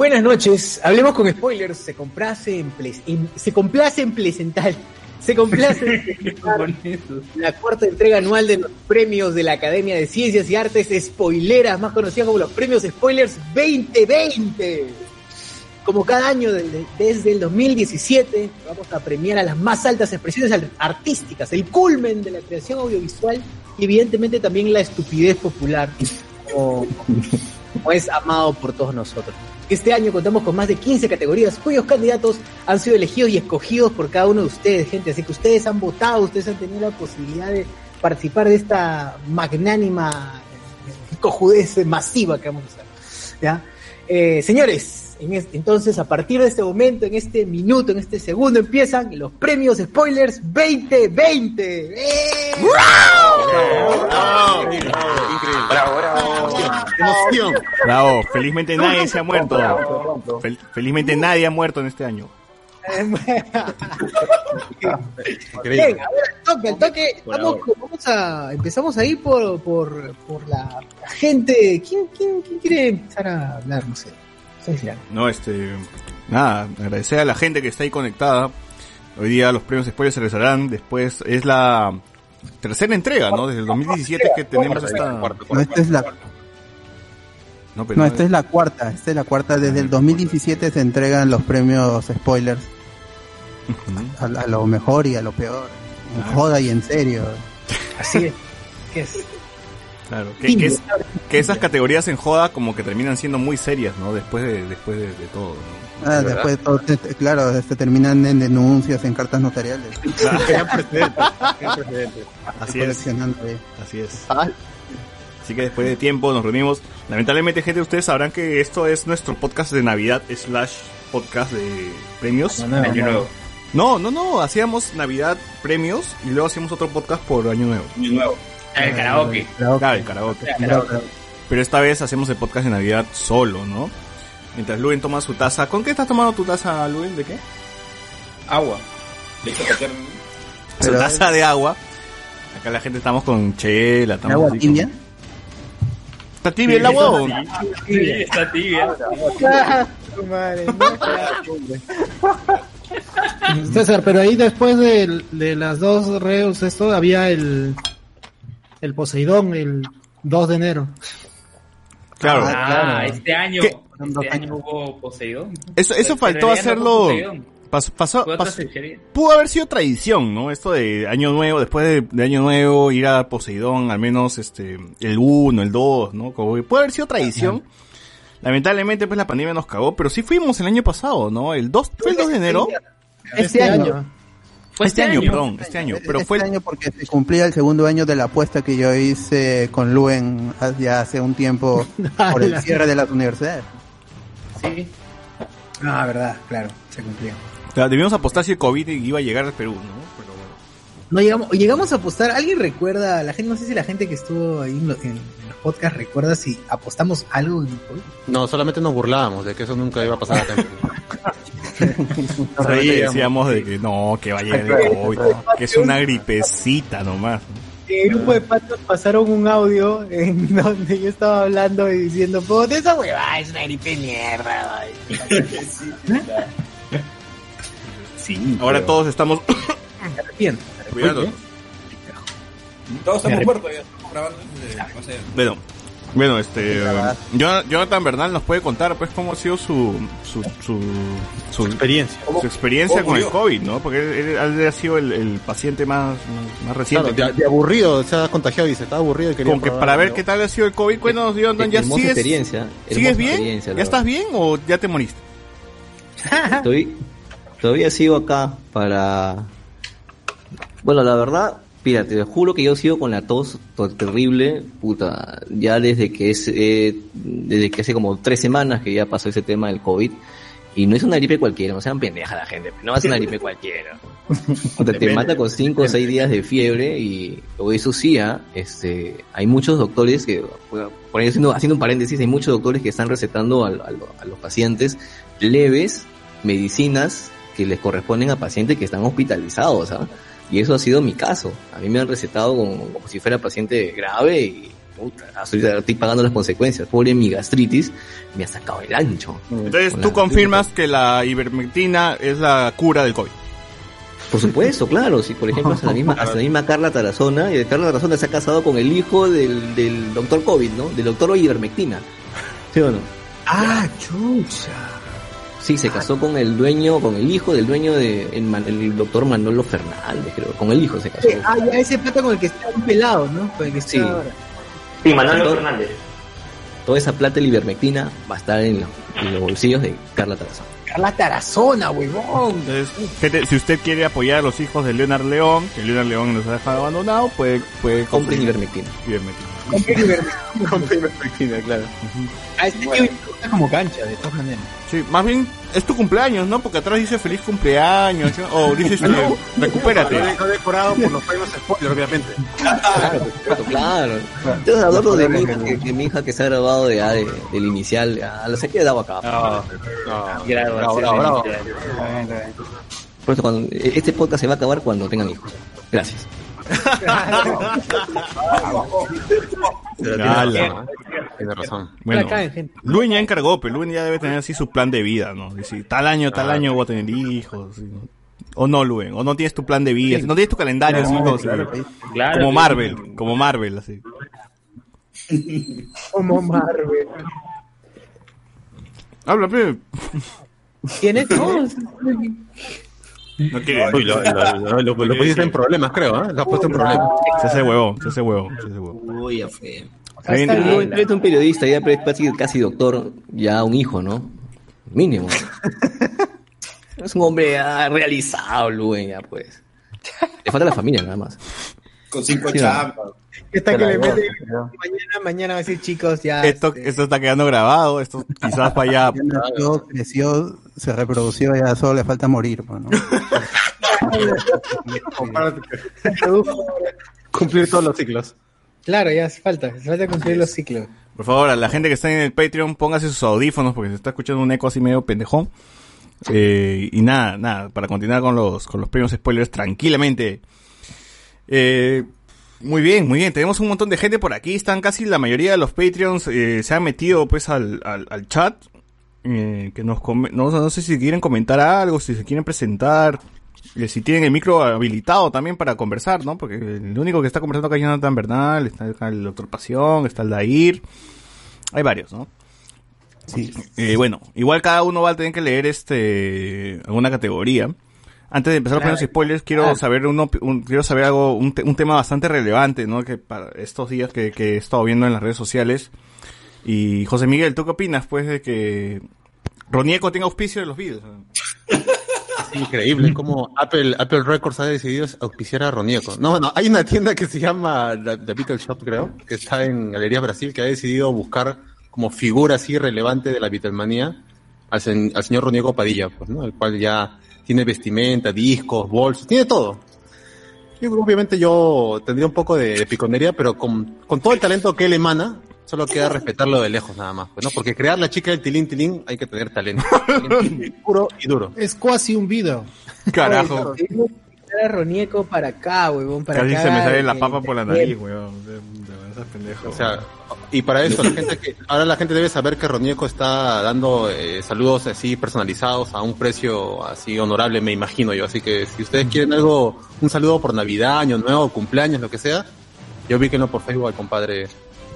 Buenas noches, hablemos con spoilers. Se complace en, en- se complace en presentar, se complace en la cuarta entrega anual de los premios de la Academia de Ciencias y Artes Spoileras, más conocida como los Premios Spoilers 2020. Como cada año desde, desde el 2017, vamos a premiar a las más altas expresiones artísticas, el culmen de la creación audiovisual y evidentemente también la estupidez popular, como, como es amado por todos nosotros. Este año contamos con más de 15 categorías cuyos candidatos han sido elegidos y escogidos por cada uno de ustedes, gente. Así que ustedes han votado, ustedes han tenido la posibilidad de participar de esta magnánima eh, cojudez masiva que vamos a hacer. ¿ya? Eh, señores, en es- entonces a partir de este momento, en este minuto, en este segundo, empiezan los premios Spoilers 2020. ¡Eh! Emoción. Bravo, felizmente nadie se ha muerto. Fel- felizmente nadie ha muerto en este año. Bien, a ver, al toque, toque. Vamos, vamos a, empezamos ahí por, por, por la, la gente. ¿Quién, quién, quién quiere empezar a hablar? No sé. No, este. Nada, agradecer a la gente que está ahí conectada. Hoy día los premios spoilers se realizarán. Después es la tercera entrega, ¿no? Desde el 2017 que tenemos esta. No, esta es la, No, pero no, no esta es la cuarta. Esta es la cuarta. Desde el 2017 se entregan los premios spoilers a, a lo mejor y a lo peor. En joda y en serio. Así es. ¿Qué es? Claro, que, que es- que esas categorías en joda como que terminan siendo muy serias, ¿no? Después de, después de, de todo, ¿no? Ah, después de todo, te- te- claro, este, terminan en denuncias, en cartas notariales. Así es. Así es. Así que después de tiempo nos reunimos. Lamentablemente, gente, ustedes sabrán que esto es nuestro podcast de Navidad slash podcast de premios. Año nuevo. No, no, no. Hacíamos Navidad premios y luego hacíamos otro podcast por Año Nuevo. Año nuevo. El karaoke. Claro, el karaoke. Pero esta vez hacemos el podcast de Navidad solo, ¿no? Mientras Luen toma su taza. ¿Con qué estás tomando tu taza, Luen? ¿De qué? Agua. Paterna. Su taza de agua. Acá la gente estamos con chela, estamos ¿Agua con- tibia? ¿Está tibia el agua o? Sí, está tibia. César, pero ahí después de, de las dos reos, esto había el, el Poseidón el 2 de enero. Claro. Ah, claro. este año, ¿Qué? este año hubo Poseidón. Eso, eso faltó no hacerlo. Poseidón, Pasó, pudo haber sido tradición, ¿no? Esto de año nuevo, después de, de año nuevo, ir a Poseidón, al menos este, el 1, el 2, ¿no? Como que puede haber sido tradición. Lamentablemente, pues la pandemia nos cagó, pero sí fuimos el año pasado, ¿no? El 2, fue el 2 de enero. Este año. Fue este año, perdón, este año. Pero este fue el- año porque se cumplía el segundo año de la apuesta que yo hice con Luen ya hace un tiempo por el cierre de las universidades. Sí. Ah, verdad, claro, se cumplió. o sea, debíamos apostar si el COVID iba a llegar al Perú, ¿no? Pero bueno. No llegamos, llegamos a apostar. ¿Alguien recuerda? La gente, no sé si la gente que estuvo ahí en, lo- en los podcasts recuerda si apostamos algo en el COVID. No, solamente nos burlábamos de que eso nunca iba a pasar acá. Ahí decíamos de que no, que va a llegar el COVID, que es una gripecita nomás. El grupo de patos pasaron un audio en donde yo estaba hablando y diciendo, pues esa hueva es una gripe de mierda. Sí. Ahora todos estamos Me arrepiento. cuidando. Todos estamos muertos ya. Estamos grabando desde sea, Bueno, bueno, este, Jon- Jonathan Bernal nos puede contar, pues, cómo ha sido su, su, su, su Experiencia. su experiencia ¿Cómo con el? COVID, ¿no? Porque él, él ha sido el, el paciente más, más reciente. Claro, de, de aburrido, se ha contagiado y se estaba aburrido y quería Como que para ver qué tal ha sido el COVID, cuéntanos, Jonathan, ¿ya sigues, experiencia. ¿sigues bien? ¿Ya estás bien o ya te moriste? Estoy, todavía sigo acá para... Bueno, la verdad, mira, te juro que yo sigo con la tos to- terrible, puta, ya desde que es, eh, desde que hace como tres semanas que ya pasó ese tema del COVID, y no es una gripe cualquiera, no sean pendeja la gente, no es una gripe cualquiera. Te mata con cinco o seis días de fiebre y o eso sí, ah, este, hay muchos doctores que, por ahí haciendo, un paréntesis, hay muchos doctores que están recetando a, a- a los pacientes leves medicinas que les corresponden a pacientes que están hospitalizados, ¿ah? Y eso ha sido mi caso. A mí me han recetado como, como si fuera paciente grave y puta, ahorita estoy pagando las consecuencias. Pobre mi gastritis, me ha sacado el ancho. Entonces tú confirmas que la ivermectina es la cura del COVID. Por supuesto, claro. Si por ejemplo hasta la misma, hasta la misma Carla Tarazona, y Carla Tarazona se ha casado con el hijo del, del doctor COVID, ¿no? Del doctor Ivermectina. ¿Sí o no? Ah, chucha. Sí, se casó con el dueño, con el hijo del dueño de el, doctor Manolo Fernández, creo. Con el hijo se casó. Ah, ya ese pata con el que está un pelado, ¿no? Con el que está Sí. ahora. Sí, Manolo Todo- Fernández. Toda esa plata de Ivermectina va a estar en, los- en los bolsillos de Carla Tarazona. Carla Tarazona, huevón. Entonces, gente, si usted quiere apoyar a los hijos de Leonard León, que Leonard León nos ha dejado abandonado, puede, puede Compren conseguir Ivermectina. ivermectina. Compra ivermectina, claro. A este tío está como cancha, de todas maneras. Sí, más bien es tu cumpleaños, ¿no? Porque atrás dice feliz cumpleaños, ¿no? o dice este, recupérate. Lo decorado por los premios spoiler, obviamente. Claro, claro. Entonces adoro de mi hija que, que mi hija que se ha graduado de, de- del inicial, a la se ha quedado acá. No, no. Bravo, bravo. Por eso cuando, este podcast se va a acabar cuando tengan hijos. Gracias. Pero tiene Ala. razón. Tiene razón. Bueno, La caen, gente. Luen ya encargó, pero Luen ya debe tener así su plan de vida, ¿no? Decir, tal año, tal año voy a tener hijos. ¿sí? O no, Luen, o no tienes tu plan de vida, no tienes tu calendario, así, como, Claro, como sí. Marvel, como Marvel, así. Como Marvel. Habla, pe. ¿Tienes? No, No quiere. Uy, lo, lo, lo, lo- lo pusiste en problemas, creo, ¿eh? Lo has puesto en problemas. Se hace huevo, se hace huevo, se hace huevo. Uy, ya fue. Eres un periodista, ya casi, casi doctor, ya un hijo, ¿no? Mínimo. es un hombre ya realizado, Luen, ya pues. Le falta la familia nada más. Con cinco Sí, chambas. Está que le mete mañana, mañana va a decir chicos ya. Esto, este, esto está quedando grabado, esto quizás para allá. Creció, se reprodució, ya solo le falta morir, ¿no? Cumplir todos los ciclos. Claro, ya hace falta, hace falta cumplir los ciclos. Por favor, a la gente que está en el Patreon, póngase sus audífonos porque se está escuchando un eco así medio pendejón. Eh, y nada, nada, para continuar con los, con los premios spoilers tranquilamente. Eh, muy bien, muy bien. Tenemos un montón de gente por aquí. Están casi la mayoría de los Patreons. eh, se han metido pues al, al, al chat. Eh, que nos no, no sé si quieren comentar algo, si se quieren presentar. eh, si tienen el micro habilitado también para conversar, ¿no? Porque el único que está conversando acá es Jonathan Bernal, está acá el doctor Pasión, está el Dair. Hay varios, ¿no? Sí. Eh, bueno, igual cada uno va a tener que leer este alguna categoría. Antes de empezar los primeros spoilers, quiero saber uno, un- quiero saber algo, un, te- un tema bastante relevante, ¿no? Que para estos días que, que he estado viendo en las redes sociales. Y José Miguel, ¿tú qué opinas, pues, de que Ronieco tenga auspicio de los vídeos? Increíble cómo Apple, Apple Records ha decidido auspiciar a Ronieco. No, no, hay una tienda que se llama The, The Beatle Shop, creo, que está en Galerías Brasil, que ha decidido buscar como figura así relevante de la Beatlemanía al, al señor Ronieco Padilla, pues, ¿no? El cual ya tiene vestimenta, discos, bolsos, tiene todo. Y obviamente yo tendría un poco de, de piconería, pero con, con todo el talento que él emana, solo queda respetarlo de lejos nada más, pues, ¿no? Porque crear la chica del tilín tilín hay que tener talento. puro y duro. Es casi un video. Carajo, Era Ronieco para acá, huevón, para casi acá. se me sale la papa por la nariz, weón. De, de esas pendejas. O sea, y para eso la gente que ahora la gente debe saber que Ronieco está dando eh, saludos así personalizados a un precio así honorable, me imagino yo. Así que si ustedes quieren algo, un saludo por Navidad, Año Nuevo, cumpleaños, lo que sea, yo vi que no por Facebook al compadre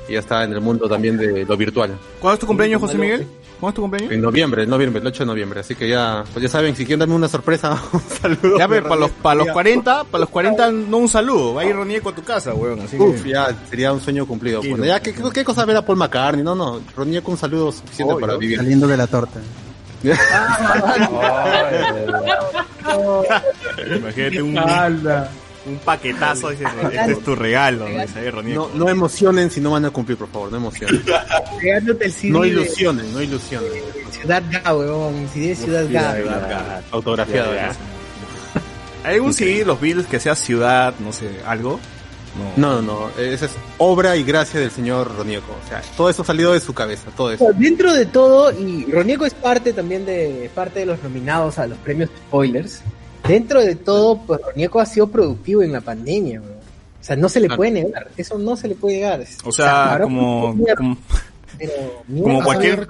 y ya está en el mundo también de lo virtual. ¿Cuándo es tu cumpleaños, José Miguel? ¿Cuándo es tu cumpleaños? En noviembre, en noviembre, el 8 de noviembre. Así que ya, pues ya saben, si quieren darme una sorpresa, un saludo. Ya, pero para los, para los 40, para los 40 no un saludo, va a ir Ronieco a tu casa, weón. Así Uf, que... ya sería un sueño cumplido. Sí, Pues, no. ya, ¿qué, qué, qué cosa ver a Paul McCartney? No, no, Ronieco un saludo suficiente para vivir. Saliendo de la torta. Imagínate un, un paquetazo, dice, este es tu regalo. No, no emocionen si no van a cumplir, por favor, no emocionen. Pegándote el CD No ilusionen, no ilusionen. Ciudad Ga, huevón. CD de Ciudad Ga. Autografiado. ¿Hay algún CD de los Beatles que sea ciudad, no sé, algo? No, no, no, esa es obra y gracia del señor Ronieco. O sea, todo eso salido de su cabeza, todo eso. Dentro de todo, y Ronieco es parte también de parte de los nominados a los premios spoilers. Dentro de todo, pues Ronieco ha sido productivo en la pandemia, weón. O sea, no se le puede negar, eso no se le puede negar. O sea, como, mierda, como, pero como cualquier,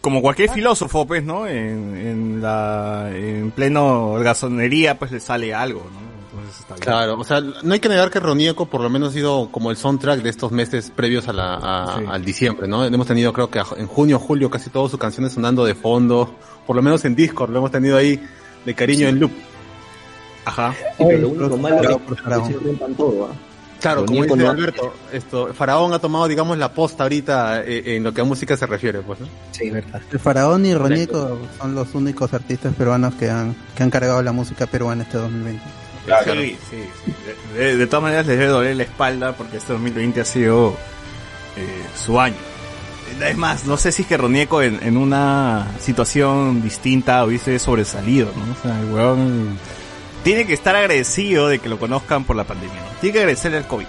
como cualquier filósofo, pues, ¿no? En, en la, en pleno holgazanería, pues le sale algo, ¿no? Entonces está bien. Claro, o sea, no hay que negar que Ronieco por lo menos ha sido como el soundtrack de estos meses previos a la, a- Sí. al diciembre, ¿no? Hemos tenido creo que en junio, julio casi todas sus canciones sonando de fondo, por lo menos en Discord lo hemos tenido ahí de cariño en loop. Ajá. Sí, pero lo único malo Claro, es que Faraón. se rompan todo, ¿ah? Claro, como dice Alberto, esto, Faraón ha tomado, digamos, la posta ahorita eh, en lo que a música se refiere, pues, ¿no? Sí, verdad. El Faraón y Ronieco son los únicos artistas peruanos que han, que han cargado la música peruana este 2020. Claro, Sí, sí, sí. De, de- de todas maneras les debe doler la espalda porque este 2020 ha sido eh, su año. Es más, no sé si es que Ronieco en, en una situación distinta hubiese sobresalido, ¿no? O sea, el weón tiene que estar agradecido de que lo conozcan por la pandemia, ¿no? Tiene que agradecerle al COVID.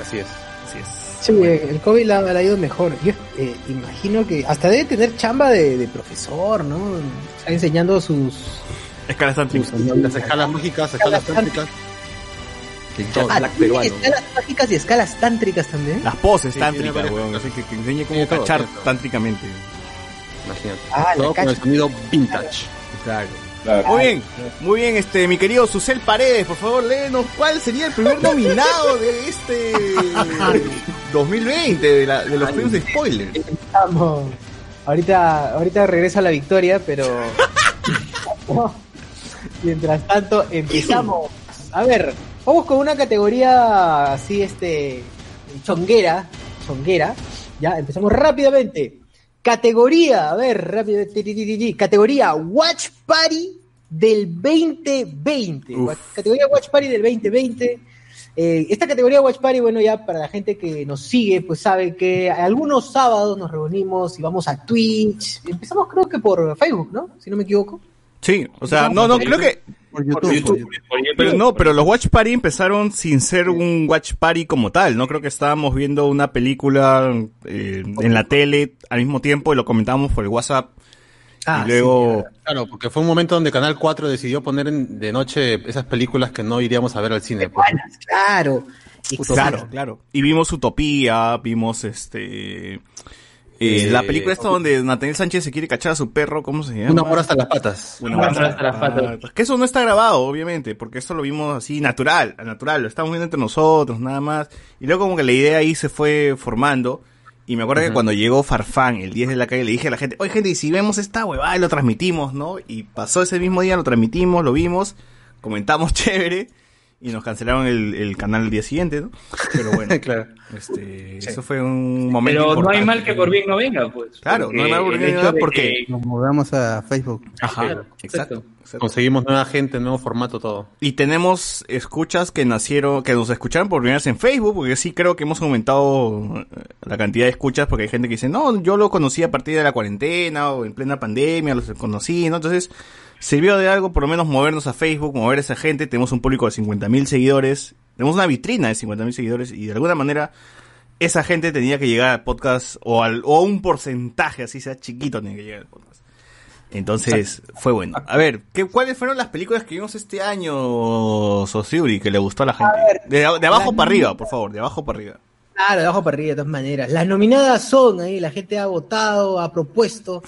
Así es. Así es. Sí, el COVID la, la ha ido mejor. Yo eh, imagino que hasta debe tener chamba de, de profesor, ¿no? Está enseñando sus... Escalas sus Las escalas mágicas, escalas tántricas. Ah, Black ¿tiene peruano. escalas mágicas y escalas tántricas también. Las poses Sí, tántricas, weón. Así que, que enseñe cómo todo, cachar tántricamente. Imagínate. Ah, Todo con el sonido vintage. Claro. Claro. Muy bien, muy bien, este, mi querido Susel Paredes, por favor, léenos cuál sería el primer nominado de este 2020, de, la, de los premios de spoiler. Vamos. Ahorita, ahorita regresa la victoria, pero... Mientras tanto, empezamos. A ver, vamos con una categoría así, este, chonguera, chonguera. Ya, empezamos rápidamente. Categoría, a ver, rápido, categoría Watch Party del 2020. Uf. Categoría Watch Party del 2020. Eh, esta categoría Watch Party, bueno, ya para la gente que nos sigue, pues sabe que algunos sábados nos reunimos y vamos a Twitch. Empezamos creo que por Facebook, ¿no? Si no me equivoco. Sí, o sea, no, no, creo que, Por YouTube. Por por YouTube. YouTube. por YouTube. pero no, pero los Watch Party empezaron sin ser un Watch Party como tal, no creo que estábamos viendo una película eh, en la tele al mismo tiempo y lo comentábamos por el WhatsApp Ah, y luego, Claro, porque fue un momento donde Canal 4 decidió poner en- de noche esas películas que no iríamos a ver al cine. pues. Buenas, claro. claro, claro, y vimos Utopía, vimos este, eh, Eh, la película esta donde Nathaniel Sánchez se quiere cachar a su perro, ¿cómo se llama? Un amor hasta las patas. Mano mano hasta las patas. Que eso no está grabado, obviamente, porque esto lo vimos así natural, al natural, lo estamos viendo entre nosotros, nada más. Y luego como que la idea ahí se fue formando. Y me acuerdo que cuando llegó Farfán, el 10 de la calle, le dije a la gente, oye gente, y si vemos esta huevada y lo transmitimos, ¿no? Y pasó ese mismo día, lo transmitimos, lo vimos, comentamos chévere, y nos cancelaron el, el canal el día siguiente, ¿no? Pero bueno, claro. este, eso fue un momento Pero no hay mal que por bien no venga, pues. Claro, no hay mal por bien no venga de porque- que- Nos movemos a Facebook. Ajá, Claro, exacto. exacto. exacto. Conseguimos nueva gente, nuevo formato, todo. Y tenemos escuchas que nacieron, que nos escucharon por primera vez en Facebook, porque sí creo que hemos aumentado eh, la cantidad de escuchas, porque hay gente que dice, no, yo lo conocí a partir de la cuarentena o en plena pandemia, los conocí, ¿no? Entonces, sirvió de algo por lo menos movernos a Facebook, mover a esa gente, tenemos un público de 50.000 seguidores, tenemos una vitrina de 50.000 seguidores y de alguna manera esa gente tenía que llegar al podcast o, al, o a un porcentaje, así sea chiquito, tenía que llegar al podcast. Entonces, fue bueno. A ver, ¿qué, ¿cuáles fueron las películas que vimos este año, Sosiuri, que le gustó a la gente? de, de abajo para arriba, por favor, de abajo para arriba. Claro, de abajo para arriba, de todas maneras. Las nominadas son, ahí la gente ha votado, ha propuesto.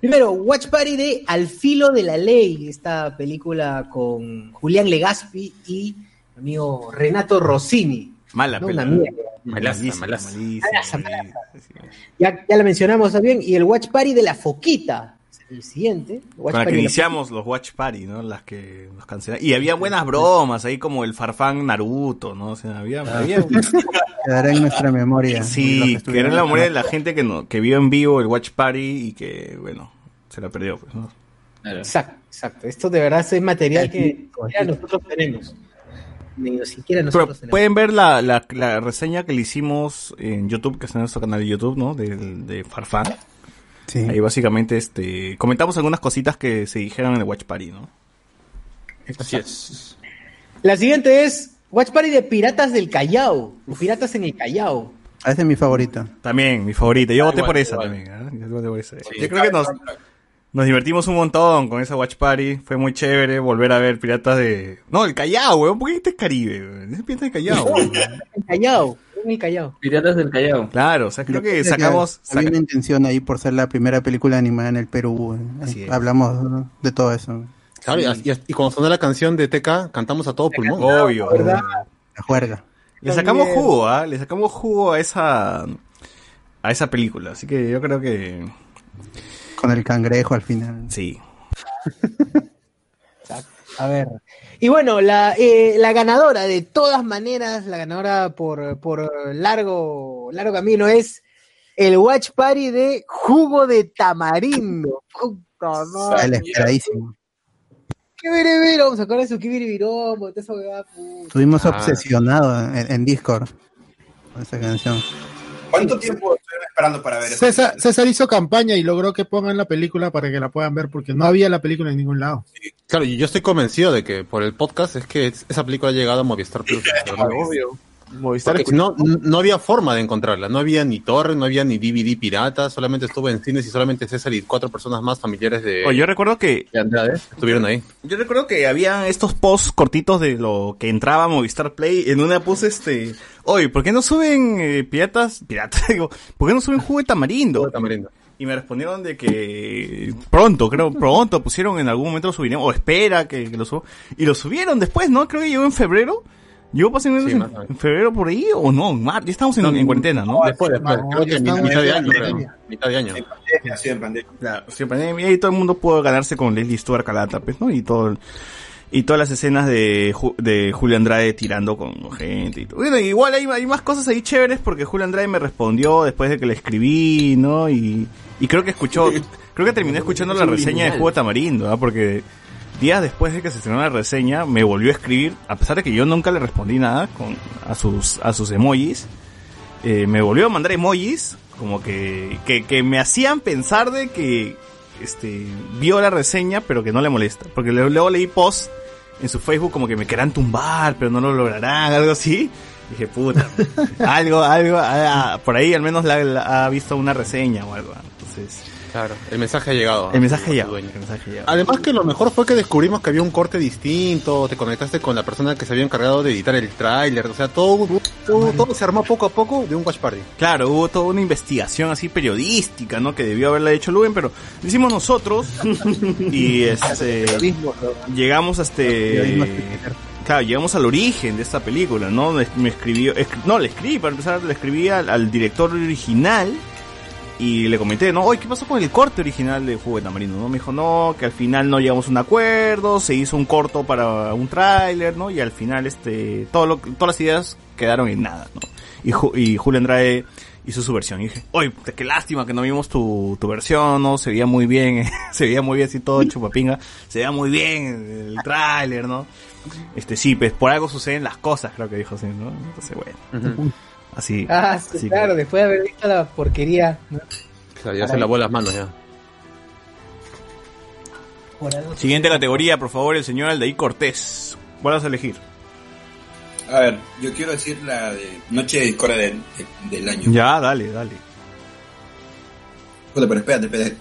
Primero, Watch Party de Al filo de la ley, esta película con Julián Legaspi y mi amigo Renato Rossini. Mala No, película. Malísima, malaza. malísima, Malaza, malísima. Ya, ya la mencionamos también. Y el Watch Party de la Foquita, el siguiente. Watch Con la Party que iniciamos los Watch Party, ¿no? Las que nos cancelaron. Y había buenas bromas ahí como el farfán Naruto, ¿no? O sea, había... había Quedará en nuestra memoria. Sí, que era la memoria de la gente que, no, que vio en vivo el Watch Party y que, bueno, se la perdió, pues, ¿no? Claro. Exacto, exacto. Esto de verdad es material que ni siquiera nosotros tenemos. Ni siquiera nosotros pueden ver la, la, la reseña que le hicimos en YouTube, que está en nuestro canal de YouTube, ¿no? De, de Farfán. Sí. Ahí básicamente este comentamos algunas cositas que se dijeron en el Watch Party, ¿no? Así es. La siguiente es Watch Party de Piratas del Callao. O Piratas en el Callao. Ah, Esa es mi favorita. También, mi favorita. Yo voté igual, por esa igual. también. ¿eh? Yo voté por esa. Sí. Yo creo que nos, Nos divertimos un montón con esa Watch Party. Fue muy chévere volver a ver piratas de. No, el Callao, weón. ¿Por qué este es Caribe? weón? Es pirata del Callao. El Callao, en el Callao. Piratas del Callao. Claro, o sea, creo que sacamos. Había saca- una intención ahí por ser la primera película animada en el Perú. eh. Así es. Hablamos de todo eso. Claro, y, cuando sonó la canción de TK, cantamos a todo pulmón. Obvio. ¿Verdad? La juerga. Le sacamos jugo, ¿ah? Le sacamos jugo a esa. a esa película. Así que yo creo que. Con el cangrejo al final. Sí. A ver. Y bueno, la, eh, la ganadora, de todas maneras, la ganadora por, por largo, largo camino es el Watch Party de Jugo de Tamarindo. Puta madre. El esperadísimo. Qué viribiro, vamos a sacar de su puta. Estuvimos Ah. obsesionados en, en Discord con esa canción. ¿Cuánto tiempo estuvieron esperando para ver eso? César, César hizo campaña y logró que pongan la película para que la puedan ver porque no había la película en ningún lado. Claro, y yo estoy convencido de que por el podcast es que es- esa película ha llegado a Movistar Plus. ¿verdad? Obvio. Movistar no, no había forma de encontrarla. No había ni torre, no había ni DVD pirata. Solamente estuvo en cines y solamente César y cuatro personas más familiares de, Oye, yo recuerdo que de Andrade estuvieron ahí. Yo recuerdo que había estos posts cortitos de lo que entraba Movistar Play. En una puse este. Oye, ¿por qué no suben eh, piratas? Piratas, digo. ¿Por qué no suben jugo de tamarindo? Tamarindo. Y me respondieron de que pronto, creo, pronto pusieron en algún momento lo subiremos. O espera que, que lo suban. Y lo subieron después, ¿no? Creo que llegó en febrero. Llegó más o menos Sí, en, febrero por ahí o no, en mar- ya estamos en, No, en cuarentena, ¿no? Después, después. No, Creo que ya mitad, estamos de año, creo. pandemia. Mitad de año. En pandemia, sí, en pandemia. Claro, sí, pandemia, y todo el mundo pudo ganarse con Leslie Stuart Calata, pues, ¿no? Y todo, el- y todas las escenas de, Ju- de Julio Andrade tirando con gente y todo. Bueno, igual hay, hay más cosas ahí chéveres porque Julio Andrade me respondió después de que le escribí, ¿no? Y, y creo que escuchó, creo que terminé escuchando la reseña de Jugo de Tamarindo, ¿ah? Porque días después de que se estrenó la reseña me volvió a escribir, a pesar de que yo nunca le respondí nada con, a sus, a sus emojis, eh, me volvió a mandar emojis como que, que, que me hacían pensar de que este vio la reseña pero que no le molesta. Porque luego leí post en su Facebook como que me querrán tumbar pero no lo lograrán, algo así. dije, puta, algo, algo, ah, por ahí al menos la, la- ha visto una reseña o algo. Entonces, Claro, el mensaje ha llegado. el mensaje a su ya, dueño. el mensaje ya. Además que lo mejor fue que descubrimos que había un corte distinto, te conectaste con la persona que se había encargado de editar el tráiler, o sea, todo, todo, todo se armó poco a poco de un watch party. Claro, hubo toda una investigación así periodística, ¿no? Que debió haberla hecho Luen, pero lo hicimos nosotros y este llegamos a este claro, llegamos al origen de esta película, ¿no? Me escribió, escri- no, le escribí, para empezar, le escribí al, al director original y le comenté, ¿no? Oye, ¿qué pasó con el corte original de Jugo de? ¿no? Me dijo, no, que al final no llegamos a un acuerdo, se hizo un corto para un tráiler, ¿no? Y al final, este, todo lo, todas las ideas quedaron en nada, ¿no? Y, Ju- y Julio Andrade hizo su versión. Y dije, oye, qué lástima que no vimos tu, tu versión, ¿no? Se veía muy bien, se veía muy bien así todo chupapinga, se veía muy bien el tráiler, ¿no? Este, sí, pues por algo suceden las cosas, creo que dijo así, ¿no? Entonces, bueno, así. Ah, sí, así que- claro, después de haber visto la porquería. ¿no? Claro, ya se lavó las manos ya. Siguiente categoría, por favor, el señor Aldair Cortés. ¿Cuál vas a elegir? A ver, yo quiero decir la de Noche de Discordia del, de- del año. Ya, dale, dale. Puta, pero espérate, espérate.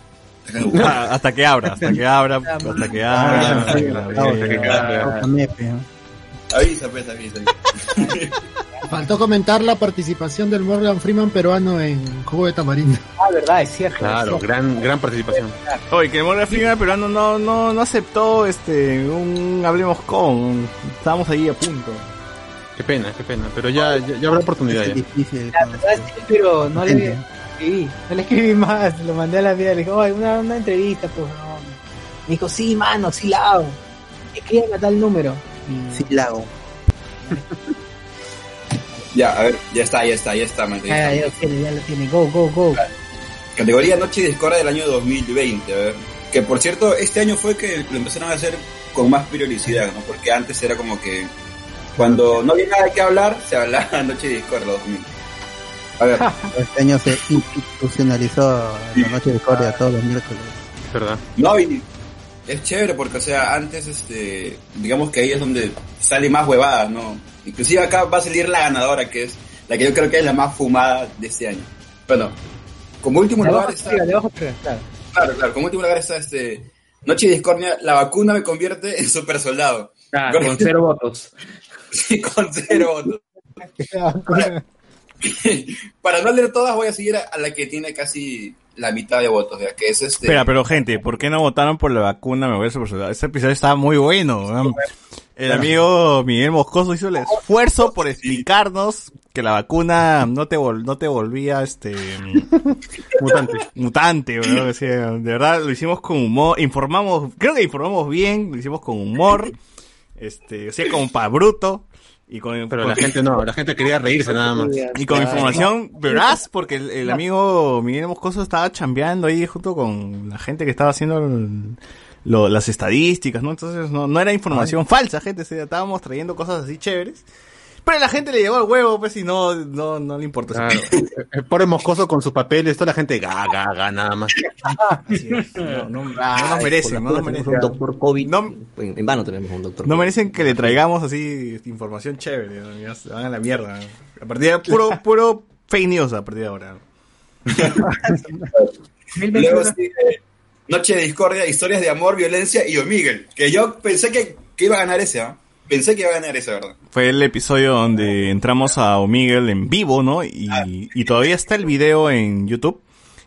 Ah, hasta que abra, hasta que abra, hasta que abra. Avisa, pues, avisa. Faltó comentar la participación del Morgan Freeman peruano en Jugo de Tamarindo. Ah, verdad, es cierto. Claro, es cierto. gran, gran participación. Oye, que Morgan Freeman peruano no, no, no aceptó este un hablemos con. Estábamos ahí a punto. Qué pena, qué pena. Pero ya, ya, ya habrá oportunidad Es ya. difícil. La verdad sí, pero no le escribí, no le escribí más, lo mandé a la vida, le dije, oye, una, una entrevista, pues no. Me dijo, sí, mano, sí la hago. Escríbeme a tal número. Y- Sí, la hago. Ya, a ver, ya está, ya está, ya está, ya Ya, está. ya lo tiene, ya lo tiene. Go, go, go. Categoría Noche de Discordia del año 2020, a ver. Que por cierto, este año fue que lo empezaron a hacer con más periodicidad, ¿no? Porque antes era como que cuando no había nada que hablar, se hablaba Noche de Discordia 2000. A ver, Este año se institucionalizó la noche de Corea todos los miércoles. ¿Verdad? no, y es chévere porque, o sea, antes, este, digamos que ahí es donde sale más huevadas, ¿no? Inclusive acá va a salir la ganadora, que es la que yo creo que es la más fumada de este año. Bueno, como último lugar está... claro. claro, claro. Como último lugar está este. Noche de discordia, la vacuna me convierte en super soldado. Ah, con cero votos. Sí, con cero votos. Para no leer todas, voy a seguir a, a la que tiene casi la mitad de votos, ya que es este. Espera, pero gente, ¿por qué no votaron por la vacuna? Me voy a soldado? Este episodio estaba muy bueno. ¿no? El amigo Miguel Moscoso hizo el esfuerzo por explicarnos que la vacuna no te vol- no te volvía este Mutante. mutante, weón. O sea, de verdad lo hicimos con humor, informamos, creo que informamos bien, lo hicimos con humor, este, o sea, como para bruto y con Pero con- la gente no, la gente quería reírse nada más. y con información veraz, porque el, el amigo Miguel Moscoso estaba chambeando ahí junto con la gente que estaba haciendo el- lo- las estadísticas, ¿no? Entonces no, no era información falsa, gente, estábamos trayendo cosas así chéveres. Pero la gente le llegó al huevo, pues, y no, no, no le importó. Claro. El pobre moscoso con sus papeles, toda la gente ga, ga, ga, nada más. Así es. No, no, no nos merecen, no nos Tenemos merecen. un doctor COVID. No- en, en vano tenemos un doctor No merecen que le traigamos así información chévere, ¿no? Se van a la mierda. A partir de puro, puro fake news a partir de ahora. Luego sigue Noche de discordia, historias de amor, violencia y Miguel. Que yo pensé que, que iba a ganar ese, ¿ah? Pensé que iba a ganar ese, ¿verdad? Fue el episodio donde entramos a Omegle en vivo, ¿no? Y, y todavía está el video en YouTube.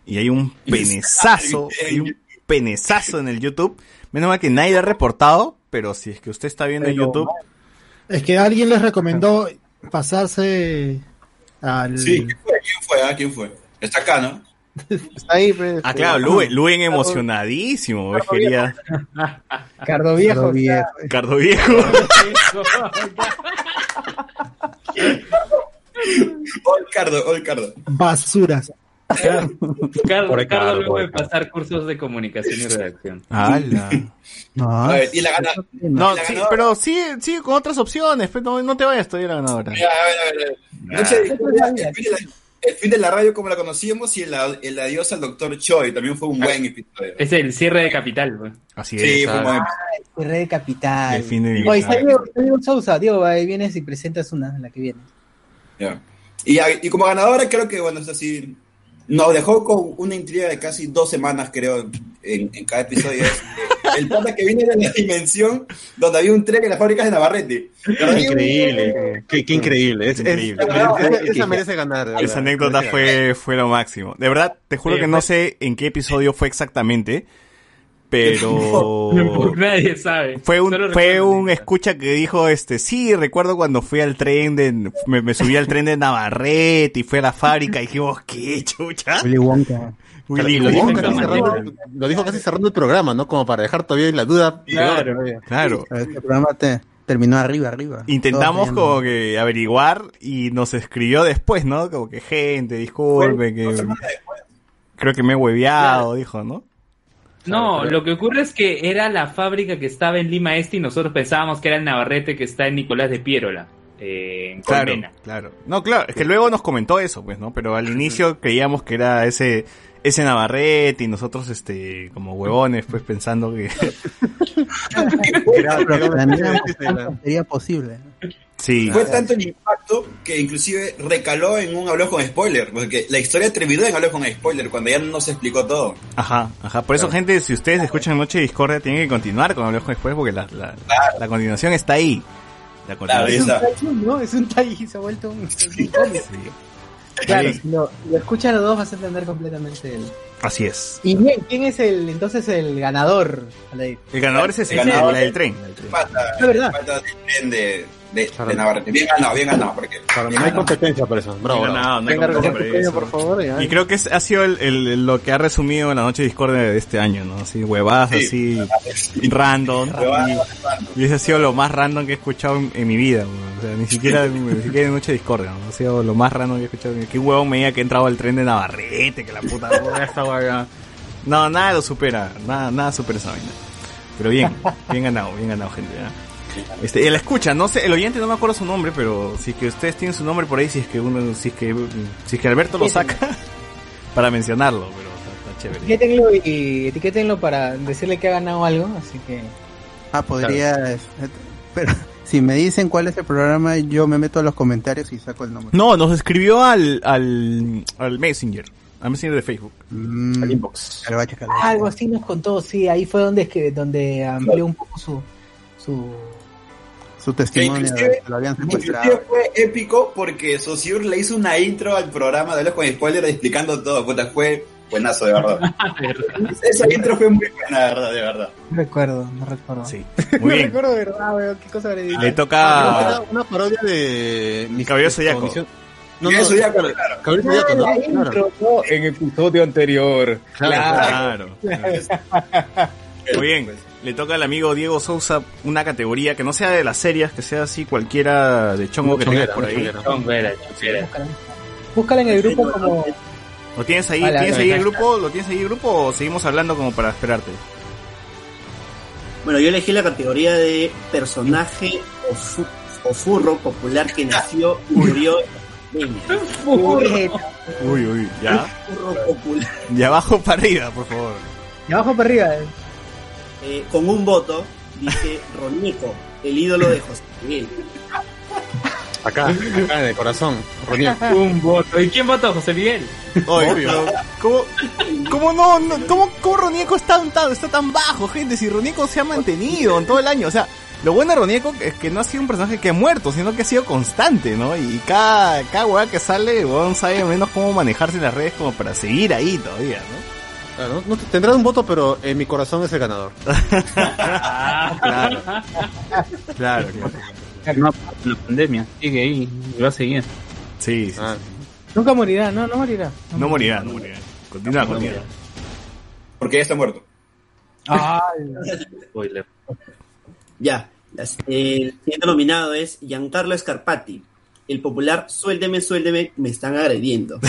Y hay un penezazo, hay un penezazo en el YouTube. Menos mal que nadie lo ha reportado, pero si es que usted está viendo en YouTube, Es que alguien les recomendó pasarse al... Sí, ¿quién fue? ¿Quién fue? ah? ¿Quién fue? Está acá, ¿no? Está ahí, pues. Ah, claro, Luen, Luen emocionadísimo. Quería Cardo Viejo. Cardo Viejo. Cardo Viejo. Ol Cardo, Ol Cardo. Basuras. Carlos Carlos, luego de pasar cursos de comunicación y redacción. ¡Hala! No, A ver, y la gana. No, la sí, pero sigue, sigue con otras opciones, pues no, no te vayas todavía la ganadora. Ya, a ver, a ver, a ver. Discordia, el fin de, la, el radio como la conocíamos y el, el adiós al doctor Choi también fue un buen episodio. Es el cierre de Capital, güey. Así Sí, es. fue un buen Red de Capital. El fin de Oye, está Diego, Sousa. Diego, ahí vienes y presentas una, la que viene. Ya. Y, y como ganadora creo que, bueno, es así, nos dejó con una intriga de casi dos semanas, creo, en, en cada episodio. Es, el pata que viene de la dimensión donde había un tren en las fábricas de Navarrete. Increíble, qué, qué increíble. Es- es- Increíble. esa- esa merece ganar. Esa verdad. anécdota fue, fue lo máximo. De verdad, te juro Sí, que no sé en qué episodio fue exactamente, pero Nadie sabe. fue un, fue un escucha que dijo, este, sí, recuerdo cuando fui al tren de, me, me subí al tren de Navarrete y fui a la fábrica y dijimos, ¿qué chucha? Willy Wonka. Willy Y lo, dijo Wonka, cerrando, lo dijo casi cerrando el programa, ¿no? Como para dejar todavía la duda. Claro. Claro. Este programa te, terminó arriba, arriba. Intentamos como que averiguar y nos escribió después, ¿no? Como que gente, disculpe, que creo que me he hueveado, dijo, ¿no? No, lo que ocurre es que era la fábrica que estaba en Lima Este y nosotros pensábamos que era el Navarrete que está en Nicolás de Piérola, eh, en Claro, Colmena. claro. No, claro, es que luego nos comentó eso, pues, ¿no? Pero al inicio creíamos que era ese ese Navarrete y nosotros, este, como huevones, pues pensando que... Era- sería posible. Sí, Fue tanto el impacto que inclusive recaló en un habló con spoiler, porque la historia terminó en habló con spoiler cuando ya no se explicó todo. ajá, ajá. Por eso, gente, si ustedes escuchan Noche de Discordia, tienen que continuar con Hablemos después porque la, la, la continuación está ahí. La Claro, continuación. esa. Es un ¿no? Es un tai, se ha vuelto un. Sí. Claro, Sí. si lo, lo escuchas los dos vas a entender completamente el... Así es. Y bien, ¿quién es el entonces el ganador? El ganador es ese, El ganador. la del tren. la del tren. Falta, Es verdad. tren de, de, Claro. de Navarrete. Bien ganado, bien ganado, porque Para mí no hay competencia por eso. Bravo, No, bravo. no, no hay competencia por favor. ya. Y creo que es- ha sido el, el- lo que ha resumido la noche de discordia de este año, ¿no? Así, huevadas, Sí. así, random. Y, y ese ha sido lo más random que he escuchado en, en mi vida. O sea, ni siquiera, ni siquiera en noche de discordia, ¿no? Ha sido lo más random que he escuchado. Que un huevón me diga que he entrado al tren de Navarrete, que la puta hueá, esta hueá. No, nada lo supera, nada, nada supera esa vaina. Pero bien, bien ganado, bien ganado, gente, ¿ya? Este, el escucha, no sé, el oyente no me acuerdo su nombre, pero si es que ustedes tienen su nombre por ahí, si es que uno, si es que, si es que Alberto lo saca, para mencionarlo, pero está, está chévere. Etiquétenlo y etiquétenlo para decirle que ha ganado algo, así que... Ah, podría. es- Pero si me dicen cuál es el programa, yo me meto a los comentarios y saco el nombre. No, nos escribió al, al, al Messenger. al Messenger de Facebook. Mm, Al inbox. Algo así nos contó, sí, ahí fue donde es que donde amplió un poco su su Su testimonio de lo habían secuestrado. fue épico porque Sociur le hizo una intro al programa de los con spoiler explicando todo. Puta, fue buenazo, de verdad. Esa intro fue muy buena, de verdad, de verdad. no recuerdo, no recuerdo. Sí. No Muy bien. recuerdo de verdad, weón, qué cosa habré dicho. Le Era toca. una parodia de mis Caballero Zodiaco. No, no, ya, claro, claro. Zodiaco, ¿no? La Claro. intro, ¿no? En episodio anterior. Claro. Muy bien. Le toca al amigo Diego Sousa una categoría que no sea de las series, que sea así cualquiera de chongo que tengas por ahí. chonguera. Chonguera, chonguera. Búscala, búscala en el grupo como ¿Lo tienes ahí? Vale, ¿Tienes vale, ahí el grupo? ¿Lo tienes ahí el grupo o seguimos hablando como para esperarte? Bueno, yo elegí la categoría de personaje o, fu- o furro popular que nació y murió en. Uy, uy, ya. Furro popular. De abajo para arriba, por favor. de abajo para arriba. Eh. Con un voto, dice Ronico, el ídolo de José Miguel. Acá, acá, de corazón. Roniel. Un voto. ¿Y quién votó? José Miguel. ¿cómo, cómo no, no- cómo, cómo Ronieco está tan, está tan bajo, gente? Si Ronieco se ha mantenido en todo el año, o sea, lo bueno de Ronieco es que no ha sido un personaje que ha muerto, sino que ha sido constante, ¿no? Y cada, cada weá que sale, weón sabe menos cómo manejarse en las redes como para seguir ahí todavía, ¿no? Claro, no, no- tendrá un voto, pero en mi corazón es el ganador. Claro. Claro, claro. No, la pandemia sigue ahí y va a seguir. Sí, sí. Ah, Nunca morirá, no, no morirá. No morirá, no morirá. Continúa, continúa. Porque ya está muerto. Spoiler. Ya, las- el siguiente nominado es Giancarlo Scarpati, el popular Suéldeme, suéldeme, me están agrediendo.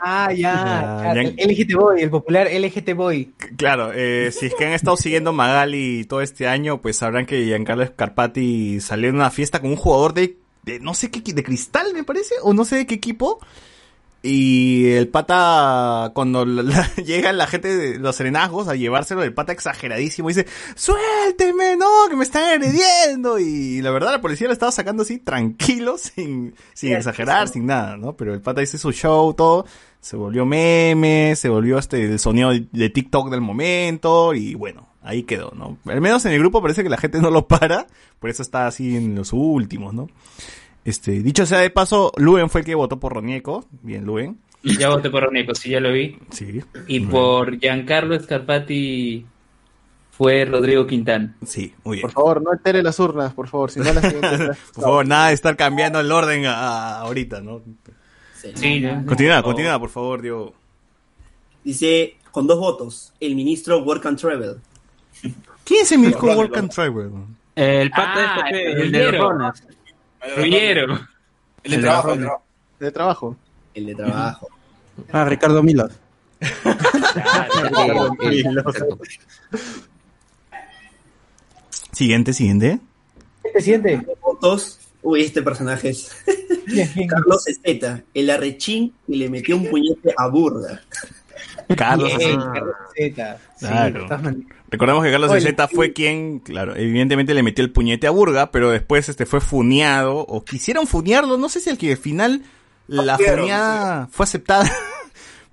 Ah, ya. LGT Boy, el popular LGT Boy. Claro, eh, si es que han estado siguiendo Magali todo este año, pues sabrán que Giancarlo Scarpati salió en una fiesta con un jugador de, de no sé qué, de cristal me parece, o no sé de qué equipo. Y el pata, cuando la- la- llega la gente de los serenazgos a llevárselo, el pata exageradísimo dice, suélteme, no, que me están agrediendo. Y la verdad la policía lo estaba sacando así tranquilo, sin, sin exagerar, sin nada, ¿no? Pero el pata dice su show, todo, se volvió meme, se volvió este el sonido de TikTok del momento, y bueno, ahí quedó, ¿no? Al menos en el grupo parece que la gente no lo para, por eso está así en los últimos, ¿no? Este, dicho sea de paso, Luen fue el que votó por Ronieco. Bien, Luen. Ya voté por Roneco, sí, ya lo vi. Sí. Y por Giancarlo Scarpati fue Rodrigo Quintán. Sí, muy bien. Por favor, no altere las urnas, por favor, si no las. Por favor, nada de estar cambiando el orden a- a- ahorita, ¿no? Sí, ya. Continúa, continúa, por favor, Diego. Dice, con dos votos, el ministro Work and Travel. ¿Quién es el ministro Work and Travel? El pata Ah, este el el de los dinero. El de trabajo, el de trabajo. El de trabajo. Ah, Ricardo Milos. Siguiente, siguiente. ¿Qué siente? Votos, uy, este personaje es Carlos Esteta, el arrechín y le metió un puñete a Burga. Carlos. Sí, Claro. Recordemos que Carlos Aceta fue quien, claro, evidentemente le metió el puñete a Burga, pero después este fue funeado, o quisieron funearlo, no sé si al que al final la funeada fue aceptada,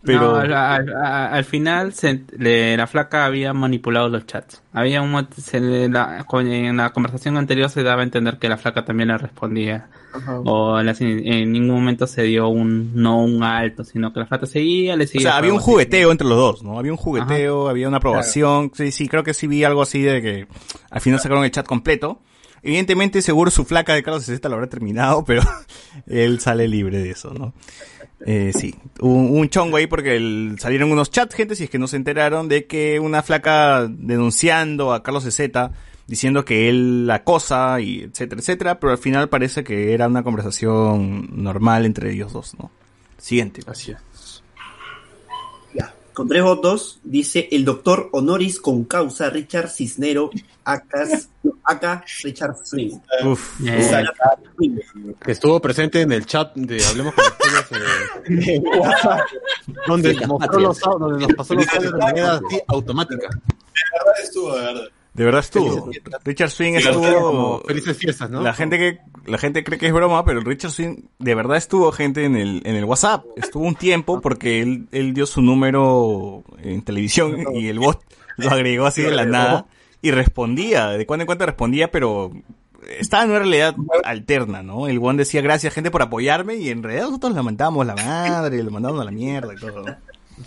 pero... al, al- al- al final se- le- la flaca había manipulado los chats. Había un mo- se le- la- con- en la conversación anterior se daba a entender que la flaca también le respondía. Ajá. O las- en ningún momento se dio un no un alto, sino que la flaca seguía, le O seguía. sea, había un así. jugueteo entre los dos, ¿no? Había un jugueteo, había una aprobación. Sí, sí, creo que sí vi algo así de que al final sacaron el chat completo. Evidentemente, seguro su flaca de Carlos Aceta lo habrá terminado, pero él sale libre de eso, ¿no? Eh, sí, un, un chongo ahí porque salieron unos chats, gente, si es que no se enteraron, de que una flaca denunciando a Carlos Aceta, diciendo que él la acosa y etcétera, etcétera, pero al final parece que era una conversación normal entre ellos dos, ¿no? Siguiente. Así. Con tres votos, dice el doctor honoris con causa Richard Cisnero, acas, acá Richard Swing. Uf. Eh, que estuvo presente en el chat de Hablemos con Spoilers, eh, donde, mostró los, donde nos pasó los audios de manera así automática. De verdad estuvo, de verdad. De verdad estuvo. Richard Swing Sí, estuvo. como felices fiestas, ¿no? La gente que la gente cree que es broma, pero Richard Swing de verdad estuvo gente en el en el WhatsApp. Estuvo un tiempo porque él él dio su número en televisión y el bot lo agregó así de la nada y respondía, de cuando en cuando respondía, pero estaba en una realidad alterna, ¿no? El one decía gracias gente por apoyarme y en realidad nosotros lamentábamos la madre, lo mandábamos a la mierda y todo. ¿no?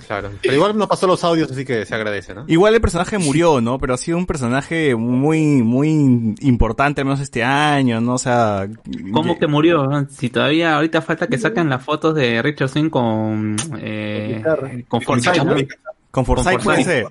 Claro. Pero igual nos pasó los audios, así que se agradece, ¿no? Igual el personaje murió, ¿no? Pero ha sido un personaje muy, muy importante, al menos este año, ¿no? O sea... ¿Cómo que murió? Si todavía ahorita falta que saquen las fotos de Richard Swing con eh, con Forsyth, ¿no? Con Forsyth puede ser.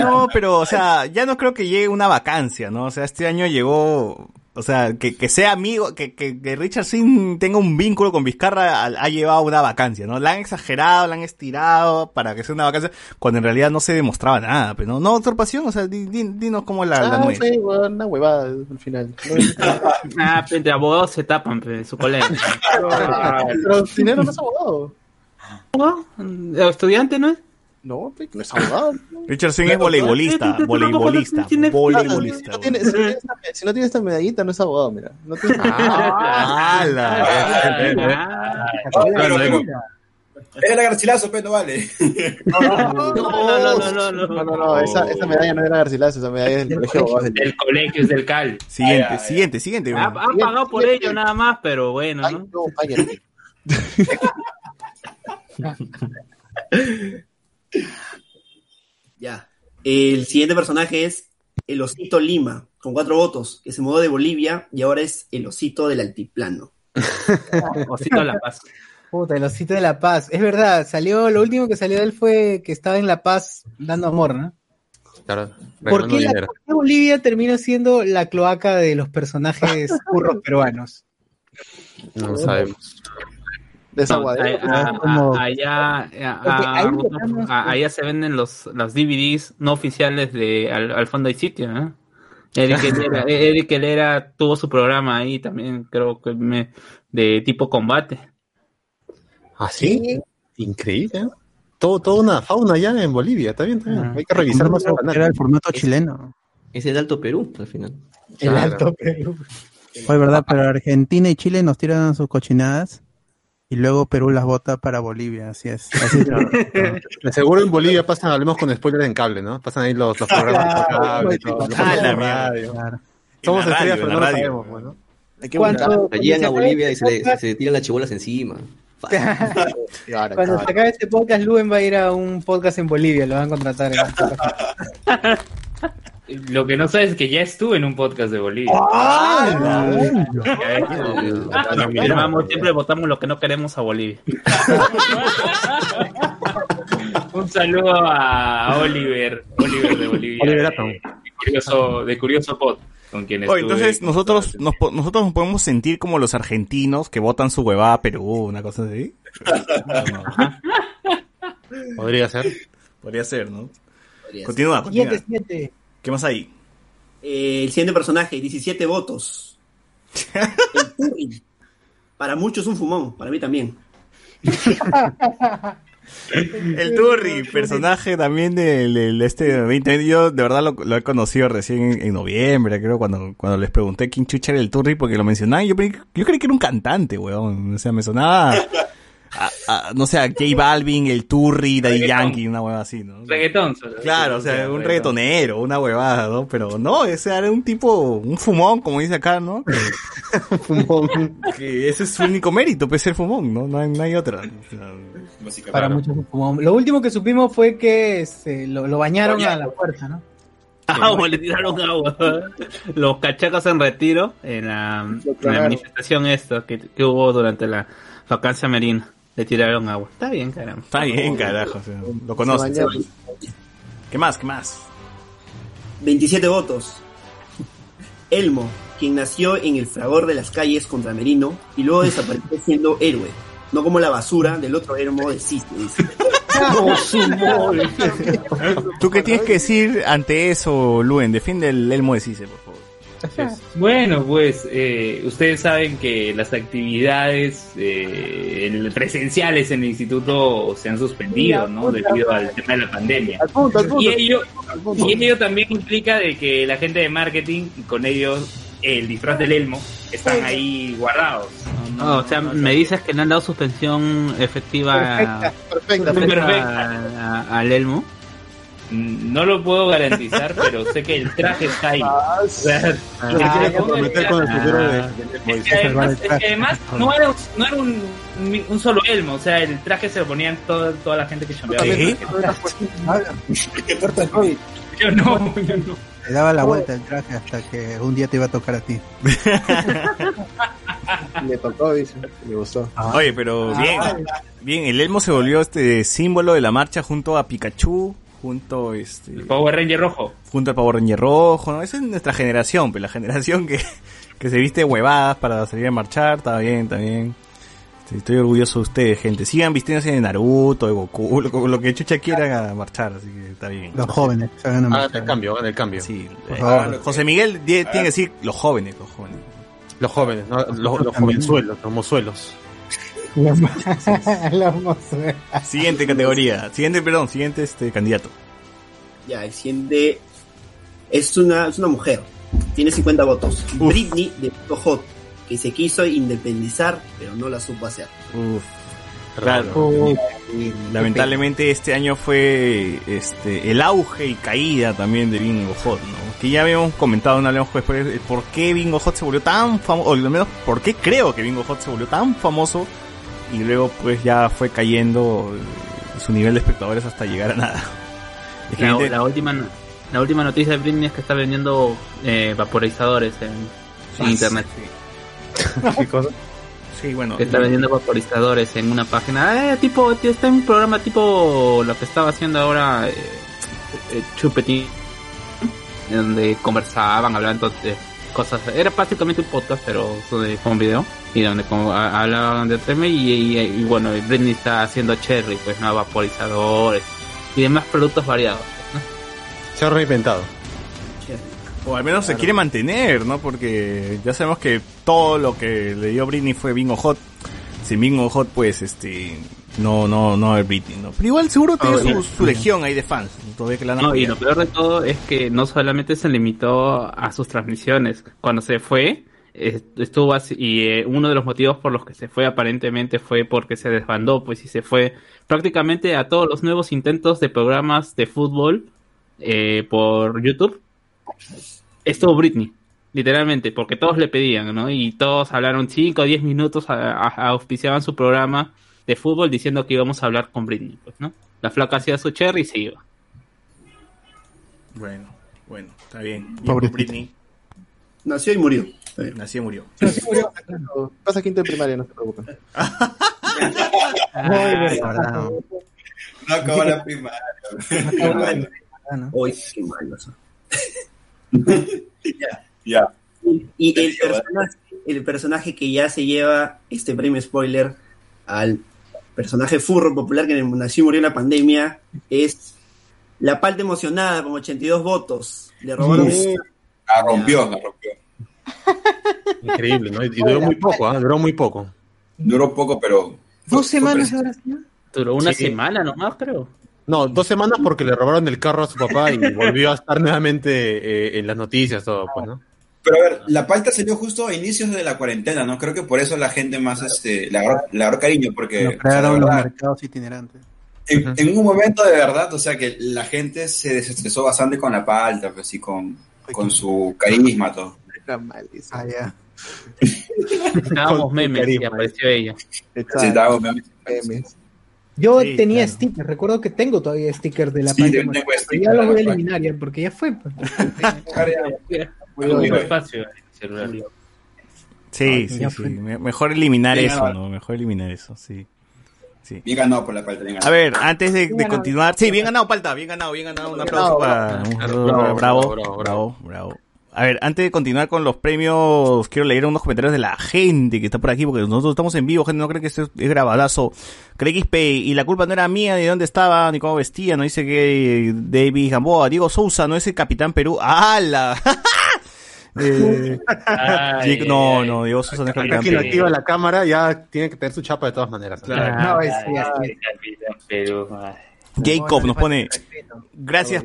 No, pero, o sea, ya no creo que llegue una vacancia, ¿no? O sea, este año llegó, o sea, que, que sea amigo, que, que, que Richard Sin tenga un vínculo con Vizcarra ha, ha llevado una vacancia, ¿no? La han exagerado, la han estirado para que sea una vacancia, cuando en realidad no se demostraba nada, pero no, no, Usurpación, o sea, di- di- dinos cómo la, la Ah, nuez. sí, weón, una huevada al final. Ah, entre abogados se tapan, pe, su colega. Pero dinero no es abogado. ¿No? ¿Estudiante no es? No, pe, no es abogado. Richard Swing es voleibolista, voleibolista, voleibolista. Si no tiene, esta, medallita, no es abogado, mira. No tiene... Ah, Era garcilazo, pero no vale. No, no, no, no, no, no, no, esa, esa medalla no era Garcilaso, esa medalla es del colegio de abogados. Del colegio es del CAL. Siguiente, siguiente, siguiente. Han pagado por ello nada más, pero bueno, ¿no? Ya. El siguiente personaje es el Osito Lima, con cuatro votos, que se mudó de Bolivia y ahora es el Osito del Altiplano. Osito de la Paz. Puta, el osito de La Paz. Es verdad, salió, lo último que salió de él fue que estaba en La Paz dando amor, ¿no? Claro. ¿Por qué, la, dinero. por qué Bolivia termina siendo la cloaca de los personajes burros peruanos? No sabemos. No, a- a- a- allá, a- Porque a- ahí a- a- allá se venden los, los DVDs no oficiales de Al, al fondo hay sitio, ¿eh? Eric Helera, Eric Helera tuvo su programa ahí también, creo que me, de tipo combate. ¿Ah, sí? Increíble, ¿eh? Todo, toda una fauna ya en Bolivia, está bien, está bien. Hay que revisar más. Era el formato chileno. Es el Alto Perú, al final. El Alto Perú. Fue verdad, pero Argentina y Chile nos tiran sus cochinadas y luego Perú las vota para Bolivia, así es. Así es. De seguro en Bolivia pasan, hablemos con spoiler en cable, ¿no? Pasan ahí los, los programas por cable y todo. Ah, la radio. mierda. Somos estrellas, radio, pero no lo sabemos, pues, ¿no? Hay que ¿Cuánto- buscar. cuando Llegan a Bolivia y este se, le- se tiran las chibolas encima. Cuando se acabe este podcast, Luen va a ir a un podcast en Bolivia, lo van a contratar. Lo que no sabes es que ya estuve en un podcast de Bolivia. Firmamos, siempre votamos lo que no queremos a Bolivia. Un saludo a Oliver, Oliver de Bolivia. Oliver de, Atom. de curioso, de curioso pod, con quien Oye, entonces nosotros nos, nosotros nos podemos sentir como los argentinos que votan su huevada a Perú, una cosa así. Podría ser. Podría ser, ¿no? Podría Continúa, continúa. Siguiente, siguiente. ¿Qué más hay? Eh, el siguiente personaje, 17 votos. El Turri. Para muchos un fumón, para mí también. El Turri, personaje también del, del este 2020. Yo de verdad lo, lo he conocido recién en, en noviembre, creo, cuando, cuando les pregunté quién chucha era el Turri, porque lo mencionaban. Yo, yo creí que era un cantante, weón. O sea, me sonaba, a- a- no sé, a J Balvin, el Turri, Daddy Reggaetón. Yankee, una hueva así, ¿no? Reggaetón. solo. Claro, o sea, un reggaetonero, una huevada, ¿no? Pero no, ese era un tipo, un fumón, como dice acá, ¿no? Que, Fumón. que ese es su único mérito, pues ser fumón, ¿no? No hay, no hay otra. O sea, Para muchos un fumón. Lo último que supimos fue que este, lo, lo bañaron a la fuerza, ¿no? Agua, le tiraron agua. Los cachacos en retiro en la, en la claro. manifestación esta que, que hubo durante la vacancia marina. Le tiraron agua. Está bien, caramba. Está bien, carajo, lo conoces. ¿Qué más? ¿Qué más? 27 votos. Elmo, quien nació en el fragor de las calles contra Merino y luego desapareció siendo héroe. No como la basura del otro Elmo de Cisne, dice. ¿Tú qué tienes que decir ante eso, Luen? Defiende el Elmo de Cise, por. Bueno, pues eh, ustedes saben que las actividades eh, presenciales en el instituto se han suspendido, ¿no? Debido al tema de la pandemia. Al punto, al punto. Y ello, Al punto. y ello también implica de que la gente de marketing y con ellos el disfraz del elmo están ahí guardados. No, no, o sea, no, me dices que le han dado suspensión efectiva Perfecta, perfecta, perfecta perfecta. a- al Elmo. No lo puedo garantizar, pero sé que el traje está ahí. O sea, Ah, que comprometer el con el futuro de, Ah. de Es que además, es que además no era, no era un, un solo elmo, o sea, el traje se lo ponían todo, toda la gente que chambeaba. ¿Qué? Yo no, yo no. Le daba la vuelta el traje hasta que un día te iba a tocar a ti. Le tocó, dice. Le gustó. Oye, pero bien, bien, el Elmo se volvió este símbolo de la marcha junto a Pikachu, junto este El Power Ranger rojo. junto al Power Ranger rojo, ¿no? Esa es nuestra generación, pues la generación que, que se viste huevadas para salir a marchar, está bien, está bien. Estoy orgulloso de ustedes, gente. Sigan vistiéndose de Naruto, de Goku, lo, lo que chucha quieran a marchar, así que está bien. Los jóvenes hagan a Hagan marchar. el cambio, hagan el cambio. Sí, Por eh, favor. José Miguel tiene que decir los jóvenes, los jóvenes. Los jóvenes, ¿no? los, los jovenzuelos, los mozuelos. Los mozos. Siguiente categoría, siguiente, perdón, siguiente este candidato. Ya, el siguiente es una, es una mujer. Tiene 50 votos. Britney de Puto Hot, que se quiso independizar, pero no la supo hacer. Uf. Claro. Oh, Lamentablemente este año fue este el auge y caída también de Bingo Hot, ¿no? Que ya habíamos comentado una vez después por qué Bingo Hot se volvió tan famoso, o al menos por qué creo que Bingo Hot se volvió tan famoso y luego pues ya fue cayendo su nivel de espectadores hasta llegar a nada. La, última la última noticia de Britney es que está vendiendo eh, vaporizadores en, en Ah, internet. ¿Qué cosa? sí, bueno, Que está vendiendo vaporizadores en una página. Eh, tipo, está en un programa tipo lo que estaba haciendo ahora eh, eh, Chupetín, en donde conversaban, hablaban to- de cosas. Era prácticamente un podcast, pero sobre- con video. Y donde como, a- hablaban de tema y, y- y, bueno, Britney está haciendo cherry, pues no vaporizadores y demás productos variados. Se ha reinventado. o al menos se quiere mantener, ¿no? Porque ya sabemos que todo lo que le dio Britney fue Bingo Hot. Sin Bingo Hot, pues, este, no, no, no Britney, ¿no? Pero igual seguro tiene Oh, su, legión ahí de fans. Todavía que la han No, y lo peor de todo es que no solamente se limitó a sus transmisiones. Cuando se fue, estuvo así, y eh, uno de los motivos por los que se fue aparentemente fue porque se desbandó, pues y se fue prácticamente a todos los nuevos intentos de programas de fútbol eh, por YouTube. Estuvo Britney, literalmente, porque todos le pedían, ¿no? Y todos hablaron 5 o 10 minutos, a- a- auspiciaban su programa de fútbol diciendo que íbamos a hablar con Britney, pues, ¿no? La flaca hacía su cherry y se iba. Bueno, bueno, está bien. Pobrecita. Britney. Nació y murió. Está bien. Nació y murió. Pasa quinto de primaria, no se preocupen. Guardado. No acabó la primaria. ¿no? Uy, qué malo eso. Ya. Y el personaje, el personaje que ya se lleva este premio spoiler al personaje furro popular que nació y murió en la pandemia es la palta emocionada con 82 votos. Le robaron La rompió, la rompió. Increíble, ¿no? Y duró muy poco, ¿ah? Duró muy poco. Duró poco, pero. Dos semanas ahora sí. Duró una Sí. semana nomás, creo. No, dos semanas porque le robaron el carro a su papá y volvió a estar nuevamente eh, en las noticias, todo, pues, ¿no? Pero a ver, la palta salió justo a inicios de la cuarentena, ¿no? Creo que por eso la gente más este, le, agarró, le agarró cariño, porque Lo o sea, crearon los mercados itinerantes. en, en un momento de verdad, o sea, que la gente se desestresó bastante con la palta, pues, y con, con su carisma, todo. Era malísimo. Ah, ya. Estábamos memes y carisma. apareció ella. Sí, me- Memes. Yo Sí, tenía claro. stickers, recuerdo que tengo todavía stickers de la Sí, stickers Ya los voy a eliminar ya, porque ya fue. pues. Espacio el celular. Sí, Ah, sí, sí. Me- Mejor eliminar Bien eso. Mejor eliminar eso, sí. Sí. Bien ganado por la palta, bien A ver, antes de, continuar, sí, bien ganado, Palta, bien ganado, bien ganado. Un aplauso para. un- Bravo, bravo, bravo, bravo, bravo, bravo. A ver, antes de continuar con los premios, quiero leer unos comentarios de la gente que está por aquí, porque nosotros estamos en vivo, gente, no cree que esto es grabadazo. XP, y la culpa no era mía, ni de dónde estaba, ni cómo vestía, no dice que David Gamboa, Diego Sousa, no es el Capitán Perú. ¡Hala! Eh, Ay, no, ay, no, Diego Sousa no es capitán. quien activa la cámara ya tiene que tener su chapa de todas maneras. Claro. No, es- ay. Jacob nos pone, gracias,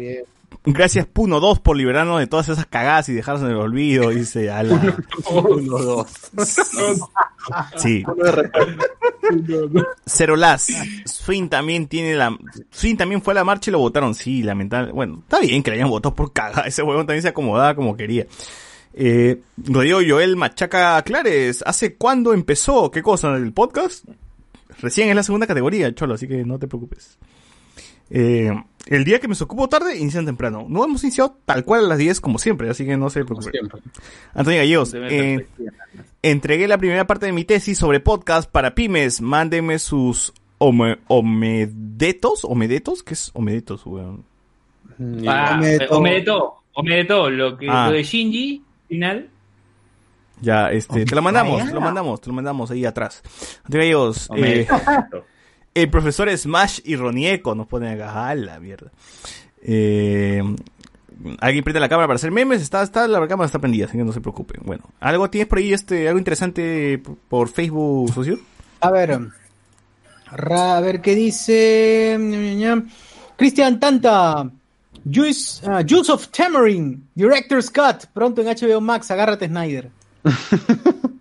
gracias Puno 2 por liberarnos de todas esas cagadas y dejarnos en el olvido, dice Ala. Uno, dos. Sí. Cero Las. Swing también tiene la. Swing también fue a la marcha y lo votaron. Sí, lamentable. Bueno, está bien que le hayan votado por caga. Ese huevón también se acomodaba como quería. Eh, Rodrigo Joel Machaca Clares. ¿Hace cuándo empezó? ¿Qué cosa? ¿El podcast? Recién es la segunda categoría, cholo, así que no te preocupes. Eh, el día que me ocupo tarde, inician temprano. No hemos iniciado tal cual a las 10 como siempre, así que no se preocupen. Antonio Gallegos, eh. Entregué la primera parte de mi tesis sobre podcast para pymes. Mándenme sus ome- omedetos. ¿Omedetos? ¿Qué es omedetos, weón? Ah, Omedeto. Omedeto, Omedeto, lo que Ah. lo de Shinji, final. Ya, este, te lo mandamos, te lo mandamos, te lo mandamos ahí atrás. Antonio Gallegos, eh, el profesor Smash y Ronieco nos ponen acá. ¡A la mierda! Eh, Alguien prende la cámara para hacer memes, está, está, la cámara está prendida, así que no se preocupen. Bueno, ¿algo tienes por ahí, este, algo interesante por Facebook, socio? A ver, ra- a ver qué dice. Cristian Tanta. Juice, ah, Juice of Tamarind, Director's Cut, pronto en HBO Max, agárrate Snyder.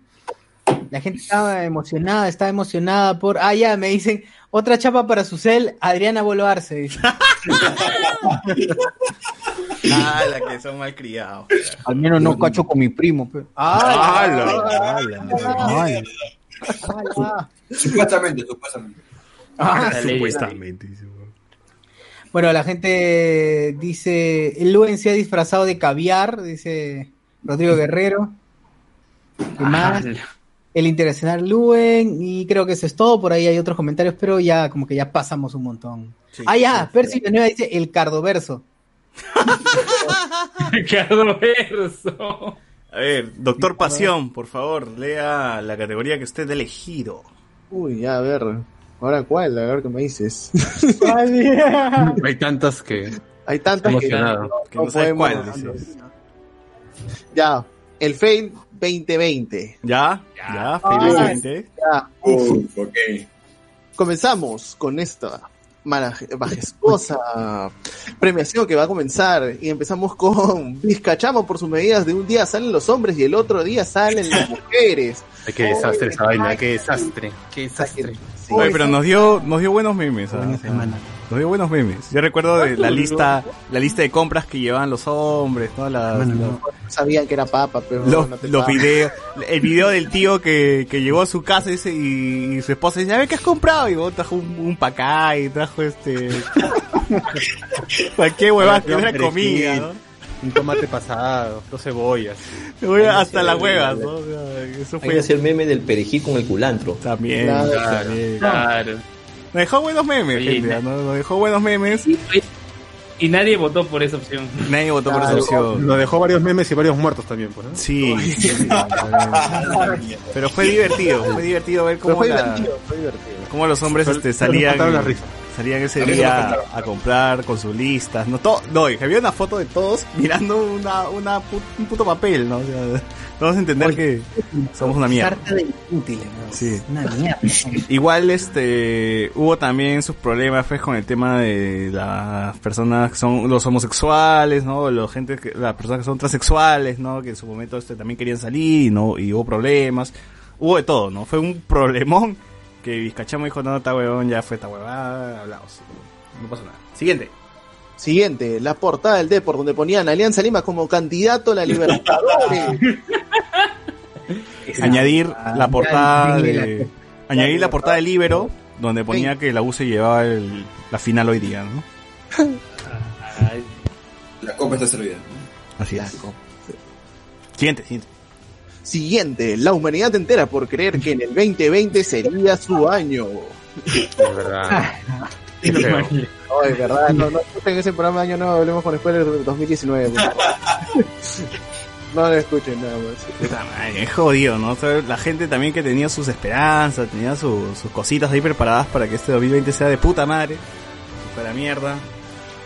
La gente estaba emocionada, estaba emocionada por. Ah, ya, me dicen, otra chapa para su cel, Adriana Boloarse. dice. Ah, la que son malcriados. Al menos no cacho con mi primo. pe. Ah. Supuestamente, supuestamente. Ah. Supuestamente. Bueno, la gente dice, el Luen se ha disfrazado de caviar, dice Rodrigo Guerrero. ¿Qué más? El internacional Luen, y creo que eso es todo. Por ahí hay otros comentarios, pero ya como que ya pasamos un montón. Sí, ah, ya, sí, Percy Villanueva dice el cardoverso. Ricardo Verso. A ver, doctor Pasión, por favor, lea la categoría que usted ha elegido. Uy, ya, a ver. Ahora cuál, a ver qué me dices. Hay tantas que. Hay tantas que Emocionado. Que no podemos- cuál, dices. Ya, el Fail 2020. ¿Ya? ¿Ya? Ah, Felizmente. Ya, Uf, ok. comenzamos con esta majestuosa premiación que va a comenzar y empezamos con Vizcachamo por sus medidas de un día salen los hombres y el otro día salen las mujeres. Ay, qué desastre esa vaina, qué desastre. Qué desastre. Sí, Oye, pero nos dio, nos dio buenos memes. ah, Buena sea, semana. Nos dio buenos memes. Yo recuerdo de la lista, la lista de compras que llevaban los hombres, ¿no? Las- Bueno, los- no. sabían que era papa, pero los, no te los pasa. videos, el video del tío que, que llegó a su casa y, y su esposa dice, a ver qué has comprado, y vos trajo un, un pacá y trajo este, cualquier huevada que era comida, ¿no? Un tomate pasado, dos cebollas. Voy hasta las huevas, ¿no? O sea, eso Hay que fue hacer meme del perejil con el culantro. también, Claro, también. Claro. Nos dejó buenos memes, gente, ¿no? Nos dejó buenos memes. Y nadie votó por esa opción. Nadie votó por esa opción. Nos dejó varios memes y varios muertos también, pues, ¿no? Sí, pero fue divertido, fue divertido ver cómo, fue la- divertido, fue divertido. cómo los hombres este, salían, salían ese día a comprar con sus listas. No, todo, no, y había una foto de todos mirando una, una pu- un puto papel, ¿no? O sea, vamos a entender que somos una mierda. Sarta de inútiles, ¿no? Sí. Una mierda. Igual este hubo también sus problemas pues, con el tema de las personas que son los homosexuales, ¿no? Los gente que, las personas que son transexuales, ¿no? Que en su momento este también querían salir y no y hubo problemas. Hubo de todo, ¿no? Fue un problemón que Vizcachamo dijo, "No, está huevón, ya fue esta huevada, hablamos." No pasa nada. Siguiente. Siguiente, la portada del Deport, donde ponían Alianza Lima como candidato a la Libertadores. Añadir la portada de añadir la portada del Libero donde ponía que la U se llevaba el- la final hoy día, ¿no? La copa está servida. Así es. Siguiente, siguiente. Siguiente, la humanidad entera por creer que en el 2020 sería su año. Es verdad. Qué feo. Ay, verdad, no, no escuchen ese programa de año nuevo, hablemos con spoilers del 2019. por favor. no lo escuchen nada más. Es jodido, ¿no? O sea, la gente también que tenía sus esperanzas, tenía su- sus cositas ahí preparadas para que este 2020 sea de puta madre. Para mierda.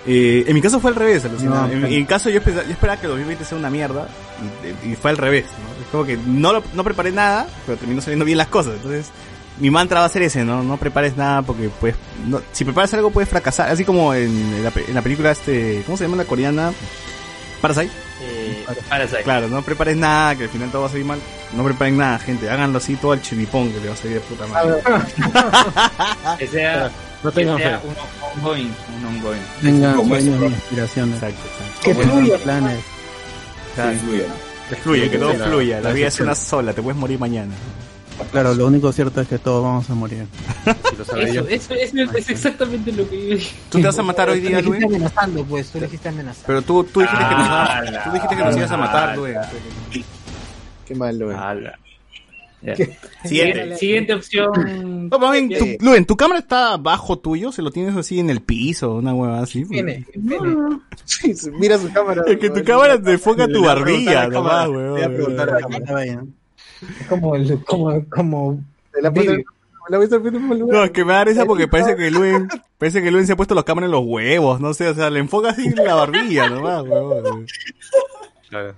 Eh, en mi caso fue al revés. No, en, mi caso yo, esperaba- yo esperaba que el 2020 sea una mierda y, y fue al revés. ¿no? Como que no, lo- no preparé nada, pero terminó saliendo bien las cosas. Entonces, mi mantra va a ser ese, ¿no? No prepares nada porque pues, no- si preparas algo puedes fracasar. Así como en la, pe- en la película este, ¿cómo se llama la coreana? Parasite. Eh, Parasite. Claro, no prepares nada, que al final todo va a salir mal. No preparen nada, gente. Háganlo así todo al chivipón que le va a salir de puta madre. Que sea, No que tengan sea fe. un ongoing, un ongoing. Como inspiraciones. Exacto, exacto. Que fluya. planes. Sí. Que fluya, que todo La- fluya. La la vida es una sola, te puedes morir mañana. Claro, lo único cierto es que todos vamos a morir. Si lo sabe Eso, ella. eso, eso es exactamente lo que yo dije. ¿Tú te vas a matar hoy Tú día, le dijiste Luis? amenazando, pues, tú le dijiste amenazando. Pero tú, tú dijiste que nos, Ah, tú dijiste que nos ibas a matar, Luis. Qué mal, güey. Siguiente. Opción. No, tu. Luen, ¿tu cámara está bajo tuyo? ¿Se lo tienes así en el piso? Una hueva así. Tiene, Sí, Mira su cámara. Es que tu cámara te enfoca tu barbilla, nomás, voy a weón. preguntar a la cámara. Que vayan. Es como, el, como, como la. No, es que me da risa porque parece que Luen, parece que Luen se ha puesto los cámaras en los huevos, no sé, o sea, le enfoca así en la barbilla nomás, weón. Claro.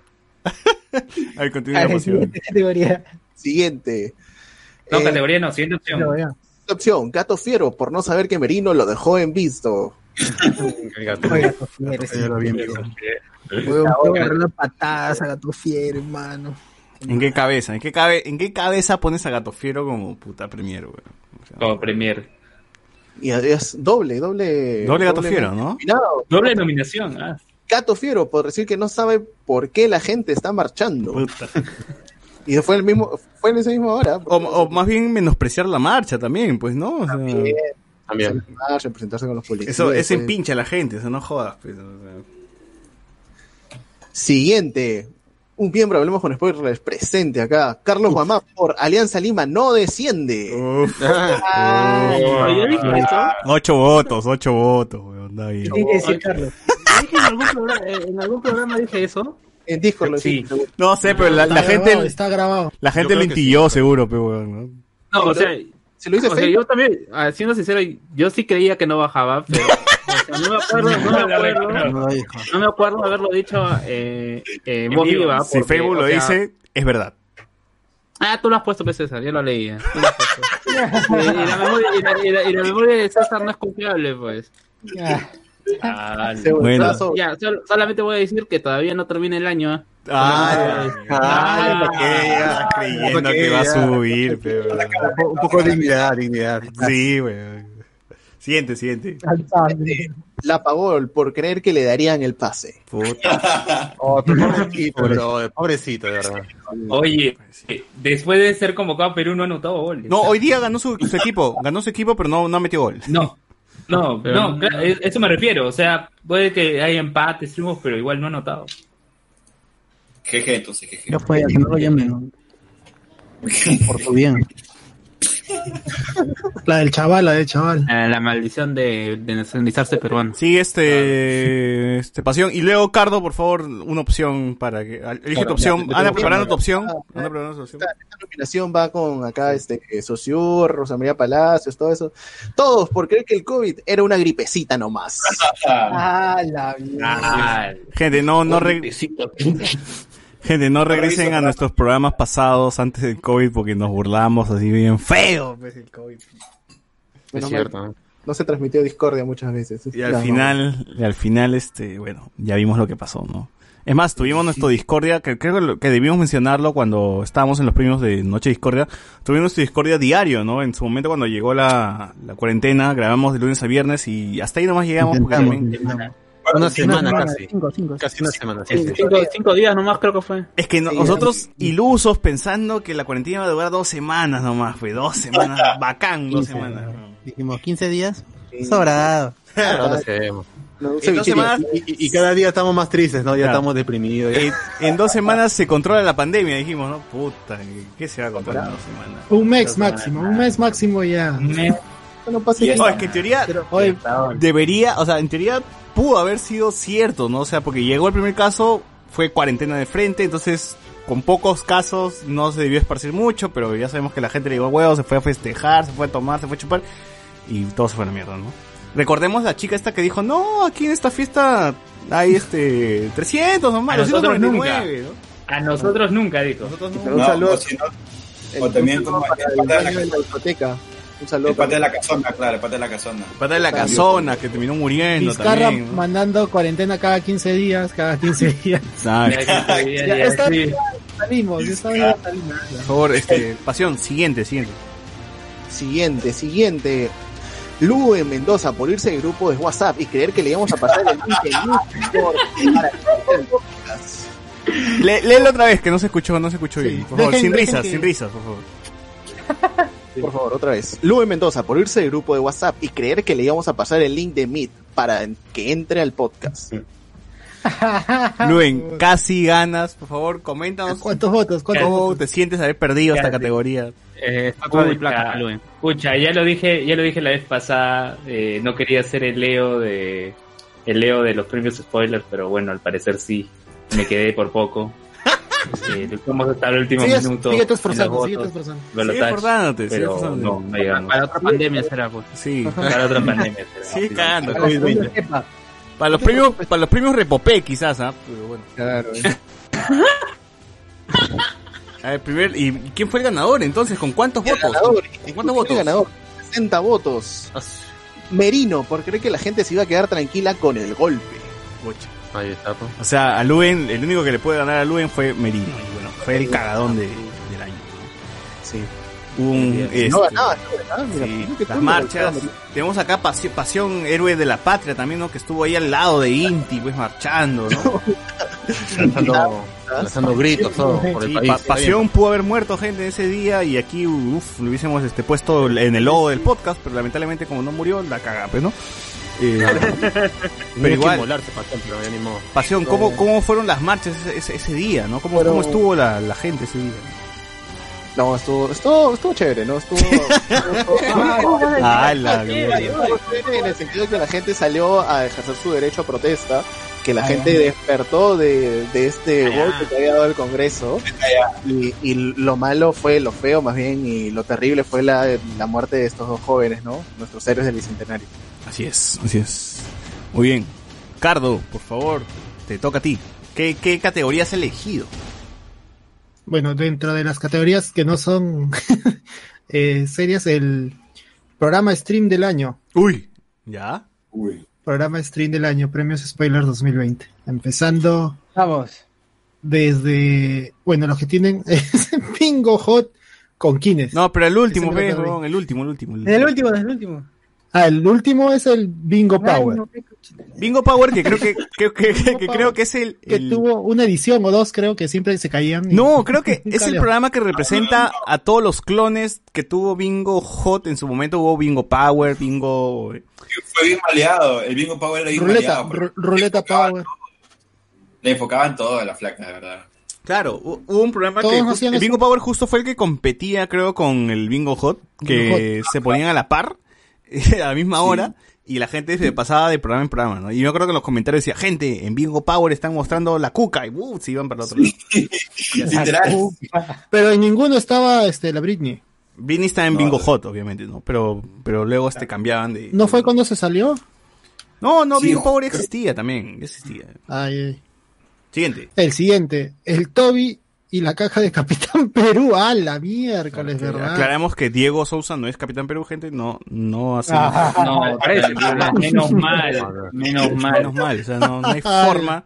A ver, continúa a la la emoción. siguiente categoría. Siguiente. No, Eh, categoría no, siguiente opción. No, opción, Gato Fiero, por no saber que Merino lo dejó en visto. El gato. Fiero, patadas a Gato Fiero, hermano. ¿En qué cabeza? ¿En qué, cabe, ¿En qué cabeza pones a Gato Fiero como puta premier, weón? O sea, Como premier. Y es doble, doble. Doble Gato Fiero, ¿no? nominado. Doble nominación. Ah. Gato Fiero, por decir que no sabe por qué la gente está marchando. Puta. Y fue el mismo, fue en esa misma hora. O, o más bien menospreciar la marcha también, pues, ¿no? O sea, También. Marcha, presentarse con los policías. eso, eso pues. empincha a la gente, eso no jodas, pues. o sea. Siguiente. Un miembro, hablemos con spoilers, presente acá. Carlos Mamá por Alianza Lima no desciende. Uf. Oye, ¿viste eso? Ocho votos, ocho votos, weón, está bien. ¿Qué tiene que decir Carlos? ¿Dije en algún programa, eh, en algún programa dije eso? En Discord lo Sí. dijiste. No sé, pero la, la Está grabado, gente, Está grabado. la gente lo intilló seguro, pero weón, ¿no? No, o sea, Se lo hice o sea, yo también, ah, siendo sincero, yo sí creía que no bajaba, pero o sea, no me acuerdo, no me acuerdo, No lo dijo. no me acuerdo haberlo dicho eh, eh, en voz viva. Si Facebook o lo sea, dice, es verdad. Ah, tú lo has puesto, pues, César, yo lo leía. Tú lo has puesto. y, y la memoria, y, la, y la- y la memoria de César no es confiable, pues. Ah, Bueno. Ya, sol- solamente voy a decir que todavía no termina el año. ¿eh? Ay, Ah, ¿para qué ya creyendo que va a subir, pero... Un po- Un poco de dignidad, dignidad. Sí, weón. Siguiente, siguiente. La pagó por creer que le darían el pase. Puta. Oh, pobrecito, bro, pobrecito, de verdad. Oye, después de ser convocado a Perú no ha anotado goles. No, hoy día ganó su, su equipo, ganó su equipo, pero no, no metió gol. No, no, Pero- no, claro, eso me refiero. O sea, puede que haya empates, triunfos, pero igual no ha anotado. Jeje, entonces, jeje. Ya fue, que no lo llamen. ¿no? Por tu bien. La del chaval, la del chaval. Eh, la maldición de, de nacionalizarse peruano. Sí, este, este pasión. Y luego, Cardo, por favor, una opción para que. Elige Claro, tu opción. ya, te- tengo preparando tu opción. Ah, Anda preparando tu opción. Esta nominación va con acá este Sociur, Rosa María Palacios, todo eso. Todos por creer que el COVID era una gripecita nomás. Ah, la Ah, Gente, no, no, re- gente, no regresen a nuestros programas pasados antes del COVID porque nos burlamos así bien feo. pues, el COVID. Es Menos cierto. ¿no? No se transmitió discordia muchas veces. Y al No, final, y al final, este, bueno, ya vimos lo que pasó, ¿no? Es más, tuvimos nuestro Discordia, que creo que lo- que debimos mencionarlo cuando estábamos en los premios de Noche Discordia. Tuvimos nuestro Discordia diario, ¿no? En su momento cuando llegó la, la cuarentena, grabamos de lunes a viernes y hasta ahí nomás llegamos porque también... Una semana semana, casi. Cinco, cinco. Casi una semana. sí, sí. Cinco, cinco días nomás creo que fue. Es que no- nosotros ilusos pensando que la cuarentena iba a durar dos semanas nomás, fue dos semanas, bacán, dos semanas. Dijimos 15 días. Sobrado. No, un En dos semanas, Y, y- y cada día estamos más tristes, ¿no? Ya Claro. estamos deprimidos. ya. en, en dos semanas se controla la pandemia, dijimos, ¿no? Puta, ¿qué se va a controlar en dos semanas? Un mes máximo, un mes máximo ya. me- No pasa nada. No, es que en teoría Oye, debería, o sea, en teoría pudo haber sido cierto, ¿no? O sea, porque llegó el primer caso, fue cuarentena de frente, entonces con pocos casos no se debió esparcir mucho, pero ya sabemos que la gente le llegó huevos, se fue a festejar, se fue a tomar, se fue a chupar y todo se fue a la mierda, ¿no? Recordemos la chica esta que dijo, no, aquí en esta fiesta hay este 300 nomás, A nosotros 299, ¿no? A nosotros nunca, dijo. Un saludo. o si no, o también como para el el pata de dueño de la la discoteca. Un saludo el pata de la casona, claro, el pata de la casona. Pata de la casona que terminó muriendo Vizcarra también. ¿no? mandando cuarentena cada 15 días, cada 15 días. Exacto. Ya, está- sí. Salimos, ya está bien, salimos. Por favor, este, pasión, siguiente, siguiente. Siguiente, siguiente. Lugo en Mendoza por irse del grupo de WhatsApp y creer que le íbamos a pasar el link en para el léelo otra vez, que no se escuchó, no se escuchó bien. Por favor, Dejen- sin risas, que- sin risas, por favor. Por favor, otra vez. Lugo en Mendoza por irse del grupo de WhatsApp y creer que le íbamos a pasar el link de Meet para que entre al podcast. Luen, casi ganas, por favor, coméntanos ¿Cuántos votos? ¿Cuántos cómo votos? te sientes haber perdido esta categoría. Eh, plata, Luen. pucha, ya lo dije, ya lo dije la vez pasada, eh, no quería ser el Leo de el Leo de los premios spoilers, pero bueno, al parecer sí, me quedé por poco. Eh, luchamos hasta el último Sigue, minuto. sigue esforzando, sigue esforzando. Sigue esforzándote, sigue pero esforzándote. no, no llegamos. Para otra pandemia será, pues. Sí, Para otra pandemia. será. sigue Sí. cagando. Para los premios, para los premios Repopé quizás, ¿ah? Pero bueno. Claro. A ver, primer, ¿y quién fue el ganador entonces? ¿Con cuántos El votos? ganador, ¿Con cuántos el votos? ganador, 60 votos. Merino, por creer que la gente se iba a quedar tranquila con el golpe. Pucha. Ahí está, pues. O sea, a Luen, el único que le puede ganar a Luen fue Merino. Y bueno, fue el cagadón de, del año. Sí. Un, este, No ganaba, no ganaba, mira, sí, mira que las tú, marchas. Tenemos acá Pasión, Pasión, héroe de la patria también, ¿no? Que estuvo ahí al lado de Inti, pues marchando, ¿no? Lanzando, lanzando gritos todo por el Sí, país. Pa- Pasión pudo haber muerto gente ese día y aquí, uff, lo hubiésemos este, puesto en el logo del podcast, pero lamentablemente como no murió, la caga, pues, ¿no? Eh, pero igual, molarse, Pasión, pero. Pasión, ¿cómo, ¿cómo fueron las marchas ese, ese- ese día, no? ¿Cómo, Pero- cómo estuvo la, la gente ese día? No, estuvo, estuvo, estuvo chévere, ¿no? Estuvo, estuvo- Ah, la estuvo chévere en el sentido de que la gente salió a ejercer su derecho a protesta, que la Ah, gente despertó de, de este golpe que había dado el Congreso, y, y lo malo fue, lo feo más bien, y lo terrible fue la, la muerte de estos dos jóvenes, ¿no? Nuestros héroes del Bicentenario. Así es, así es. Muy bien. Cardo, por favor, te toca a ti. ¿Qué, qué categoría has elegido? Bueno, dentro de las categorías que no son eh, serias, el programa stream del año. Uy, ¿ya? Uy. Programa stream del año, premios Spoilers 2020. Empezando Vamos. desde, bueno, los que tienen es Bingo Hot con Kines. No, pero el último, ve, el último, el último. el En el último. último, en el último. Ah, el último es el Bingo Power, Bingo Power, que creo que, que, que- que- que creo que es el... que tuvo una edición o dos, creo que siempre se caían. y- No, creo que es el programa que representa a todos los clones que tuvo Bingo Hot. En su momento hubo Bingo Power, Bingo... Fue bien maleado, el Bingo Power era bien Ruleta, maleado. ru- ruleta Power. Le enfocaban todo a la flaca, de verdad. Claro, hu- hubo un programa Todos que... el eso. Bingo Power justo fue el que competía, creo, con el Bingo Hot, que se ponían a la par, a la misma hora, y la gente se pasaba de programa en programa, ¿no? Y yo creo que en los comentarios decía, gente, en Bingo Power están mostrando la cuca, y uh, se iban para el otro lado. Literal. Pero en ninguno estaba este la Britney. Vinny está en No, Bingo no. Hot, obviamente, ¿no? Pero, pero luego este cambiaban de... ¿No fue cuando se salió? No, no, Sí, Bingo Power existía también, existía. Ay, ay. Siguiente. El siguiente, el Toby y la caja de Capitán Perú. Ah, la miércoles, ¿verdad? Aclaramos que Diego Sousa no es Capitán Perú, gente, no, no hace... Ah, No, parece, menos mal, menos mal. Menos mal, o sea, no, no hay forma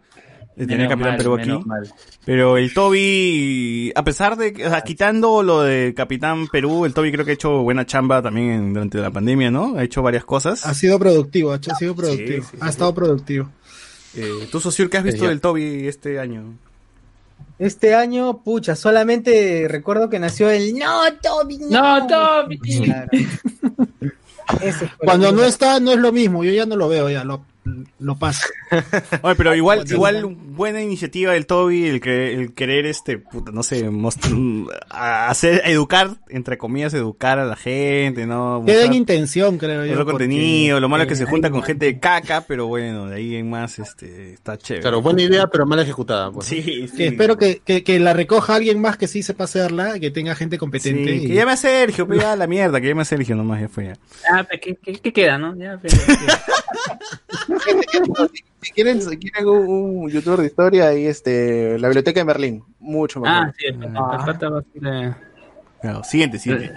de tener Menos Capitán mal, Perú aquí. Pero el Toby, a pesar de, que- o sea, quitando lo de Capitán Perú, el Toby creo que ha hecho buena chamba también en- durante la pandemia, ¿no? Ha hecho varias cosas. Ha sido productivo, ha sido productivo. sí, ha sí. estado productivo. Eh, ¿Tú, Socio, qué has visto ya. del Toby este año? Este año, pucha, solamente recuerdo que nació el No, Toby, No, Toby. Claro. Ese fue Cuando no está, no es lo mismo. Yo ya no lo veo, ya lo lo pasa. Oye, pero igual, igual buena iniciativa del Toby, el que, el querer este, puta, no sé, hacer, educar, entre comillas, educar a la gente, ¿no? Queda en Mostrar intención, creo yo. otro contenido, lo malo es que se junta con gente de caca, pero bueno, de ahí en más, este, está chévere. Claro, buena idea, pero mal ejecutada. pues. Sí, Que espero que, que, que la recoja alguien más que sí sepa hacerla, que tenga gente Sí, competente. y- que llame a Sergio, pues ya la mierda, que llame a Sergio nomás, ya fue ya. Ah, pero ¿qué, qué, qué queda, no? Ya, pero- Si quieren, si quieren un, un youtuber de historia, ahí este, la biblioteca de Berlín. Mucho mejor. ah, sí, el pata- el pata va a ser, eh, siguiente, siguiente.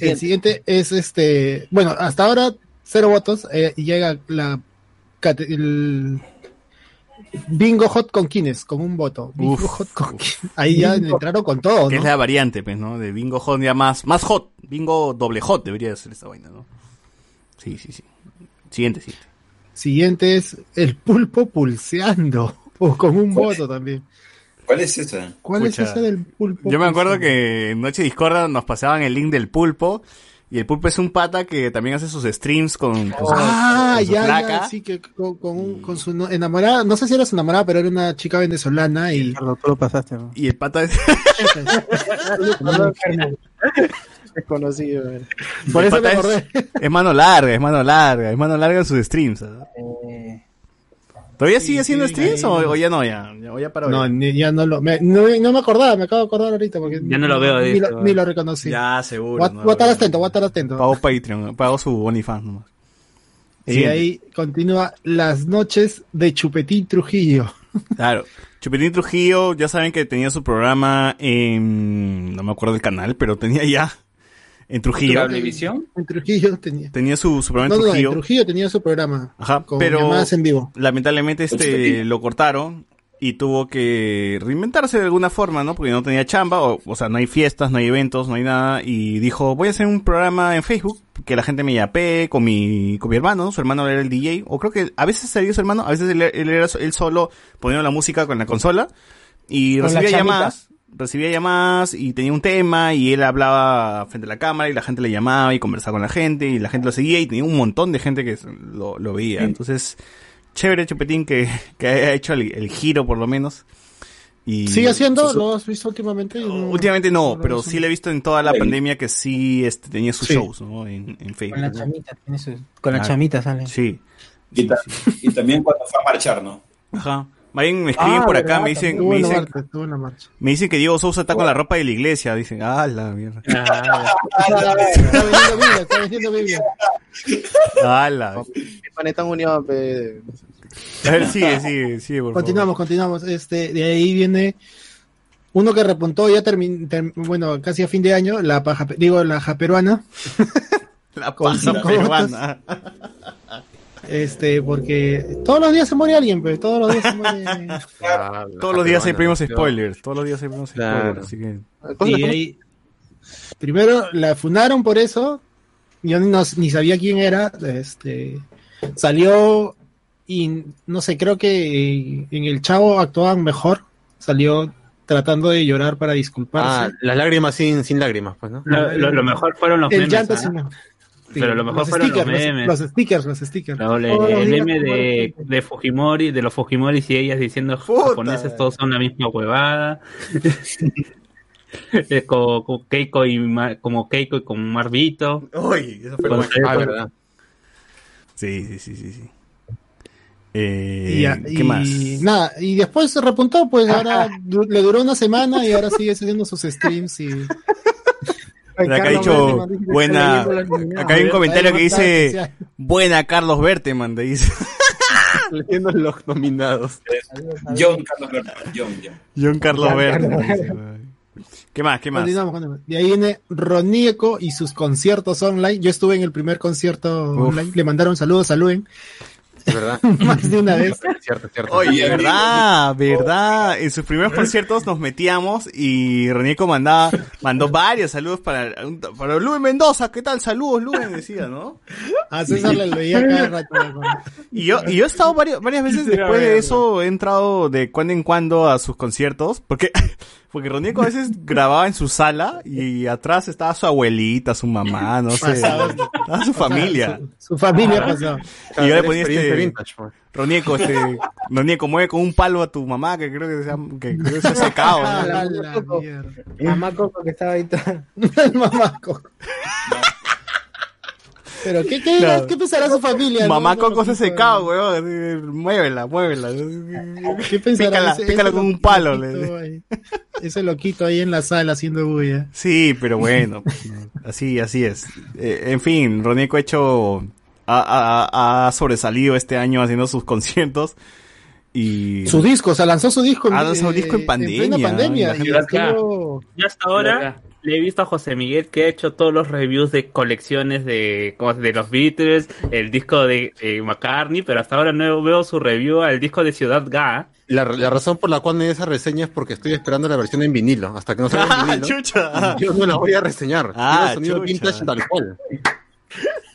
El siguiente es este, bueno, hasta ahora cero votos eh, y llega la el Bingo Hot con Kines, con un voto. Bingo Uf. Hot con Kines. Ahí ya entraron con todo, Que es ¿no? la variante, pues, ¿no? De bingo hot ya más, más hot. Bingo doble hot debería ser esta vaina, ¿no? Sí, sí, sí. Siguiente, siguiente. Siguiente es el pulpo pulseando, o con un voto también. ¿Cuál es esa? ¿Cuál es ese del pulpo? Yo me acuerdo pulseando? que en Noche Discorda nos pasaban el link del pulpo. Y el pulpo es un pata que también hace sus streams con, con su- Ah, con su ya, flaca. ya, sí, que con, con, un- con su no- enamorada, no sé si era su enamorada, pero era una chica venezolana y... Carlos, tú lo pasaste. ¿no? Y el pata es... Desconocido. eh. Por eso me acordé. es, es mano larga, es mano larga, es mano larga en sus streams. ¿sabes? ¿Todavía Sí, sigue haciendo sí, streams o, o ya no? Ya, ya, o ya paró. No, ya? ni- ya no lo, me, no, no me acordaba, me acabo de acordar ahorita porque Ya no lo veo, ni, lo, ni lo reconocí. Ya, seguro. voy, a- no, voy a estar atento, voy a estar atento. Pagó Patreon, pagó su OnlyFans nomás. y Siguiente. ahí continúa las noches de Chupetín Trujillo. Claro. Chupetín Trujillo, ya saben que tenía su programa en... No me acuerdo del canal, pero tenía ya... En Trujillo. ¿Cablevisión? En Trujillo tenía. Tenía su, su programa No, en no, en Trujillo. Trujillo tenía su programa Ajá, con pero llamadas en vivo. lamentablemente este lo cortaron y tuvo que reinventarse de alguna forma, ¿no? Porque no tenía chamba, o, o sea, no hay fiestas, no hay eventos, no hay nada, y dijo, voy a hacer un programa en Facebook, que la gente me yapee con mi, con mi hermano, ¿no? Su hermano era el DJ, o creo que a veces sería su hermano, a veces él, él era él solo poniendo la música con la consola, y Con recibía llamadas, recibía llamadas y tenía un tema y él hablaba frente a la cámara y la gente le llamaba y conversaba con la gente y la gente lo seguía y tenía un montón de gente que lo, lo veía. Entonces, chévere Chupetín que, que haya hecho el, el giro por lo menos. Y ¿Sigue haciendo? ¿Lo has visto últimamente? No- Últimamente no, pero sí le he visto en toda la Sí. pandemia que sí este, tenía sus Sí. shows ¿no? en, en Facebook. Con la chamita, tiene su- con la Ah. chamita sale. Sí. Y, ta- y también cuando fue a marchar, ¿no? Ajá. Me escriben Ah, por acá, verdad, me dicen, me dicen, marcha, me dicen que Diego Sousa está con la ropa de la iglesia. Dicen, ah, la mierda. ah, Está Biblia, está vendiendo Biblia. Ah, la. Pe. A ver, sigue, sigue, sigue, por Continuamos, continuamos. Este, de ahí viene uno que repuntó ya termin, term- bueno, casi a fin de año, la paja, digo, la japeruana, favor. La paja peruana. Este, porque todos los días se muere alguien, pues, todos los días se muere. Claro, Todos los días hay primos spoilers. Todos los días hay primos Claro. spoilers. Así que. y ahí, primero la funaron por eso, yo ni, no- ni sabía quién era, este, salió y no sé, creo que en el Chavo actuaban mejor, salió tratando de llorar para disculparse. Ah, las lágrimas sin, sin lágrimas, pues, ¿no? lo, lo- lo mejor fueron los el memes. llanto ¿ah? Pero lo mejor fueron los stickers, memes. Los, stickers, los stickers. No, le- los el meme de, de Fujimori, de los Fujimoris y ellas diciendo Puta. japoneses todos son la misma huevada. Es como, como Keiko y Mar- como Keiko y como Marvito. Uy, eso fue. Ah, verdad. Sí, sí, sí, sí. sí. Eh, Y, ¿Qué y más? nada, y después se repuntó, pues ahora du- le duró una semana y ahora sigue haciendo sus streams y Pero acá ha dicho Berteman buena. hay un comentario que dice especial. buena Carlos Berteman, te dice. Leyendo los nominados. John Carlos Berta. John, John. John Carlos Berteman. ¿Qué más? ¿Qué más? Continuamos, continuamos. De ahí viene Ronieco y sus conciertos online. Yo estuve en el primer concierto Uf. online. Le mandaron saludos, saluden. Es verdad. Más de una vez. Cierto, cierto. Oye, verdad, verdad. En sus primeros conciertos nos metíamos y Renieco mandaba, mandó varios saludos para, para Luis Mendoza. ¿Qué tal? Saludos, Luis, decía, ¿no? A César le veía cada rato. Y yo, y yo he estado varias, varias veces después de eso, he entrado de cuando en cuando a sus conciertos, porque Porque Ronieco a veces grababa en su sala y atrás estaba su abuelita, su mamá, no sé. Estaba su familia. Su, su familia pasó. Y yo le ponía este. vintage, pues. Ronieco, este. Ronieco, mueve con un palo a tu mamá que creo que se ha, que creo que se ha secado. ¿no? la. Mamá Coco que estaba ahí. Mamá Coco. Pero ¿qué, qué. ¿qué pensará su familia? Mamá No, Coco se secado, weón. Muévela, muévela. ¿Qué pensará Pícala, ese- pícala ese con un loquito palo. le- ahí? Ese loquito ahí en la sala haciendo bulla. Sí, pero bueno, pues, así, así es. Eh, en fin, Ronieco ha hecho, ha, ha- ha sobresalido este año haciendo sus conciertos y Su disco, o sea, lanzó su disco. Ha lanzado disco en pandemia, plena pandemia. y Y estuvo- Y hasta ahora le he visto a José Miguel que ha hecho todos los reviews de colecciones de, de los Beatles, el disco de eh, McCartney, pero hasta ahora no veo su review al disco de Ciudad Ga. La, la razón por la cual me di esa reseña es porque estoy esperando la versión en vinilo. Hasta que no salga en vinilo, chucha. yo no la voy a reseñar. Ah, Quiero el sonido chucha. vintage tal cual.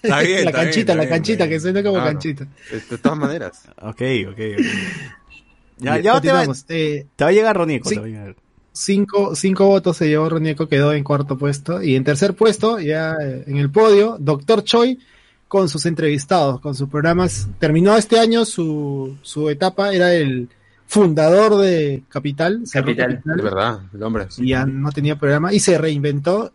Está bien, la está canchita, está la bien, canchita, que suena como Claro. canchita. De, todas maneras. Ok, ok, ok. Ya, ya te, va. Eh, te va a llegar Ronieco, sí. te va a llegar. Cinco, cinco votos se llevó Ronieco, quedó en cuarto puesto. Y en tercer puesto, ya eh, en el podio, Doctor Choi con sus entrevistados, con sus programas. Terminó este año su, su etapa, era el fundador de Capital. Capital. De verdad, el hombre. y ya no tenía programa y se reinventó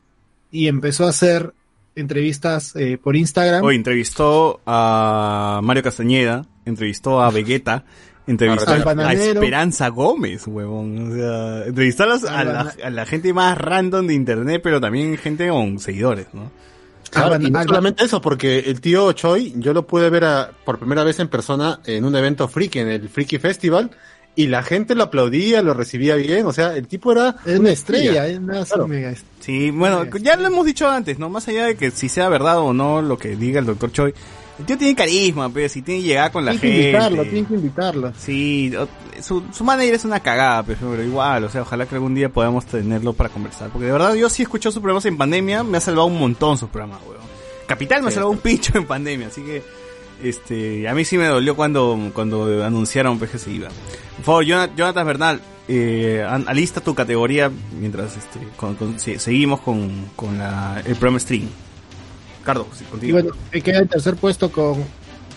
y empezó a hacer entrevistas eh, por Instagram. Hoy entrevistó a Mario Castañeda, entrevistó a Vegeta, entrevistó Al a. Esperanza Gómez, huevón. O sea, entrevistó a, la, a la gente más random de internet, pero también gente con seguidores, ¿no? Claro, y no solamente eso, porque el tío Choi, yo lo pude ver a- por primera vez en persona en un evento friki, en el Friki Festival, y la gente lo aplaudía, lo recibía bien, o sea, el tipo era... es una estrella, es una Claro. mega estrella. Sí, bueno, ya lo hemos dicho antes, ¿no? Más allá de que si sea verdad o no lo que diga el doctor Choi, el tío tiene carisma, pero si tiene llegada con la Tienen que gente. invitarlo, tienen que invitarlo. Sí, su, su manager es una cagada, pues, pero igual, o sea, ojalá que algún día podamos tenerlo para conversar. Porque de verdad yo sí escucho sus programas en pandemia, me ha salvado un montón sus programas, weón. Capital me ha Sí, salvado un pincho en pandemia, así que este a mí sí me dolió cuando, cuando anunciaron pues, que se iba. Por favor, Jonathan, Bernal, eh, alista tu categoría mientras este, con- con- se- seguimos con, con la, el programa stream. Cardo, sí, Y bueno, eh, queda en tercer puesto con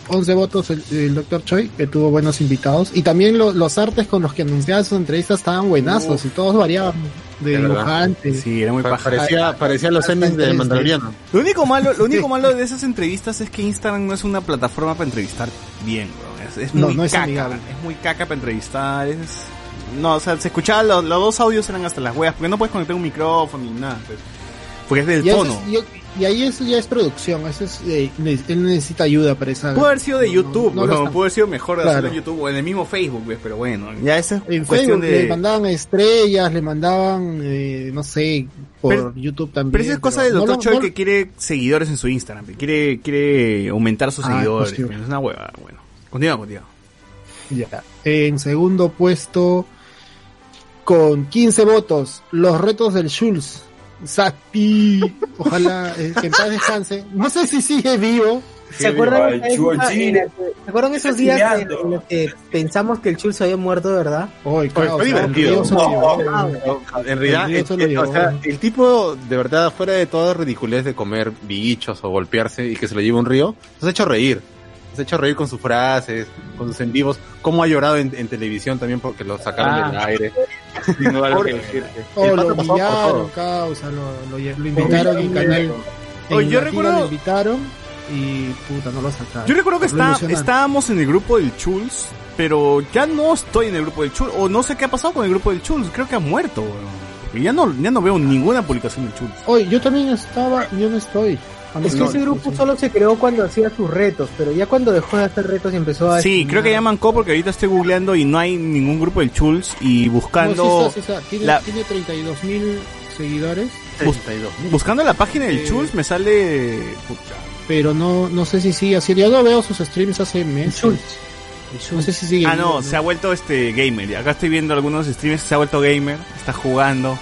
11 votos el, el Dr. Choi, que tuvo buenos invitados. Y también lo- los artes con los que anunciaba sus entrevistas estaban buenazos y todos variaban de dibujantes. Sí, era muy Pa- paja. parecía, parecía los endings de Mandaloriano. Lo único malo, lo único malo de esas entrevistas es que Instagram no es una plataforma para entrevistar bien, weón. Es, es No, muy no es caca. amigable. Es muy caca para entrevistar. Es... No, o sea, se escuchaba, los, los dos audios eran hasta las weas, porque no puedes conectar un micrófono ni nada. pues. Porque es del Y, tono. es- y- y ahí eso ya es producción, eso es, eh, él necesita ayuda para esa. Pudo haber sido de no- YouTube, no pudo haber sido mejor de Claro. hacerlo en YouTube o en el mismo Facebook, pues, pero bueno, ya esa es En cuestión Facebook le mandaban estrellas, le mandaban, eh, no sé, por Pero- YouTube también. Pero esa es cosa del doctor lo- Choi no- que quiere seguidores en su Instagram, que quiere, quiere aumentar sus Ah, es seguidores. pues, es una hueva, bueno. Continúa, continúa. Ya. En segundo puesto, con 15 votos, los retos del Schulz. Sapi, ojalá eh, que en paz descanse. No sé si sigue vivo. ¿Se acuerdan, ¿Se acuerdan esos días en, los que pensamos que el Chulz había muerto de verdad? Fue ¿no? divertido. En realidad, El tipo, de verdad, fuera de toda ridiculez de comer bichos o golpearse y que se lo lleve un río, nos ha hecho reír. Nos ha hecho reír con sus frases, con sus en vivos. Cómo ha llorado en, en televisión también porque lo sacaron Ah. del aire. No algo que Pobre- decirte. Oh, El lo pato pasó por humillaron, todo. causa, lo, lo, lo invitaron en canal. Oye, en yo recuerdo- Lo invitaron y puta, no lo sacaron. Yo recuerdo que está, estábamos en el grupo del Chulz, pero ya no estoy en el grupo del Chulz, o no sé qué ha pasado con el grupo del Chulz, creo que ha muerto, weón. Porque ya no, ya no veo ninguna publicación del Chulz. Oye, yo también estaba, yo no estoy. Es que No, ese grupo sí. solo se creó cuando hacía sus retos, pero ya cuando dejó de hacer retos y empezó a... Sí, creo que ya mancó porque ahorita estoy googleando y no hay ningún grupo del Chulz y buscando, No, sí está, sí está. Tiene, la- tiene 32 mil seguidores, buscando la página del Eh, Chulz me sale, pero no, no sé si sigue así. Yo no veo sus streams hace meses. No sé si sigue. Ah, no, se ha vuelto este gamer. Acá estoy viendo algunos streams, se ha vuelto gamer, está jugando.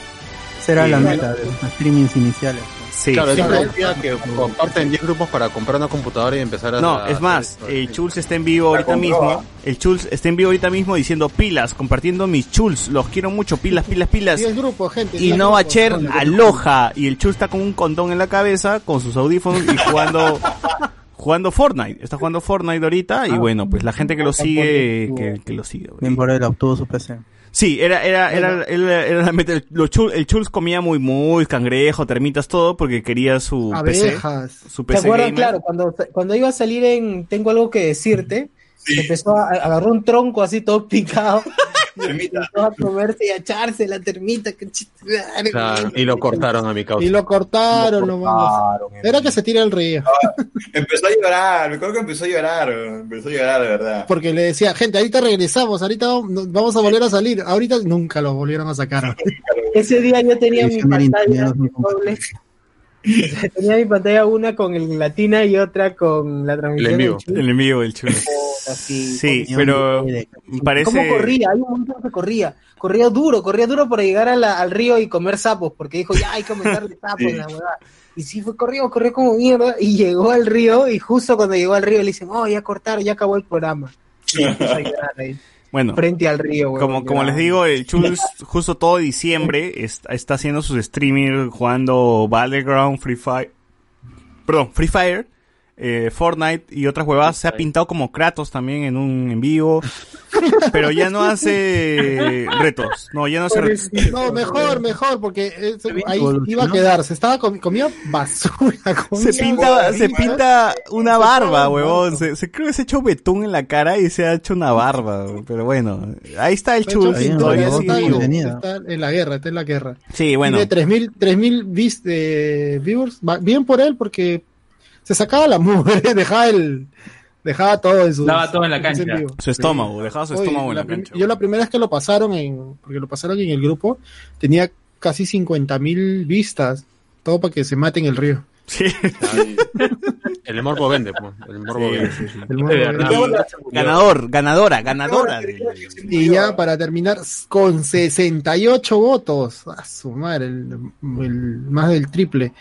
Sí, la claro. meta de los streamings iniciales. Sí. claro, Sí. decía que comparten 10 grupos para comprar una computadora y empezar a... No, a- es más, el Chulz está en vivo ahorita mismo. El Chulz está en vivo ahorita mismo diciendo pilas, compartiendo mis Chulz. Los quiero mucho, pilas, pilas, pilas. Sí, es grupo, gente. Y no es grupo. Cher aloja. Y el Chulz está con un condón en la cabeza, con sus audífonos y jugando. Jugando Fortnite, está jugando Fortnite ahorita y bueno, pues la gente que lo sigue, que, que lo sigue. Bien por él, obtuvo su PC. Sí, era, era, era, era, el, lo chul- el Chulz comía muy, muy cangrejo, termitas, todo, porque quería su PC. Abejas. Su ¿Te PC acuerdas? gamer. Claro, cuando, cuando iba a salir en Tengo algo que decirte, empezó a agarró un tronco así todo picado y empezó a comerse y a echarse la termita. que chiste, madre Claro, mía. y lo cortaron a mi causa. Y lo cortaron, Lo lo mandas. Era que se tire el río. Empezó a llorar, me acuerdo que empezó a llorar, empezó a llorar de verdad. Porque le decía, gente, ahorita regresamos, ahorita vamos a volver a salir. Ahorita nunca lo volvieron a sacar. Ese día yo tenía mi pantalla doble. Tenía mi pantalla una con el latina y otra con la transmisión. El enemigo, del Chulz. el enemigo del Chulz. Así, Sí, pero parece... ¿Cómo corría? Hay un montón que corría. Corría duro, corría duro para llegar a la- al río y comer sapos, porque dijo, ya hay que aumentarle sapos, Sí. la huevada. Y sí, fue corrió, corrió como mierda, y llegó al río, y justo cuando llegó al río le dicen, oh, ya cortaron, ya acabó el programa. Y a ahí, Bueno, frente al río, como, como les digo, el Chulz justo todo diciembre está, está haciendo sus streaming jugando Battleground, Free Fire, perdón, Free Fire, eh, Fortnite y otras huevadas. Se ha pintado como Kratos también en un en vivo, pero ya no hace retos. No, ya no hace retos. No, mejor, mejor, porque se- ahí iba a quedarse. Estaba comi- comía basura. Se pinta, se pinta una Se barba, huevón. Se, se creo que se ha hecho betún en la cara y se ha hecho una barba. Pero bueno, ahí está el Se Todavía sigue está, vivo. en la guerra, está en la guerra. Sí, bueno. Tiene 3000 3000 vis- eh, viewers. Bien por él, porque se sacaba la mugre, dejaba el. Dejaba todo en su. Daba todo en la cancha. Su estómago, dejaba su Oye, estómago en la la cancha. Yo la primera vez que lo pasaron en, porque lo pasaron en el grupo, tenía casi 50 mil vistas, todo para que se mate en el río. Sí. El morbo vende, pues. El morbo Sí, vende. sí, sí. El mundo- Ganador, ganadora, ganadora. y ya para terminar, con 68 votos, a su madre, el, el- más del triple.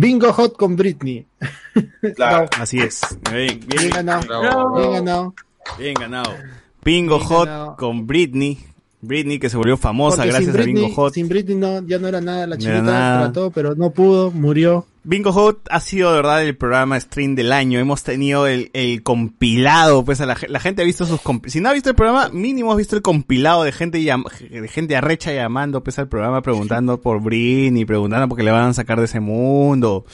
Bingo Hot con Britney. Claro. Así es. Bien, Bien bien, ganado. Bravo. Bien ganado. bien ganado. Bingo Bien Hot ganado. con Britney. Britney que se volvió famosa Porque gracias a Bingo Hot. sin Britney no, ya no era nada, la chiquita nada. trató, pero no pudo, murió. Bingo Hot ha sido de verdad el programa stream del año. Hemos tenido el, el compilado, pues a la, ge- la gente ha visto sus si no ha visto el programa, mínimo ha visto el compilado de gente llam- de gente arrecha llamando pues al programa preguntando por Britney, preguntando por qué le van a sacar de ese mundo.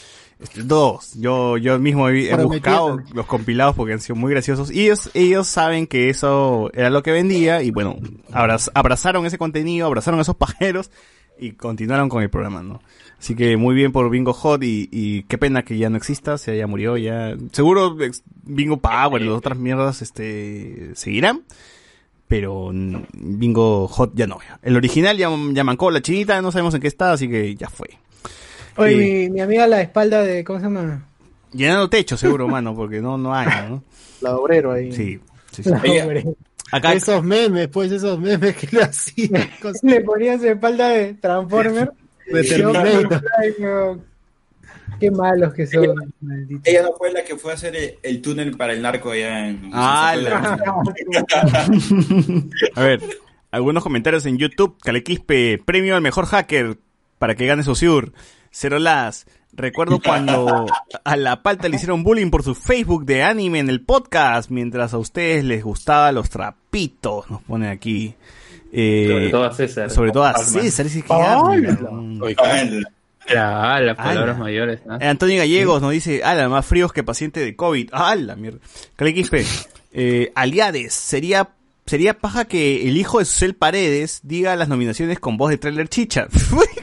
Dos, yo yo mismo he, buscado los compilados porque han sido muy graciosos y ellos ellos saben que eso era lo que vendía y bueno, abraz- abrazaron ese contenido, abrazaron a esos pajeros y continuaron con el programa, ¿no? Así que muy bien por Bingo Hot y, y qué pena que ya no exista, o sea, ya murió, ya. Seguro Bingo Power y las otras mierdas, este, seguirán. Pero Bingo Hot ya no. El original ya, ya mancó la chinita, no sabemos en qué está, así que ya fue. Oye, Sí. mi, mi amiga a la espalda de, ¿cómo se llama? Llenando techo, seguro, mano, porque no, no hay, ¿no? La obrero ahí. Sí, sí, sí. La Ella-. Acá, Esos memes, pues, esos memes que le hacían. Le ponía su espalda de Transformer. De Terminator. Qué malos que son, malditos. Ella no fue la que fue a hacer el, el túnel para el narco allá en... Ah, la- A ver, algunos comentarios en YouTube. Calequispe, premio al mejor hacker para que gane Sociur. Cero las. Recuerdo cuando a la palta le hicieron bullying por su Facebook de anime en el podcast, mientras a ustedes les gustaba los trapitos, nos pone aquí. Eh, Sobre todo a César. Sobre todo a. César, ese que Ah, las palabras Ala. mayores. ¿no? Antonio Gallegos nos dice, ala, más fríos que paciente de COVID. ala, mierda. Calequispe, eh, Aliades, sería, sería paja que el hijo de Susel Paredes diga las nominaciones con voz de trailer chicha.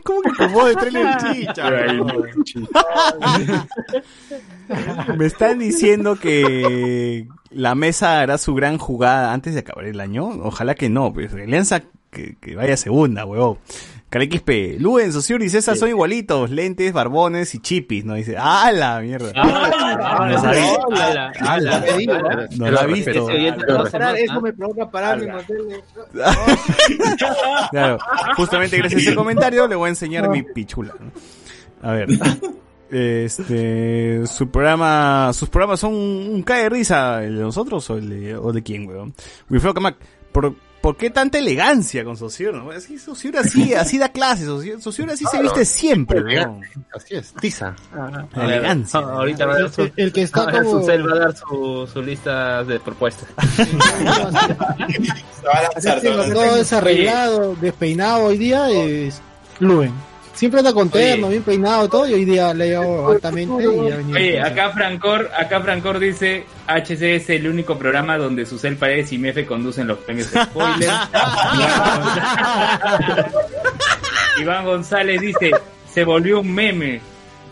¿Cómo que voz de trailer chicha? Me están diciendo que la mesa hará su gran jugada antes de acabar el año. Ojalá que no, pues Alianza que, que vaya segunda, huevón. Carequispe, Luen, Sociur y César son igualitos, lentes, barbones y chipis, ¿no? Dice, ¡ah, la mierda! Ah, No sabía. ala, ala, Te digo, ala. No lo ha visto. Eso me provoca pararme y meterle- Claro, justamente gracias a ese comentario le voy a enseñar mi pichula. A ver. Este, su programa, sus programas son un cae de risa, ¿el de nosotros o el de, o de quién, weón? Wilfredo Camac, ¿por, ¿por qué tanta elegancia con Sociur? no? Así, Sociur así, así da clases, Sociur así se viste siempre. Así es, tiza. La elegancia. Ah, ahorita va a dar su, El- que está como- va a dar su, su lista de propuestas. Todo desarreglado, despeinado hoy día es Luen. Siempre anda con terno, bien peinado todo, y hoy día le llevo altamente y ha venido. Oye, acá Francor, acá Francor dice HC es el único programa donde Susel Paredes y Mefe conducen los premios spoiler. Iván González dice, se volvió un meme.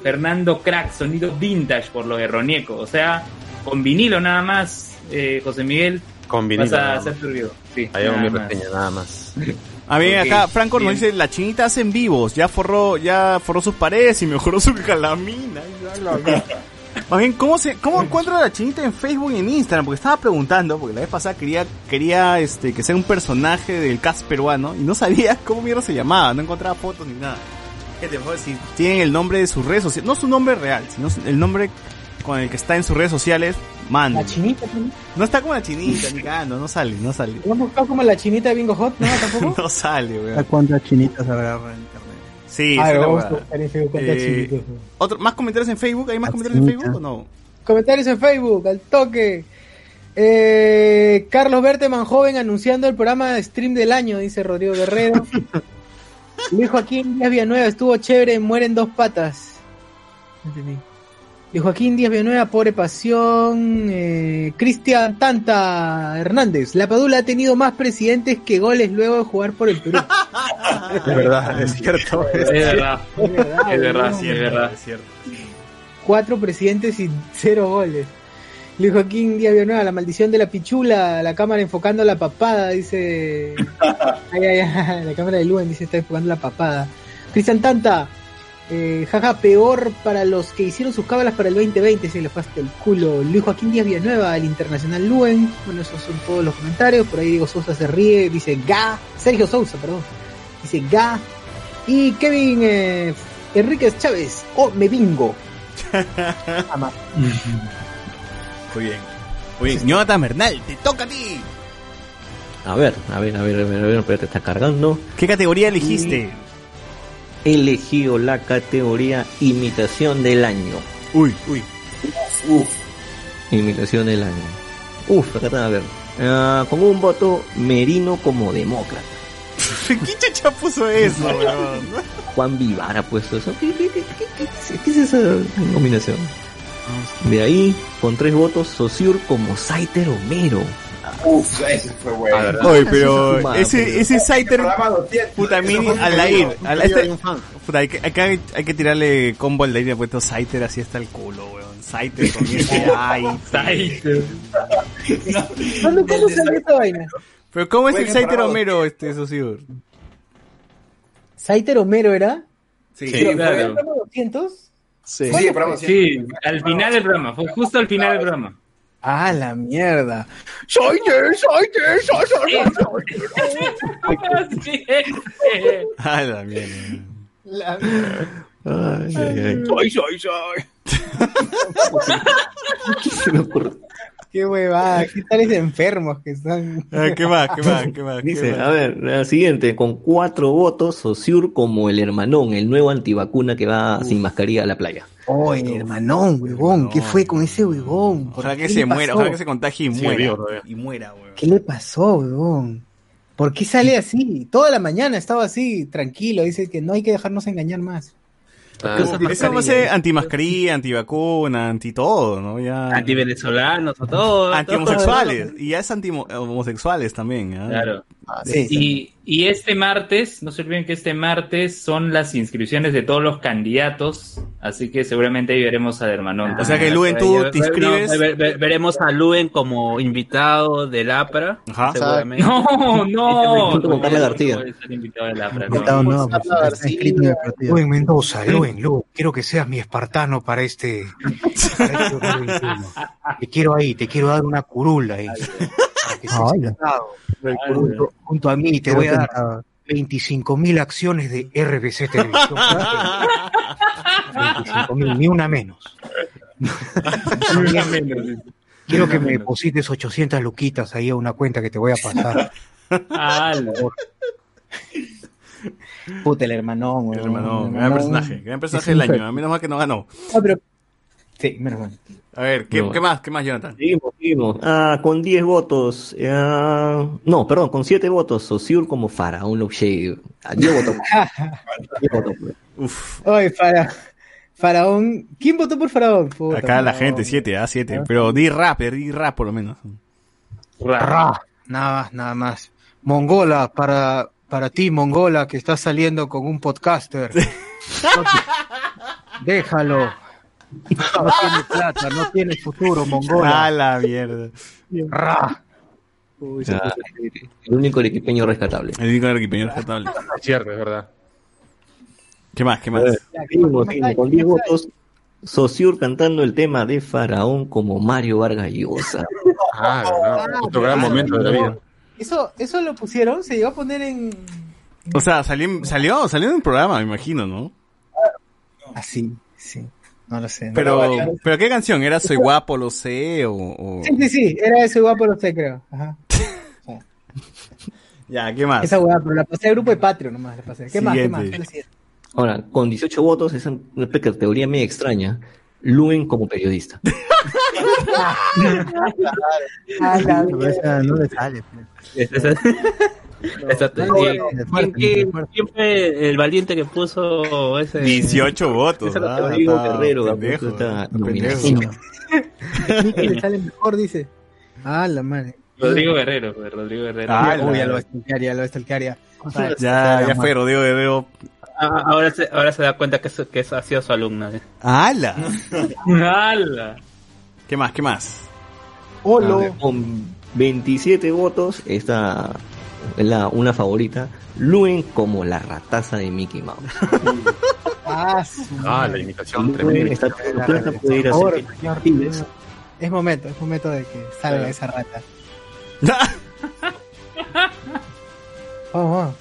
Fernando Crack, sonido vintage por los erroniecos. O sea, con vinilo nada más, eh, José Miguel. Con vinilo Vas a hacer tu review. Sí, Ahí mi nada más. reseña, nada más. A ver, Ok, acá Franco nos dice, la chinita hace en vivos, ya forró, ya forró sus paredes y mejoró su calamina. Más bien, ¿cómo se, cómo encuentro a la chinita en Facebook y en Instagram? Porque estaba preguntando, porque la vez pasada quería, quería este, que sea un personaje del cast peruano y no sabía cómo mierda se llamaba, no encontraba fotos ni nada. Gente, si tienen el nombre de sus redes sociales, no su nombre real, sino el nombre con el que está en sus redes sociales, manden. La chinita, ¿no? No está como la chinita, ni cagando, no sale, no sale. ¿No has buscado como la chinita de Bingo Hot? No, tampoco. No sale, ¿A weón. cuántas chinitas habrá en internet? Sí, Ah, la vamos a buscar en Facebook cuántas Eh, chinitas. otro, ¿Más comentarios en Facebook? ¿Hay más comentarios en chinita. Facebook o no? Comentarios en Facebook, al toque. Eh, Carlos Berteman, joven, anunciando el programa de stream del año, dice Rodrigo Guerrero. Luis Joaquín Díaz Villanueva, estuvo chévere, mueren dos patas. No entendí. Luis Joaquín Díaz Villanueva, pobre pasión. Eh, Cristian Tanta Hernández, la Padula ha tenido más presidentes que goles luego de jugar por el Perú. Es verdad, es cierto. Es verdad, Es verdad, es verdad, weón. es verdad. Es cierto. cuatro presidentes y cero goles. Luis Joaquín Díaz Villanueva, la maldición de la pichula, la cámara enfocando la papada, dice. Ay, ay, ay, la cámara de Luen dice está enfocando la papada. Cristian Tanta, eh, jaja, peor para los que hicieron sus cábalas para el 2020, se le fue hasta el culo. Luis Joaquín Díaz Villanueva, el internacional Luen. Bueno, esos son todos los comentarios. Por ahí Diego Sousa se ríe, dice Ga. Sergio Sousa, perdón. Dice Ga. Y Kevin eh, Enríquez Chávez, oh, me bingo. Muy bien. Muy bien. Jonathan Bernal, te toca a ti. A ver, a ver, a ver, a ver, a ver, espérate, está cargando. ¿Qué categoría elegiste? He elegido la categoría imitación del año. Uy, uy. Imitación del año. Uf, acá está, a ver. Ah, con un voto merino como demócrata. ¿Qué chacha puso eso, weón? Juan Vivar ha puesto eso. ¿Qué, qué, qué, qué- qué es- qué es esa nominación? De ahí, con tres votos, Sociur como Saiter Homero. Uf, ese fue bueno. Oye, pero ese, ese 200. puta fue un al este- puta, hay que, hay, que, hay que tirarle combo al aire, ha puesto Saiter así hasta el culo, weón. Saiter con ese ay. Saiter. ¿Cuándo, ¿Cuándo salió esta vaina? Pero ¿cómo es el para Homero, este, Sociur? ¿Saiter Homero era? Sí, Sí, ¿Pero fue claro. el programa 200? Sí. Sí, programa 200. Sí, al final del programa, fue justo al final del programa. Ah, la mierda. Saiter, Saiter, Saiter, Saiter. Sí. Ah, la mierda. La- Ay, ay, ay. Soy, soy, soy. Se me ocurre. Qué huevada, qué tales enfermos que están. Ah, ¿Qué más? ¿Qué más? ¿Qué más? ¿Qué Dice, más? a ver, la siguiente, con cuatro votos, Sociur como el hermanón, el nuevo antivacuna que va sin mascarilla a la playa. Oh, el hermanón, huevón. ¿Qué fue con ese huevón? Ojalá que ¿Qué se muera, ojalá que se contagie y Sí, muera. y muera, weón. ¿Qué le pasó, huevón? ¿Por qué sale así? Toda la mañana estaba así, tranquilo. Dice que no hay que dejarnos engañar más. Ah, Eso va a ser antimascarilla, antivacuna, anti todo, ¿no? Ya. Anti-venezolanos, a todo. Anti-homosexuales. Y ya es anti-homosexuales también, ¿ah? Claro. Sí. Y, y este martes, no se olviden que este martes son las inscripciones de todos los candidatos, así que seguramente ahí veremos al hermanón. O sea que, Luen, tú te inscribes. No, ve- ve- veremos a Luen como invitado del APRA. Ajá. Seguramente. No, no. Junto con Carla García. Luen Mendoza, Luen, Luen, quiero que seas mi espartano para este. Para este 2021. te quiero ahí, te quiero dar una curula ahí. El junto, junto a mí, te voy a dar 25 mil acciones de RBC Televisión. 25 mil, ni una menos. Quiero que me deposites 800 luquitas ahí a una cuenta que te voy a pasar. Puta, el hermanón. El gran personaje, gran personaje del año. A menos mal que no ganó. Ah, pero... Sí, menos mal. A ver, ¿qué, No. qué más? ¿Qué más, Jonathan? Seguimos, seguimos. Ah, con 10 votos. ah, no, perdón, con 7 votos. Sociur como Faraón Love Shade. Ah, Yo voto. Yo voto por- Uf. Oye. Faraón. ¿Quién votó por Faraón? Puta, Acá la gente, 7, a 7. Pero di rap, di rap por lo menos. Ra, nada más, nada más. Mongola, para, para ti, Mongola, que estás saliendo con un podcaster. Déjalo. No tiene plata, no tiene futuro, Mongola. A la mierda. Ra. Ah, el único equipeño rescatable. El único equipeño rescatable. Es cierto, es verdad. ¿Qué más? ¿Qué más? Seguimos, seguimos, con 10 votos. Sociur cantando el tema de Faraón como Mario Vargas Llosa. Ah, no, otro gran momento de la vida. Eso, eso lo pusieron, se llegó a poner en... O sea, salió, en- salió, salió en un programa, me imagino, ¿no? Así, sí. No lo sé. no Pero, sé. pero ¿qué canción? ¿Era Soy guapo, lo sé? O, o- Sí, sí, sí, era ese guapo, lo sé, creo. Ajá. Ya, ¿qué más? Esa hueá, pero la pasé al grupo de Patreon nomás, la pasé. ¿Qué más? ¿Qué más? Ahora, con 18 votos, esa una categoría medio extraña. Luen como periodista. Ah, la Pero esa no le sale. Exacto. No, ¿Quién- no, quién- fuerte, quién- fuerte. quién fue el valiente que puso ese? 18 votos. Ah, Rodrigo está Guerrero, pendejo, está está nominado. pendejo. Nicky le sale mejor, dice. Ah, la madre. Rodrigo Guerrero, pues, Rodrigo Guerrero. Ah, Uy, ya lo stalkear, ya lo stalkear, ya. Ya, ya fue Rodrigo Guerrero. Ah, ahora, se, ahora se da cuenta que, eso, que eso ha sido su alumna. ¿eh? ¡Hala! ¡Hala! ¿Qué más? ¿Qué más? Olo. Con 27 votos, esta es la, una favorita. Luen como la rataza de Mickey Mouse. Ah, Ah, la imitación tremenda. está plata, puede ir a hacer actividades. Es momento, es momento de que salga esa rata.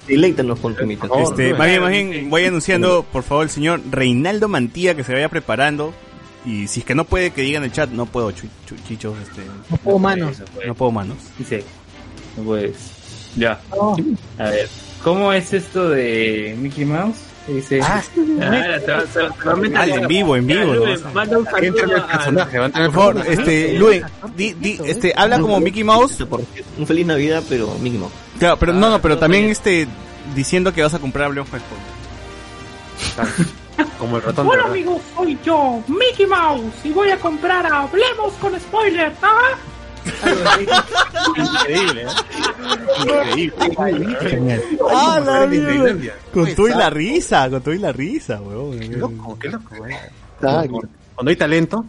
Deleítanos con tu imitación. Este, más bien, más bien, voy anunciando, por favor, el señor Reinaldo Mantilla que se vaya preparando. Y si es que no puede, que diga en el chat, no puedo, chichos, este, No puedo manos. No puedo manos. Dice, pues, ya. No. A ver, ¿cómo es esto de Mickey Mouse? Dice, Ah, ah, a Ah, en vivo, en vivo, Luen, ¿no? manda un Entra en saludo el a- personaje, a Por favor, este, Luen, di, di, este, habla como Mickey Mouse. Un feliz Navidad, pero Mickey Mouse. Claro, pero no, no, pero no, también este, diciendo que vas a comprar con Spoiler. Como el ratón Hola amigos, soy yo, Mickey Mouse, y voy a comprar a Hablemos con Spoiler, ¿ah? Increíble, ¿eh? Increíble. Genial. ¡Ah, la en mierda! Con todo y la risa, con todo y la risa, weón. Qué loco, qué loco, güey. Ah, Cuando hay talento,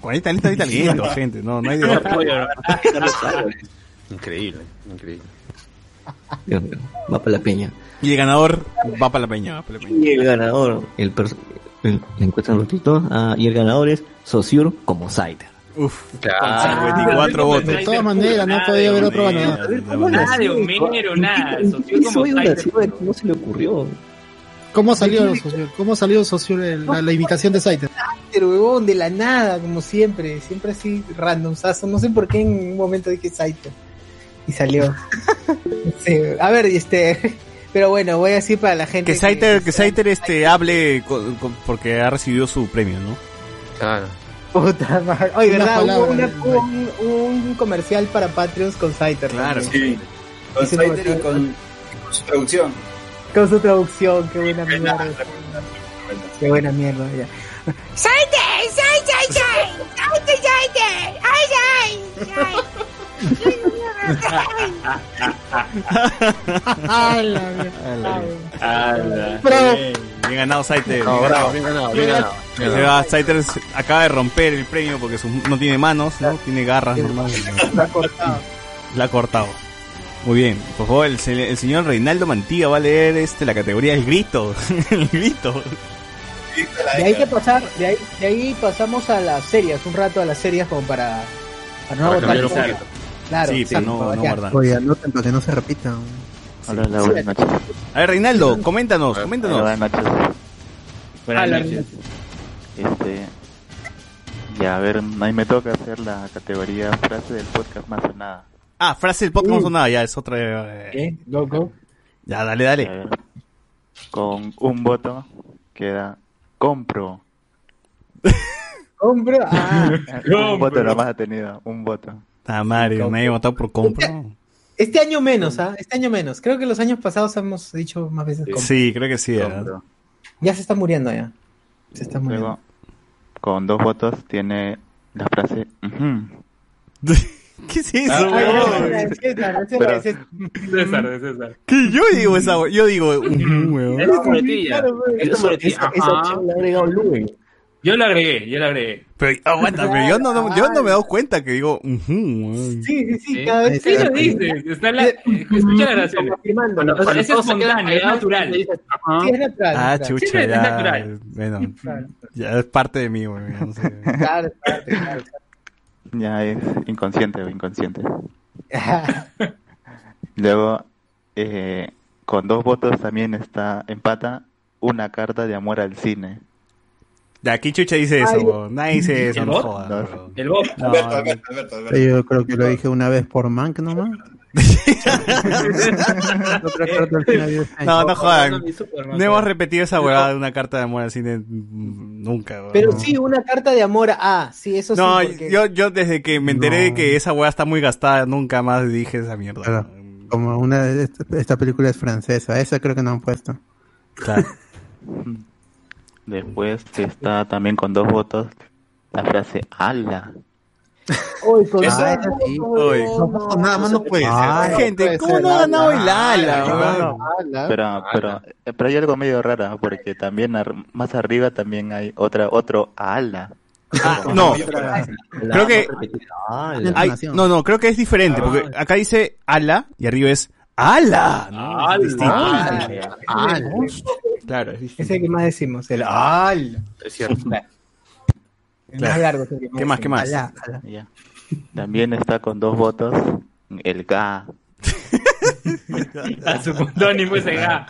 Con ahí talento, hay talento, gente. No, no hay de otra. increíble, increíble. Dios mío, va para la peña. Y el ganador va para la peña, va para la peña. Y el ganador, el, la encuesta un ratito, ah, y el ganador es Sociur como Saiter. Uf, Claro. 54 votos. De todas maneras, no podía haber otro ganador. Nada de Homero, nada. ¿Cómo se le ocurrió? ¿Cómo salió, socio? ¿Cómo salió, socio, la, la imitación de Saiter? Pero huevón, de la nada, como siempre, siempre así random, sazo. No sé por qué en un momento dije Saito. Y salió. Sí, A ver, este. Pero bueno, voy a decir para la gente. Que Saiter, que Saiter este, hable con- con- porque ha recibido su premio, ¿no? Claro. Puta madre. Oye. Hubo, una- un, un comercial para Patreons con Saiter. Claro. Sí. Con Spider y con, con su traducción. Con su traducción, qué buena mierda. Qué buena mierda, ya. ¡Saite! ¡Saite! ¡Saite! ¡Saite! ¡Saite! ¡Ay, ay! Ay, Bien, ganado Saiter. No, bien bravo, ganado. bien ganado, bien ganado. bien ganado. Saiter acaba de romper el premio porque su- no tiene manos, ¿no? Tiene garras nomás. la ha cortado. La ha cortado. Muy bien, por favor, el, el señor Reinaldo Mantilla va a leer este la categoría El Grito. el Grito. De ahí que pasar, de ahí, de ahí pasamos a las series, un rato a las series como para, para no Para agotar Claro, Sí, para no, no guardar. Oye, anoten para que no se repitan. Hola, hola, buenas noches. A ver, Reinaldo, coméntanos, coméntanos. Hola, buenas noches. Buenas noches. Este, ya, a ver, a mí me toca hacer la categoría frase del podcast más sonada. Ah, frase del podcast no sonaba, ya es otra. eh, ¿Qué? Go, go. Ya, dale, dale. A ver, con un voto queda compro. Compro. Ah, un voto nomás ha tenido, un voto. Ah, Mario, nadie votado por compro. Este año menos, ¿ah? Este año menos. Creo que los años pasados hemos dicho más veces compro. Sí, creo que sí. ¿eh? Ya se está muriendo ya. Se está muriendo. Luego, con dos votos tiene la frase "Ujú". ¿Qué es eso, Ah, weón? César, César, César. César, de César. ¿Qué? Yo digo esa, yo digo, ujú, weón. Es muletilla. Es muletilla. Ajá. le ha agregado Luen. Yo lo agregué, yo lo agregué. Pero aguanta, pero yo no, no- yo no me he dado cuenta que digo. Sí, sí, sí, Sí. cada vez Sí lo dices. Está la, escucha la grabación. Confirmando. O sea, es espontáneo, es natural. Sí, es natural. Ah, chucha, Sí, es ya. natural. Bueno, ya es parte de mí, weón. ya no sé. Claro, claro, claro. Ya es inconsciente o inconsciente. Luego, eh, con dos votos también está empata una carta de amor al cine. Ya, aquí Chucha dice eso, weón. Nadie dice eso, ¿El no bot? jodas, No. El bot. No, Alberto, Alberto, Alberto, Alberto. Yo creo que lo dije una vez por Mank nomás. De este no, no jodan. No hemos repetido esa huevada de una carta de amor al cine nunca. Pero sí, una carta de amor. Ah, sí, eso sí. No, porque- yo, yo desde que me enteré de que esa hueá está muy gastada, nunca más dije esa mierda. Claro. Como una de esta, esta película es francesa, esa creo que no han puesto. Claro. Después está también con dos votos la frase ala. Esa- Ah, sí. Uy. No, nada más no puede Ah, ser. gente, puede ¿cómo ser, no ha ganado el ala. Pero, pero, pero hay algo medio raro, ¿no? porque también ar- más arriba también hay otra, otro ala. Ah, no, Creo que-. Ah, Hay- no, no, creo que es diferente, porque acá dice ala y arriba es ala, ¿no? Es Ala. Ah, Claro, es distinto. Ese que más decimos, el al. Es cierto. El Claro. más largo. es el que ¿Qué más, qué más? Alá, alá. Ya. También está con dos votos el ga. A su puntónimo ese ga.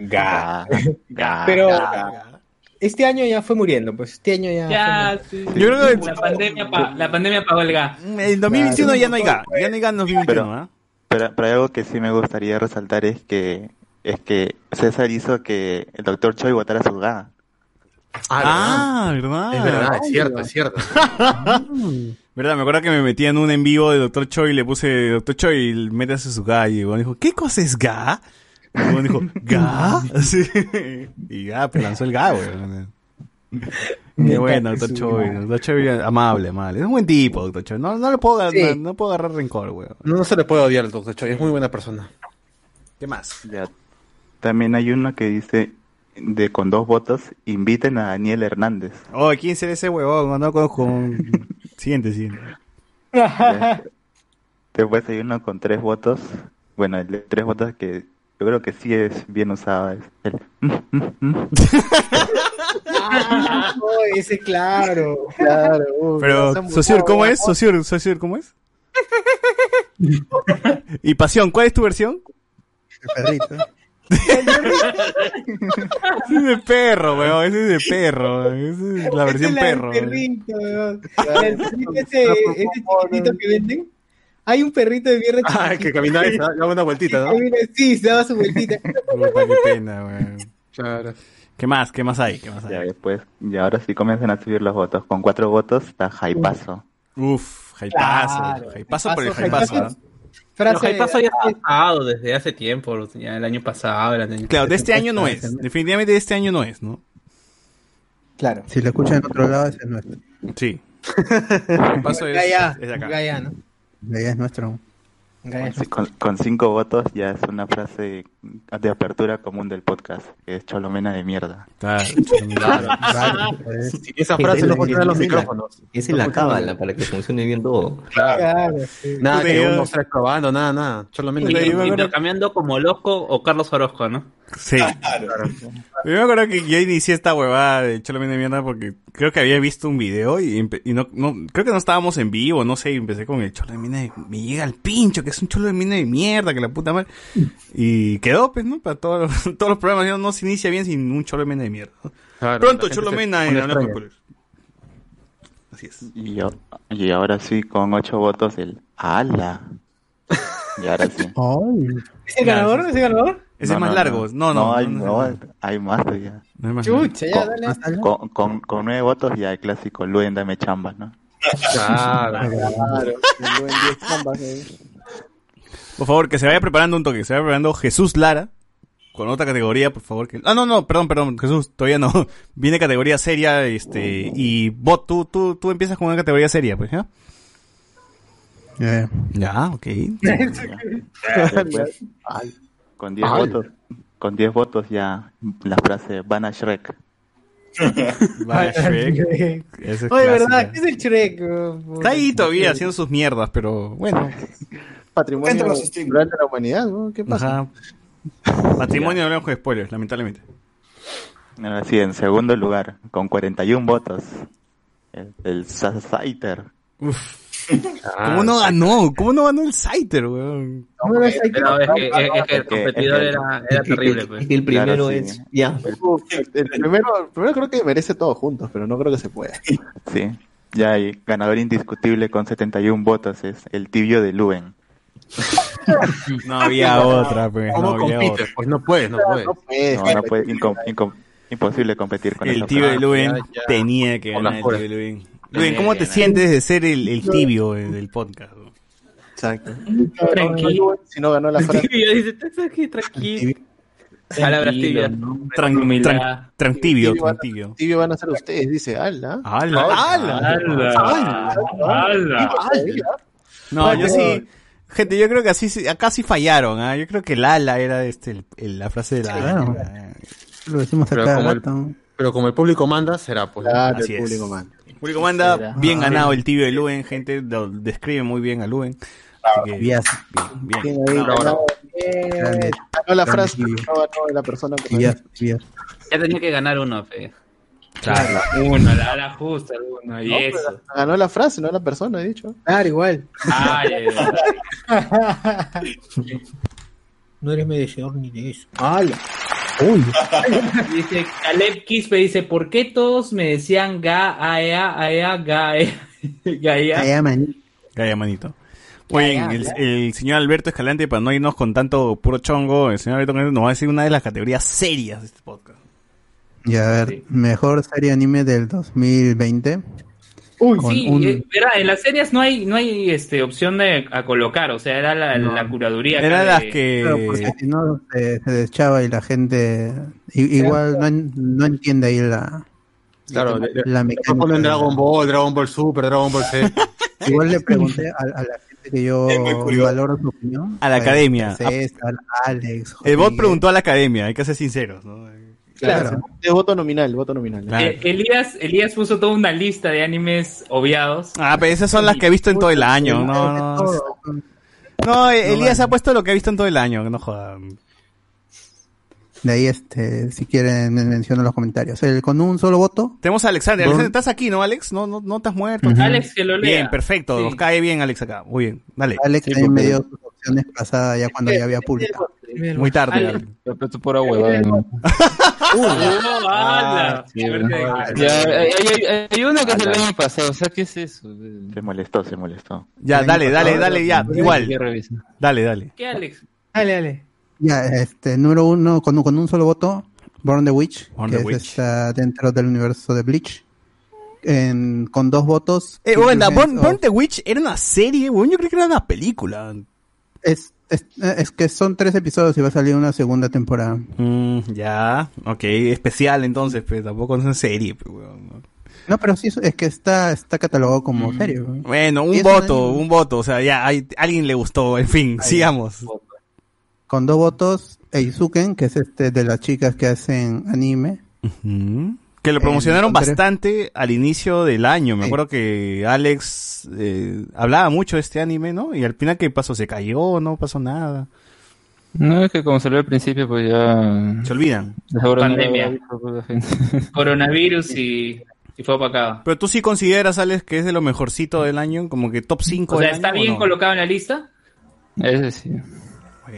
Ga. Ga. Pero ga. este año ya fue muriendo, pues este año ya. Ya, sí. Yo creo que- la pandemia, pa- la pandemia pagó el ga. El 2021 ya no hay ga, ya no hay ga en 2021, Pero- ¿ah? Pero, pero algo que sí me gustaría resaltar es que es que César hizo que el doctor Choi votara su ga. Ah, ¿verdad? Es verdad, es cierto, es cierto. ¿Verdad? Me acuerdo que me metí en un en vivo de Dr. Choi y le puse Dr. Choi, métase su ga. Y el weón dijo, ¿qué cosa es ga? Y el weón dijo, ¿ga? Sí. Y ya, pues lanzó el ga, weón. Qué bueno, Dr. Choi. Dr. Choi, amable, amable. Es un buen tipo, Dr. Choi. No, no le puedo, agarrar- Sí. no, no puedo agarrar rencor, weón. No, no se le puede odiar al doctor Choi, es muy buena persona. ¿Qué más? Ya. También hay uno que dice de con dos votos inviten a Daniel Hernández. Oh, ¿quién será ese huevón? No conozco. Siguiente, siguiente. Ya. Después hay uno con tres votos. Bueno, el de tres votos que yo creo que sí es bien usado. Es el Ah, oh, ese claro, claro. uy, Pero, mutado, ¿cómo ¿no? es? Sociur, Sociur, ¿cómo es? y Pasión, ¿cuál es tu versión? El perrito. Ese es de perro, weón. Ese es de perro. Esa es la versión es perro. del perrito, weón. El perrito ese, ese chiquitito que venden. Hay un perrito de viernes Ah, que caminaba y se daba una vueltita, ¿no? Sí, se daba su vueltita. Puta, qué pena. Claro. ¿Qué más? ¿Qué más hay? ¿Qué más hay? Ya después, y ahora sí comienzan a subir los votos. Con cuatro votos está Jaipazo. Uf, Jaipazo. Claro, Jaipazo por el Jaipazo. ¿no? Pero Frase, Jaipazo ya está pasado desde hace tiempo, ya el año pasado. el año- Claro, de este año no es. Definitivamente de este año no es, ¿no? Claro. Si lo escuchan en otro lado, ese es nuestro. Sí. Jaipazo es, es de acá. Gaia, ¿no? De ahí es nuestro. Gaia. Con, con cinco votos ya es una frase de apertura común del podcast, que es Cholomena de mierda. Claro, Sí, esa frase no funciona en los micrófonos. Es la cábala para que funcione bien todo. Claro. Nada, que uno está probando, nada, nada. Solamente. Y- Intercambiando como loco o Carlos Orozco, ¿no? Sí. Yo me acuerdo que yo inicié esta huevada de Cholomena de mierda porque creo que había visto un video y, y no, no, creo que no estábamos en vivo, no sé, y empecé con el cholo de mina de, me llega al pincho, que es un cholo de mina de mierda, que la puta madre. Y quedó, pues, ¿no? Para todos los, todos los programas, ¿no? no se inicia bien sin un cholo de mina de mierda. ¿no? Claro, Pronto, la cholo mena en con Spoilers. Así es. Y, yo- y ahora sí, con ocho votos, el ala. Y ahora sí. ¿Es el ganador? ¿Es el ganador? Ese es más largo. No, no, hay, no, no, no. hay más todavía. No hay más Chucha, ya, Con- dale. Con, con, con nueve votos ya el clásico Luen dame chamba, ¿no? Claro. Claro, buen 10 chambas, eh. Por favor, que se vaya preparando un toque. Se vaya preparando Jesús Lara. Con otra categoría, por favor. Que... Ah, no, no, perdón, perdón, Jesús, todavía no. Viene categoría seria, este, y vos, tú, tú, tú empiezas con una categoría seria, pues, ¿ya? Ya. Ya, ok. Después, con 10 Ala. votos, con 10 votos ya la frase van a Shrek. Va Shrek. Ese es Oye, clásico. ¿verdad? ¿Qué es el Shrek? Está ahí todavía haciendo sus mierdas, pero bueno. Patrimonio cultural de la humanidad, ¿no? ¿Qué pasa? Ajá. Patrimonio no hablamos con spoilers, lamentablemente. Ahora sí, en segundo lugar, con 41 votos, el, el Saiter. ¿Cómo no ganó? ¿Cómo no ganó el Saiter, weón? Pero es que, es que el Es que- competidor era, era terrible, pues. El primero Claro, sí. es. Ya. Uf, el primero, el primero creo que merece todos juntos, pero no creo que se pueda. Sí, ya hay ganador indiscutible con 71 votos, es el tibio de Luen. No había otra, pues. ¿Cómo no había compites? otra. Pues no puedes, no puedes. No puede. No, no puede, incom- incom- imposible competir con El tibio de. Luen ya, tenía que ganar el tibio de Luen. Luen, ¿cómo te sientes de ser el, el tibio del podcast? Exacto. Tranquilo. Si no ganó la frase. Tibio, dice, "Estás aquí, tranquilo. Palabras tibias. Tran, Humildad. tran, tran tibio, van a ser ustedes, dice Ala. ¡Hala! ¡Hala! ¡Hala! ¡Hala! No, yo sí. Gente, yo creo que así, sí- acá sí fallaron, ¿ah? Yo creo que el ala era este, el- el- la frase de la Claro. Lo decimos Pero acá como el- rato. Pero como el público manda, será pues. Claro, Así el es. público man. Público manda, bien Ah, ganado el tibio de Luen, gente, lo describe muy bien a Luen. Así que, bien, bien. Bien ahí, Ahora, ganó, bien. Grande. Ganó la frase, Tibio. no ganó la persona que. Ya tenía que ganar uno, fe. Claro. Uno, la, la justa, uno, y No, eso. pero ganó la frase, no la persona, he dicho. Claro, igual. Ay, ay, ay. No eres merecedor ni de eso. ¡Hala! Dice Caleb Quispe, dice, ¿por qué todos me decían ga, aea, aea, ga, ea, gaia? Allá, man. Calla, manito. Muy bien, el, el señor Alberto Escalante, para no irnos con tanto puro chongo, el señor Alberto Escalante nos va a decir una de las categorías serias de este podcast. Y a ver, Sí. mejor serie anime del 2020. Uy, Sí, un- eh, en las series no hay, no hay este, opción de a colocar, o sea, era la, No. la curaduría. Era las que... Claro, porque si no se, se deschaba y la gente i- igual no, no entiende ahí la, Claro, le- le- la después ponen mecánica. Dragon Ball, Dragon Ball Super, Dragon Ball Z. Igual le pregunté a, a la gente que yo valoro su opinión. A la academia. César, Alex. El bot preguntó a la academia, hay que ser sinceros, ¿no? Claro. De voto nominal, voto nominal. Claro. Eh, Elías, Elías puso toda una lista de animes obviados. Ah, pero esas son las que he visto en todo el año, no, no. No, Elías ha puesto lo que ha visto en todo el año, que no jodan. De ahí, este, si quieren, men- menciono en los comentarios. El, con un solo voto. Tenemos a Alexander. Alexander, estás aquí, ¿no, Alex? No, no, no te has muerto. Alex, que lo lea. Bien, perfecto. Sí. Nos cae bien Alex acá. Muy bien. Dale. Alex Sí, me dio sus opciones pasadas ya cuando ya había publicado. Muy tarde. Pura huevada. bueno. hay, hay- hay uno que es el año pasado, o sea, ¿qué es eso? Se molestó, se molestó. Ya, dale, dale, dale, ya. ¿Qué Igual. Dale, dale. ¿Qué, Alex? Dale, dale. Ya, este, número uno, con, un- con un solo voto, Born the Witch, Born que the es, Witch. está dentro del universo de Bleach. En, con dos votos. Eh, bueno, Born, of- Born the Witch era una serie, weón. Yo creí que era una película. Es, es, es que son tres episodios y va a salir una segunda temporada. Mm, ya, ok. Especial entonces, pero tampoco es una serie, pues, weón. ¿no? Pero sí, es- que está, está catalogado como serie. ¿no? Bueno, un voto, un- voto. O sea, ya, hay, alguien le gustó. En fin, sigamos. con dos votos, Eizuken, que es este de las chicas que hacen anime. Ujú. Que lo promocionaron bastante al inicio del año. Me acuerdo que Alex eh, hablaba mucho de este anime, ¿no? Y al final, ¿qué pasó? ¿Se cayó? ¿No pasó nada? No, es que como salió al principio, pues ya... Se olvidan. Pandemia. Coronavirus y, y fue opacado. Pero tú sí consideras, Alex, que es de lo mejorcito del año, como que top 5 O sea, del ¿está año, ¿o bien no? colocado en la lista? Ese sí.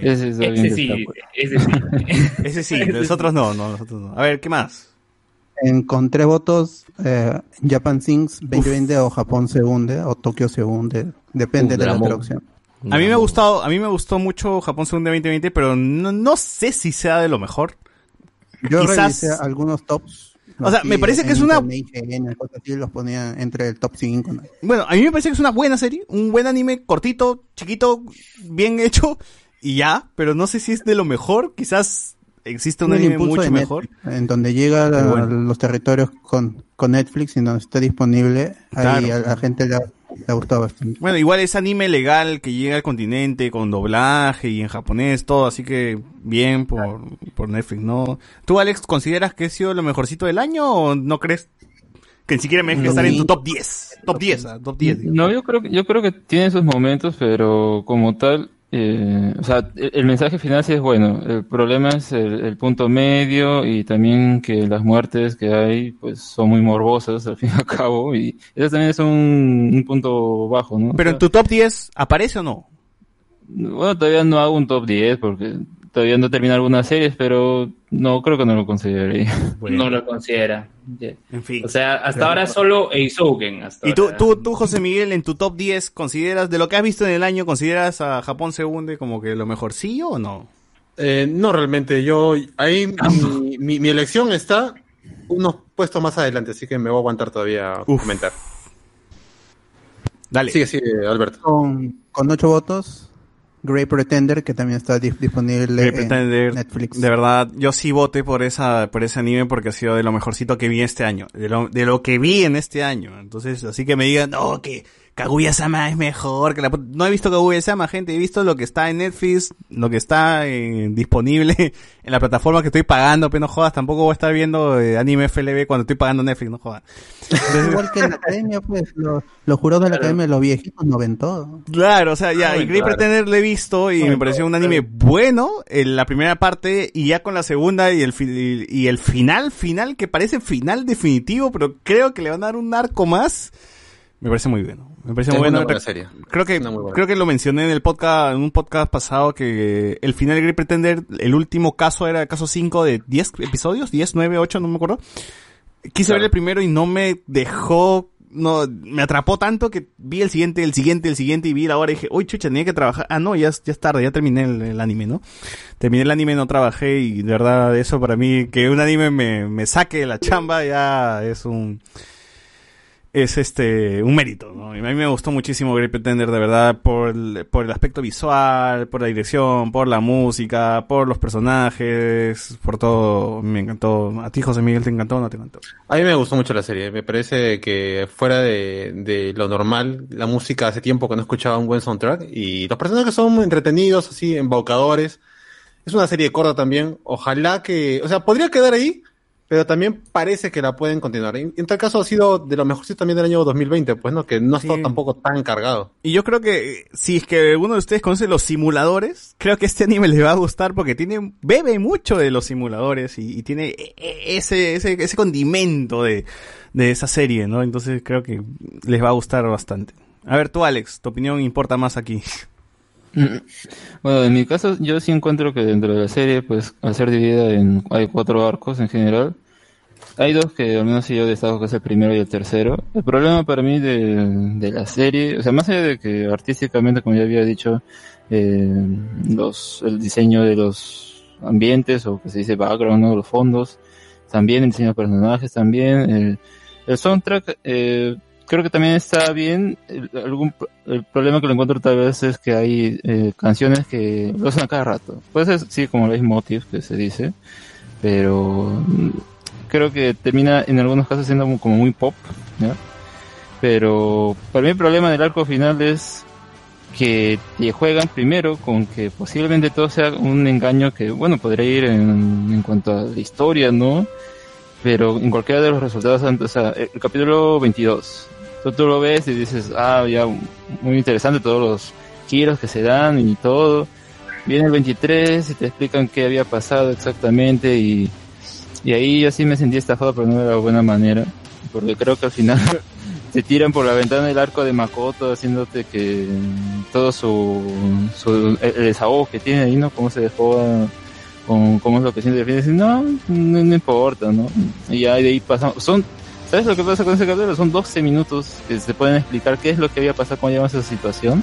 Ese está bien Ese sí, destacado. ese sí. Ese sí, nosotros no, no, nosotros no. A ver, ¿qué más? En, con tres votos, eh, Japan Sings 2020 o Japón se hunde o Tokio se hunde, depende Uh, de la traducción. A mí me ha gustado, a mí me gustó mucho Japón Segunda 2020, pero no, no sé si sea de lo mejor. Yo Quizás- revisé algunos tops. O sea, así, me parece que es una- los ponía entre el top 5. ¿no? Bueno, a mí me parece que es una buena serie, un buen anime cortito, chiquito, bien hecho y ya, pero no sé si es de lo mejor, quizás existe un anime mucho mejor. Netflix, En donde llega Pero a bueno. los territorios con, con Netflix y donde está disponible, ahí Claro. a la gente le ha, le ha gustado bastante. Bueno, igual es anime legal que llega al continente con doblaje y en japonés, todo, así que bien por, por Netflix, ¿no? ¿Tú, Alex, consideras que ha sido lo mejorcito del año o no crees que ni siquiera merece estar en tu top 10? Top 10, ah, top 10. digo. No, yo creo, que- yo creo que tiene sus momentos, pero como tal, eh, o sea, el, el mensaje final sí es bueno. El problema es el, el punto medio y también que las muertes que hay, pues, son muy morbosas al fin y al cabo y eso también es un, un punto bajo, ¿no? Pero en tu top 10, ¿aparece o no? Bueno, todavía no hago un top 10 porque todavía no termino algunas series, pero no creo que no lo consideraría. No lo considera. En fin. O sea, hasta ahora solo Eizouken. Hasta ¿Y tú, ahora. tú, tú, José Miguel, en tu top 10, consideras, de lo que has visto en el año, consideras a Japón se hunde como que lo mejorcillo o no? Eh, no, realmente, yo ahí mi, mi- mi elección está unos puestos más adelante, así que me voy a aguantar todavía a comentar. Dale. Sigue, sigue, Alberto. Con, con ocho votos, Great Pretender, que también está dis- disponible en Pretender, Netflix. De verdad, yo sí voté por esa, por ese anime porque ha sido de lo mejorcito que vi este año. De lo, de lo que vi en este año. Entonces, así que me digan, no, que Kaguya-sama es mejor que la... pu-". No he visto Kaguya-sama, gente. He visto lo que está en Netflix, lo que está eh, disponible en la plataforma que estoy pagando, pero no jodas. Tampoco voy a estar viendo eh, anime FLB cuando estoy pagando Netflix, no jodas. Igual que en la academia, pues, los, los jurados de la academia, los viejitos, no ven todo. Claro, o sea, ya, Ah, y claro. Pretender lo he visto y me pareció un anime bueno en la primera parte y ya con la segunda y el, y el final, final, que parece final definitivo, pero creo que le van a dar un arco más. Me parece muy bueno. Me parece Es muy bueno. serie. Creo que, creo que lo mencioné en el podcast, en un podcast pasado que el final de Great Pretender, el último caso era el caso 5 de 10 episodios, 10, 9, 8, no me acuerdo. Quise ver el primero y no me dejó, no, me atrapó tanto que vi el siguiente, el siguiente, el siguiente y vi la hora y dije, uy, chucha, tenía que trabajar. Ah, no, ya, es- ya es tarde, ya terminé el, el anime, ¿no? Terminé el anime, no trabajé y de verdad eso para mí, que un anime me, me saque de la chamba ya es un, es este un mérito, ¿no? A mí me gustó muchísimo Great Pretender, de verdad, por el, por el aspecto visual, por la dirección, por la música, por los personajes, por todo, me encantó. ¿A ti, José Miguel, te encantó o no te encantó? A mí me gustó mucho la serie. Me parece que fuera de, de lo normal, la música hace tiempo que no escuchaba un buen soundtrack y los personajes son entretenidos, así, embaucadores. Es una serie corta también. Ojalá que, o sea, podría quedar ahí, pero también parece que la pueden continuar. En, en tal caso ha sido de lo mejorcito también del año 2020, pues, ¿no? Que no ha estado tampoco tan cargado. Y yo creo que si es que alguno de ustedes conoce los simuladores, creo que este anime les va a gustar porque tiene bebe mucho de los simuladores y, y tiene e- e- ese, ese ese condimento de, de esa serie, ¿no? Entonces creo que les va a gustar bastante. A ver, tú Alex, tu opinión importa más aquí. Bueno, en mi caso yo sí encuentro que dentro de la serie, pues al ser dividida en, hay cuatro arcos en general, hay dos que al menos yo destaco que es el primero y el tercero. El problema para mí de, la serie, o sea, más allá de que artísticamente, como ya había dicho, eh, el diseño de los ambientes o que se dice background, ¿no? los fondos, también el diseño de personajes, también el, el soundtrack, eh, creo que también está bien. El, el problema que lo encuentro tal vez es que hay eh, canciones que lo usan cada rato. Puede ser, sí, como leitmotiv que se dice, pero creo que termina en algunos casos siendo como- muy pop. Pero para mí el problema del arco final es que te juegan primero con que posiblemente todo sea un engaño que, bueno, podría ir en, en cuanto a la historia, ¿no? Pero en cualquiera de los resultados o el capítulo 22, tú, tú lo ves y dices, ah, ya, muy interesante todos los giros que se dan y todo. Viene el 23 y te explican qué había pasado exactamente y, y ahí yo sí me sentí estafado, pero no de la buena manera, porque creo que al final te tiran por la ventana el arco de Makoto haciéndote que todo su, el, desahogo que tiene ahí, ¿no? Cómo se dejó con cómo es lo que siente dices, no, no, no importa, ¿no? Y ya de ahí pasamos, son, ¿sabes lo que pasa con ese capítulo? Son 12 minutos que se pueden explicar qué es lo que había pasado cuando llegamos a esa situación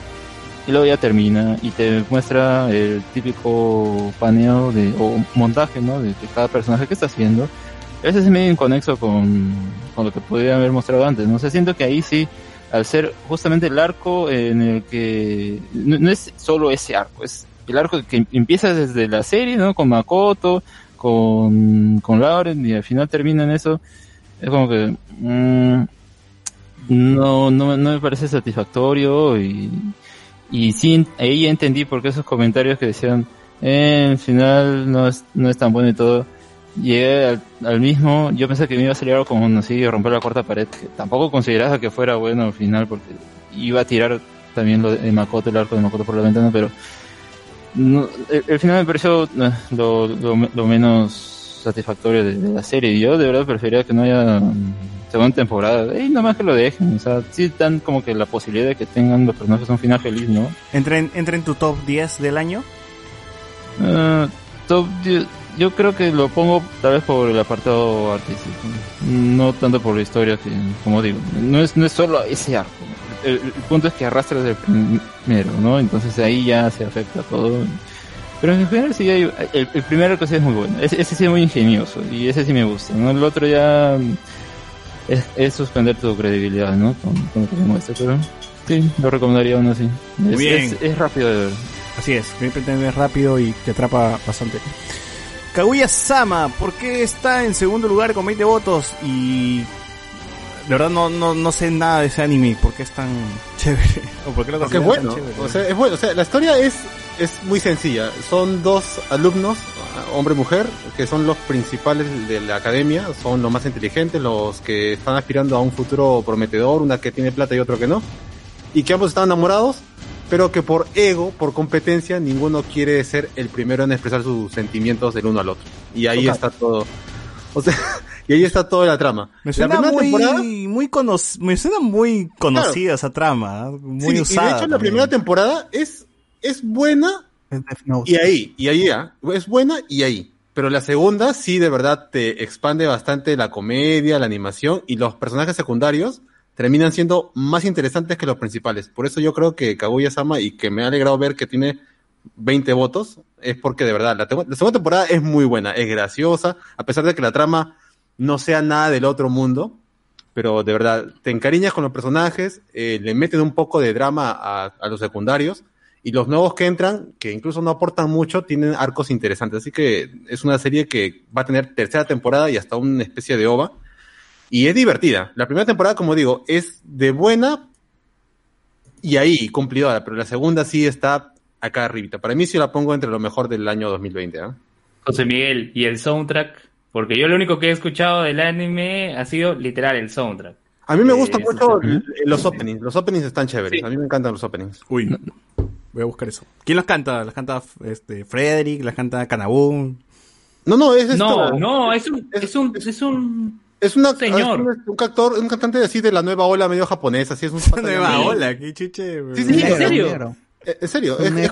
y luego ya termina y te muestra el típico paneo de, o montaje, ¿no? De, de cada personaje que está haciendo. Ese es medio inconexo con, con lo que podría haber mostrado antes, ¿no? O sea, siento que ahí sí, al ser justamente el arco en el que, no, no es solo ese arco, es el arco que empieza desde la serie, ¿no? Con Makoto, con, con Lauren y al final termina en eso. Es como que, mm, no, no, no me parece satisfactorio y, y sí, ahí entendí por qué esos comentarios que decían, eh, al final no es, no es tan bueno y todo. Llegué al, mismo, yo pensé que me iba a salir algo como así, romper la cuarta pared, que tampoco consideraba que fuera bueno al final porque iba a tirar también lo de Makoto, el arco de Makoto por la ventana, pero no, el, el final me pareció eh, lo, lo, lo menos satisfactorio de, de la serie. Yo de verdad prefería que no haya segunda temporada. Y nada más que lo dejen. O sea, sí dan como que la posibilidad de que tengan los personajes un final feliz, ¿no? ¿Entra en, entra en tu top 10 del año? Eh, top 10, yo creo que lo pongo tal vez por el apartado artístico. No tanto por la historia que, como digo, no es, no es solo ese arco. El, el punto es que arrastra desde el primero, ¿no? Entonces ahí ya se afecta todo. Pero en general sí hay, el, el primer arco sí es muy bueno. Ese, ese sí es muy ingenioso y ese sí me gusta, ¿no? El otro ya es, es suspender tu credibilidad, ¿no? Con, con lo que demuestra, pero sí, lo recomendaría aún así. Muy Es, bien. es, es rápido de ver. Así es, ves rápido y te atrapa bastante. Kaguya Sama, ¿por qué está en segundo lugar con 20 votos? Y de verdad no, no, no sé nada de ese anime, ¿por qué es tan chévere? ¿O por qué lo Porque es bueno. tan chévere? O sea, es bueno. O sea, la historia es, es muy sencilla. Son dos alumnos, hombre y mujer, que son los principales de la academia, son los más inteligentes, los que están aspirando a un futuro prometedor, una que tiene plata y otro que no. Y que ambos están enamorados, pero que por ego, por competencia, ninguno quiere ser el primero en expresar sus sentimientos del uno al otro. Y ahí Total. está todo. O sea, y ahí está toda la trama. Me La suena muy, temporada- muy cono- me suena muy conocida esa trama, ¿eh? muy Sí, usada. Y de hecho, la también. primera temporada es, es buena y ahí, y ahí, ¿ah? es buena y ahí. Pero la segunda sí de verdad te expande bastante la comedia, la animación y los personajes secundarios terminan siendo más interesantes que los principales. Por eso yo creo que Kaguya-sama y que me ha alegrado ver que tiene 20 votos es porque de verdad la, segunda temporada es muy buena, es graciosa, a pesar de que la trama no sea nada del otro mundo, pero de verdad te encariñas con los personajes, eh, le meten un poco de drama a, a los secundarios y los nuevos que entran, que incluso no aportan mucho, tienen arcos interesantes. Así que es una serie que va a tener tercera temporada y hasta una especie de ova. Y es divertida. La primera temporada, como digo, es de buena y ahí, cumplidora, pero la segunda sí está acá arribita. Para mí sí la pongo entre lo mejor del año 2020. ¿ah? José Miguel, ¿y el soundtrack? Porque yo lo único que he escuchado del anime ha sido literal el soundtrack. A mí me gustan Eh, mucho los openings. Los openings están chéveres. A mí me encantan los openings. Uy, voy a buscar eso. ¿Quién los canta? ¿Las canta este, Frederick? ¿Las canta Kanabun? No, no, es No, esto. no, es un, es un, es un, Es una, señor. es un, un cantor, un cantante así de la nueva ola medio japonesa, así es un Nueva ola, qué chuche. Sí, sí, sí, ¿En serio? Eh, En serio, es, es-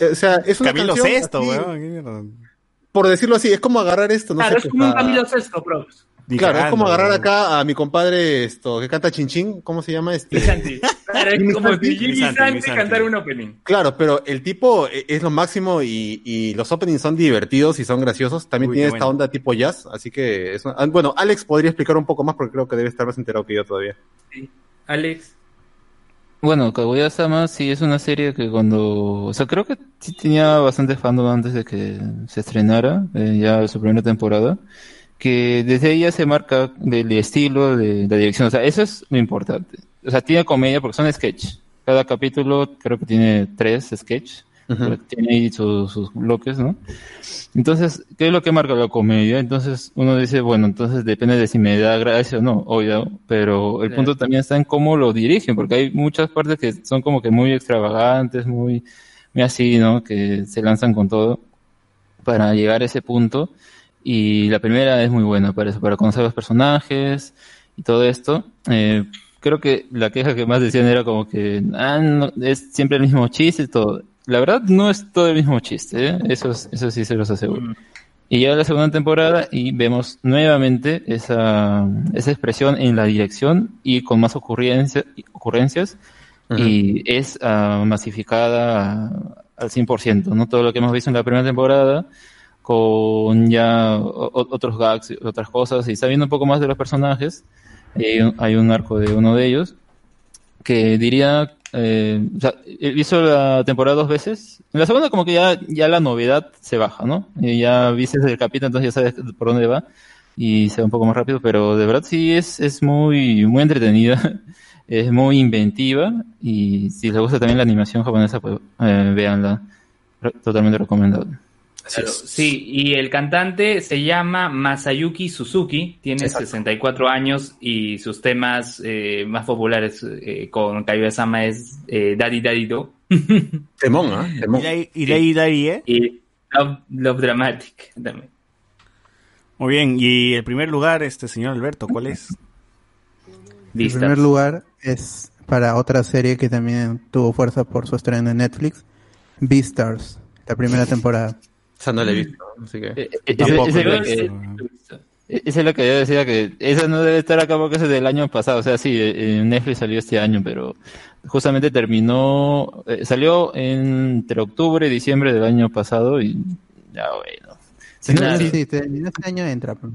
eh, o sea, es una Camilo canción Sesto, así, weón. Por decirlo así, es como agarrar esto, no Claro, sé es como un Camilo Sesto, prox. Ni Claro, es cagando, como agarrar acá a mi compadre esto que canta Chinchín, ¿cómo se llama este? Santi. Claro, es como Santi. cantar un opening. Claro, pero el tipo e- es lo máximo y, y los openings son divertidos y son graciosos. También Uy, tiene esta bueno. onda tipo jazz, así que es una- ah, bueno, Alex podría explicar un poco más porque creo que debe estar más enterado que yo todavía. Alex. Bueno, Kaguya-sama sí es una serie que cuando... O sea, creo que sí tenía bastante fandom antes de que se estrenara, eh, ya su primera temporada, que desde ahí se marca del estilo, de la dirección, o sea, eso es lo importante. O sea, tiene comedia porque son sketch, cada capítulo creo que tiene tres tiene ahí sus, sus bloques, ¿no? Entonces, ¿qué es lo que marca la comedia? Entonces uno dice, bueno, entonces depende de si me da gracia o no, obvio, pero el punto también está en cómo lo dirigen, porque hay muchas partes que son como que muy extravagantes, muy, muy así, ¿no? Que se lanzan con todo para llegar a ese punto. Y la primera es muy buena para eso, para conocer los personajes y todo esto. Eh, creo que la queja que más decían era como que ah, no, es siempre el mismo chiste y todo. La verdad no es todo el mismo chiste, ¿eh? eso, es- eso sí se los aseguro. Y llega la segunda temporada y vemos nuevamente esa, esa expresión en la dirección y con más ocurrencia- ocurrencias y es ah, masificada al 100%, ¿no? Todo lo que hemos visto en la primera temporada con ya otros gags otras cosas y sabiendo un poco más de los personajes, un, hay un arco de uno de ellos que diría, eh, o sea, visto la temporada dos veces. En la segunda como que ya, ya la novedad se baja, ¿no? Ya viste el capítulo, entonces ya sabes por dónde va y se va un poco más rápido, pero de verdad sí es, es muy, muy entretenida, es muy inventiva y si les gusta también la animación japonesa, pues eh, véanla, totalmente recomendable. Claro, sí, y el cantante se llama Masayuki Suzuki, tiene Exacto. 64 años y sus temas eh, más populares eh, con Kaguya-sama es eh, Daddy Daddy Do. Temón, ¿ah? Temón. ¿Y Daddy, eh? Y Love, Love Dramatic también. Muy bien, y el primer lugar, este señor Alberto, ¿cuál es? En primer lugar es para otra serie que también tuvo fuerza por su estreno en Netflix, Beastars, la primera temporada. Esa no la he visto, así que... Eh, Ese- ese es lo que- yo decía que esa no debe estar acá porque es del año pasado. O sea, sí, eh, en Netflix salió este año, pero justamente terminó, eh, salió entre octubre y diciembre del año pasado y ya bueno. Si no, sí, terminó este año entra. pues.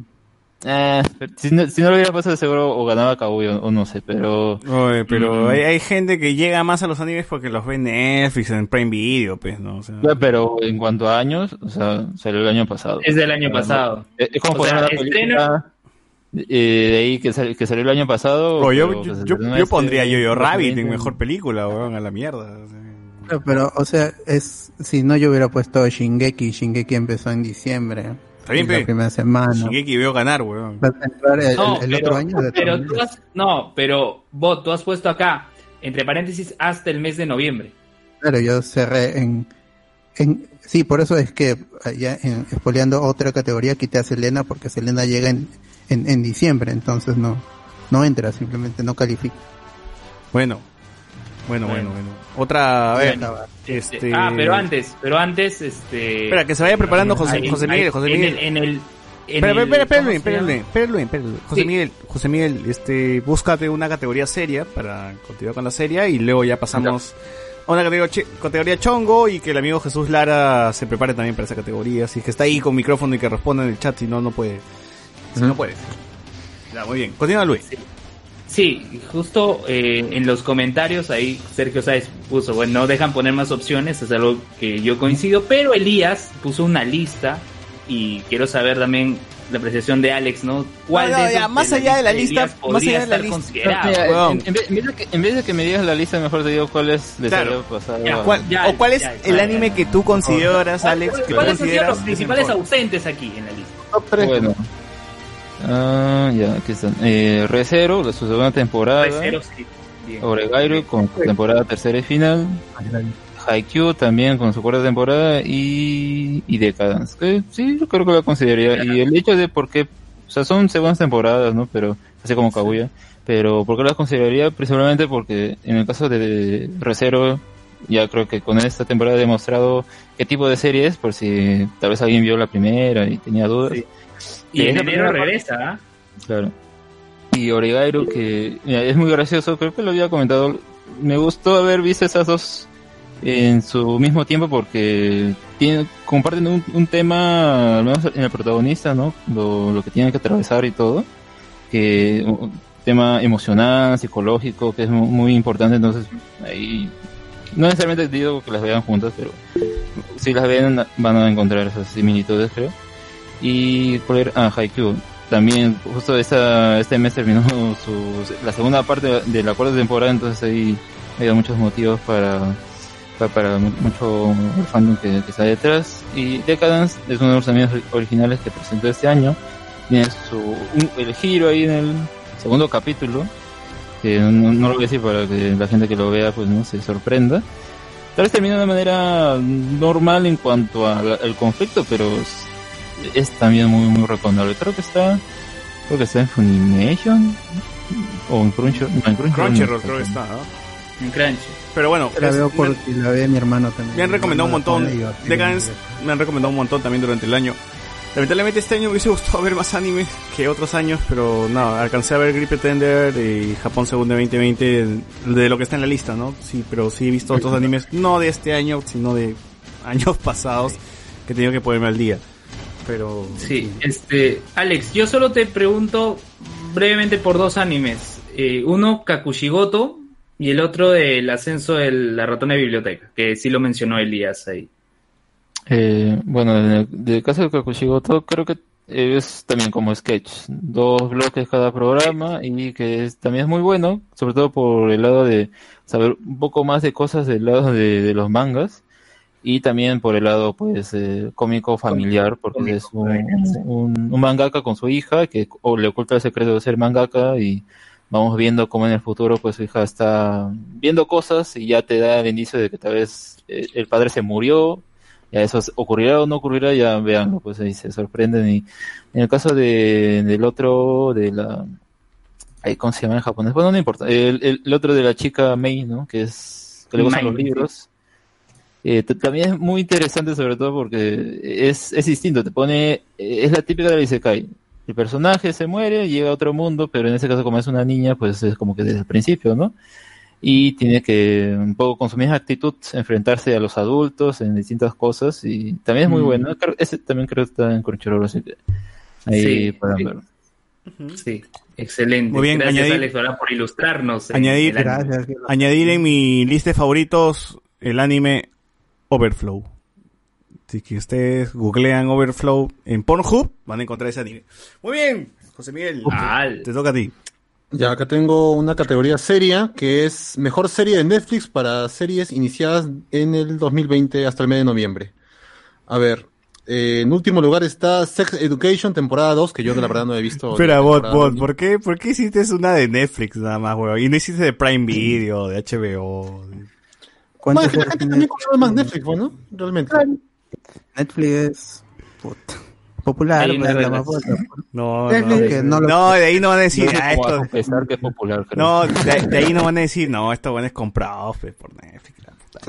Eh, si, no, si no lo hubiera pasado seguro o ganaba Kaguya o no sé, pero... Oye, pero Mm. hay, hay gente que llega más a los animes porque los ve en Netflix, en Prime Video, pues, ¿no? O sea, Ya, Pero en cuanto a años, o sea, salió el año pasado. Es del año pasado. Es es como O poner sea, película eh, de ahí que, sal- que salió el año pasado. o yo, pero, yo, pues, yo- estrenó yo pondría Yo-Yo Rabbit 2020. en mejor película, weón, a la mierda. o sea. Pero, pero, o sea, es si no yo hubiera puesto Shingeki, Shingeki empezó en diciembre. Está bien, la primera semana. Shingeki veo ganar, weón. Va a entrar el, No, el pero, otro año de pero tú has, no, pero vos, tú has puesto acá, entre paréntesis, hasta el mes de noviembre. Claro, yo cerré en, en sí, por eso es que ya en, espoleando otra categoría quité a Selena porque Selena llega en, en, en diciembre, entonces no no entra, simplemente no califica. Bueno, bueno, bueno, bueno. Otra, a ver, este... Ah, pero antes, pero antes, este... Espera, que se vaya preparando José- Ahí- José Miguel, José en Miguel. el- En el... en Espera, espera, espera, ¿cómo espera, José Sí. Miguel, José Miguel, este, búscate una categoría seria para continuar con la serie y luego ya pasamos a una categoría, categoría chongo y que el amigo Jesús Lara se prepare también para esa categoría. Si es que está ahí con micrófono y que responda en el chat, si no, no puede. Si no puede. Ya, muy bien. Continúa Luis. Sí, justo eh, en los comentarios ahí Sergio Sáez puso, bueno, no dejan poner más opciones, es algo que yo coincido, pero Elías puso una lista y quiero saber también la apreciación de Alex, ¿no? ¿Cuál No, no, de ya, más allá de la lista, más allá de la lista. Mira, en, en vez, en vez de que, en vez de que me digas la lista, mejor te digo cuáles les Claro. había pasado. Ya, ¿Cuál- ya, o cuál es ya, el ya, anime ya. que tú consideras, Alex, ¿Cuáles han sido consideras los es principales ausentes aquí en la lista? Bueno. Ah, ya, aquí están. Eh, Recero, de su segunda temporada. Recero, sí. Bien. Oregairo con su temporada tercera y final. Haikyuu también con su cuarta temporada y, y Decadence. Que sí, yo creo que la consideraría. Y el hecho de por qué, o sea, son segundas temporadas, ¿no? Pero, así como Kaguya. Pero, ¿por qué las consideraría? Principalmente porque en el caso de Recero, ya creo que con esta temporada he demostrado qué tipo de serie es, por si tal vez alguien vio la primera y tenía dudas. Y en enero primera regresa, ¿ah? Claro. Y Oregairo, que mira, es muy gracioso, creo que lo había comentado. Me gustó haber visto esas dos en su mismo tiempo porque tienen, comparten un, un tema, al menos en el protagonista, ¿no? Lo, lo que tienen que atravesar y todo. Que un tema emocional, psicológico, que es mu- muy importante. Entonces, ahí no necesariamente digo que las vean juntas, pero si las ven van a encontrar esas similitudes, creo. Y cuál? Ah, Haikyuu. También justo esta, este mes terminó su, la segunda parte de la cuarta temporada, entonces ahí había muchos motivos para, para, para mu- mucho fandom que, está detrás. Y Decadence es uno de los animes originales que presentó este año. Tiene su, un- el giro ahí en el segundo capítulo, que no, no lo voy a decir para que la gente que lo vea pues no se sorprenda. Tal vez termina de una manera normal en cuanto al conflicto, pero es, también muy muy recomendable. Creo que está creo que está en Funimation o en Crunchyroll, no, en Crunchyroll. Crunchyroll no creo que está, ¿no? En Crunchy. Pero bueno, La veo me, porque la ve mi hermano también. me han recomendado un montón. yo, Decadence me han recomendado un montón también durante el año. Lamentablemente este año me hubiese gustado ver más anime que otros años, pero no, alcancé a ver Grip Pretender y Japón Segunda 2020 de lo que está en la lista, ¿no? Sí, pero sí he visto otros animes, no de este año, sino de años pasados, que he tenido que ponerme al día. Pero... Sí, este, Alex, yo solo te pregunto brevemente por dos animes. Eh, uno, Kakushigoto, y el otro del ascenso de la ratona de biblioteca, que sí lo mencionó Elías ahí. Eh, bueno, en el, caso de Kakushigoto, creo que es también como sketch, dos bloques cada programa y que es- también es muy bueno, sobre todo por el lado de saber un poco más de cosas del lado de, de los mangas y también por el lado pues eh, cómico familiar, porque es un, un, un mangaka con su hija que o le oculta el secreto de ser mangaka y vamos viendo cómo en el futuro pues su hija está viendo cosas y ya te da el indicio de que tal vez eh, el padre se murió ya eso es- ocurrirá o no ocurrirá, ya veanlo, pues ahí se sorprenden. Y en el caso de, del otro, de la. ¿Cómo se llama en japonés? Bueno, no importa. El, el, el otro de la chica Mei, ¿no? Que es. que le gustan los libros. Eh, también es muy interesante, sobre todo porque es, es distinto. Te pone. Es la típica del Isekai. El personaje se muere, llega a otro mundo, pero en ese caso, como es una niña, pues es como que desde el principio, ¿no? y tiene que un poco con su misma actitud enfrentarse a los adultos en distintas cosas y también es muy Mm. bueno. Creo- ese también creo que está en Crunchyroll, así que ahí Sí, pueden sí. verlo. Sí, excelente. Muy bien, Gracias, añadir- Alex, ahora por ilustrarnos. en Añadir, añadir en mi lista de favoritos el anime Overflow. Así que ustedes googlean Overflow en Pornhub, van a encontrar ese anime. Muy bien, José Miguel, te, te toca a ti. Ya, acá tengo una categoría seria que es mejor serie de Netflix para series iniciadas en el 2020 hasta el mes de noviembre. A ver, eh, en último lugar está Sex Education, temporada 2, que yo la verdad no he visto. Espera, bot, bot. ¿por qué, ¿por qué hiciste una de Netflix nada más, weón? Y no hiciste de Prime Video, de HBO. Bueno, es que la gente también consume más Netflix, ¿no? Realmente. Netflix es puta, popular, pues, la más. No, no, que no, lo- de ahí no van a decir, ah, a esto... confesar que es popular, creo. No, de, de ahí no van a decir, no, esto bueno es comprado pues, por Netflix. la puta.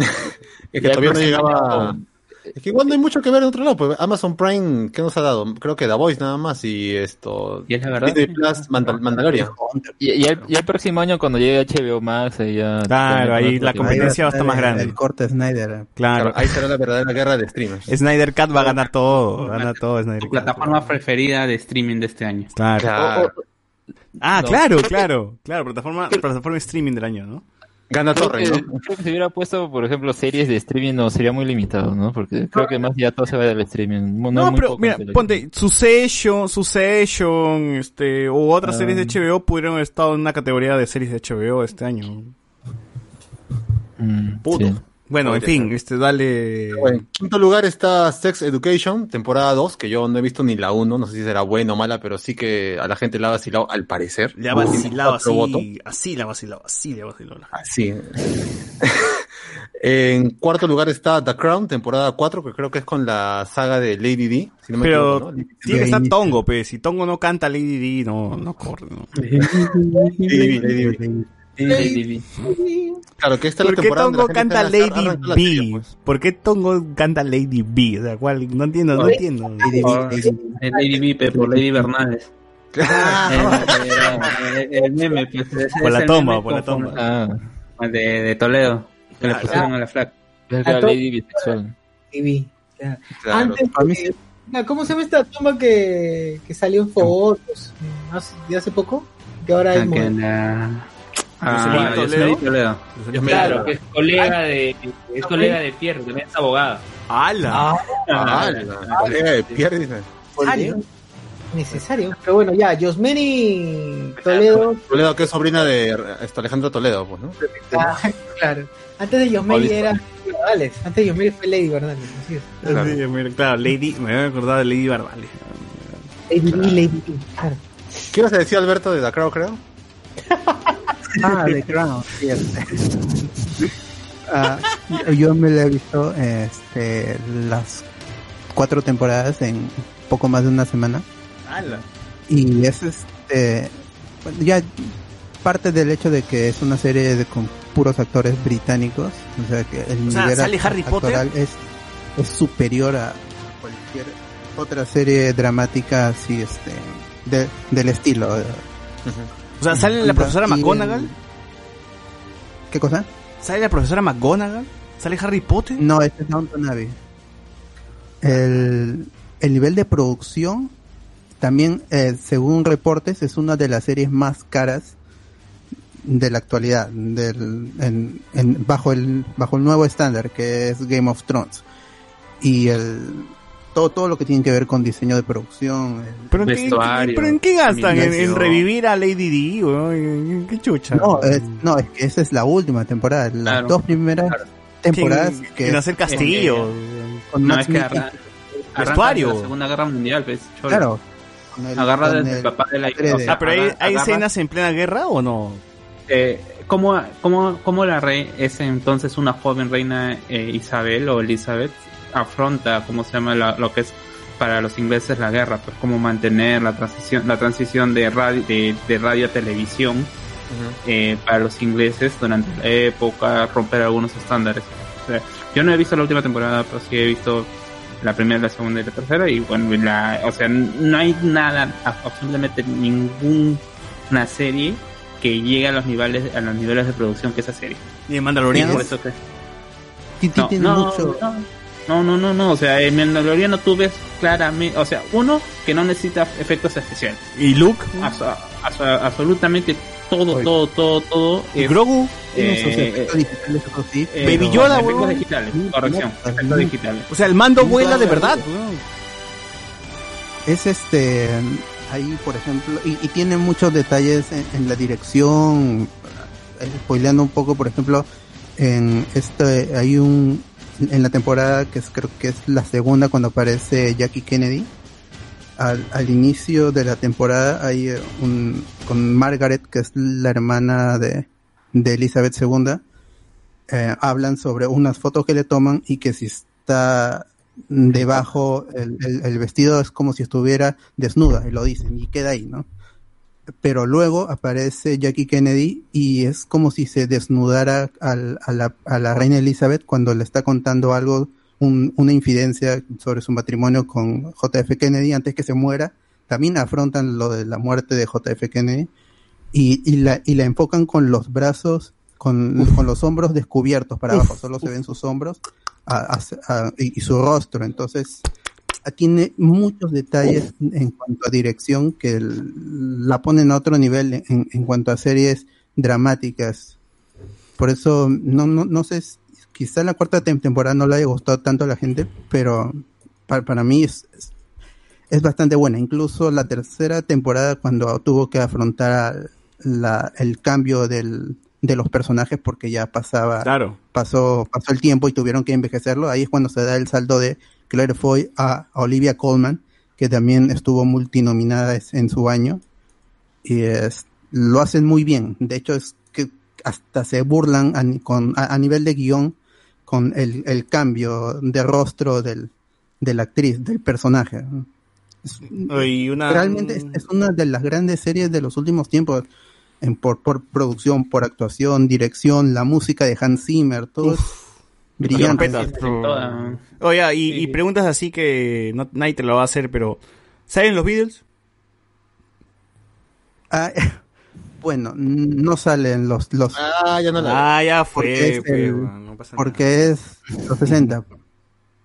Es que todavía no llegaba. Es que igual no hay mucho que ver en otro lado. Pues Amazon Prime, ¿qué nos ha dado? Creo que The Voice nada más y esto. Y es la verdad. Disney Plus, Mandal- Mandalorian. Y, y el, y el próximo año cuando llegue HBO Max, ahí ya... Claro, ahí la competencia va a estar más grande. El corte Snyder. Claro, Claro, ahí será la verdadera guerra de streamers. Snyder Cat va a ganar todo, va a ganar todo Snyder Tu Cat. plataforma preferida de streaming de este año. Claro. Claro. Ah, No. claro, claro, claro, plataforma, plataforma streaming del año, ¿no? Gana Creo Torre, que, ¿no? creo que si hubiera puesto, por ejemplo, series de streaming no sería muy limitado, ¿no? Porque creo que más ya todo se va del streaming. No, No, muy pero poco mira, ponte, Succession, Succession, este, o otras Ah. series de HBO pudieron haber estado en una categoría de series de HBO este año. Mm, Puto. sí. Bueno, en fin, este, dale. Bueno, en quinto lugar está Sex Education, temporada 2, que yo no he visto ni la 1, no sé si será buena o mala, pero sí que a la gente la ha vacilado al parecer. Le ha vacilado Cuatro votos. así, así le ha vacilado, así le ha vacilado. la. Así. en cuarto lugar está The Crown, temporada 4, que creo que es con la saga de Lady D. Si no me Pero equivoco, ¿no? tiene que estar Tongo, pues. Si Tongo no canta Lady D, no, no corre, ¿no? Lady D, Lady D. Lady B. Claro, que esta es ¿Por la qué temporada Tongo canta Lady B? pues. ¿Por qué Tongo canta Lady B? O sea, ¿cuál? No entiendo, no entiendo. Lady Vipe por Lady Bernales. Ah. El, meme, Por la toma, por la toma. Ah, De, Toledo, que le Claro. pusieron a la flaca. es la Ah, Lady bisexual. Antes, eh, ah, ¿cómo se llama esta toma que, que salió en fotos eh, hace, de hace poco? Que ahora Ah, la- Ah, Toledo. Toledo. Claro, que es colega de, es colega de Pierre, también es abogada. ¡Hala! Ah, la colega de Pierre, dice. necesario. Necesario. Pero bueno, ya, Josmeni Toledo. Toledo, que es sobrina de este, Alejandro Toledo, pues, ¿no? Ah, claro. Antes de Paulista. era Lady Bardales. Antes de Yosmeli fue Lady Bardales. Así es. Claro, claro, Lady, me había acordado de Lady Bardales. Lady Lady. Claro. ¿Qué ibas a decir, Alberto, de Crow, creo? Ah, The Crown, sí. este. Ah, yo me la he visto este, las cuatro temporadas en poco más de una semana. Y es este. Ya parte del hecho de que es una serie de, con puros actores británicos. O sea que el O sea, nivel ¿sale Harry Potter? Es, es superior a cualquier otra serie dramática así, este. de- del estilo. O sea, ¿sale la profesora McGonagall? ¿Qué cosa? ¿Sale la profesora McGonagall? ¿Sale Harry Potter? No, este es Downton Abbey. El, el nivel de producción también, eh, según reportes, es una de las series más caras de la actualidad, del, en, en- bajo el bajo el nuevo estándar que es Game of Thrones y el todo todo lo que tiene que ver con diseño de producción, el- ¿Pero, en qué, ¿Pero en qué gastan? ¿En, revivir a Lady Di? weón? ¿Qué chucha? No, es, no, es que esa es la última temporada. Las Claro. dos primeras temporadas En- que en hacer castillo. con No, Max es que Mikkelsen. arra- arranca Vestuario. de la Segunda Guerra Mundial, pues. Claro. El- Agarra desde el papá de la o sea, Ah, pero hay, escenas en plena guerra o no? Eh, ¿cómo, cómo, cómo la rey es entonces una joven reina eh, Isabel o Elizabeth afronta, cómo se llama, la- lo que es para los ingleses la guerra? Pues cómo mantener la transición, la transición de radio, de, de radio a televisión eh, para los ingleses durante la época, romper algunos estándares. O sea, yo no he visto la última temporada, pero sí he visto la primera, la segunda y la tercera y bueno, la, o sea, no hay nada, absolutamente ninguna serie que llegue a los niveles, a los niveles de producción que esa serie. Ni Mandalorian. Por eso que Titi no, tiene no, mucho. no, no, no, no, o sea, en Mandaloriano tú ves claramente, o sea, uno que no necesita efectos especiales. ¿Y Luke? Abso- abso- absolutamente todo, todo, todo, todo. ¿Y es- Grogu? Eh, efectos eh, digitales, eso sí, eh, Baby no, Yoda, efectos digitales, corrección, efectos digitales. O sea, el mando vuela de verdad. Es este. Ahí, por ejemplo, y, y tiene muchos detalles en, en la dirección. eh, Spoileando un poco, por ejemplo, en este. Hay un. En la temporada que es, creo que es la segunda cuando aparece Jackie Kennedy. Al, al inicio de la temporada hay eh, un. Con Margaret, que es la hermana de, de Elizabeth II. eh, hablan sobre unas fotos que le toman y que si está debajo el, vestido es como si estuviera desnuda y lo dicen y queda ahí, ¿no? Pero luego aparece Jackie Kennedy y es como si se desnudara al- a, la, a la reina Elizabeth cuando le está contando algo, un- una infidencia sobre su matrimonio con JF Kennedy antes que se muera. También afrontan lo de la muerte de JF Kennedy y, y, la, y la enfocan con los brazos, con, con los hombros descubiertos para abajo, solo se ven sus hombros a- y, y su rostro. Entonces, tiene muchos detalles en cuanto a dirección que la ponen a otro nivel en, en cuanto a series dramáticas. Por eso, no, no, no sé, quizá la cuarta tem- temporada no le haya gustado tanto a la gente, pero para, para mí es, es, es bastante buena. Incluso la tercera temporada, cuando tuvo que afrontar la, el cambio del, de los personajes porque ya pasaba, Claro. pasó, pasó el tiempo y tuvieron que envejecerlo, ahí es cuando se da el saldo de Claire Foy a, a Olivia Colman, que también estuvo multinominada en su año, y es, lo hacen muy bien. De hecho, es que hasta se burlan a, con, a, a nivel de guion con el, el cambio de rostro del, de la actriz, del personaje. Es- Y una- Realmente es, es una de las grandes series de los últimos tiempos. En, por, por producción, por actuación, dirección, la música de Hans Zimmer, todo es brillante. Oye, y, y preguntas así que no, nadie te lo va a hacer, pero ¿saben los Beatles? Ah, bueno, no salen los... los Ah, ya no la Ah, ya porque fue, es, fue, el- weón, no pasa porque es los 60.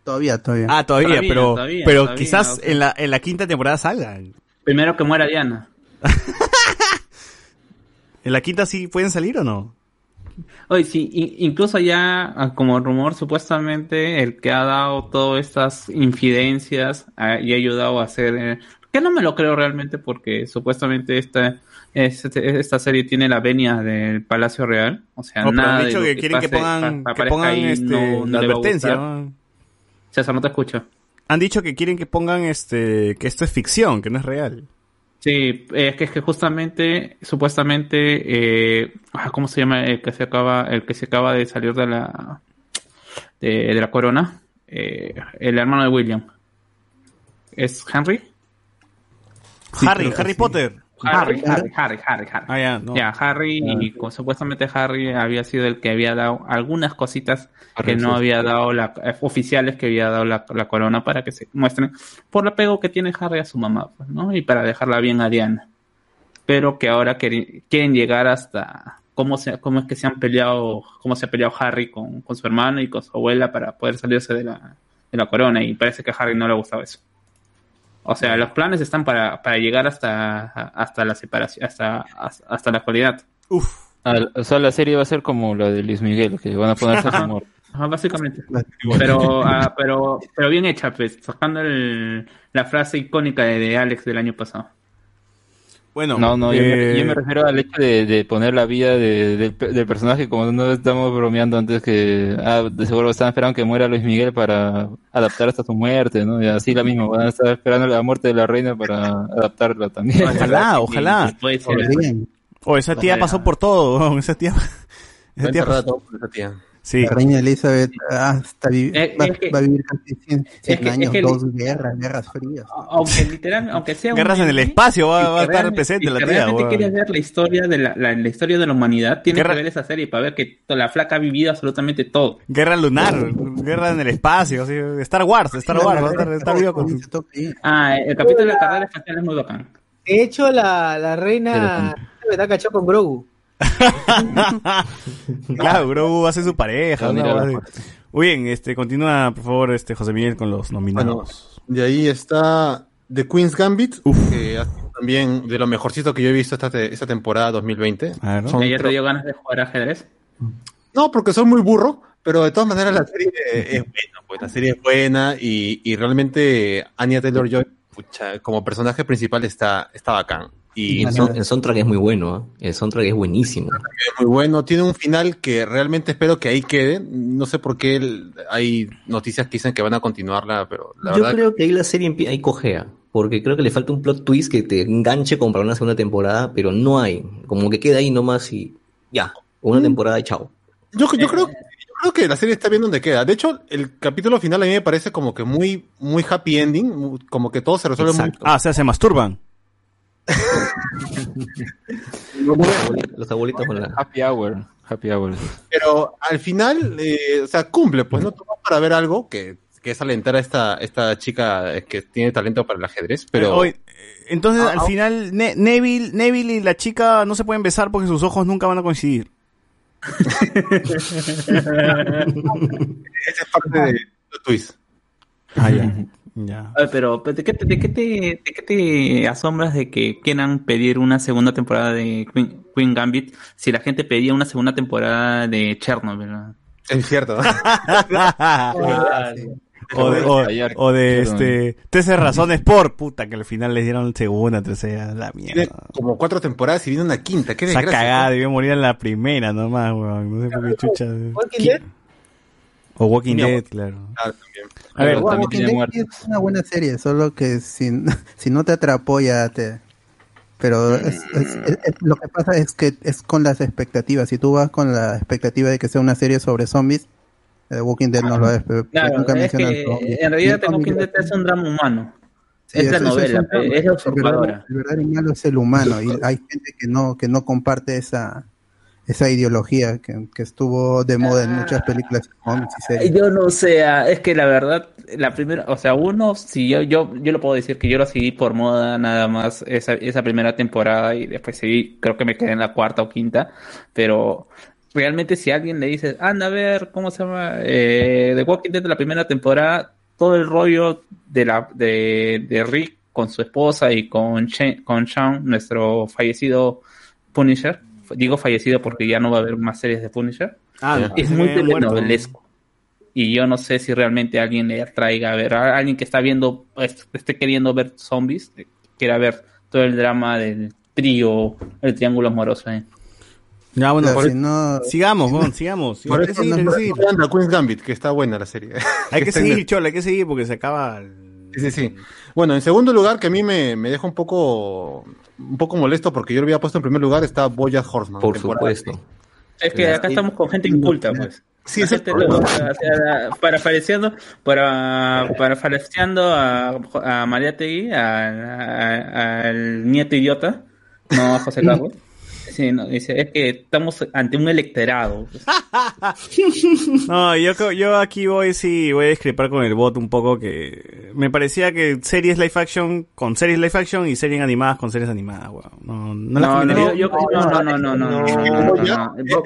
Todavía, todavía. Ah, todavía, Todavía, pero, todavía, pero todavía, quizás en, la, en la quinta temporada salgan. Primero que muera Diana. ¿En la quinta sí pueden salir o no? Oye, sí, incluso ya ah, como rumor, supuestamente el que ha dado todas estas infidencias ah, y ha ayudado a hacer eh, Que no me lo creo realmente porque supuestamente esta, este- esta serie tiene la venia del Palacio Real. O sea, No, han nada de dicho que quieren que pongan- que pongan, ahí este, no- no la advertencia. ¿no? César, no te escucho. Han dicho que quieren que pongan este que esto es ficción, que no es real. Sí, es que es que justamente, supuestamente, eh, ah, ¿cómo se llama el que se acaba, el que se acaba de salir de la de, de la corona? Eh, el hermano de William. ¿Es Henry? Harry, Harry. Potter. Harry, Harry, Harry, Harry, Harry. Ah, ya, no. Ya, Harry, y con- supuestamente Harry había sido el que había dado algunas cositas que no sí. había dado la, eh, oficiales que había dado la, la corona para que se muestren por el apego que tiene Harry a su mamá, pues, ¿no? Y para dejarla bien a Diana. Pero que ahora quieren llegar hasta cómo se, cómo es que se han peleado, cómo se ha peleado Harry con, con su hermano y con su abuela para poder salirse de la, de la corona. Y parece que a Harry no le gustaba eso. O sea, los planes están para, para llegar hasta, hasta la separación, hasta, hasta, hasta la actualidad. Ah, o sea, la serie va a ser como la de Luis Miguel, que van a ponerse su humor. Ajá, básicamente. Pero, ah, pero, pero bien hecha, pues, sacando el- la frase icónica de, de Alex del año pasado. Bueno, No, no, yo, me, eh, yo me refiero al hecho de, de poner la vida de- del pe- del personaje, como no estamos bromeando antes que, ah, de seguro estaban esperando que muera Luis Miguel para adaptar hasta su muerte, ¿no? Y así la misma, van a estar esperando la muerte de la reina para adaptarla también. Ojalá, ojalá. Oh, esa tía Ojalá. pasó por todo, esa tía. Esa tía pasó- esa tía. Sí. La reina Elizabeth hasta vi- Eh, va, es que- va a vivir casi 100, 100 que- es años, que- dos guerras, guerras frías. Aunque literal, aunque sea un Guerras en el espacio, va, va a estar presente la que tía, realmente weón. quieres ver la historia de la, la, la historia de la humanidad, tienes Guerra- que ver esa serie para ver que la flaca ha vivido absolutamente todo. Guerra lunar, guerra en el espacio, así, Star Wars, Star Wars, va a estar, estar vivo con su- Ah, el capítulo de la carrera espacial es muy bacán. De hecho, la, la reina me está cachado con Grogu. Claro, Grogu hace su pareja. La así. Muy bien, este, continúa, por favor, este José Miguel con los Bueno, nominados. de ahí está The Queen's Gambit, que ha sido también de lo mejorcito que yo he visto esta, te- esta temporada 2020. Son- ¿Ayer te dio ganas de jugar ajedrez? No, porque soy muy burro, pero de todas maneras la serie es buena, pues la serie es buena y, y realmente Anya Taylor Joy como personaje principal está, está bacán. Y Y el, son- el soundtrack es muy bueno, ¿ah? El soundtrack es buenísimo. es muy bueno, tiene un final que realmente espero que ahí quede. No sé por qué el- hay noticias que dicen que van a continuarla, pero la Yo verdad creo que ahí la serie ahí cojea, porque creo que le falta un plot twist que te enganche como para una segunda temporada, pero no hay. Como que queda ahí nomás y ya, una temporada y chao. Yo, yo creo, yo creo que la serie está bien donde queda. De hecho, el capítulo final a mí me parece como que muy, muy happy ending, como que todo se resuelve muy... Ah, o sea, se masturban. Los abuelitos con la... Happy Hour. Happy Hour. Pero al final, eh, o sea, cumple, pues no todo para ver algo que, que es alentar a esta, esta chica eh, que tiene talento para el ajedrez, pero... Entonces, Ah, al ah. final, Ne- Neville, Neville y la chica no se pueden besar porque sus ojos nunca van a coincidir. Esa es parte de twist. Ah, ya. ya. Pero ¿de qué, te, de, qué te, ¿de qué te asombras de que quieran pedir una segunda temporada de Queen, Queen Gambit si la gente pedía una segunda temporada de Chernobyl? ¿no? Es cierto. O de, o, o de este 13 razones por puta que al final les dieron segunda, tercera, la Tiene mierda. como cuatro temporadas y viene una quinta. Qué Esa desgracia. cagada debió morir en la primera nomás, weón. No sé por qué chucha. O Walking Dead, claro. Ah. A ver, Pero Walking Dead es una buena serie, solo que si, si no te atrapó ya te... Pero es, es- es- es- lo que pasa es que es con las expectativas. Si tú vas con la expectativa de que sea una serie sobre zombies, The Walking Dead no lo es. pero Claro, nunca es que en realidad The Walking. Dead es un drama humano. Sí, es la novela, es la usurpadora. El verdadero malo es el humano y hay gente que no que no comparte esa esa ideología que, que estuvo de moda en muchas películas cómics y series. Yo no sé, ah, es que la verdad, la primera, o sea, uno, si yo, yo, yo lo puedo decir que yo lo seguí por moda nada más esa, esa primera temporada y después seguí, creo que me quedé en la cuarta o quinta, pero realmente si alguien le dice, anda a ver, ¿cómo se llama? Eh, The Walking Dead de la primera temporada, todo el rollo de la, de, de Rick con su esposa y con, con Sean, nuestro fallecido Punisher, digo fallecido porque ya no va a haber más series de Punisher, Ah, es muy telenovelesco. Y yo no sé si realmente alguien le atraiga a ver, a alguien que está viendo, pues, esté queriendo ver zombies, quiera ver todo el drama del trío, el triángulo amoroso. ¿eh? Ya, bueno, Pero por- si no- sigamos, weón, sigamos. Por Hay que eso seguir, no- hay que seguir. Queen's Gambit, que está buena la serie. Hay que seguir, el- Chola, hay que seguir porque se acaba. el- Sí, sí, sí. Bueno, en segundo lugar, que a mí me, me deja un poco un poco molesto porque yo lo había puesto en primer lugar, está Boya Horseman. Por supuesto. Es que acá estamos con gente inculta, pues. Sí, es gente el lo- problema. o sea, parafraseando, para, parafraseando a, a Mariategui, a- a- al nieto idiota, no a José Carlos dice, no, dice, es que estamos ante un electorado. no, yo, yo aquí voy, sí, voy a discrepar con el bot un poco que me parecía que series live action con series live action y series animadas con series animadas, weón. No, no, no, no, yo, no, no, no, no, no,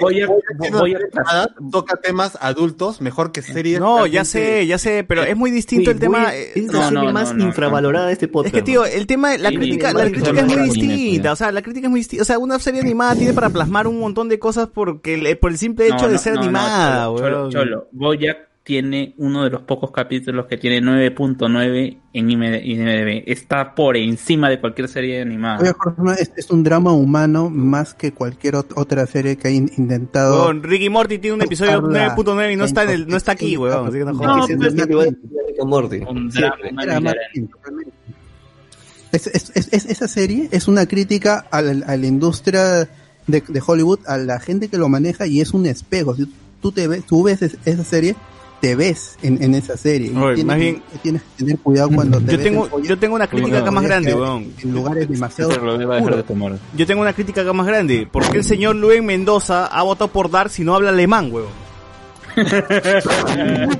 Voy a... Toca temas adultos mejor que series. No, ya sé, ya sé, pero es muy distinto el tema. Es la serie más infravalorada de este podcast. Es que, tío, el tema, la la crítica es muy distinta, o sea, la crítica es muy distinta, o sea, una serie animada tiene para plasmar un montón de cosas porque el- por el simple hecho No, de no, ser no, no, animada, Cholo, weón. Cholo, Cholo. Bojack tiene uno de los pocos capítulos que tiene 9.9 en IMDb. Está por encima de cualquier serie animada. Es, es un drama humano más que cualquier ot- otra serie que haya in- intentado. Ricky Morty tiene un episodio Buscarla 9.9 y no está en el, no está aquí, weón, así que no No, jodas. hilarante. Es- es- es- es- esa serie es una crítica a la, a la industria de, de Hollywood, a la gente que lo maneja y es un espejo. Si tú te ves, tú ves es- esa serie, te ves en, en esa serie. Oye, tienes, más que- bien- tienes que tener cuidado cuando te Yo ves tengo, yo tengo una crítica acá más grande, weón. En lugares demasiado Pero lo iba a dejar de tomar. Yo tengo una crítica acá más grande. ¿Por qué el señor Luis Mendoza ha votado por Dar si no habla alemán, weón?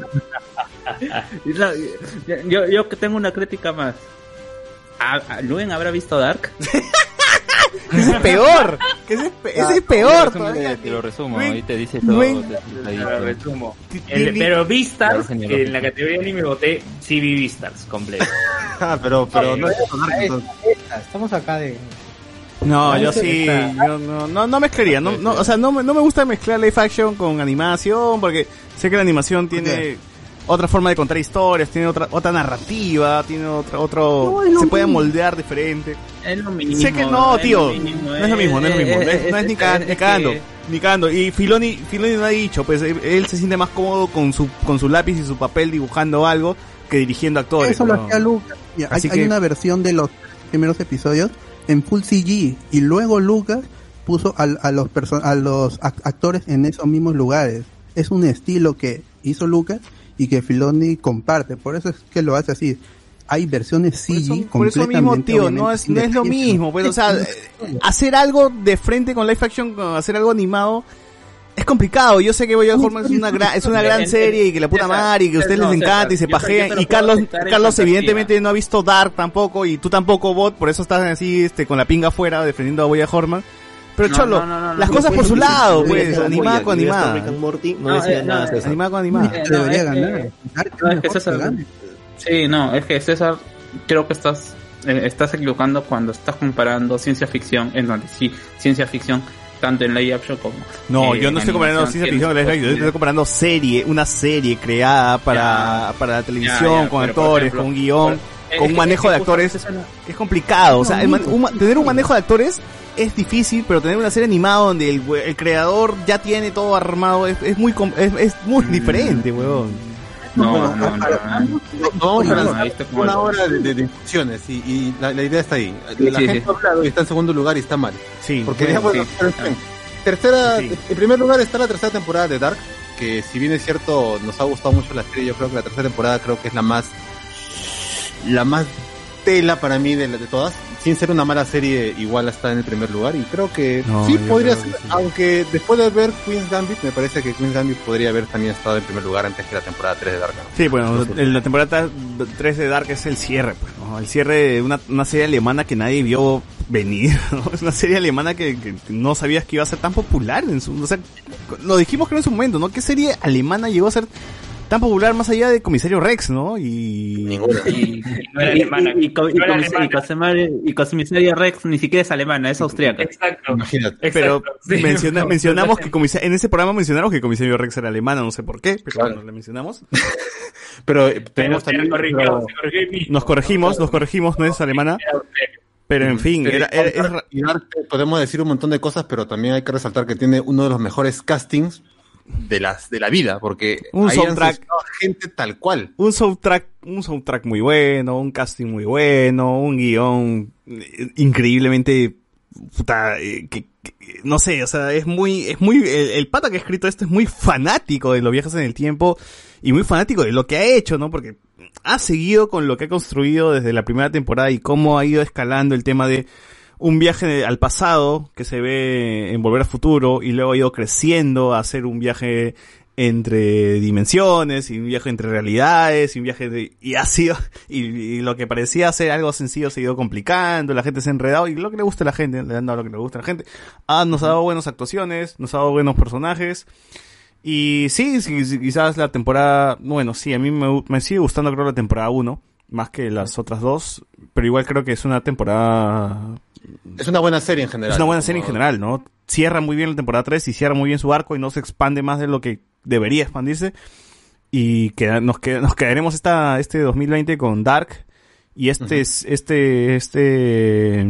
Yo, yo que tengo una crítica más. ¿A, a- ¿Luen habrá visto Dark? Ese es peor. Que ese, es pe- ese es peor Te lo resumo, todavía. Te lo resumo, Luen- ahí te dice todo. Luen- te- te- Te lo resumo. El- pero genial. en la categoría anime voté, sí vi Vistas completo. Ah, pero, pero no es eso, Dark, entonces. Estamos acá de. No, yo sí, yo no, no, no mezclaría, no, no, o sea, no, me- no me gusta mezclar live action con animación, porque sé que la animación tiene otra forma de contar historias, tiene otra, otra narrativa, tiene otra, otro, se puede moldear diferente. Es lo mismo. Sé que no, es tío, lo mismo, no es lo mismo, no es lo mismo, no es, no es ni, ca- es ni cagando, que- ni cagando. Y Filoni, Filoni no ha dicho, pues él, se siente más cómodo con su, con su lápiz y su papel dibujando algo que dirigiendo actores. Eso lo hacía Lucas. Hay, Así hay que- una versión de los primeros episodios en full CG y luego Lucas puso al- a, los a los ac- actores en esos mismos lugares. Es un estilo que hizo Lucas y que Filoni comparte, por eso es que lo hace así. Hay versiones CG Por eso mismo, completamente, tío, no es, no es lo mismo. Pues, o sea, hacer algo de frente con live action, hacer algo animado, es complicado. Yo sé que Boya Horseman es una gran, es una gran serie y que la puta madre y que a ustedes les encanta y se pajean. Y Carlos, Carlos evidentemente no ha visto Dark tampoco y tú tampoco, Bot, por eso estás así, este, con la pinga afuera defendiendo a Boya Horseman. Pero No, Cholo, no, no, no, las no, cosas no, por su no, lado, no, pues, no, animada no, con no, animada. No, No, decía eh, nada, no, César. Animada con animada. Eh, no, Debería ganar. Dark No, es que mejor César, sí, no, es que César, creo que estás, eh, estás equivocando cuando estás comparando ciencia ficción, en donde sí, ciencia ficción, tanto en live action como. No, eh, yo no estoy comparando ciencia ficción con live action, yo estoy comparando serie, una serie creada para, para la televisión, ya, con pero, por actores, ejemplo, con un guion, por- con un manejo de actores es complicado. O sea, No, man- un tener un manejo de actores es difícil, pero tener una serie animada donde el, we- el creador ya tiene todo armado es, es muy com- es, es muy Mm. diferente, weón. No, no, no, no. No, vamos a lanzar una hora de, de discusiones y, y la, la idea está ahí. Sí, la sí, gente sí. ha hablado y está en segundo lugar y está mal. Sí, Porque bueno, sí. tercera, Sí. en primer lugar está la tercera temporada de Dark, que si bien es cierto nos ha gustado mucho la serie, yo creo que la tercera temporada creo que es la más la más tela para mí de, de todas. Sin ser una mala serie, igual está en el primer lugar y creo que No, sí podría ser, sí. aunque después de ver Queen's Gambit, me parece que Queen's Gambit podría haber también estado en primer lugar antes que la temporada 3 de Dark. ¿no? Sí, bueno, la temporada 3 de Dark es el cierre, pues, ¿no? El cierre de una, una serie alemana que nadie vio venir, ¿no? Es una serie alemana que, que no sabías que iba a ser tan popular en su, o sea, lo dijimos creo en su momento, ¿no? ¿Qué serie alemana llegó a ser tan popular más allá de Comisario Rex, ¿no? Y... Y, No era y- alemana. y- y co- y No era comis- alemana. y comisaria- y comisaria Rex ni siquiera es alemana, es austríaca. Exacto. Imagínate. Pero Exacto, sí. menciona- mencionamos que comisa- en ese programa mencionamos que Comisario Rex era alemana, no sé por qué, pero bueno, le mencionamos. Pero eh, Pero tenemos se también corrigió, pero- se corrigió y mismo. Nos corregimos, nos corregimos, no es alemana. Pero en fin, era, y podemos decir un montón de cosas, pero también hay que resaltar que tiene uno de los mejores castings de las de la vida, porque Un ahí soundtrack. gente tal cual. un soundtrack, un soundtrack muy bueno, un casting muy bueno, un guion eh, increíblemente puta, eh, que, que- no sé, o sea, es muy, es muy, el, el pata que ha escrito esto es muy fanático de los viajes en el tiempo y muy fanático de lo que ha hecho, ¿no? Porque ha seguido con lo que ha construido desde la primera temporada y cómo ha ido escalando el tema de un viaje al pasado que se ve en Volver al Futuro y luego ha ido creciendo a hacer un viaje entre dimensiones y un viaje entre realidades y un viaje de, y ha sido y, lo que parecía ser algo sencillo se ha ido complicando la gente se ha enredado y lo que le gusta a la gente le han dado lo que le gusta a la gente. Ah, nos ha dado buenas actuaciones nos ha dado buenos personajes y sí, sí, quizás la temporada, bueno, sí, a mí me, me sigue gustando creo la temporada 1, más que las otras dos, pero igual creo que es una temporada... Es una buena serie en general. Es una buena serie en general, ¿no? Cierra muy bien la temporada 3 y cierra muy bien su arco y no se expande más de lo que debería expandirse. Y queda- nos, nos quedaremos esta, este 2020 con Dark. Y este, es este, este,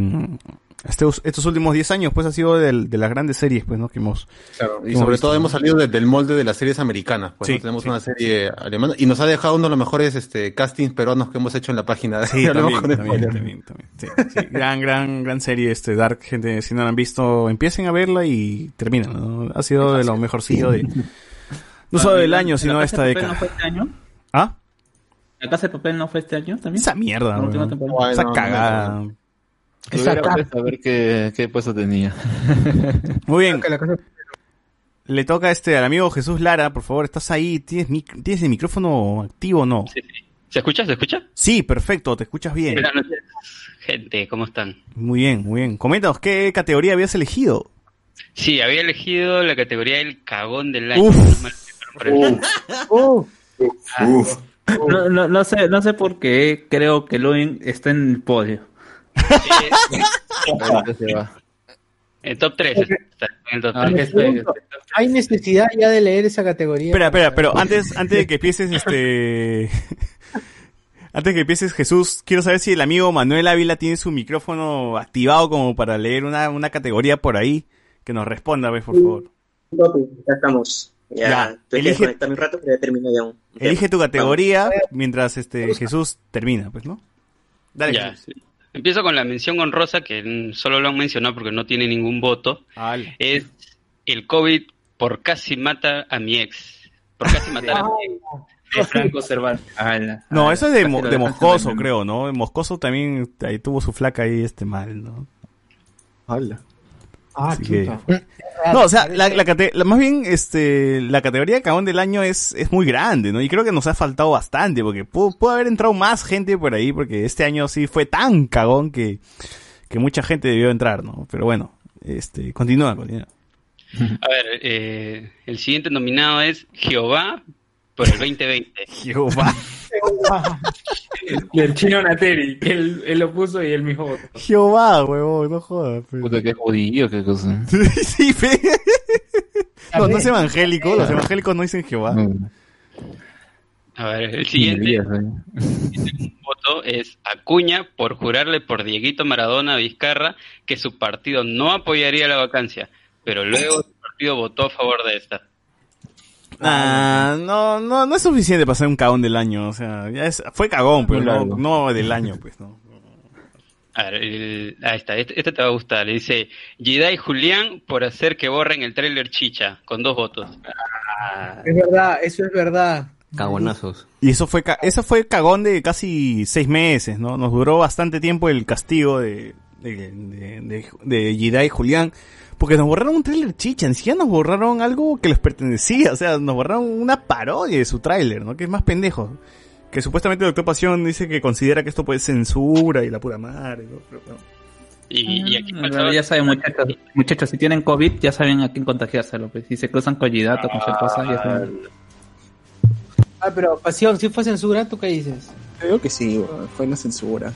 este, estos últimos 10 años, pues ha sido del- de las grandes series, pues, ¿no? Que hemos, Claro, y hemos sobre visto, todo ¿no? hemos salido de- del molde de las series americanas. Pues Sí, ¿no? tenemos sí. una serie alemana y nos ha dejado uno de los mejores este, castings peruanos que hemos hecho en la página. de Sí, también, también, también, también. Sí, sí. Gran, gran, gran serie este Dark, gente, si no la han visto, empiecen a verla y terminen, ¿no? Ha sido de lo mejorcillo de, no solo del año, sino de esta ¿La década. No fue este año? ¿Ah? ¿La Casa de Papel no fue este año también? Esa mierda. Esa no, no, cagada. A ver qué, qué puesto tenía. Muy bien. Le toca este al amigo Jesús Lara, por favor, ¿estás ahí? ¿Tienes, mic- ¿tienes el micrófono activo o no? ¿Se escucha? ¿Se escucha? Sí, perfecto, te escuchas bien. Buenas noches, gente, ¿cómo están? Muy bien, muy bien. Coméntanos, ¿qué categoría habías elegido? Sí, había elegido la categoría del cagón del año. Uf. No, no, no sé, no sé por qué creo que Loin está en el podio. En top 3. Está en el top Ah, 3. que estoy- ¿Hay necesidad ya de leer esa categoría? Espera, espera, pero antes, antes de que empieces, este... Antes de que empieces, Jesús, quiero saber si el amigo Manuel Ávila tiene su micrófono activado como para leer una, una categoría por ahí. Que nos responda, ¿ves, por favor? Papi, ya estamos. Ya, Ya, elige- un rato, pero ya termina ya un. Elige tu categoría mientras este Jesús termina, pues, ¿no? Dale, Ya, Jesús. sí. Empiezo con la mención honrosa, que solo lo han mencionado porque no tiene ningún voto. Al. Es el COVID por casi mata a mi ex. Por casi matar a mi ex. De Franco Cervantes. Ala, No, ala. eso es de, Mo- Moscoso, creo, ¿no? Moscoso también ahí tuvo su flaca ahí este mal, ¿no? Ah, que- chuta. No, o sea, la, la más bien, este, la categoría de cagón del año es, es muy grande, ¿no? Y creo que nos ha faltado bastante, porque pudo, pudo haber entrado más gente por ahí, porque este año sí fue tan cagón que, que mucha gente debió entrar, ¿no? Pero bueno, este, continúa, continúa. A ver, eh, el siguiente nominado es Jehová por el 2020. Jehová. Y el chino Nateri, que él, él lo puso y él mismo votó. Jehová, huevón, no jodas. pues. Puta, qué judío, qué cosa. sí, fe. No, no es evangélico, los evangélicos no dicen Jehová. A ver, el siguiente voto es Acuña por jurarle por Dieguito Maradona a Vizcarra que su partido no apoyaría la vacancia, pero luego su partido votó a favor de esta. Ah, no, no, no es suficiente para ser un cagón del año, o sea, ya es, fue cagón, pero no, no del año, pues, ¿no? A ver, el- ahí está, este, este te va a gustar. Le dice Jedi Julián por hacer que borren el tráiler Chicha, con dos votos. Es verdad, eso es verdad. Cagonazos. Y eso fue, ca- eso fue cagón de casi seis meses, ¿no? Nos duró bastante tiempo el castigo de, de, de, de, de Jedi y Julián, porque nos borraron un tráiler chicha, ni siquiera nos borraron algo que les pertenecía, o sea, nos borraron una parodia de su tráiler, ¿no? Que es más pendejo. Que supuestamente el Doctor Pasión dice que considera que esto puede ser censura y la puta madre, ¿no? Pero, bueno. Y, y aquí Bueno, ya saben, muchachos, muchachos, si tienen COVID, ya saben a quién contagiárselo. Pues. Si se cruzan con Gidato, con cualquier cosa, ya saben. Ah, pero Pasión, si fue censura, ¿tú qué dices? Creo que sí, fue una censura.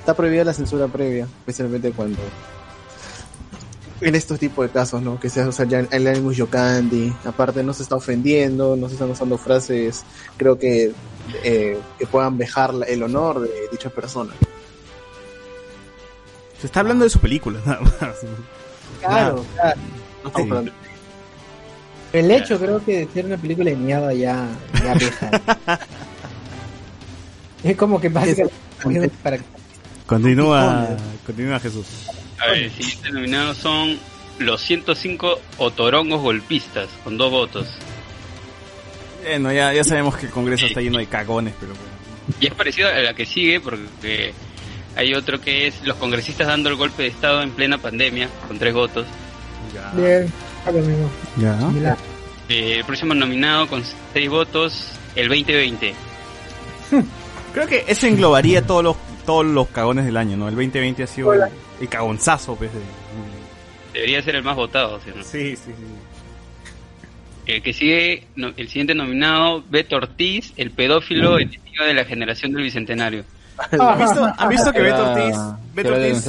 Está prohibida la censura previa, especialmente cuando. En estos tipos de casos, ¿no? Que se usa ya el Animus Yokandi. Aparte, no se está ofendiendo, no se están usando frases, creo que, eh, que puedan dejar el honor de dicha persona. Se está hablando de su película, nada más. Claro, claro. Sí. El hecho creo que de ser una película de mierda ya, ya es como que básicamente para Continúa, continúa Jesús. A ver, el siguiente nominado son los 105 otorongos golpistas, con dos votos. Bueno, ya, ya sabemos que el Congreso está lleno de cagones, pero bueno. Y es parecido a la que sigue porque hay otro que es los congresistas dando el golpe de Estado en plena pandemia, con tres votos. Bien, a lo mismo. Ya. Similar. Eh, el próximo nominado con seis votos, el 2020. Creo que eso englobaría todos los todos los cagones del año, ¿no? El 2020 ha sido el, el cagonzazo, pues, de... Debería ser el más votado, ¿sí? no? Sí, sí, sí. El que sigue, no- el siguiente nominado, Beto Ortiz, el pedófilo enemigo de la generación del Bicentenario. ¿Han visto, han visto que Beto Ortiz, Beto Ortiz.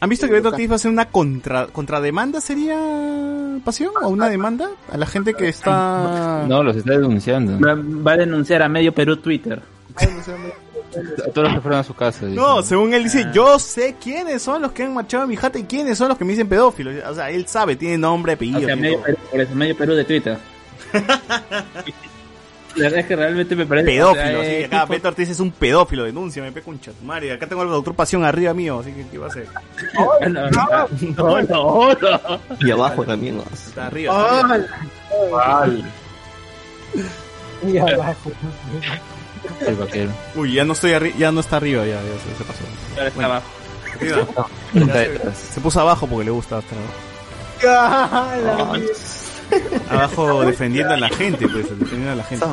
¿han visto que Beto Ortiz va a hacer una contra, contrademanda sería pasión o una demanda a la gente que está No, los está denunciando. Va, va a denunciar a medio Perú Twitter. A todos los que fueron a su casa. dice. No, según él dice, yo sé quiénes son los que han marchado en mi jata y quiénes son los que me dicen pedófilo. O sea, él sabe, tiene nombre, apellido. O sea, medio. Perú, por eso, medio Perú de Twitter. La verdad es que realmente me parece pedófilo, o sea, así que acá Beto Ortiz es un pedófilo, denuncia, me pega un chatmare. Acá tengo al doctor Pasión arriba mío, así que ¿qué va a hacer? No, no, no, no, no. Y abajo también. ¿no? Está arriba. está arriba. Y abajo. El vaquero. Uy, ya no estoy arri ya no está arriba, ya, ya se, se pasó. Ahora está abajo. Se, se puso abajo porque le gusta estar abajo. Abajo defendiendo a la gente, pues, defendiendo a la gente.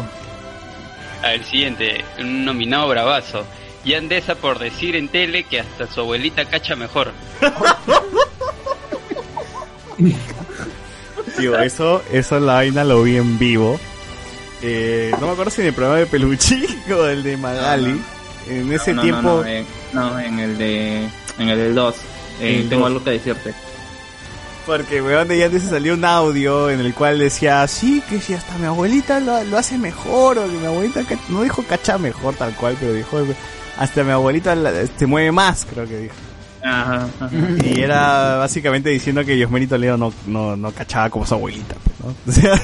A ver, siguiente, un nominado bravazo. Y Andesa por decir en tele que hasta su abuelita cacha mejor. Tío, eso, eso la vaina lo vi en vivo. Eh, no me acuerdo si en el programa de Peluchi o el de Magali. En ese No, no, tiempo. No, en, no, en el de. En el del 2. Eh, tengo algo que decirte. Porque, weón, de antes salió un audio en el cual decía, sí, que si hasta mi abuelita lo, lo hace mejor, o que mi abuelita, no dijo cacha mejor tal cual, pero dijo, hasta mi abuelita se mueve más, creo que dijo. Ajá, ajá. Y era básicamente diciendo que Diosmeri Toledo no, no, no cachaba como su abuelita, pues, ¿no? O sea,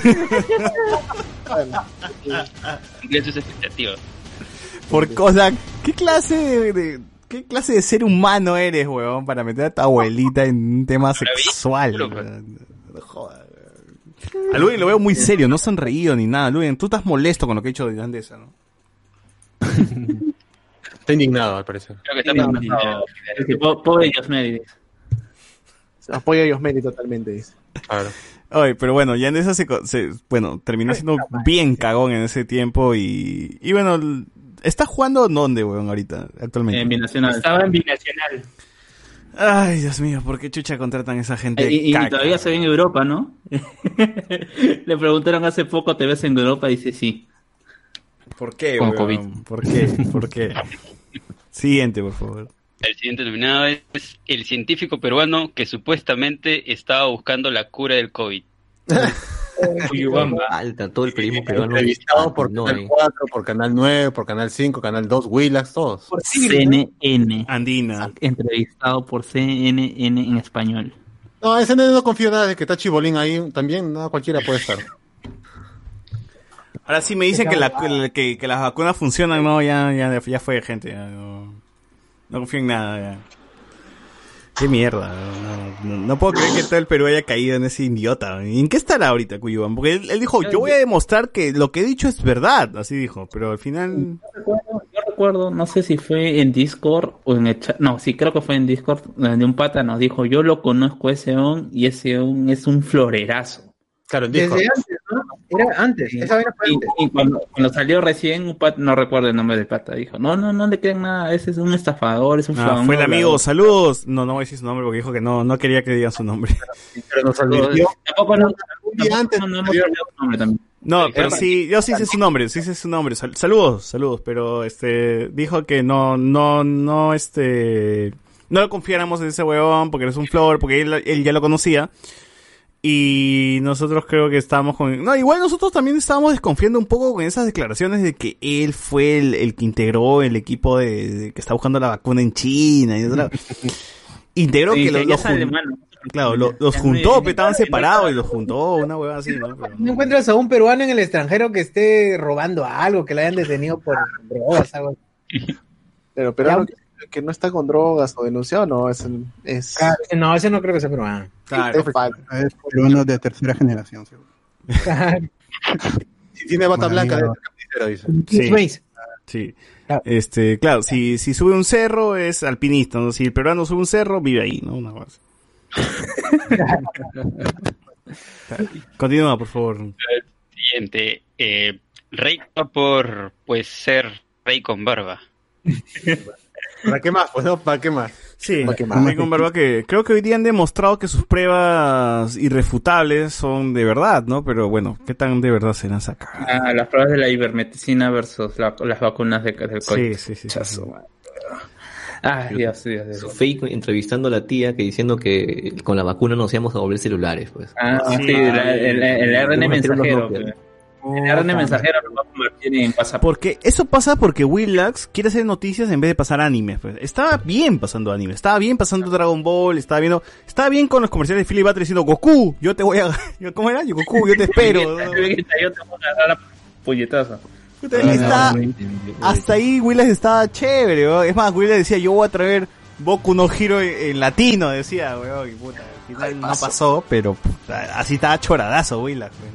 Cumplió sus expectativas. por cosa, ¿qué clase de, de- qué clase de ser humano eres, weón, para meter a tu abuelita en un tema sexual? No jodas. A Ludwig lo veo muy serio, no sonreído ni nada. Ludwig, tú estás molesto con lo que ha hecho de Andesa, ¿no? Está indignado, al parecer. Creo que está po- Pobre Diosmeri. Apoya a Yosmeri totalmente, dice. Claro. Oye, pero bueno, ya se, co- se- bueno, terminó siendo bien cagón en ese tiempo y, y bueno, l- ¿está jugando dónde, weón, ahorita, actualmente? En Binacional. Estaba en Binacional. Ay, Dios mío, ¿por qué chucha contratan a esa gente? Y, todavía se ve en Europa, ¿no? Le preguntaron hace poco, ¿te ves en Europa? Y dice sí. ¿Por qué, Con weón? COVID. ¿Por qué? ¿Por qué? Siguiente, por favor. El siguiente nominado es el científico peruano que supuestamente estaba buscando la cura del COVID. Alta, todo el periodismo peruano. Entrevistado por No, Canal eh. 4, por Canal 9, por Canal 5, Canal 2, Willax, todos. CNN. Andina. Entrevistado por CNN en español. No, ese no, no confío nada de que está Chibolín ahí también, no, cualquiera puede estar. Ahora sí me dicen que, la, que, que las vacunas funcionan, no, ya, ya, ya fue, gente. ya no, no confío en nada, ya. Qué mierda. No, no- no puedo creer que todo el Perú haya caído en ese idiota. ¿Y en qué estará ahorita Cuyuban? Porque él, él dijo, yo voy a demostrar que lo que he dicho es verdad. Así dijo, pero al final... Yo recuerdo, no sé si fue en Discord o en el chat. No, sí, creo que fue en Discord. Donde un pata nos dijo: Yo lo conozco a ese on y ese on es un florerazo. Claro, en Desde antes, ¿no? Era antes. Esa vaina fue Y, antes. y cuando, cuando salió recién, un pata, no recuerdo el nombre del pata, dijo: No, no, no le crean nada. Ese es un estafador, es un Ah, fue el no, amigo, saludos. No, no voy a decir su nombre porque dijo que no, no quería que digan su nombre. Pero nos advirtió. Tampoco no, antes no, no hemos hablado su nombre también. No, pero sí, yo sí sé su nombre, sí sé su nombre. Sal- saludos, saludos, pero este dijo que no, no, no, este, no lo confiáramos en ese huevón porque eres un flor, porque él, él ya lo conocía. Y nosotros creo que estábamos con... No, igual nosotros también estábamos desconfiando un poco con esas declaraciones de que él fue el, el que integró el equipo de, de que está buscando la vacuna en China. Y, otra- integró Sí, que los, los jun-. Claro, lo- los juntó, pero estaban separados y los juntó, una hueva así, ¿no? Pero- ¿No encuentras a un peruano en el extranjero que esté robando algo, que lo hayan detenido por drogas, algo así? Pero peruano que, que no está con drogas o denunciado, no, es... es no, ese no creo que sea peruano. Claro. es peruano de tercera generación, seguro. Si tiene bata Bueno, blanca, dice. Sí. Sí. Este, claro, si, si sube un cerro es alpinista, ¿no? Si el peruano sube un cerro, vive ahí, ¿no? Una cosa. Continúa, por favor. Siguiente. Eh, rey por pues ser rey con barba. ¿Para qué más? Pues no, ¿para qué más? Sí, ¿Para qué Rey con barba que creo que hoy día han demostrado que sus pruebas irrefutables son de verdad, ¿no? Pero bueno, ¿qué tan de verdad serán sacadas? Ah, las pruebas de la ivermectina versus la- las vacunas de, del Sí, COVID. sí, sí. Chazo, man. Ay, Dios, Dios, Dios. Su fake entrevistando a la tía que diciendo que con la vacuna nos íbamos a volver celulares, pues. Ah, sí, el, el unos mensajero. Mensajero lo va a convertir en pasaporte. Porque eso pasa porque Willax quiere hacer noticias en vez de pasar animes. Pues. Estaba bien pasando anime, estaba bien pasando Dragon Ball, estaba viendo, estaba bien con los comerciales de Philly Butter diciendo Goku, yo te voy a, ¿cómo era? Yo, Goku, yo te espero. Yo te voy a dar la está- hasta ahí Willax estaba chévere, ¿no? es más, Willax decía yo voy a traer Boku no Hiro en, latino, decía, weón, y puta, al final no pasó, pero puta, así estaba choradazo Willax, pues,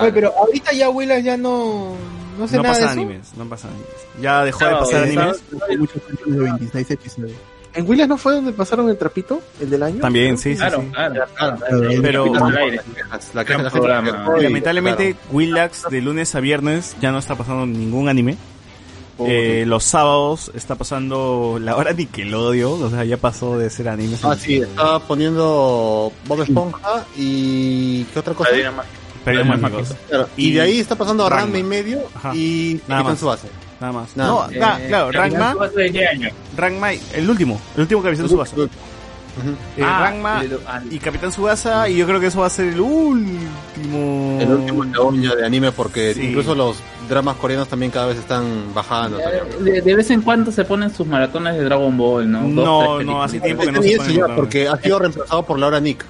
pero ahorita ya Willas ya no, no sé no nada pasa de eso. animes, no pasa animes. Ya dejó de pasar eh, animes. Muchos de 26 episodios. ¿En Williams no fue donde pasaron el trapito? ¿El del año? También, sí, sí, Claro, sí. claro. Pero. La la programa. Lamentablemente Willax de lunes a viernes ya no está pasando ningún anime. Eh, los sábados está pasando la hora Nickelodeon, o sea, ya pasó de ser anime. Ah, sí, estaba poniendo Bob Esponja y... ¿Qué otra cosa? Pero Mágicos. Claro, y, de ahí está pasando a Ranma. Ranma y medio Ajá. y Nada Capitán más. Tsubasa. Nada más. Nada no, más. Eh, claro, Capitán Ranma? Ranma, el último, el último Capitán Subasa. Eh, Ah, Ranma el de- ah, y Capitán Subasa y yo creo que eso va a ser el último. El último eslabón ya de anime porque Sí. incluso los dramas coreanos también cada vez están bajando. De, de vez en cuando se ponen sus maratones de Dragon Ball, ¿no? Dos, No, no, hace tiempo que no Ni se ponen ya, porque ha sido reemplazado por Laura Nick.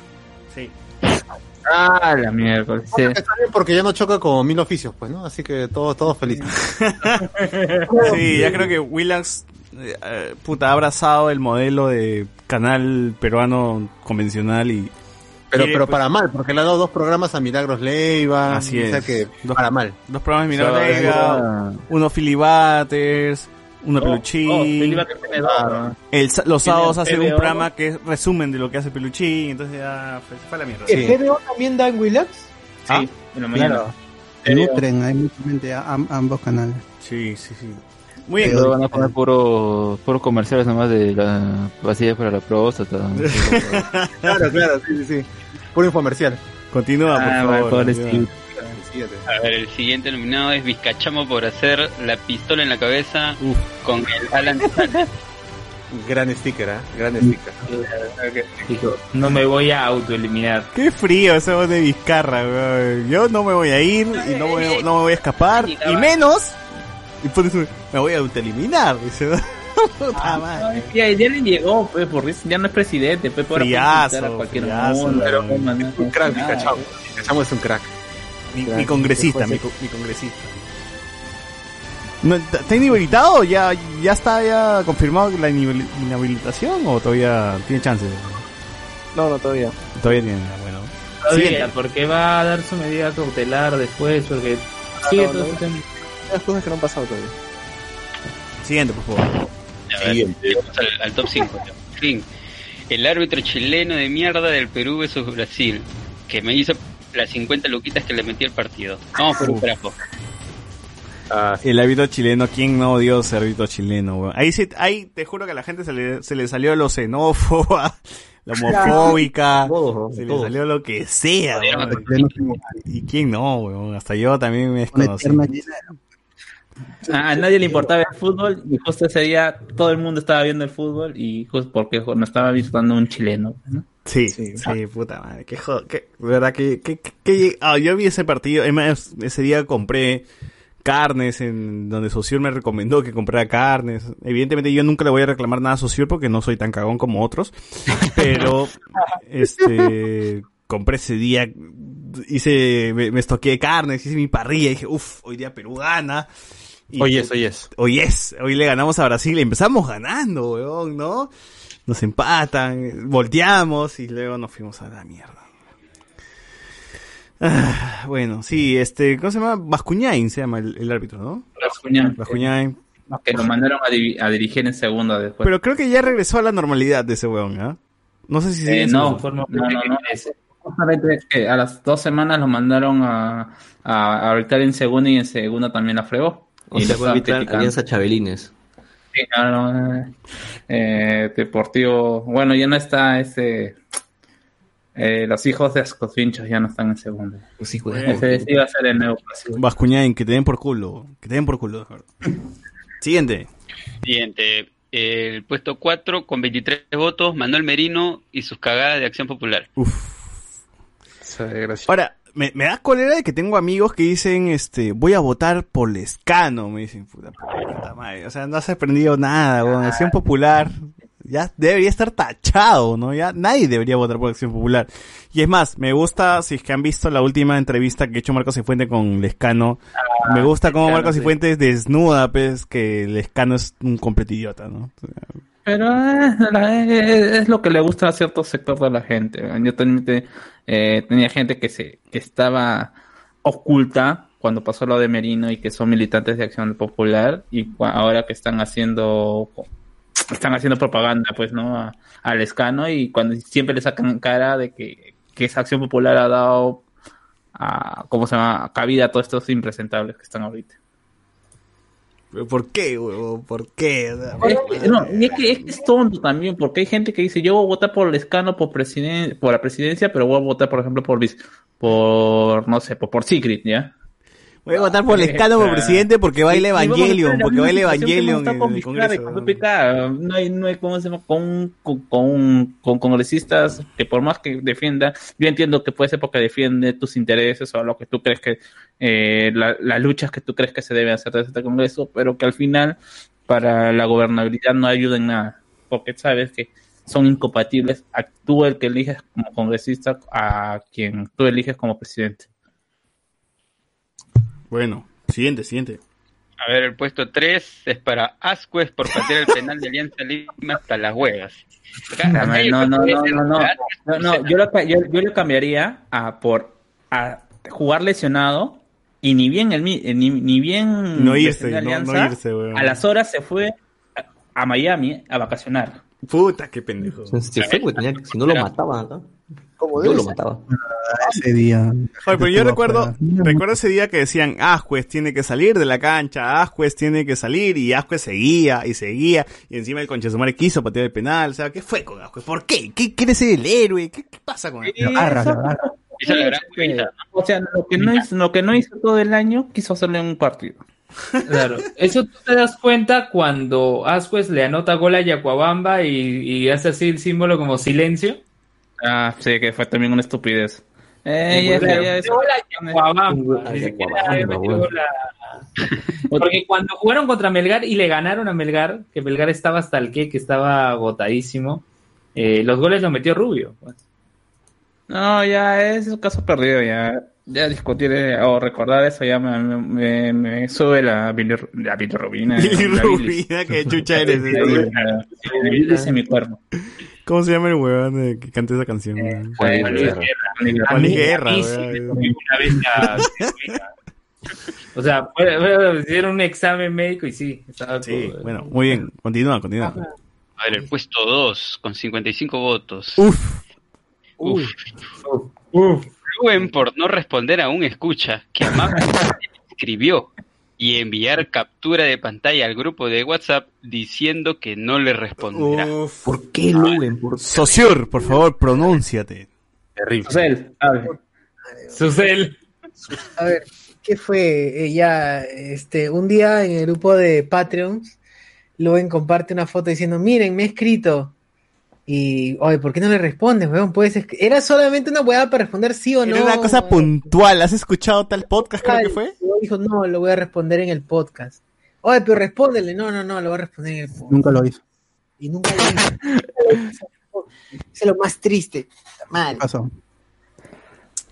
Ah, la miércoles. sí. Está bien porque ya no choca con mil oficios, pues, ¿no? Así que todos todos felices. Sí, ya creo que Willax eh, puta, ha abrazado el modelo de canal peruano convencional y Pero, quiere, pero pues, para mal, porque le ha dado dos programas a Milagros Leiva. Así o sea es. que Dos- para mal. dos programas de Milagro O sea, Leiva, es- uno Philly Uno Oh, Peluchín. oh, ¿no? El sa- los sábados hace un programa que es resumen de lo que hace Peluchín, entonces ya fue, se fue a la mierda. ¿El GBO también da en Willax? Ah, Sí, en la mañana. Claro. Se nutren, hay mucha gente a am- ambos canales. Sí, sí, sí. Muy bien. Van a poner puro, puro comerciales nomás de la pasilla para la próstata. Claro, claro, sí, sí, sí. Puro infomercial. Continúa, por Ah, favor. A ver, el siguiente nominado es Vizcachamo por hacer la pistola en la cabeza con el Alan. Gran sticker, ¿eh? Gran sticker. Dijo, no me voy a autoeliminar. Qué frío ese voz de Vizcarra. Yo no me voy a ir y no, voy- no me voy a escapar. Y menos. Y pones un- me voy a autoeliminar, dice. Puta madre. Ya, ya le llegó, pues, por eso ya no es presidente, pues, por Friazo, a cualquier friazo, mundo, weón. pero, man, no, Un crack, nada. Picachamo. Picachamo es un crack. Mi, mi congresista, mi, mi congresista. No, ¿Está inhabilitado? ¿Ya, ¿Ya está ya confirmado la inhabil- inhabilitación o todavía tiene chances? No, no, todavía. Todavía tiene, bueno. Todavía, Siguiente. porque va a dar su medida cautelar después, porque sigue no, todo no. tema. Hay cosas que no han pasado todavía. Siguiente, por favor. Ver, llegamos al, al top 5. Fin. El árbitro chileno de mierda del Perú versus Brasil, que me hizo las 50 luquitas que le metí al partido. Vamos por un carajo. El árbitro chileno, ¿quién no odió ese árbitro chileno, weón? Ahí sí, ahí te juro que a la gente se le, se le salió lo xenófoba, la homofóbica, se le salió lo que sea, weón. ¿Y quién no, weón? Hasta yo también me desconocí. A, a nadie le importaba el fútbol y justo ese día todo el mundo estaba viendo el fútbol y justo porque no estaba visitando un chileno. ¿no? Sí, sí, puta madre, qué joder, qué, de verdad que, que, que- ah, yo vi ese partido, ese día compré carnes en donde Sociur me recomendó que comprara carnes. Evidentemente yo nunca le voy a reclamar nada a Sociur porque no soy tan cagón como otros. Pero, este, compré ese día, hice, me, me estoqué carnes, hice mi parrilla y dije, uff, hoy día Perú gana. Y Hoy es, hoy es. Hoy es, hoy le ganamos a Brasil y empezamos ganando, weón, ¿no? Nos empatan, volteamos y luego nos fuimos a la mierda. Ah, bueno, sí, este, ¿cómo se llama? Bascuñain se llama el, el árbitro, ¿no? Bascuñán. Bascuñain. Que lo mandaron a, di- a dirigir en segunda después. Pero creo que ya regresó a la normalidad de ese weón, ¿ah? No sé si Eh, sigue no, no, no, no, es- justamente es que a las dos semanas lo mandaron a, a, a arbitrar en segunda y en segunda también la fregó. O y sea, fue arbitrar. Alianza Chabelines. Sí, no, no, eh, Deportivo, bueno, ya no está ese. eh, los hijos de Ascofinchos ya no están en hijos de Ese iba a ser el nuevo clásico. Bascuñain, que te den por culo, que te den por culo. Siguiente. Siguiente. El puesto 4 con 23 votos, Manuel Merino y sus cagadas de Acción Popular. Ahora, me, me da cólera de que tengo amigos que dicen, este, voy a votar por Lescano, me dicen, puta, puta madre. O sea, no has aprendido nada, weón. Acción Popular ya debería estar tachado, ¿no? Ya nadie debería votar por Acción Popular. Y es más, me gusta, si es que han visto la última entrevista que ha hecho Marcos Cifuentes con Lescano, me gusta cómo Marcos sí. Cifuentes desnuda, pues, que Lescano es un completo idiota, ¿no? Pero eh, la- eh, es lo que le gusta a cierto sector de la gente. Yo también eh, tenía gente que se que estaba oculta cuando pasó lo de Merino y que son militantes de Acción Popular y ahora que están haciendo están haciendo propaganda pues no al escano y cuando siempre le sacan cara de que, que esa Acción Popular ha dado a, ¿cómo se llama? cabida a todos estos impresentables que están ahorita. ¿Por qué, huevón? ¿Por qué? Es que- no, y es que, es que es tonto también, porque hay gente que dice, yo voy a votar por Lescano por, presiden por la presidencia, pero voy a votar, por ejemplo, por, por no sé, por, por Secret, ¿ya? Voy a votar por Lescano por Ah. presidente porque a Evangelion, porque que Evangelion en el Congreso. con PPK. No hay, no hay, ¿cómo se llama? Con, con, con, con congresistas que por más que defienda, yo entiendo que puede ser porque defiende tus intereses o lo que tú crees que, eh, la- las luchas que tú crees que se deben hacer desde este Congreso, pero que al final para la gobernabilidad no ayuda en nada, porque sabes que son incompatibles a tú el que eliges como congresista a quien tú eliges como presidente. Bueno, siguiente, siguiente. A ver, el puesto 3 es para Ascuez por patear el penal de Alianza Lima hasta las huevas. No, no, no, no, no, no. No, no, yo, lo, ca- yo, yo lo cambiaría a por a jugar lesionado y ni bien el mi- ni, ni bien No irse, no- no irse, weón. a las horas se fue a, a Miami a vacacionar. Puta, qué pendejo. Se fue, güey, tenía que- si no lo mataban acá. Como Yo lo mataba. Ese día. Oye, pero yo recuerdo, recuerdo ese día que decían, Ascuez tiene que salir de la cancha, Ascuez tiene que salir, y Ascuez seguía, y seguía, y encima el concha de su madre quiso patear el penal, o sea, ¿qué fue con Ascuez? ¿Por qué? ¿Qué quiere ser el héroe? ¿Qué, qué pasa con la gran cuenta, O sea, lo que no hizo, lo que no hizo todo el año quiso hacerle en un partido. Claro, eso tú te das cuenta cuando Asquez le anota gol a Yacuabamba y, y hace así el símbolo como silencio. Ah, sí, que fue también una estupidez. Eh, ya, ya, Porque cuando jugaron contra Melgar y le ganaron a Melgar, que Melgar estaba hasta el que, que estaba agotadísimo, eh, los goles los metió Rubio. pues. No, ya es un caso perdido, ya. Ya discutir eh, o recordar eso ya me, me, me- me sube la, bilirru- la bilirrubina. Bilirrubina, que chucha eres, La bilis en mi cuerpo. ¿Cómo se llama el huevón de- que canta esa canción? Juan Juan Luis Guerra. Guerra. Juan Luis Guerra, weón. una vez la. O sea, hicieron un examen médico y sí. Estaba Sí, todo- bueno, muy bien, continúa, continúa. A ver, el puesto 2 con 55 votos. Uf. Uf. Rubén por no responder a un escucha que amablemente escribió y enviar captura de pantalla al grupo de WhatsApp diciendo que no le responderá. ¿Por qué, Luven? ¿Por Sociur, por favor, pronúnciate. Terrible. Susel, hable. Susel. A ver, ¿qué fue? Eh, ya, este, un día en el grupo de Patreons, Luen comparte una foto diciendo, miren, me he escrito. Y, oye, ¿por qué no le respondes, weón? Puedes Era solamente una weá para responder sí o no. Era una cosa puntual. ¿Has escuchado tal podcast, creo que fue? Dijo, no, lo voy a responder en el podcast. Oye, pero respóndele. No, no, no, lo voy a responder en el podcast. Nunca lo hizo. Y nunca lo hizo. Eso es lo más triste. Mal. pasó?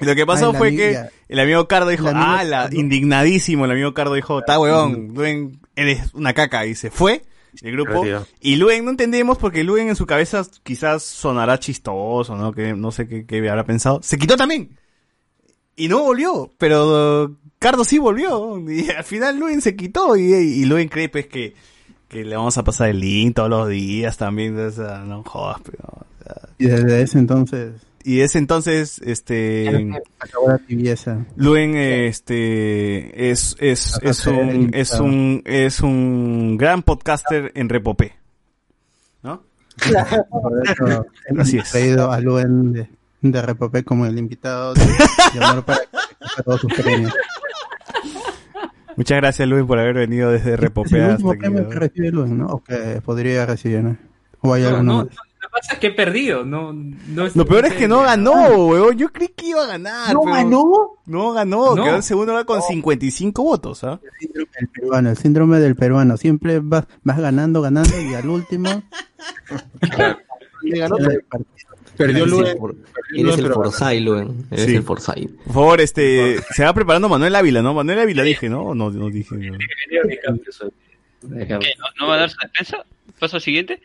Y lo que pasó Ay, fue amiga- que el amigo Cardo dijo, ah, la, indignadísimo, el amigo Cardo dijo, está huevón, Luen, eres una caca, y se fue del grupo. Retiro. Y Luen no entendemos porque Luen en su cabeza quizás sonará chistoso, ¿no? Que no sé qué, qué habrá pensado. Se quitó también. Y no volvió, pero uh, Cardo sí volvió. Y al final Luen se quitó y, y Luen cree pues que, que le vamos a pasar el link todos los días también. o sea, no jodas, pero... Y desde ese entonces Y desde entonces, este... acabó la tibieza. Luen este es es es un es un es un gran podcaster en Repopé. ¿No? Por eso hemos Así es. traído a Luen de, de Repopé como el invitado de, de honor para todos sus premios. Muchas gracias Luen por haber venido desde Es el Repopé hasta que recibe Luen, ¿no? O que podría recibir, ¿no? O hay No, alguno no, más. Lo que pasa es que he perdido. No, no Lo peor es que no ganó, weón. Yo creí que iba a ganar. ¿No pero ganó? No ganó, No. quedó en segundo lugar con 55 votos, ¿ah? El peruano, el síndrome del peruano. Siempre vas, vas ganando, ganando y al último. Le ganó el partido. Perdió Eres Luen. el Eres Forsyth, Luen. Eres el Forsyth. Por favor, este, se va preparando Manuel Ávila, ¿no? Manuel Ávila dije, ¿no? O No, no dije. no. ¿Qué? ¿No, no va a dar su defensa? ¿Paso al siguiente?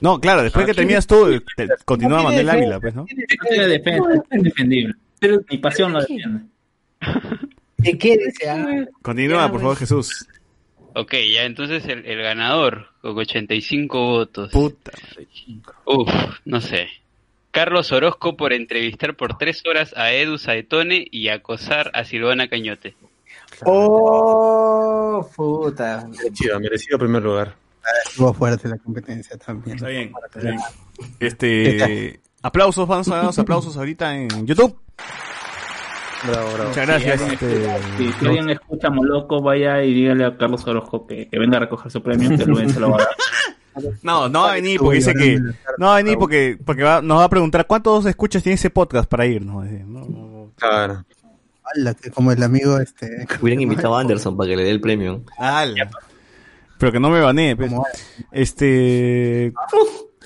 No, claro, después que terminas tú, te- continúa Manuel Ávila, pues, ¿no? Indefendible. Pero mi pasión lo defiende. ¿De qué desea? Continúa, por favor, Jesús. Ok, ya entonces el, el ganador, con 85 votos. Puta. Uf, no sé. Carlos Orozco por entrevistar por tres horas a Edu Saetone y acosar a Silvana Cañote. Oh, puta. Merecido, merecido primer lugar. Estuvo fuerte la competencia también. Está bien, está bien. Este, aplausos, vamos a dar los aplausos ahorita en YouTube. Bravo, bravo. Muchas gracias. Si alguien, este, si- si alguien escucha Moloco, vaya y dígale a Carlos Orozco que, que venga a recoger su premio, que se lo va a dar. No, no va a venir porque dice que no va a venir porque porque va- nos va a preguntar cuántos escuchas tiene ese podcast para ir, ¿no? No, no. Claro. Como el amigo este. Hubieran invitado a Anderson para que le dé el premio. Ala. Pero que no me banee, pues. Este,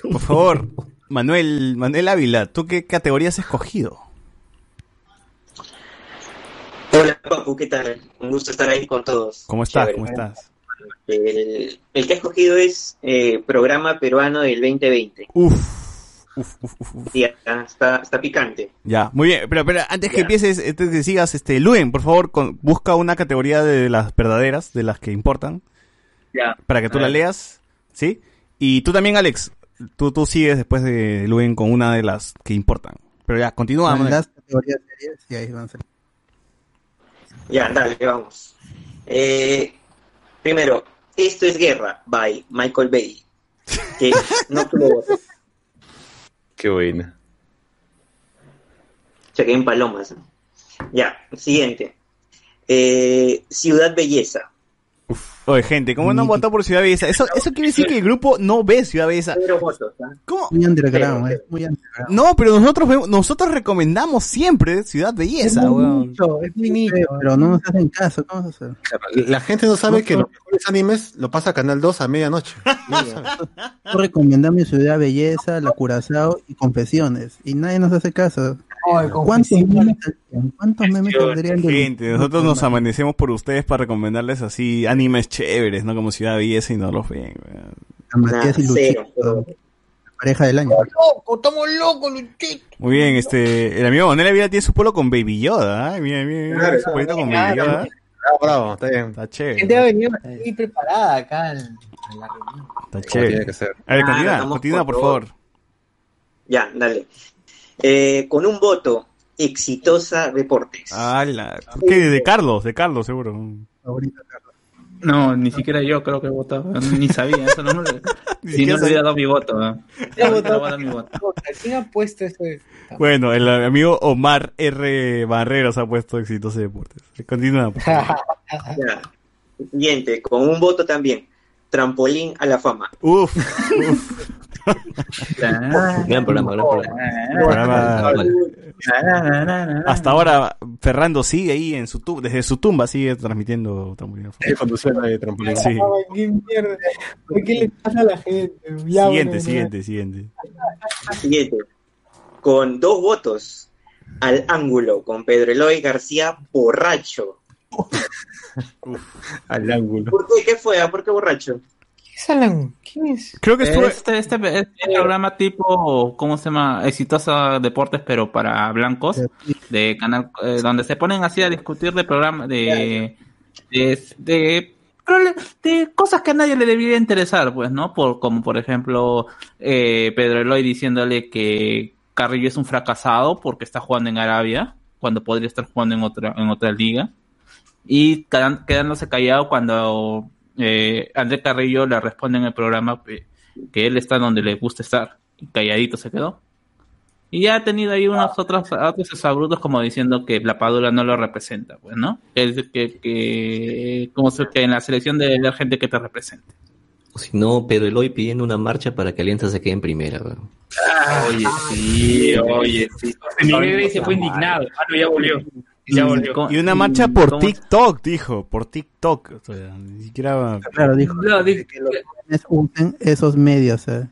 por favor, Manuel, Manuel Ávila, ¿tú qué categoría has escogido? Hola, Papu, ¿qué tal? Un gusto estar ahí con todos. ¿Cómo estás? Chévere. ¿Cómo estás? El, el que he escogido es eh, Programa Peruano del 2020. Uf, uf, uf, uf, uf. Sí, está, está, picante. Ya, muy bien. Pero, pero antes que Ya. empieces, antes que sigas, este, Luen, por favor, con- busca una categoría de las verdaderas, de las que importan, Ya. para que tú la leas, ¿sí? Y tú también, Alex, tú, tú sigues después de Luen con una de las que importan. Pero ya, continúa, Con Manuel. las categorías serias y ahí van a ser. Ya, dale, vamos. Eh, primero, Esto es Guerra, by Michael Bay. Que no tuvo votos. Qué buena. Chequé en palomas. Ya, siguiente. Eh, Ciudad Belleza. Oye, gente, ¿cómo no han votado por Ciudad Belleza? Eso, eso quiere decir que el grupo no ve Ciudad Belleza. ¿ah? ¿Cómo? Muy underground, es muy underground. No, pero nosotros vemos- nosotros recomendamos siempre Ciudad Belleza, Es muy weón. nicho, es muy nicho. Pero no nos hacen caso, ¿cómo vas a hacer? La gente no sabe que los mejores animes lo pasa Canal 2 a medianoche. Recomendamos Ciudad Belleza, La Curazao y Confesiones. Y nadie nos hace caso. ¿Cuántos memes? ¿Cuántos memes saldrían de Gente, nosotros nos amanecemos por ustedes para recomendarles así animes chéveres, ¿no? Como Ciudad Belleza y no los ven, Matías y Luchito? La pareja del año. loco, estamos locos, Luchito. Muy bien, este, el amigo Manuel Avila tiene su polo con Baby Yoda, ¿eh? Mira, mira, mira, Claro, su polito con claro. Baby Yoda. Bravo, bravo, está bien. Está chévere. gente ha venido muy preparada acá a la reunión. Está tiene chévere. que ser. A ver, Ah, continúa, estamos continúa, con por favor. Ya, dale. Eh, con un voto, Exitosa Deportes. ¿Qué? De Carlos, de Carlos, seguro. No, ni siquiera yo creo que he votado. Ni sabía, eso no me lo... Ni Si no le hubiera dado mi voto. ¿eh? Voy a dar mi voto. ¿Quién ha puesto esto? de- Bueno, el amigo Omar R. Barreros ha puesto exitoso deportes. Continúa. Siguiente, con un voto también, Trampolín a la Fama. Uf, uf. Gran programa, gran programa. Programa- Hasta ahora, Ferrando sigue ahí en su tu- desde su tumba, sigue transmitiendo Trampolín. cuando suena de trampolín. Sí. Ay, qué mierda. ¿Qué le pasa a la gente? Ya, Siguiente, bueno, siguiente, siguiente. Siguiente. Con dos votos al ángulo con Pedro Eloy García borracho. Al ángulo. ¿Por qué? ¿Qué fue? ah? ¿Por qué borracho? ¿Qué es Alan? ¿Quién es? Creo que estuve- Este, este, este programa tipo, ¿cómo se llama? Exitosa Deportes, pero para blancos, de canal, eh, donde se ponen así a discutir de programa, de, de, de, cosas que a nadie le debería interesar, pues, ¿no? Por, como por ejemplo, eh, Pedro Eloy diciéndole que Carrillo es un fracasado porque está jugando en Arabia, cuando podría estar jugando en otra, en otra liga y quedándose callado cuando eh, André Carrillo le responde en el programa que, que él está donde le gusta estar y calladito se quedó y ya ha tenido ahí unos otros otros exabrutos como diciendo que la Padula no lo representa pues no que, que, que como se- que en la selección debe haber gente que te represente O si no, Pedro Eloy pidiendo una marcha para que Alianza se quede en primera. weón. Oye, sí, oye, sí. Mi bebé se fue indignado. Ah, no, ya volvió. Ya volvió. Y una marcha por ¿Cómo? TikTok, dijo, por TikTok. O sea, ni siquiera... Claro, dijo No, di- que los jóvenes usen esos medios. eh.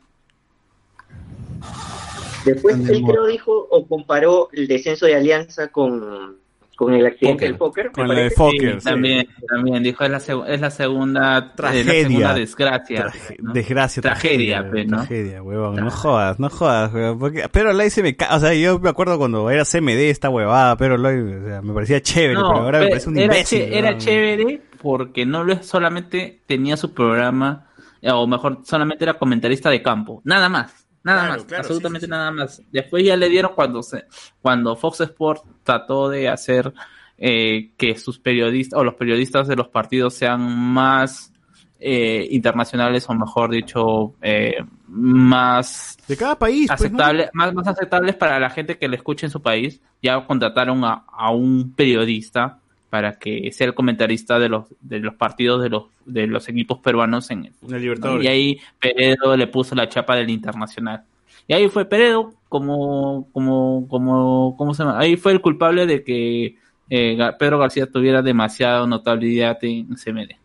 Después él creo dijo o comparó el descenso de Alianza con, con el accidente del póker. Con la de. Fokker, sí. también también dijo es la, seg- es la segunda Tragedia. es la segunda desgracia Traje- ¿no? Desgracia, tragedia, pues, ¿no? Tragedia, huevón. No jodas, no jodas, huevón. Porque, pero Loy se me. O sea, yo me acuerdo cuando era CMD esta huevada, pero Loy, o sea, me parecía chévere, No, pero ahora me parece un era, imbécil. era chévere porque no lo solamente tenía su programa, eh, o mejor, solamente era comentarista de campo, nada más, nada Claro, más, claro, absolutamente nada más. Después ya le dieron cuando se, cuando Fox Sports trató de hacer eh, que sus periodistas o los periodistas de los partidos sean más eh, internacionales o mejor dicho eh, más de cada país pues, aceptables más, más aceptables para la gente que le escuche en su país ya contrataron a, a un periodista para que sea el comentarista de los de los partidos de los de los equipos peruanos en el el Libertadores. y ahí Peredo le puso la chapa del internacional. Y ahí fue Peredo como como como cómo se llama ahí fue el culpable de que eh, Pedro García tuviera demasiada notabilidad en CMD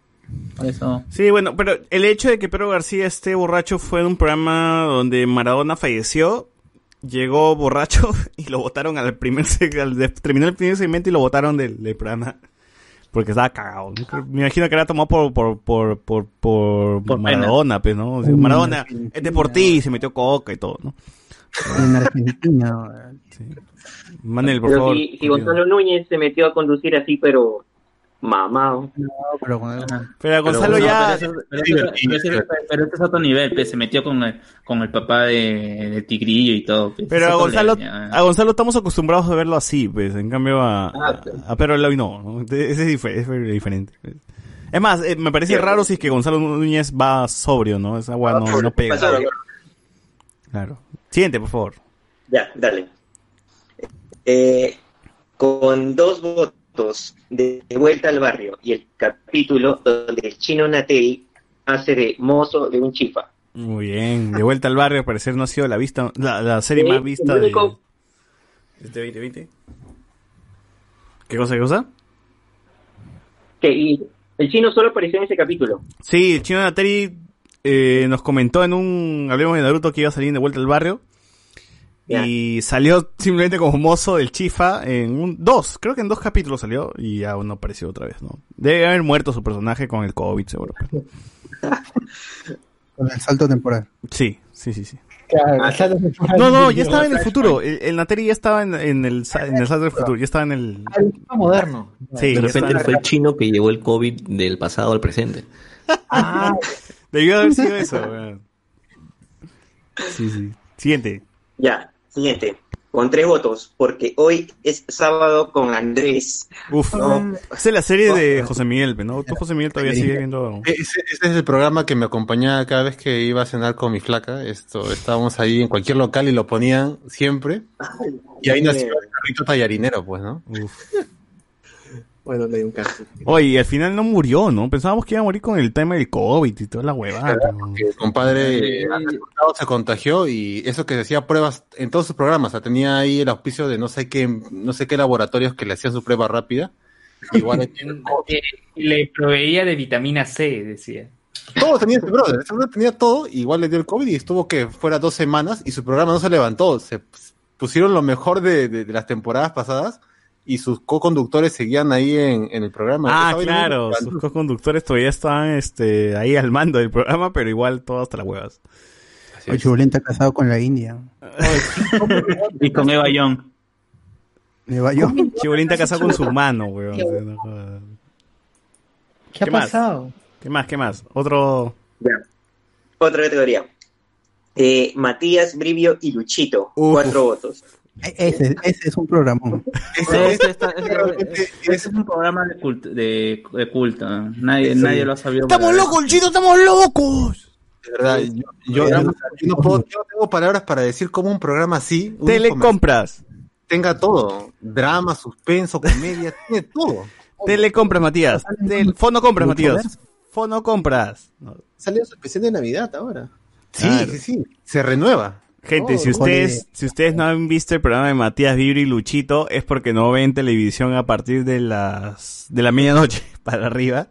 por eso. Sí, bueno, pero el hecho de que Pedro García esté borracho fue en un programa donde Maradona falleció, llegó borracho y lo votaron al primer al terminó el primer segmento y lo votaron del, del programa porque estaba cagado. Me imagino que era tomado por por por por, por, Por pena. Maradona, pues, ¿no? O sea, Maradona Argentina. es de por ti, se metió coca y todo, ¿no? En Argentina. Manel, por Pero favor. si, si Gonzalo Núñez se metió a conducir así, pero mamado. pero con Pero a Gonzalo No, ya... pero, este es otro nivel, pues, se metió con el, con el papá de, de Tigrillo y todo. pues, Pero es a Gonzalo, a estamos acostumbrados a verlo así, pues. En cambio a, a, a Pedro Eloy no. ¿no? Ese es, es diferente. Es más, eh, me parece raro si es que Gonzalo Núñez va sobrio, ¿no? Esa agua no, no pega. Pasado. Claro. Siguiente, por favor. Ya, dale. Eh, con dos votos de vuelta al barrio y el capítulo donde el chino Natei hace de mozo de un chifa. Muy bien. De vuelta al barrio, al parecer no ha sido la vista, la, la serie Sí, más vista de único- este 2020. ¿Qué cosa, qué cosa? Que y el chino solo apareció en ese capítulo. Sí, el chino Nateri eh, nos comentó en un Hablemos de Naruto que iba a salir de vuelta al barrio. Y salió simplemente como mozo del Chifa en un dos, creo que en dos capítulos salió y ya no apareció otra vez, ¿no? Debe haber muerto su personaje con el COVID, seguro. Con el salto temporal. Sí, sí, sí, sí. Claro, Ah, No, no, ya estaba en el futuro. El, el Nateri ya estaba en, en el, sa- en el salto del futuro, ya estaba en el... El tipo moderno. Sí, de repente estaba- fue el chino que llevó el COVID del pasado al presente. Ah, Debió haber sido eso, weón. Sí, sí. Siguiente. Ya, siguiente. Con tres votos, porque hoy es sábado con Andrés. Uf, No. esa es la serie de José Miguel, ¿no? Tú, José Miguel, todavía sigue viendo... Ese, ese es el programa que me acompañaba cada vez que iba a cenar con mi flaca. Esto, estábamos ahí en cualquier local y lo ponían siempre. Y ahí nació el carrito tallarinero, pues, ¿no? Bueno, le di un caso. Oye, y al final no murió, ¿no? Pensábamos que iba a morir con el tema del COVID y toda la huevada. El compadre eh, se contagió y eso que decía pruebas en todos sus programas, o sea, tenía ahí el auspicio de no sé qué, no sé qué laboratorios que le hacían su prueba rápida. Igual le proveía de vitamina C, decía. todo tenía ese brother, ese brother tenía todo, igual le dio el COVID y estuvo que fuera dos semanas y su programa no se levantó, se pusieron lo mejor de, de- de las temporadas pasadas y sus co-conductores seguían ahí en, en el programa. Ah, claro, sus co-conductores todavía estaban este, ahí al mando del programa, pero igual todo hasta las huevas. Oye, Chubulín está casado con la India. Y con Eva Young. Eva Young. Casado con su mano, weón. ¿Qué ha más? pasado? ¿Qué más? ¿Qué más? Otro. Otra categoría. Eh, Matías, Brivio y Luchito. Cuatro votos. Ese, ese es un programón. Ese, ese está- ese- ese es un programa de culto. De, de culto. Nadie, Sí. nadie lo ha sabido. ¡Estamos locos, Chito! ¡Estamos locos! De verdad, yo, yo- yo no, puedo, yo no tengo palabras para decir cómo un programa así, un Telecompras. tenga todo, drama, suspenso, comedia, tiene todo. Telecompras, Matías. Tel- Fono compras, Matías. Fono compras. Salió su especial de Navidad ahora. Sí, sí, sí, se renueva. Gente, Oh, si ustedes, si ustedes no han visto el programa de Matías Vibri y Luchito, es porque no ven televisión a partir de las de la medianoche para arriba.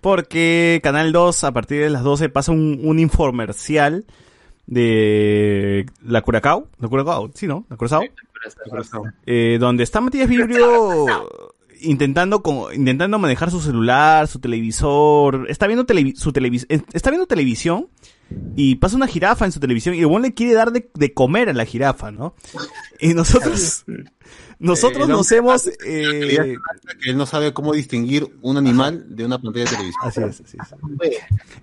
Porque Canal 2 a partir de las 12 pasa un, un infomercial de la Curacao, la Curacao, sí, ¿no? La Curazao. Eh, donde está Matías Vibrio intentando como, intentando manejar su celular, su televisor, está viendo televi- su televis eh, está viendo televisión y pasa una jirafa en su televisión y el buen le quiere dar de, de comer a la jirafa, ¿no? Y nosotros nosotros Eh, nos no, hemos eh, él no sabe cómo distinguir un animal de una pantalla de televisión. Así es, así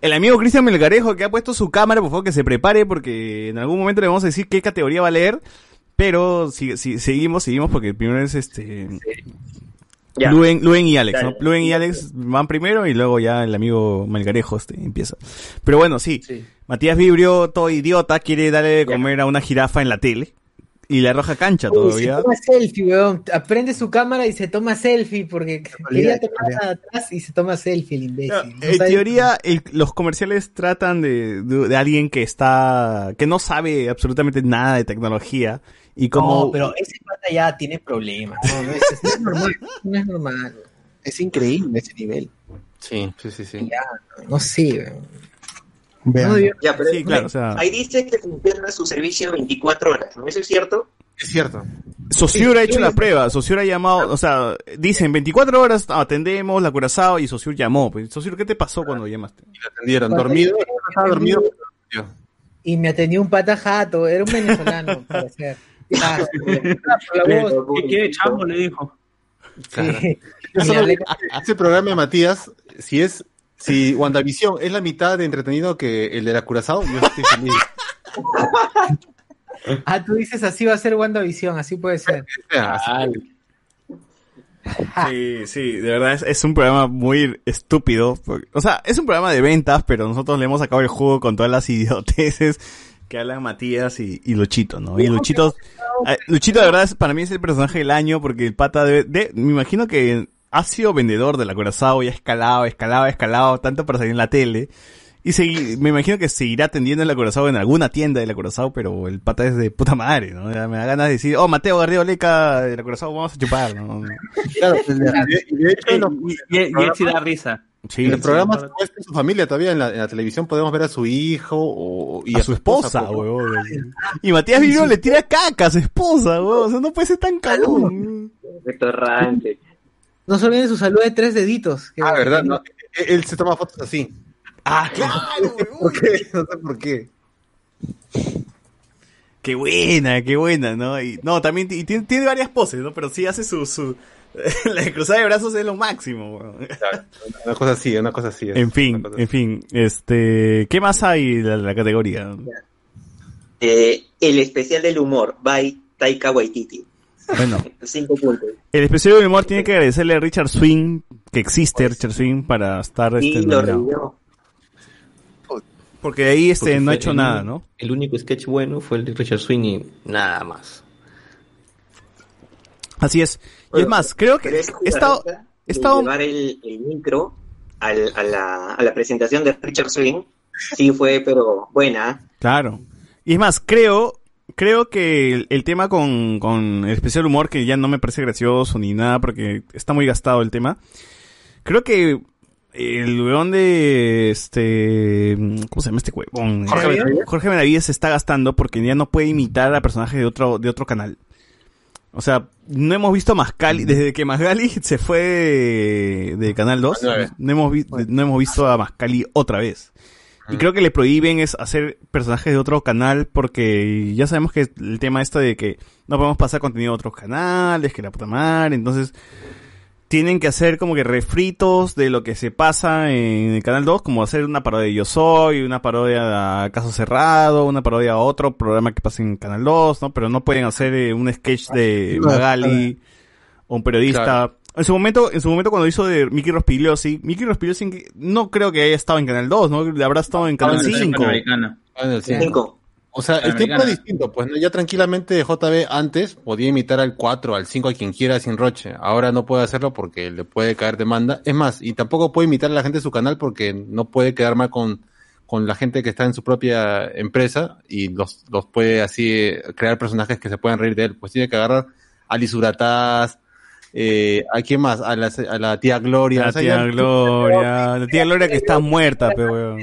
el amigo Cristian Melgarejo que ha puesto su cámara, por favor que se prepare porque en algún momento le vamos a decir qué categoría va a leer, pero si, si- seguimos, seguimos porque primero es este Ya. Luen, Luen y Alex, ¿no? Luen y Alex van primero y luego ya el amigo Melgarejo este, empieza. Pero bueno, sí. Matías Vibrio, todo idiota, quiere darle de comer a una jirafa en la tele y le arroja cancha Uy, se todavía. toma selfie, weón. Aprende su cámara y se toma selfie porque quería tomar atrás y se toma selfie el imbécil. No En teoría, el- los comerciales tratan de, de, de alguien que está, que no sabe absolutamente nada de tecnología y como... No, pero ese pata ya tiene problemas. No, no es, no es normal. No es normal. Es increíble ese nivel. Sí, sí, sí, sí. Ya, no sé, weón. Vean. Ya, pero Sí, claro, o sea- ahí dice que funciona su servicio 24 horas, ¿no? ¿Eso es cierto? Es cierto. Sociur ha hecho la prueba, Sociur ha llamado, o sea, dicen 24 horas atendemos la Curazao y Sociur llamó. Pues, Sociur, ¿qué te pasó cuando llamaste? Atendieron, dormido, estaba dormido. pero Y me atendió un pata jato, era un venezolano, parecer. Ah, la voz. ¿Qué quiere chamo? Le dijo. Claro. Sí. Y solo- ese programa de Matías, si es, si WandaVision es la mitad de entretenido que el de la Curazao, yo estoy feliz. Ah, tú dices así va a ser WandaVision, así puede ser. Sí, sí, de verdad es, es un programa muy estúpido. porque- o sea, es un programa de ventas, pero nosotros le hemos sacado el juego con todas las idioteces que hablan Matías y, y Luchito, ¿no? Y Luchito, eh, Luchito de verdad es, para mí es el personaje del año porque el pata de, de- me imagino que ha sido vendedor de la Corazao y ha escalado, escalado, escalado, tanto para salir en la tele. Y segui- me imagino que seguirá atendiendo en la Corazao en alguna tienda de la Corazao, pero el pata es de puta madre, ¿no? Ya me da ganas de decir, oh, Mateo Garrido Leca de la Corazao, vamos a chupar, ¿no? Claro, y de, y él sí da risa. Sí, en los sí. programas muestran su familia todavía en la, en la televisión podemos ver a su hijo o, y a su esposa, pues, huevón. Y Matías Vibrio le tira caca a su esposa, huevón. O sea, no puede ser tan cagón. Restaurante. No se olviden su salud de tres deditos. que- Ah, ¿verdad? No, él, se toma fotos así. Ah, claro, ¿Por qué? No sé por qué. Qué buena, qué buena, ¿no? Y, no, también y tiene, tiene varias poses, ¿no? Pero sí hace su... su la de cruzada de brazos es lo máximo. Una cosa así, una cosa así. es. En fin, en fin, este... ¿Qué más hay en la, la categoría? Eh, el especial del humor, by Taika Waititi. Bueno, Cinco puntos. el especial de humor tiene que agradecerle a Richard Swing, que existe Richard Swing, para estar Y este, lo nominado. Porque ahí este Porque no ha hecho el- nada, ¿no? El único sketch bueno fue el de Richard Swing y nada más. Así es. Y es más, creo que he estado, de estado- llevar el, el micro al- a, la, a la presentación de Richard Swing, sí fue, pero buena. Claro. Y es más, creo, creo que el, el tema con, con el especial humor, que ya no me parece gracioso ni nada, porque está muy gastado el tema. Creo que el weón de este, ¿cómo se llama este huevón? Jorge Benavides. Jorge Benavides se está gastando porque ya no puede imitar a personajes de otro, de otro canal. O sea, no hemos visto a Mascali, desde que Mascali se fue de, de Canal 2, Nueve. no hemos, vi- no hemos visto a Mascali otra vez. Y creo que le prohíben es hacer personajes de otro canal porque ya sabemos que el tema esto de que no podemos pasar contenido a otros canales, que la puta madre, entonces tienen que hacer como que refritos de lo que se pasa en el canal 2, como hacer una parodia de Yo Soy, una parodia a Caso Cerrado, una parodia a otro programa que pasa en Canal 2, ¿no? Pero no pueden hacer eh, un sketch de Claro, Magali o un periodista. Claro. En su momento, en su momento cuando hizo de Mickey Rospigliosi, Mickey Rospigliosi no creo que haya estado en Canal 2, ¿no? Habrá estado en Canal 5. Ah, en el cinco. Cinco. O sea, el tiempo es distinto, pues ¿no? ya tranquilamente JB antes podía imitar al 4, al 5, a quien quiera sin roche. Ahora no puede hacerlo porque le puede caer demanda. Es más, y tampoco puede imitar a la gente de su canal porque no puede quedar mal con, con la gente que está en su propia empresa y los, los puede así crear personajes que se puedan reír de él. Pues tiene que agarrar a Lisurataz, eh, ¿a quién más? A la, a la tía Gloria. La tía Gloria, la tía Gloria que está muerta, pero weón.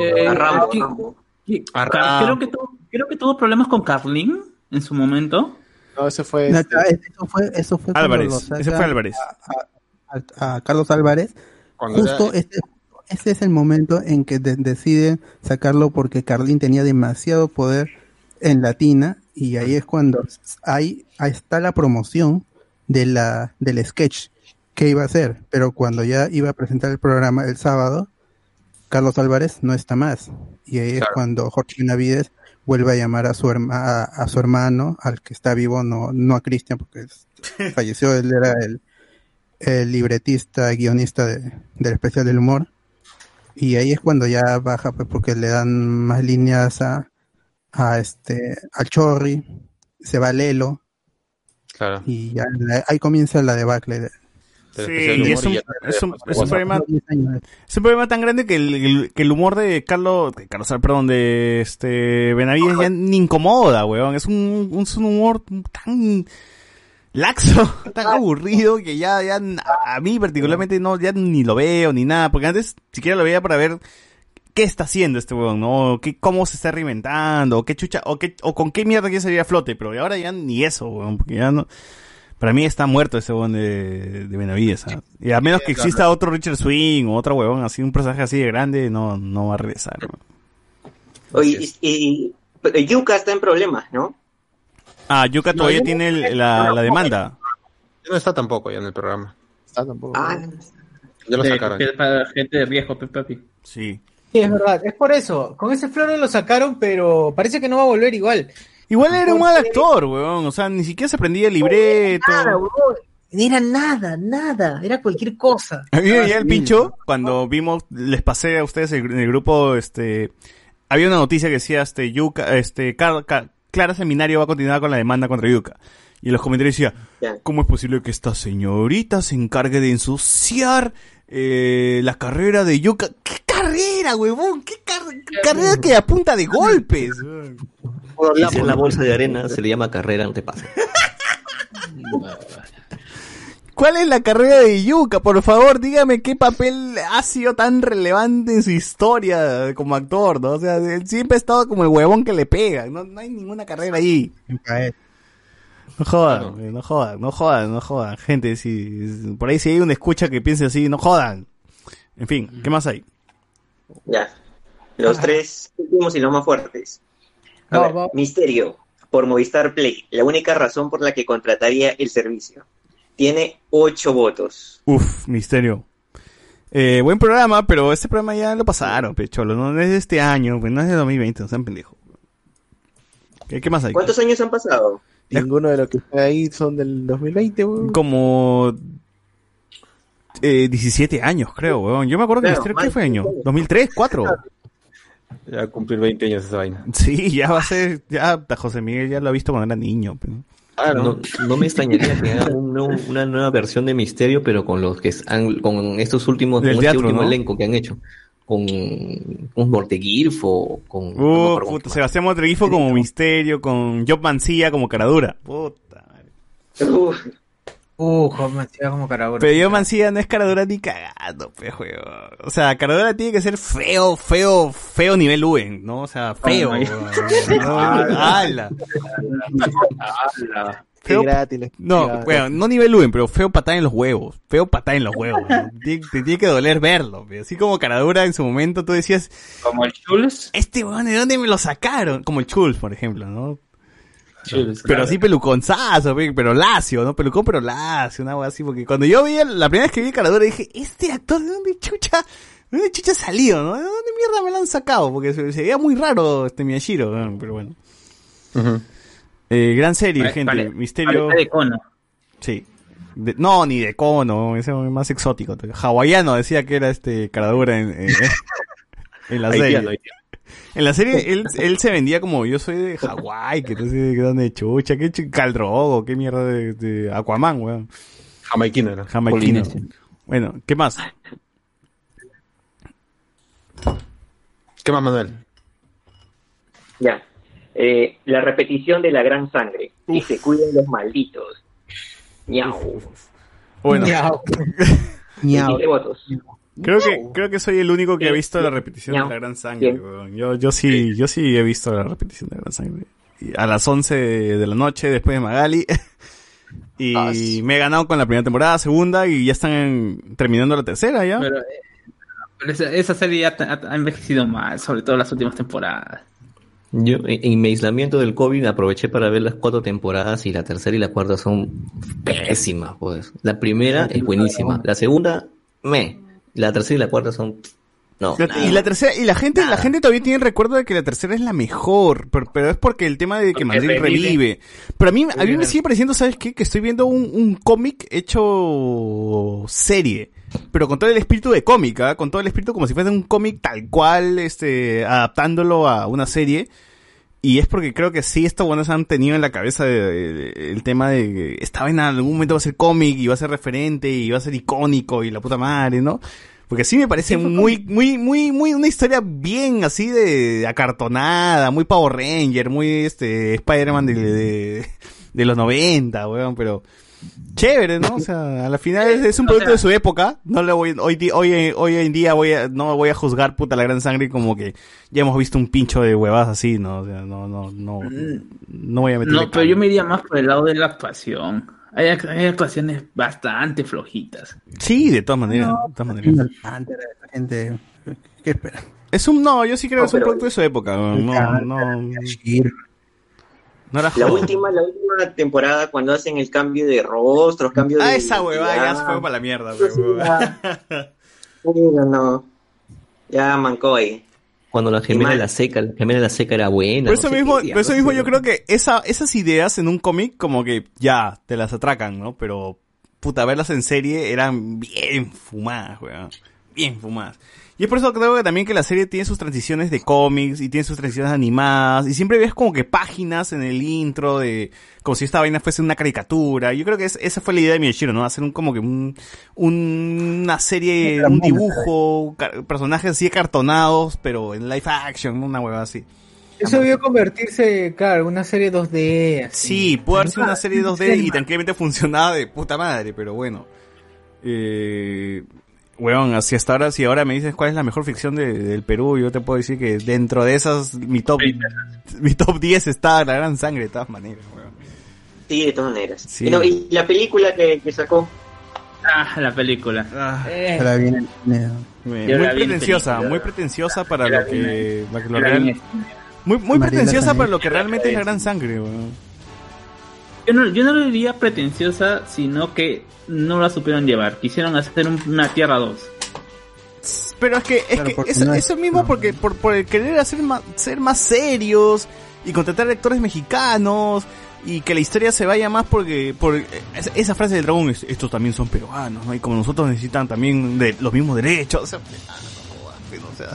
Eh, A Rambo, ¿qué- Rambo. qué- A Car- Rambo. creo, que tuvo, creo que tuvo problemas con Carlin en su momento. No, ese fue. No, este, Eso fue, eso fue Álvarez, ese fue Álvarez. A, a- a Carlos Álvarez. Cuando Justo este, ese es el momento en que de- deciden sacarlo porque Carlín tenía demasiado poder en Latina y ahí es cuando ahí, ahí está la promoción de la del sketch que iba a hacer, pero cuando ya iba a presentar el programa el sábado, Carlos Álvarez no está más. Y ahí es cuando Jorge Benavides vuelve a llamar a su herma- a, a su hermano, al que está vivo, no no a Cristian porque es- falleció, él era el el libretista, guionista de- del especial del humor. Y ahí es cuando ya baja, pues, porque le dan más líneas a, a este, al Chorri, se va Lelo, Claro. y ya la- ahí comienza la debacle. de- Sí, y es un, y es un- es un WhatsApp. problema, es un problema tan grande que el, el- que el humor de Carlos, de Carlos, perdón, de este Benavides ya ni incomoda, weón. Es un, un, es un humor tan laxo, tan aburrido que ya, ya a, a mí particularmente no, ya ni lo veo ni nada, porque antes siquiera lo veía para ver qué está haciendo este weón, ¿no? ¿Qué, cómo se está reinventando, o qué chucha, o qué, o con qué mierda quiere salir a flote, pero ahora ya ni eso, weón, porque ya no, para mí está muerto ese weón de, de Benavides. Y a menos que exista otro Richard Swing o otro huevón así, un personaje así de grande, no, no va a regresar. weón. Oye, y, y- Yuka está en problemas, ¿no? Ah, Yuka No, todavía yo- tiene el- la, la demanda. No está tampoco ya en el programa. Está tampoco. Ah, Ya lo sacaron. para gente de riesgo, pe, papi. Sí. Sí, es verdad, es por eso. Con ese floro lo sacaron, pero parece que no va a volver igual. Igual era un mal actor, weón. O sea, ni siquiera se aprendía el libreto. Nada. Era nada, nada. Era cualquier cosa. A mí me el pincho cuando vimos, les pasé a ustedes en el grupo, este, había una noticia que decía, este, Yuka, este, Car- Clara Seminario va a continuar con la demanda contra Yuka. Y en los comentarios decía. ¿cómo es posible que esta señorita se encargue de ensuciar eh, la carrera de Yuka? ¿Qué carrera, huevón? ¿Qué, car- qué carrera que apunta de golpes? Si es la bolsa de arena, se le llama carrera, no te pases. ¿Cuál es la carrera de Yuka? Por favor, dígame qué papel ha sido tan relevante en su historia como actor, ¿no? O sea, él siempre ha estado como el huevón que le pega. No, no hay ninguna carrera ahí. No jodan, no jodan, no jodan, no jodan. Gente, si por ahí si hay una escucha que piense así, no jodan. En fin, ¿qué más hay? Ya. Los tres últimos y los más fuertes. A Va, ver, va. Misterio, por Movistar Play. La única razón por la que contrataría el servicio. Tiene ocho votos. Uf, misterio. Eh, buen programa, pero este programa ya lo pasaron, pecholo. No es de este año, pues no es de 2020, no sean pendejos. ¿Qué, qué más hay? ¿Cuántos años han pasado? Ninguno de los que está ahí son del 2020, weón. Como eh, 17 años, creo, weón. Yo me acuerdo que Claro, Misterio, ¿qué fue año? 17 ¿2003? ¿4? Ya va a cumplir 20 años esa vaina. Sí, ya va a ser, ya José Miguel ya lo ha visto cuando era niño. pero- No, no me extrañaría que un nuevo- una nueva versión de Misterio, pero con los que han, con estos últimos, con teatro, este último ¿no? elenco que han hecho. Con, con Morteguirfo, con no Uh, acuerdo puta, Sebastián Montreguifo como Misterio, con Job Mancilla como Caradura. Puta. Uh, como hacía como carabura. Pero Job Mancilla no es Caradura ni cagando, pe, juego. O sea, Caradura tiene que ser feo, feo, feo nivel Uen, ¿no? O sea, feo. Ay. weón. No, ala. Feo- no, bueno, no nivel Uen, pero feo patada en los huevos. Feo patada en los huevos. ¿no? Te tiene que doler verlo. pe. Así como Caradura en su momento tú decías. Como el Chules. Este weón, ¿de dónde me lo sacaron? Como el Chuls, por ejemplo, ¿no? Pero así peluconzazo, pe, pero lacio, ¿no? Pelucón pero lacio, una wea así, porque cuando yo vi, el- la primera vez que vi Caradura dije, este actor, ¿de dónde chucha? ¿De dónde chucha salió, no? ¿De dónde mierda me lo han sacado? Porque se, se veía muy raro este Miyashiro, pero bueno. Eh, gran serie, gente. Misterio. parece de cono. Sí. De- no, ni de cono, ese es más exótico. Hawaiano decía que era este Caradura en, en, en la serie. Haitiano, haitiano. En la serie él, él se vendía como yo soy de Hawái, que sé de dónde chucha, que ch- Caldrogo, qué mierda de, de Aquaman, weón. Jamaiquino era. Jamaiquino. Bueno, ¿qué más? ¿Qué más, Manuel? Ya. Eh, la repetición de la gran sangre. Y se cuiden los malditos. Miau. Bueno. Miau. Miau. 27 votos. Creo que, creo que soy el único que ha visto la repetición de la Gran Sangre, weón. Yo, yo sí, yo sí he visto la repetición de la Gran Sangre. Y a las 11 de la noche después de Magali. y me he ganado con la primera temporada, segunda, y ya están en- terminando la tercera ya. Pero, eh, pero esa, esa serie ya ha, ha envejecido mal, sobre todo las últimas temporadas. Yo, en, en mi aislamiento del COVID, aproveché para ver las cuatro temporadas y la tercera y la cuarta son pésimas, pues. La primera es buenísima. La segunda, me. La tercera y la cuarta son... No. La- y la tercera, y la gente, la gente todavía tiene el recuerdo de que la tercera es la mejor, pero, pero es porque el tema de que Madrid revive. Pero a mí, a mí me sigue pareciendo, ¿sabes qué? Que estoy viendo un, un cómic hecho serie, pero con todo el espíritu de cómic, ¿ah? con todo el espíritu como si fuese un cómic tal cual, este, adaptándolo a una serie. Y es porque creo que sí, estos buenos han tenido en la cabeza de- de- el tema de que esta vaina en algún momento va a ser cómic y va a ser referente y va a ser icónico y la puta madre, ¿no? Porque sí me parece muy, muy, muy, muy una historia bien así de acartonada, muy Power Ranger, muy este Spider-Man de, de, de los 90, weón, pero chévere, ¿no? O sea, a la final es, es un o producto sea- de su época. No le voy, hoy, hoy, hoy en día voy a, no voy a juzgar puta la gran sangre como que ya hemos visto un pincho de huevas así, ¿no? O sea, no, no, no, no voy a meterle No, pero yo me iría más por el lado de la actuación. Hay, ac- hay actuaciones bastante flojitas. Sí, de todas maneras, de todas maneras. gente, ¿qué espera? Es un, no, yo sí creo que No, es un producto de su época, no, no, no, no era La última, la última temporada cuando hacen el cambio de rostros, cambio de. Ah, esa huevada ya se fue para la mierda. Uy, no, no. Ya mancó ahí. Cuando la gemela de la seca, la gemela de la seca era buena. Por no eso sé mismo, qué por eso mismo yo creo que esa, esas ideas en un cómic como que ya te las atracan, ¿no? Pero puta, verlas en serie eran bien fumadas, weón. Bien fumadas. Y es por eso que creo que también que la serie tiene sus transiciones de cómics y tiene sus transiciones animadas y siempre ves como que páginas en el intro de como si esta vaina fuese una caricatura. Yo creo que es- esa fue la idea de Miyashiro, ¿no? Hacer un como que un, un- una serie, un dibujo, personajes así cartonados, pero en live action, una hueva así. Eso debió convertirse, claro, una serie 2D. así. Sí, puede haber sido una serie 2D y tranquilamente funcionaba de puta madre, pero bueno. Eh, weón, así hasta ahora, si ahora me dices cuál es la mejor ficción de- del Perú, yo te puedo decir que dentro de esas, mi top, mi top 10 está La Gran Sangre, de todas maneras, weón. Sí, de todas maneras. Sí. Y, no, y la película que, que sacó. Ah, la película. Eh. Yo muy la vi en pretenciosa, película. muy pretenciosa para la lo que, lo real- muy, muy pretenciosa también. para lo que realmente es La Gran Sangre, weón. Yo no, yo no lo diría pretenciosa, sino que no la supieron llevar. Quisieron hacer un- una Tierra 2. Pero es que, es Claro, que eso, no es- eso mismo porque por, por el querer hacer más, ser más serios y contratar actores mexicanos y que la historia se vaya más porque por esa, frase del dragón es, estos también son peruanos ¿no? y como nosotros necesitan también de los mismos derechos o sea, ah, o sea,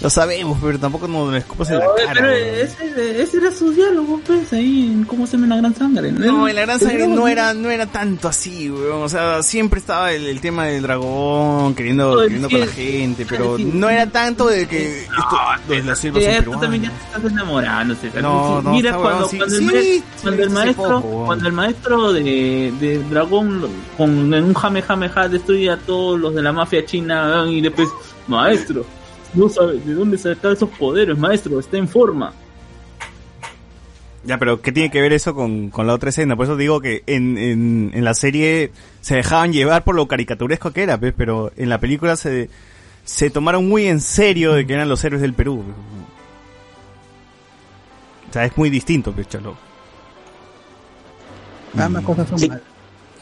lo sabemos, pero tampoco nos lo escupas en la cara. pero ese, ese era su diálogo, pues, ahí, en cómo se llama la gran sangre. No, en la gran sangre no era, no era tanto así, weón. O sea, siempre estaba el, el tema del dragón, queriendo, No, queriendo con la gente, pero no era tanto de que esto, de las selvas son peruanas. también ya te estás enamorando. César. No, no, Mira, cuando, sí, cuando, el, sí, ma- sí, cuando el maestro, poco, cuando el maestro de, de dragón con en un jamejameja destruye a todos los de la mafia china y después, maestro, no sabe de dónde sacar esos poderes, maestro, está en forma. Ya, pero ¿qué tiene que ver eso con, con la otra escena? Por eso digo que en, en, en la serie se dejaban llevar por lo caricaturesco que era, ¿ves? pero en la película se, se tomaron muy en serio de que eran los héroes del Perú. O sea, es muy distinto, pues, chalo. Ambas cosas son malas.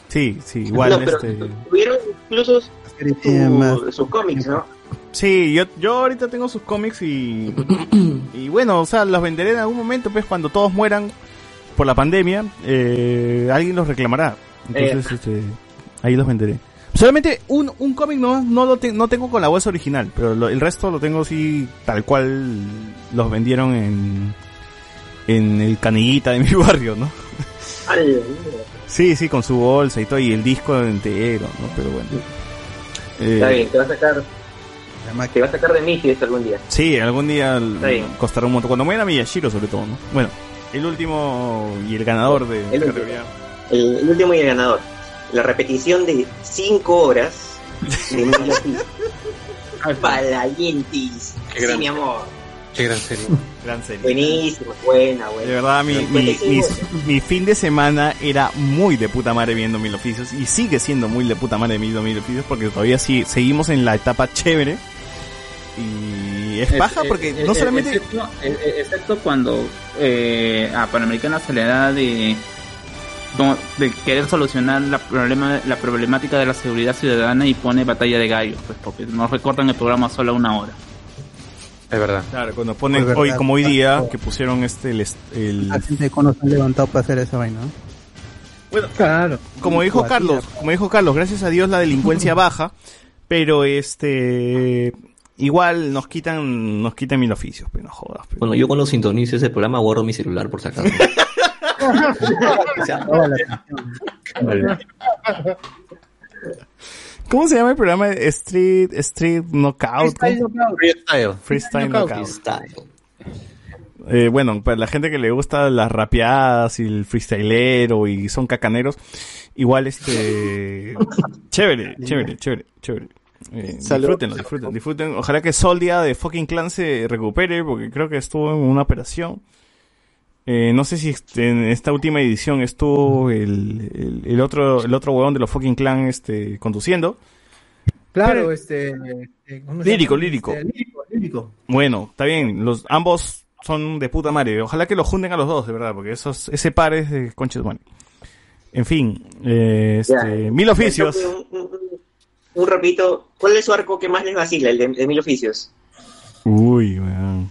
Sí, sí, igual No, pero este... tuvieron incluso tiene más- su, sus cómics, ¿no? Sí, yo, yo ahorita tengo sus cómics y, y bueno, o sea, los venderé en algún momento, pues cuando todos mueran por la pandemia, eh, alguien los reclamará. Entonces, este, ahí los venderé. Solamente un, un cómic no, no lo te- no tengo con la bolsa original, pero lo- el resto lo tengo así tal cual los vendieron en, en el canillita de mi barrio, ¿no? Sí, sí, con su bolsa y todo, y el disco entero, ¿no? Pero bueno. Eh, Está bien, te va a sacar. Te va a sacar de mí si esto algún día. Sí, algún día costará un montón. Cuando muera Miyashiro, sobre todo, ¿no? Bueno, el último y el ganador de El último. categoría. El, el último y el ganador. La repetición de 5 horas de. Qué Sí, gran- mi amor. Qué gran serie. Gran serie. Buenísimo, buena, buena. De verdad, mi, mi, 55 mi- horas. mi fin de semana era muy de puta madre viendo Mil Oficios y sigue siendo muy de puta madre viendo Mil Oficios porque todavía sí seguimos en la etapa chévere y es paja porque no solamente... Excepto, excepto cuando eh, a Panamericana se le da de, de querer solucionar la, problema, la problemática de la seguridad ciudadana y pone batalla de gallos, pues porque nos recortan el programa solo a una hora. Es verdad. Claro, cuando ponen verdad. hoy como hoy día que pusieron este el, el- de Cono se han levantado para hacer esa vaina, ¿no? Bueno, claro. como dijo. Carlos, como dijo Carlos, gracias a Dios la delincuencia baja, pero este igual nos quitan nos quitan mil oficios, pero no jodas. pero- Bueno, yo cuando sintonizo ese programa guardo mi celular por si acaso. ¿Cómo se llama el programa? Street Street Knockout. Freestyle. Knockout. Freestyle. Freestyle Knockout. Knockout. Eh, bueno, para la gente que le gusta las rapeadas y el freestylero y son cacaneros, igual este chévere, chévere, chévere, chévere. Eh, Salud. disfrútenlo, disfruten, disfruten. Ojalá que Soldia de fucking clan se recupere porque creo que estuvo en una operación. Eh, no sé si este- en esta última edición estuvo el, el, el otro el otro huevón de los fucking clan este conduciendo. Claro, Pero- este. eh, ¿cómo se Lírico, llama? lírico. Este, lírico, lírico. Bueno, está bien, los ambos son de puta madre. Ojalá que los junten a los dos, de verdad, porque esos ese par es de conches madre. En fin, eh, este, mil oficios. Un, un- rapidito, ¿cuál es su arco que más les vacila, el de, de Mil Oficios? Uy, weón.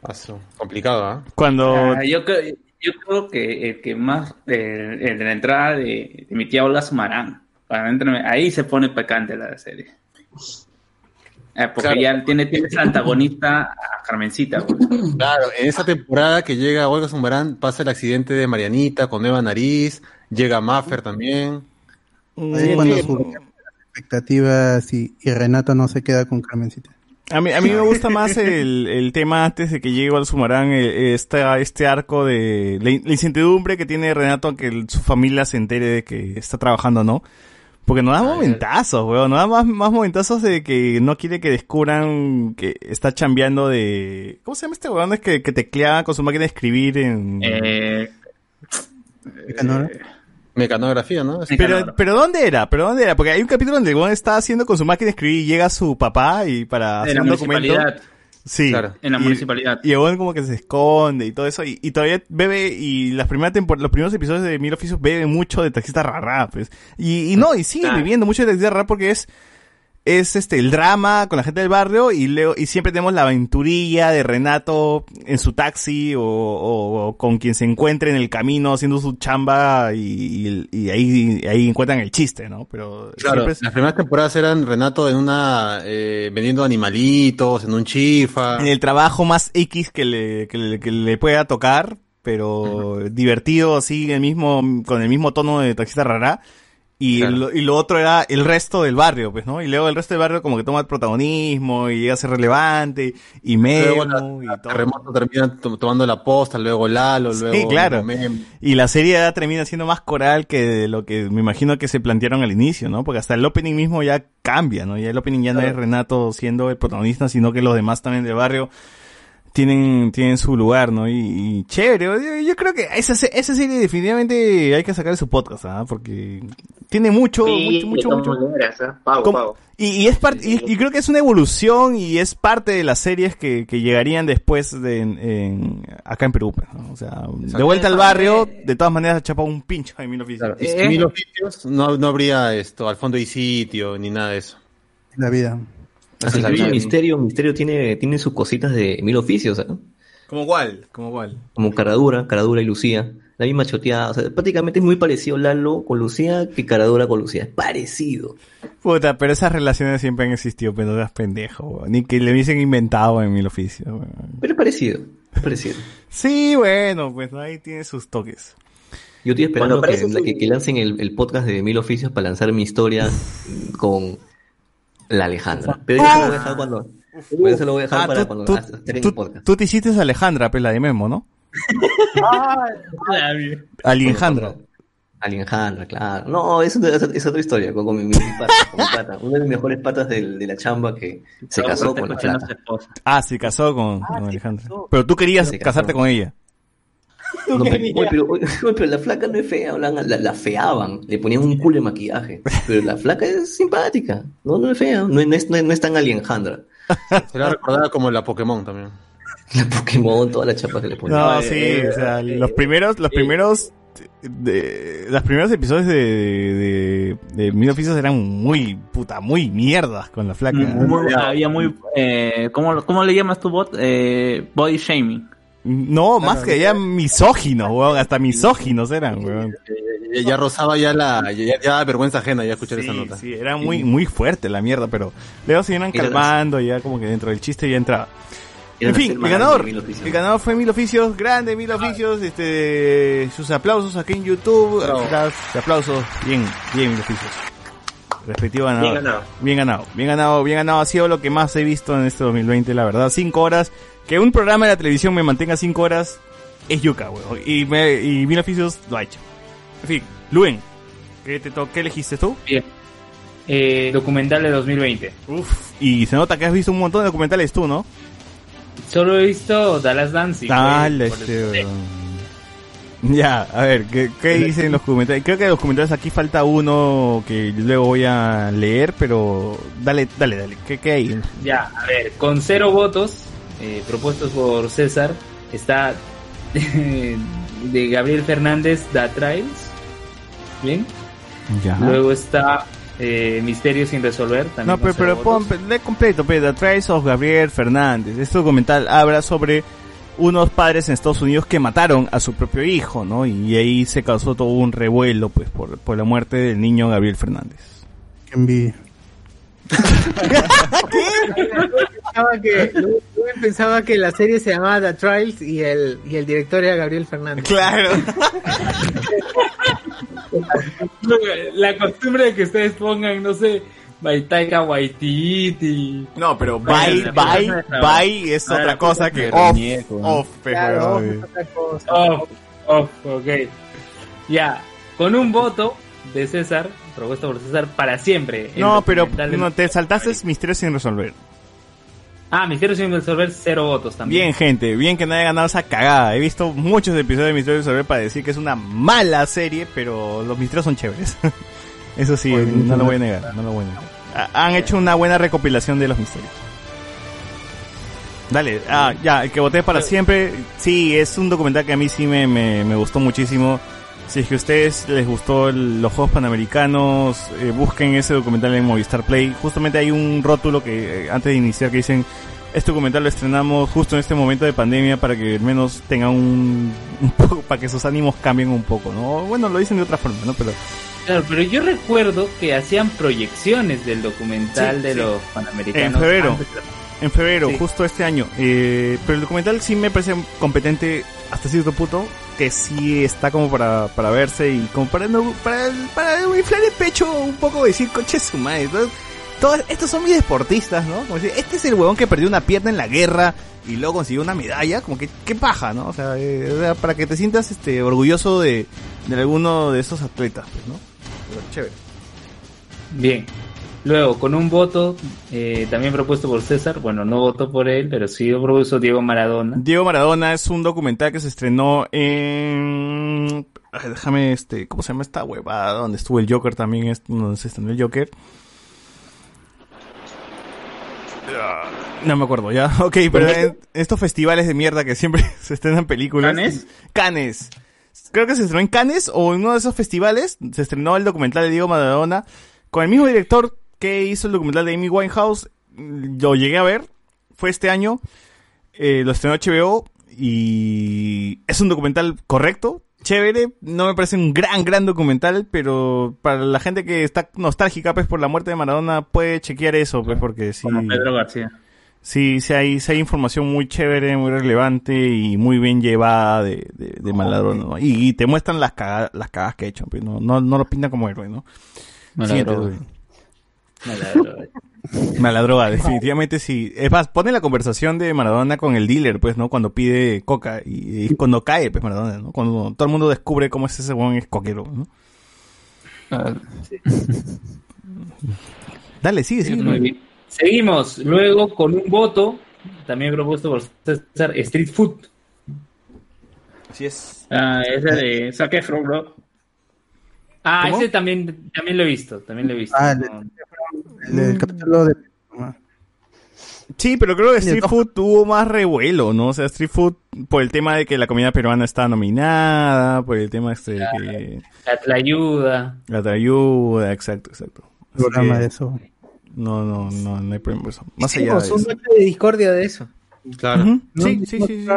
Paso. Complicado, ¿ah? Cuando Ah, yo, creo, yo creo que el que más, el, el de la entrada de, de mi tía Olga Sumarán, ahí se pone picante la serie. Eh, porque Claro. ya tiene, tienes antagonista a Carmencita. pues. Claro, en esa temporada que llega Olga Zumbarán pasa el accidente de Marianita con nueva nariz, llega Maffer también. Ahí es cuando las expectativas y, y Renato no se queda con Carmencita. A mí, a mí me gusta más el, el tema antes de que llegue al Sumarán, eh, esta, este arco de la, in- la incertidumbre que tiene Renato a que el- su familia se entere de que está trabajando, ¿no? Porque nos da momentazos, weón, nos da más, más momentazos de que no quiere que descubran que está chambeando de... ¿Cómo se llama este weón? Es que, que teclea con su máquina de escribir en... Eh, Mecanografía, ¿no? Pero, pero ¿dónde era? ¿Pero dónde era? Porque hay un capítulo donde weón está haciendo con su máquina de escribir y llega su papá y para En hacer la un documento. municipalidad. Sí. Claro. En la Y- municipalidad. Y el weón como que se esconde y todo eso. Y, y todavía bebe, y las primeras los primeros episodios de Mil Oficios bebe mucho de taxista rara, pues. Y, y no, y sigue Claro. viviendo mucho de taxista rara porque es, es este el drama con la gente del barrio y luego y siempre tenemos la aventurilla de Renato en su taxi o, o- o con quien se encuentre en el camino haciendo su chamba y, y- y ahí ahí encuentran el chiste, ¿no? Pero Claro, es- las primeras temporadas eran Renato en una eh, vendiendo animalitos, en un chifa. en el trabajo más X que le, que le, que le pueda tocar, pero divertido así, el mismo, con el mismo tono de taxista rara. Y, Claro. lo, y lo otro era el resto del barrio, pues, ¿no? Y luego el resto del barrio como que toma el protagonismo y llega a ser relevante, y Luego Memo, y todo. Terremoto termina to- tomando la posta, luego Lalo, luego Sí, claro. Memo. Y la serie ya termina siendo más coral que lo que me imagino que se plantearon al inicio, ¿no? Porque hasta el opening mismo ya cambia, ¿no? Ya el opening ya no es Renato siendo el protagonista, sino que los demás también del barrio tienen, tienen su lugar, ¿no? Y, y chévere, yo, yo creo que esa, esa serie definitivamente hay que sacar su podcast, ¿ah? Porque tiene mucho, Sí, mucho, mucho, de mucho. maneras, ¿ah? Pago, Como- pago. Y, y es parte, y, y creo que es una evolución y es parte de las series que, que llegarían después de en- en- acá en Perú, pues, ¿no? O sea, de vuelta al barrio, de todas maneras ha chapado un pincho de mil oficios. Sin mil oficios no, no habría esto, al fondo y sitio, ni nada de eso. La vida. Incluso vida. Misterio, Misterio tiene, tiene sus cositas de mil oficios, ¿eh? ¿Como cuál? ¿Como cuál? Como Caradura, Caradura y Lucía. La misma choteada. O sea, prácticamente es muy parecido Lalo con Lucía que Caradura con Lucía. Es parecido. Puta, pero esas relaciones siempre han existido, pero no seas pendejo, weón. Ni que le hubiesen inventado en mil oficios, weón. Pero es parecido. Es parecido. Sí, bueno, pues ahí tiene sus toques. Yo estoy esperando Bueno, que, que- que lancen el, el podcast de Mil Oficios para lanzar mi historia con la Alejandra. Pero yo se lo voy a dejar cuando. pero yo se lo voy a dejar Ah, para tú- cuando tú- hasta estar en tú- el podcast. Tú te hiciste a Alejandra, pela de Memo, ¿no? Alejandra. Alejandra, claro. No, es, es, es otra historia, con, con mi, mi pata, con mi pata. Uno de mis mejores patas de, la chamba que se casó con la. Ah, se casó con, con Alejandra. Pero tú querías casarte con ella. No, pero, oye, pero, oye, pero la flaca no es fea, hablan- la, la feaban, le ponían un culo de maquillaje. Pero la flaca es simpática, no, no es fea, no, es- no es, no es- no es tan Alejandra. Se la recordaba como la Pokémon también. La Pokémon, toda la chapa que le ponían. No, sí, o sea, los primeros, los primeros, de, los primeros episodios de, de, de Mil Oficios eran muy, puta, muy mierdas con la flaca. Muy- había muy. Eh, ¿cómo, ¿Cómo le llamas tu bot? Eh, body shaming. No, más que ya misóginos, weón, hasta misóginos eran, weón. Ya, ya rozaba ya la ya, ya vergüenza ajena ya escuchar esa nota. Sí, era muy, muy fuerte la mierda, pero luego se iban calmando y ya como que dentro del chiste ya entraba. En fin, el ganador, el ganador fue Mil Oficios, grande Mil Oficios, este, sus aplausos aquí en YouTube, acá, aplausos, bien, bien Mil Oficios. Respectivo ganador. Bien ganado. Bien ganado, bien ganado, bien ganado, ha sido lo que más he visto en este 2020, la verdad, cinco horas, que un programa de la televisión me mantenga cinco horas, es yuca, weón, y, me, y Mil Oficios lo ha hecho. En fin, Luen, ¿qué, te qué elegiste tú? Bien. Eh, documental de 2020. Uf, y se nota que has visto un montón de documentales tú, ¿no? Solo he visto Dallas Dancing. Dale, este. Ya, a ver, ¿qué, qué dicen los comentarios? Creo que en los comentarios aquí falta uno que luego voy a leer, pero dale, dale, dale. ¿Qué, qué hay? Ya, a ver, con cero votos eh, propuestos por César está de Gabriel Fernández, The Trials. Bien. Ya. Luego está eh, Misterio sin resolver. También No, pero, pero pon, lee completo, pero The Trials of Gabriel Fernández. Este documental habla sobre unos padres en Estados Unidos que mataron a su propio hijo, ¿no? Y ahí se causó todo un revuelo, pues, por, por la muerte del niño Gabriel Fernández. Qué envidia. Pensaba que, Luen pensaba que la serie se llamaba The Trials y el, y el director era Gabriel Fernández. Claro. La costumbre de que ustedes pongan, no sé, Baitaika Waititi. No, pero Bye, bye, bye es otra cosa que off, off, Claro, weón. off es otra cosa. Off, off, ok. Ya, con un voto de César, propuesto por César, para siempre. No, pero no, te saltaste Misterios sin resolver. Ah, Misterio sin resolver, cero votos también. Bien, gente, bien que no haya ganado esa cagada. He visto muchos episodios de Misterios sin resolver para decir que es una mala serie, pero los misterios son chéveres. Eso sí, no lo voy a negar, no lo voy a negar. Ha- Han hecho una buena recopilación de los misterios. Dale, ah, ya, el que voté para siempre, sí, es un documental que a mí sí me, me, me gustó muchísimo. Si es que a ustedes les gustó el- los Juegos Panamericanos, eh, busquen ese documental en Movistar Play. Justamente hay un rótulo que eh, antes de iniciar que dicen, este documental lo estrenamos justo en este momento de pandemia para que al menos tengan un, un poco, para que sus ánimos cambien un poco, ¿no? Bueno, lo dicen de otra forma, ¿no? Pero Claro, pero yo recuerdo que hacían proyecciones del documental Sí, de sí. los panamericanos. En febrero. En febrero, Sí. justo este año. Eh, pero el documental sí me parece competente hasta cierto punto, que sí está como para, para verse y como para, para, inflar el pecho un poco, decir, coche su madre. Todos, todos- estos son mis deportistas, ¿no? Como decir, este es el huevón que perdió una pierna en la guerra y luego consiguió una medalla, como que, qué paja, ¿no? O sea, eh, para que te sientas este orgulloso de, de alguno de esos atletas, pues, ¿no? Pero chévere. Bien. Luego, con un voto eh, también propuesto por César, bueno, no votó por él, pero sí lo propuso Diego Maradona. Diego Maradona es un documental que se estrenó en... Ay, déjame, este, ¿cómo se llama esta huevada? Donde estuvo el Joker también, es donde se estrenó el Joker. Ah, No me acuerdo, ya. Ok, pero en estos festivales de mierda que siempre se estrenan películas. ¿Cannes? Cannes. Creo que se estrenó en Cannes o en uno de esos festivales. Se estrenó el documental de Diego Maradona con el mismo director que hizo el documental de Amy Winehouse. Lo llegué a ver. Fue este año. Eh, lo estrenó HBO y es un documental correcto, chévere. No me parece un gran, gran documental, pero para la gente que está nostálgica pues por la muerte de Maradona puede chequear eso, pues porque sí. Como Pedro García. Sí, sí hay, sí hay información muy chévere, muy relevante y muy bien llevada de, de, de Maradona, ¿no? y, y te muestran las cagadas, las cagadas que ha hecho, pues, no, no, no lo pintan como héroe, ¿no? Siguiente, Maladroga. Rubén. Maladroga, definitivamente sí. Es más, pone la conversación de Maradona con el dealer, pues, ¿no? Cuando pide coca y, y cuando cae, pues, Maradona, ¿no? Cuando todo el mundo descubre cómo es ese buen es coquero, ¿no? Dale, sigue, sigue. Muy bien. Seguimos luego con un voto, también propuesto por César, Street Food. Así es. Ah, ese de Zac Efron, bro. Ah, ¿Cómo? ese también, también lo he visto, también lo he visto. Ah, No. El, el capítulo de... Sí, pero creo que Street. Food tuvo más revuelo, ¿no? O sea, Street Food, por el tema de que la comida peruana está nominada, por el tema este de que... La Tlayuda. La ayuda, exacto, exacto. Así programa que de eso. No, no, no, no hay problema. Más allá Hicimos de un eso. noche de discordia de eso. Claro. Ujú. No, Sí, sí, sí, sí.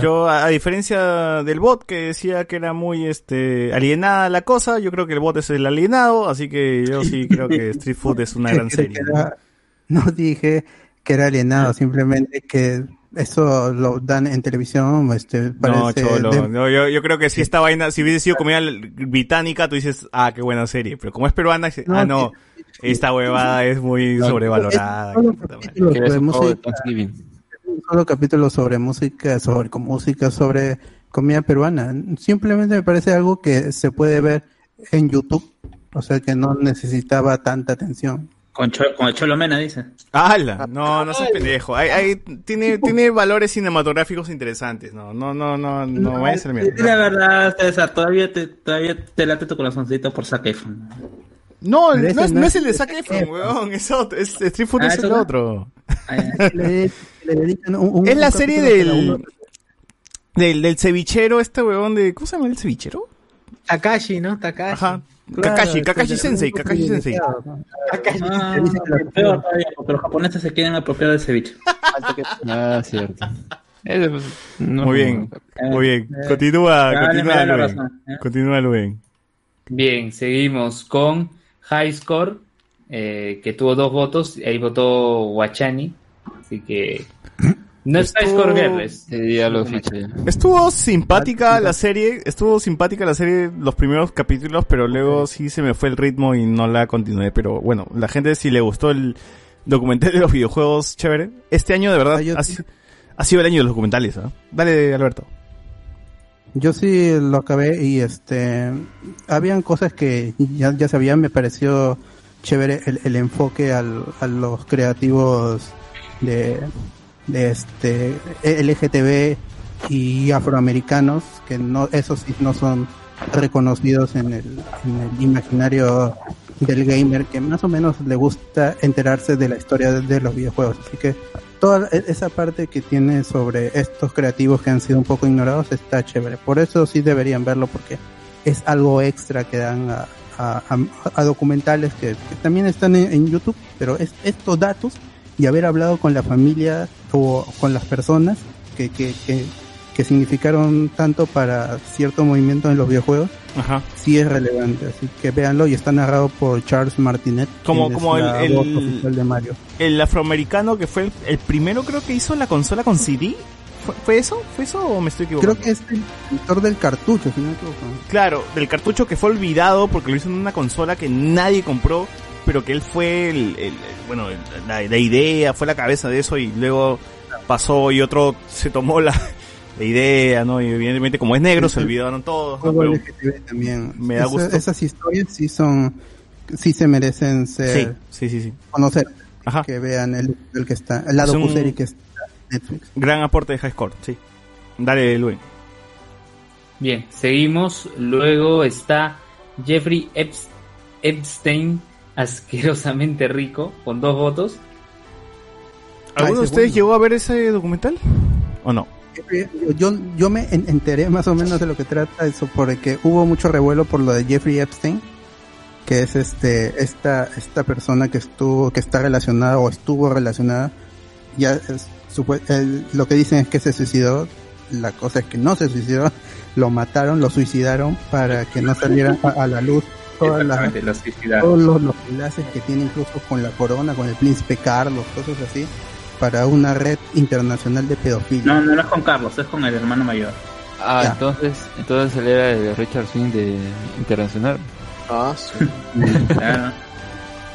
Yo, a, a diferencia del bot que decía que era muy este alienada la cosa, yo creo que el bot es el alienado, así que yo sí creo que Street Food es una gran serie. era- no dije que era alienado, simplemente que eso lo dan en televisión, este, No, parece cholo, de- no, yo, yo creo que si esta vaina, si hubiese sido comida británica, tú dices, ah, qué buena serie, pero como es peruana, dices, No, ah, no, esta huevada es muy sobrevalorada. Que es un solo capítulo sobre música, sobre música, sobre comida peruana. Simplemente me parece algo que se puede ver en YouTube, o sea que no necesitaba tanta atención. Con, Cho- con el Cholo Mena, dice. ¡Hala! No, no seas pendejo. Hay, hay, tiene, tiene valores cinematográficos interesantes. No, no, no, no, no, vaya a ser mierda. Sí, la verdad, César, todavía te, todavía te late tu corazoncito por Zac Efron. No, no es, no no el de Zac Efron, weón. Es otro. Es, Street Food Ah, es ¿es el otro? otro. Le, le dedican un- un- Es la un serie del, del, del cevichero, este weón de, ¿cómo se llama el cevichero? Takashi, ¿no? Takashi. Ajá. Claro, Kakashi, Kakashi Sensei, Kakashi Sensei. Takashi. Ah, Le dicen que la- peor todavía, porque los japoneses se quieren apropiar del ceviche. Ah, cierto. Pues, no- Muy bien, Eh, muy bien. eh, Continúa, dale, continúa, Luen. eh. Continúa, Luen. Bien, seguimos con High Score, eh, que tuvo dos votos, ahí votó Guachani, así que no es High Score Girl, es- Sí, ya lo fiché. Estuvo simpática la serie, estuvo simpática la serie los primeros capítulos, pero luego sí se me fue el ritmo y no la continué. Pero bueno, la gente si le gustó el documental de los videojuegos, chévere. Este año de verdad Ah, yo- ha, si- ha sido el año de los documentales, ¿ah? Dale, Alberto. Yo sí lo acabé y este habían cosas que ya, ya sabía, me pareció chévere el, el enfoque al, a los creativos de este LGTB y afroamericanos, que no, esos no son reconocidos en el, en el imaginario del gamer, que más o menos le gusta enterarse de la historia de, los videojuegos. Así que toda e- esa parte que tiene sobre estos creativos que han sido un poco ignorados está chévere. Por eso sí deberían verlo porque es algo extra que dan a, a, documentales que, que también están en, en YouTube, pero es estos datos y haber hablado con la familia o con las personas que, que, que, que significaron tanto para cierto movimiento en los videojuegos, Ajá. sí es relevante, así que véanlo y está narrado por Charles Martinet, Como, como el, el- de Mario. el afroamericano que fue el, el primero creo que hizo la consola con CD. ¿Fue, fue eso? ¿Fue eso o me estoy equivocando? Creo que es el autor del cartucho, si no me equivoco. Claro, del cartucho que fue olvidado porque lo hizo en una consola que nadie compró, pero que él fue el, el- el- bueno, el- la, la idea, fue la cabeza de eso y luego pasó y otro se tomó la, la idea, ¿no? Y evidentemente como es negro se olvidaron todos, ¿no? Pero también. me da Esa- gusto. Esas historias sí son, sí se merecen ser, Sí, sí, sí, sí. conocer. Que vean el, el que está, la Es un- que está Netflix. Gran aporte de High Score, sí. Dale, Luis. Bien, seguimos. Luego está Jeffrey Epst- Epstein, asquerosamente rico, con dos votos. ¿Alguno de ustedes llegó a ver ese documental? ¿O no? Yo, yo me en- enteré más o menos de lo que trata eso, porque hubo mucho revuelo por lo de Jeffrey Epstein, que es este esta esta persona que estuvo que está relacionada o estuvo relacionada ya es, el- lo que dicen es que se suicidó la cosa es que no se suicidó lo mataron lo suicidaron para que no saliera a, a la luz todas las Exactamente, lo suicidaron. todos los, los enlaces que tiene incluso con la corona con el príncipe Carlos cosas así para una red internacional de pedofilia No, no, no es con Carlos, es con el hermano mayor. Ah, Ya. entonces, entonces él era el Richard Swing de Internacional. Ah,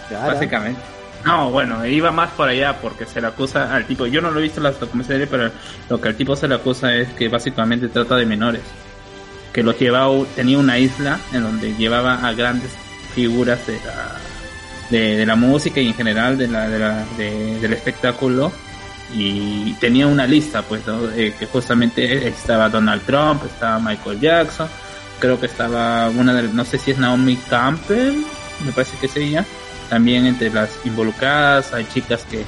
Claro. Básicamente. No, bueno, iba más por allá porque se le acusa al tipo. Yo no lo he visto en la documentales, pero lo que al tipo se le acusa es que básicamente trata de menores. Que los llevaba, tenía una isla en donde llevaba a grandes figuras de la, de, la música y en general de la, de la- de- del espectáculo. Y tenía una lista, pues, ¿no? Eh, que justamente estaba Donald Trump, estaba Michael Jackson, creo que estaba una de, no sé si es Naomi Campbell, me parece que es. También entre las involucradas hay chicas que,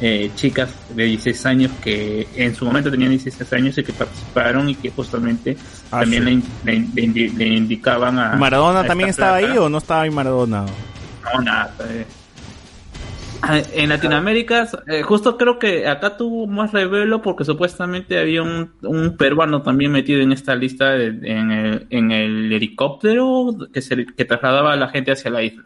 eh, chicas de 16 años que en su momento tenían 16 años y que participaron y que justamente Ah, también sí. le, in- le in- le indi- le indicaban a... ¿Maradona a también esta estaba ahí o no estaba ahí Maradona? No, nada. eh. Ah, En Latinoamérica, eh, justo creo que acá tuvo más revelo porque supuestamente había un, un peruano también metido en esta lista de- en, el, en el helicóptero que, se, que trasladaba a la gente hacia la isla.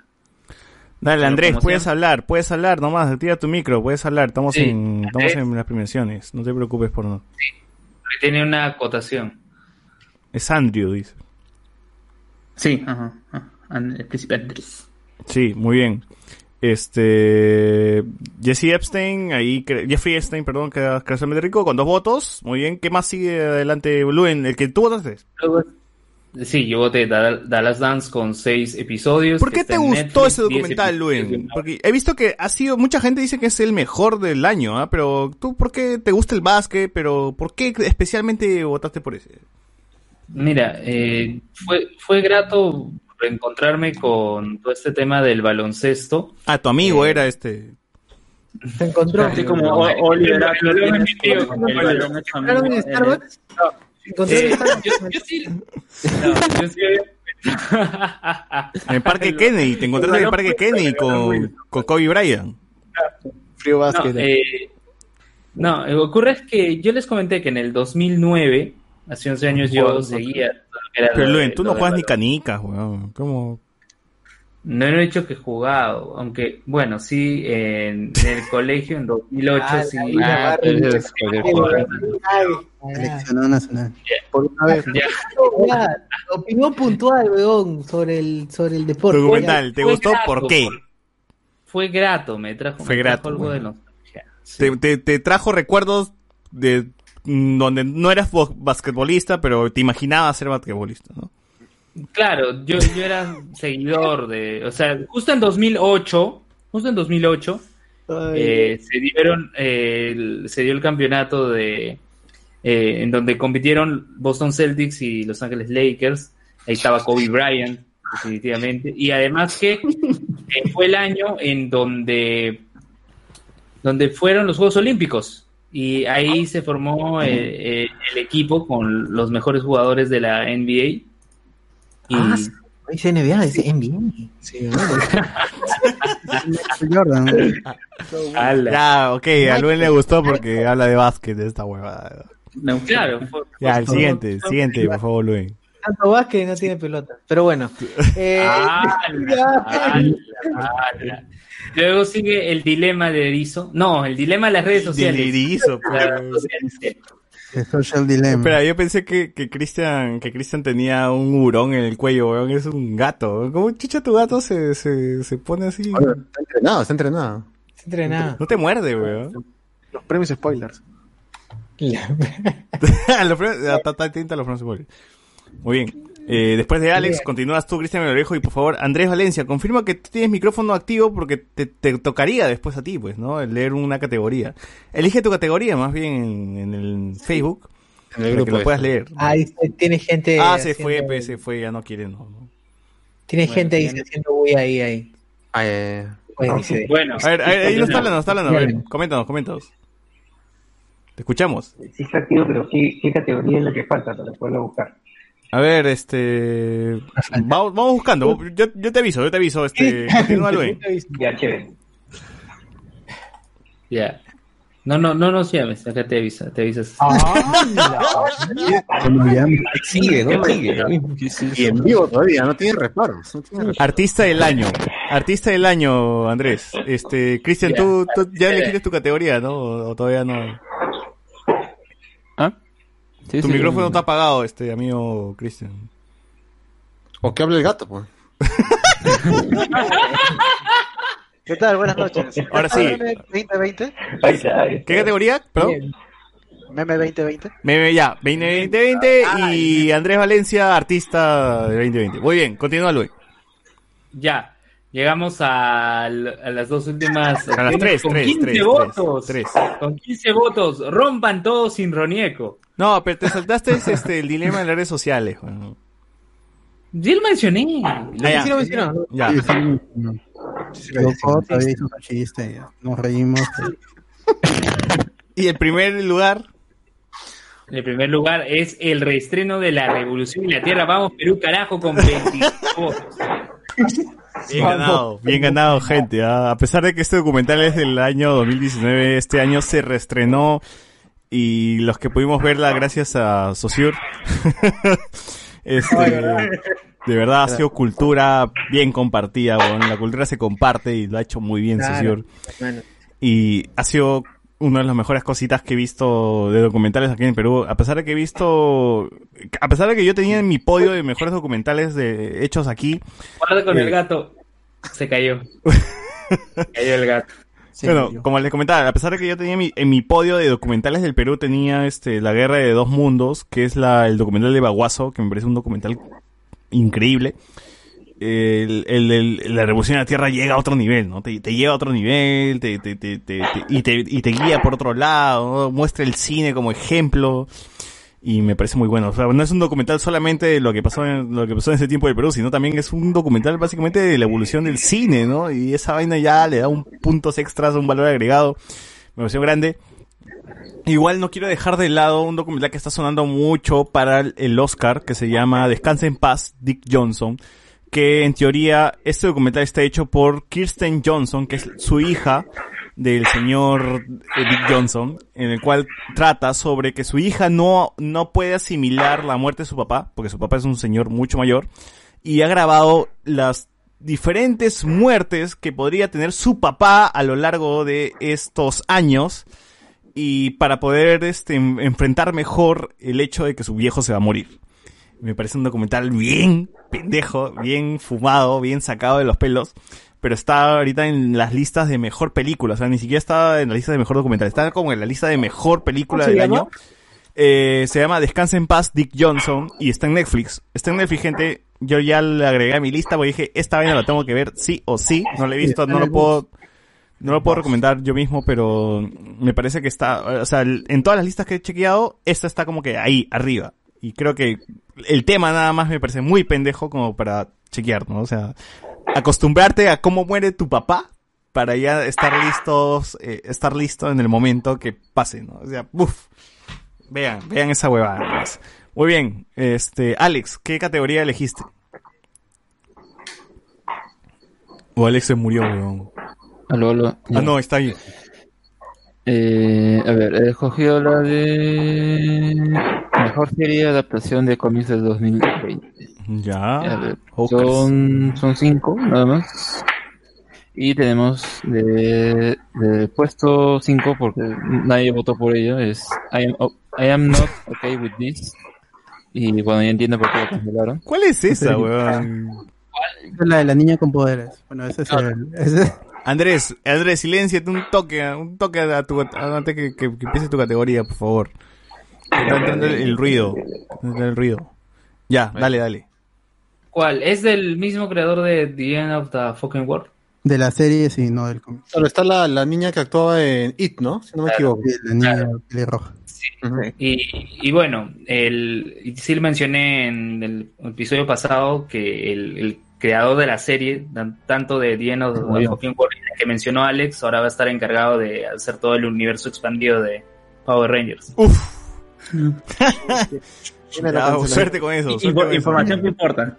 Dale, Andrés, puedes sea- hablar, puedes hablar, nomás, tira tu micro, puedes hablar, estamos, Sí, en, estamos en las premiaciones, no te preocupes por no. Tiene una acotación. Es Andrew, dice. Sí, ajá, ajá, An- el príncipe Andrés. Sí, muy bien. Este Jesse Epstein, ahí Jeffrey Epstein, perdón, creación de rico con dos votos. Muy bien, ¿qué más sigue adelante, Luen? El que tú votaste. Sí, yo voté Da- Dallas Dance con seis episodios. ¿Por qué te gustó Netflix, ese 10 documental. Luen? Porque he visto que ha sido, mucha gente dice que es el mejor del año, ¿ah? Pero tú, ¿por qué te gusta el básquet? Pero, ¿por qué especialmente votaste por ese? Mira, eh, fue, fue grato reencontrarme con todo este tema del baloncesto. Ah, tu amigo era este. Se encontró. Así como O- Oliver Eh, yo, yo sí. no, yo sí había- En el Parque Kennedy, te encontraste en el Parque Kennedy con, con Kobe Bryant. Frío No, básquet. eh, no, eh, ocurre es que yo les comenté que en el 2009, hace 11 años, yo seguía. Pero Luen, tú no juegas ni canicas, weón. ¿Cómo? No he dicho que he jugado, aunque, bueno, sí, en, en el colegio en 2008 Ah, sí. Ah, sí, sí, seleccionado nacional Por una vez. opinión puntual, weón, sobre el, sobre el deporte. Documental, ¿te Fue gustó? grato, ¿Por qué? Fue grato, me trajo, Fue me trajo grato, algo de bueno. nostalgia. Te, te, te trajo recuerdos de mm, donde no eras bo- basquetbolista, pero te imaginabas ser basquetbolista, ¿no? Claro, yo, yo era seguidor de, o sea, justo en 2008, justo en 2008, eh, se dieron, eh, el- se dio el campeonato de, eh, en donde compitieron Boston Celtics y Los Ángeles Lakers, ahí estaba Kobe Bryant, definitivamente, y además que eh, fue el año en donde, donde fueron los Juegos Olímpicos, y ahí se formó eh, el equipo con los mejores jugadores de la NBA, Y ah, dice NBA, dice NBA. Sí, Jordan. Ya, ok, a Luis le gustó porque habla de básquet de esta huevada. No, claro. Ya, el siguiente, siguiente, por favor, Luis. Tanto básquet no tiene pelota. Pero bueno. Eh, Luego sigue el dilema de Erizo. No, el dilema de las redes sociales. De Erizo, El social dilemma. Espera, yo pensé que, que Cristian que Christian tenía un hurón en el cuello, weón. Es un gato. ¿Cómo chicha tu gato se, se, se pone así? está entrenado, está entrenado. Está entrenado. No te muerde, weón. Los premios spoilers. los premios, está tinta los premios spoilers. Muy bien. Eh, después de Alex, continúas tú, Cristian Melorejo, y por favor, Andrés Valencia, confirma que tú tienes micrófono activo porque te, te, tocaría después a ti, pues, ¿no? Leer una categoría. Elige tu categoría, más bien, en, el Facebook, en el grupo que lo puedas leer. Ah, tiene gente... Ah, se fue, pues, se fue, ya no quiere, no. Tiene gente ahí haciendo voy ahí, ahí. Ah, eh, bueno, a ver, ahí no está hablando, está hablando. A ver, coméntanos, coméntanos. Te escuchamos. Sí está activo, pero ¿qué, qué categoría es la que falta para poderlo buscar? A ver, este. Vamos, vamos buscando. Yo, yo te aviso, yo te aviso. Este. Continúa, Luis. Ya, chévere. Ya. No, no, no nos llames, acá te avisa, te avisas. Ah, sigue, no sigue. Y en vivo todavía, no tiene reparos. Artista del año. Artista del año, Andrés. Este, Cristian, tú, tú, ya elegiste tu categoría, ¿no? O todavía no. Tu micrófono está apagado, este amigo Cristian. O que hable el gato, pues. ¿Qué tal? Buenas noches. Ahora sí. Meme 2020. ¿Qué categoría? ¿Perdón? Meme 2020. Meme ya, 2020 y Andrés Valencia, artista de 2020. Muy bien, continúa Luis. Ya. Llegamos a, a, las dos últimas. A las tres, con tres, 15 tres, votos. tres. Con 15 votos. Rompan todos sin Ronieco. No, pero te saltaste este, el dilema de las redes sociales. Juan. Sí lo mencioné. Ah, ya. Sí lo mencioné. Ya. Loco, todavía hizo un chiste, ya. nos reímos. Y el primer lugar. El primer lugar es el reestreno de La Revolución y la Tierra. Vamos, Perú, carajo, con 20 votos. Bien ganado, bien ganado, gente. ¿ah? A pesar de que este documental es del año 2019, este año se reestrenó y los que pudimos verla gracias a Sociur. este, de verdad ha sido cultura bien compartida, la cultura se comparte y lo ha hecho muy bien Sociur. Y ha sido una de las mejores cositas que he visto de documentales aquí en Perú. A pesar de que he visto, a pesar de que yo tenía en mi podio de mejores documentales de, hechos aquí. Guarda con eh, el gato. Se cayó. Se cayó el gato. bueno, como les comentaba, a pesar de que yo tenía mi, en mi podio de documentales del Perú, tenía este La Guerra de Dos Mundos, que es la, el documental de Baguazo, que me parece un documental increíble. La revolución de la Tierra llega a otro nivel, ¿no? Te, te lleva a otro nivel, te, te, y, te, y te guía por otro lado, muestra el cine como ejemplo. Y me parece muy bueno. O sea, no es un documental solamente de lo que pasó en, lo que pasó en ese tiempo del Perú, sino también es un documental básicamente de la evolución del cine, ¿no? Y esa vaina ya le da un puntos extras, un valor agregado. Me pareció grande. Igual no quiero dejar de lado un documental que está sonando mucho para el Oscar, que se llama Descansa en paz, Dick Johnson, que en teoría este documental está hecho por Kirsten Johnson, que es su hija del señor eh, Dick Johnson, en el cual trata sobre que su hija no, no puede asimilar la muerte de su papá, porque su papá es un señor mucho mayor, y ha grabado las diferentes muertes que podría tener su papá a lo largo de estos años, y para poder este, en- enfrentar mejor el hecho de que su viejo se va a morir. Me parece un documental bien pendejo, bien fumado, bien sacado de los pelos, pero está ahorita en las listas de mejor película, o sea, ni siquiera está en la lista de mejor documental, está como en la lista de mejor película ¿Cómo se del llama? año. Eh, se llama Descansa en paz Dick Johnson y está en Netflix. Está en Netflix, gente. Yo ya le agregué a mi lista porque dije, esta vaina la tengo que ver sí o sí. No la he visto, no lo puedo, no lo puedo recomendar yo mismo, pero me parece que está, o sea, en todas las listas que he chequeado, esta está como que ahí, arriba. Y creo que el tema nada más me parece muy pendejo como para chequear, ¿no? O sea, acostumbrarte a cómo muere tu papá para ya estar listos, eh, estar listo en el momento que pase, ¿no? O sea, uff. Vean, vean esa huevada. Muy bien, este, Alex, ¿qué categoría elegiste? O Alex se murió, weón. Aló, aló. Ah, no, está ahí. Eh, a ver, he escogido la de mejor serie de adaptación de cómics del 2020. Ya. A ver, son, son cinco, nada más. Y tenemos de, de puesto 5, porque nadie votó por ello, es I am, oh, I am not okay with this. Y bueno, ya entiendo por qué lo cancelaron. ¿Cuál es esa, weón? Es la de la niña con poderes. Bueno, ese es el... ese- Andrés, Andrés, silénciate un toque, un toque a tu, a- antes que, que, que empiece tu categoría, por favor. Está entrando el, el ruido. El ruido. Ya, dale, dale. ¿Cuál? ¿Es del mismo creador de The End of the Fucking World? De la serie, sí, no del cómic. Solo está la, la niña que actuaba en It, ¿no? Si no me equivoco. Sí, la niña pelirroja. Y, y bueno, el, y sí mencioné en el episodio pasado que el, el creador de la serie, tan- tanto de The End of the Fucking World que mencionó Alex, ahora va a estar encargado de hacer todo el universo expandido de Power Rangers. Uf. Ya, suerte con eso. Suerte con eso. información que importa.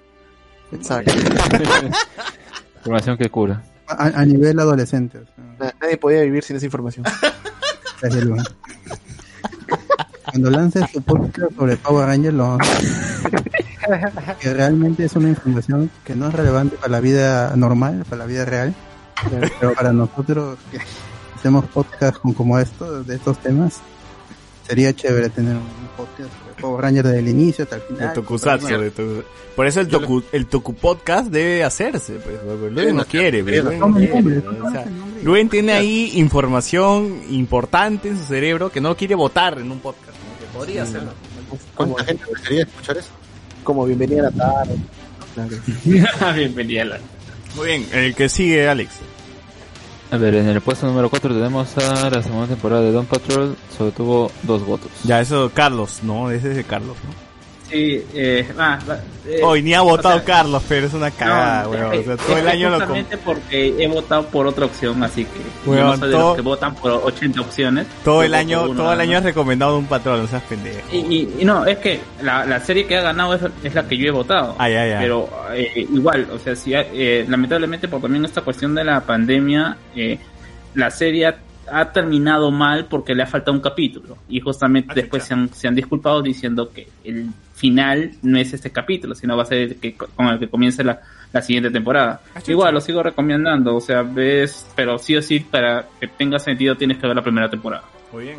Exacto. Información que cura. A, a nivel adolescente. o sea, Na- Nadie podía vivir sin esa información. desde luego. Cuando lances tu podcast sobre Power Rangers, lo... que realmente es una información que no es relevante para la vida normal, para la vida real, pero para nosotros que hacemos podcast con como esto, de estos temas, sería chévere tener un podcast sobre Power Rangers desde el inicio hasta el final. De Tokusatsu, de Toku- Por eso el Toku, el Toku Podcast debe hacerse, pues. Luen no quiere. Luen tiene ahí información importante en su cerebro que no quiere votar en un podcast. ¿no? Que podría hacerlo. ¿Cuánta gente debería escuchar eso? Como bienvenida a la tarde. Claro. Bienvenida a la... Muy bien, el que sigue, Alex. A ver, en el puesto número 4 tenemos a la segunda temporada de Don Patrol, solo tuvo dos votos. Ya, eso, Carlos, ¿no? Ese es de Carlos, ¿no? Sí, eh, ah, eh, Hoy ni ha votado o sea, Carlos, pero es una cagada, no, weón. es O sea, todo el año lo porque he votado por otra opción, así que Weón, no soy de todo- los que votan por 80 opciones. Todo el año, todo el año has recomendado un patrón, no seas pendejo. Y, y- y no, es que la, la serie que ha ganado es, es la que yo he votado. Ah, ya, ya. Pero eh, igual, o sea, si eh, lamentablemente por también esta cuestión de la pandemia, eh, la serie ha, terminado mal porque le ha faltado un capítulo. Y justamente después se han, se han disculpado diciendo que el final no es este capítulo, sino va a ser el que, con el que comience la, la siguiente temporada. Igual, lo sigo recomendando, o sea, ves, pero sí o sí, para que tenga sentido tienes que ver la primera temporada. Muy bien.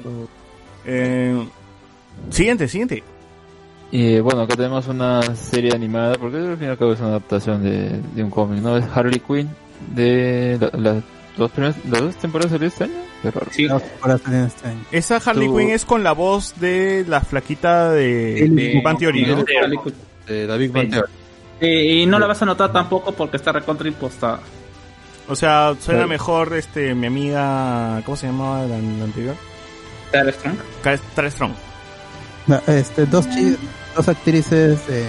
Eh, siguiente, siguiente. Y bueno, acá tenemos una serie animada, porque al fin y al cabo es una adaptación de, de un cómic, ¿no? Es Harley Quinn, de la- dos primeras, las dos temporadas salió este año. Qué raro. Sí. Este año. Esa Harley Quinn es con la voz de la flaquita de, de Big Bang Theory, ¿no? de David Van Theory. Eh, y no la vas a notar tampoco porque está recontra impostada. O sea, suena mejor este mi amiga, ¿cómo se llamaba la, la anterior? Tara Strong. Ca- Tara Strong. No, este, dos, chi- dos actrices de,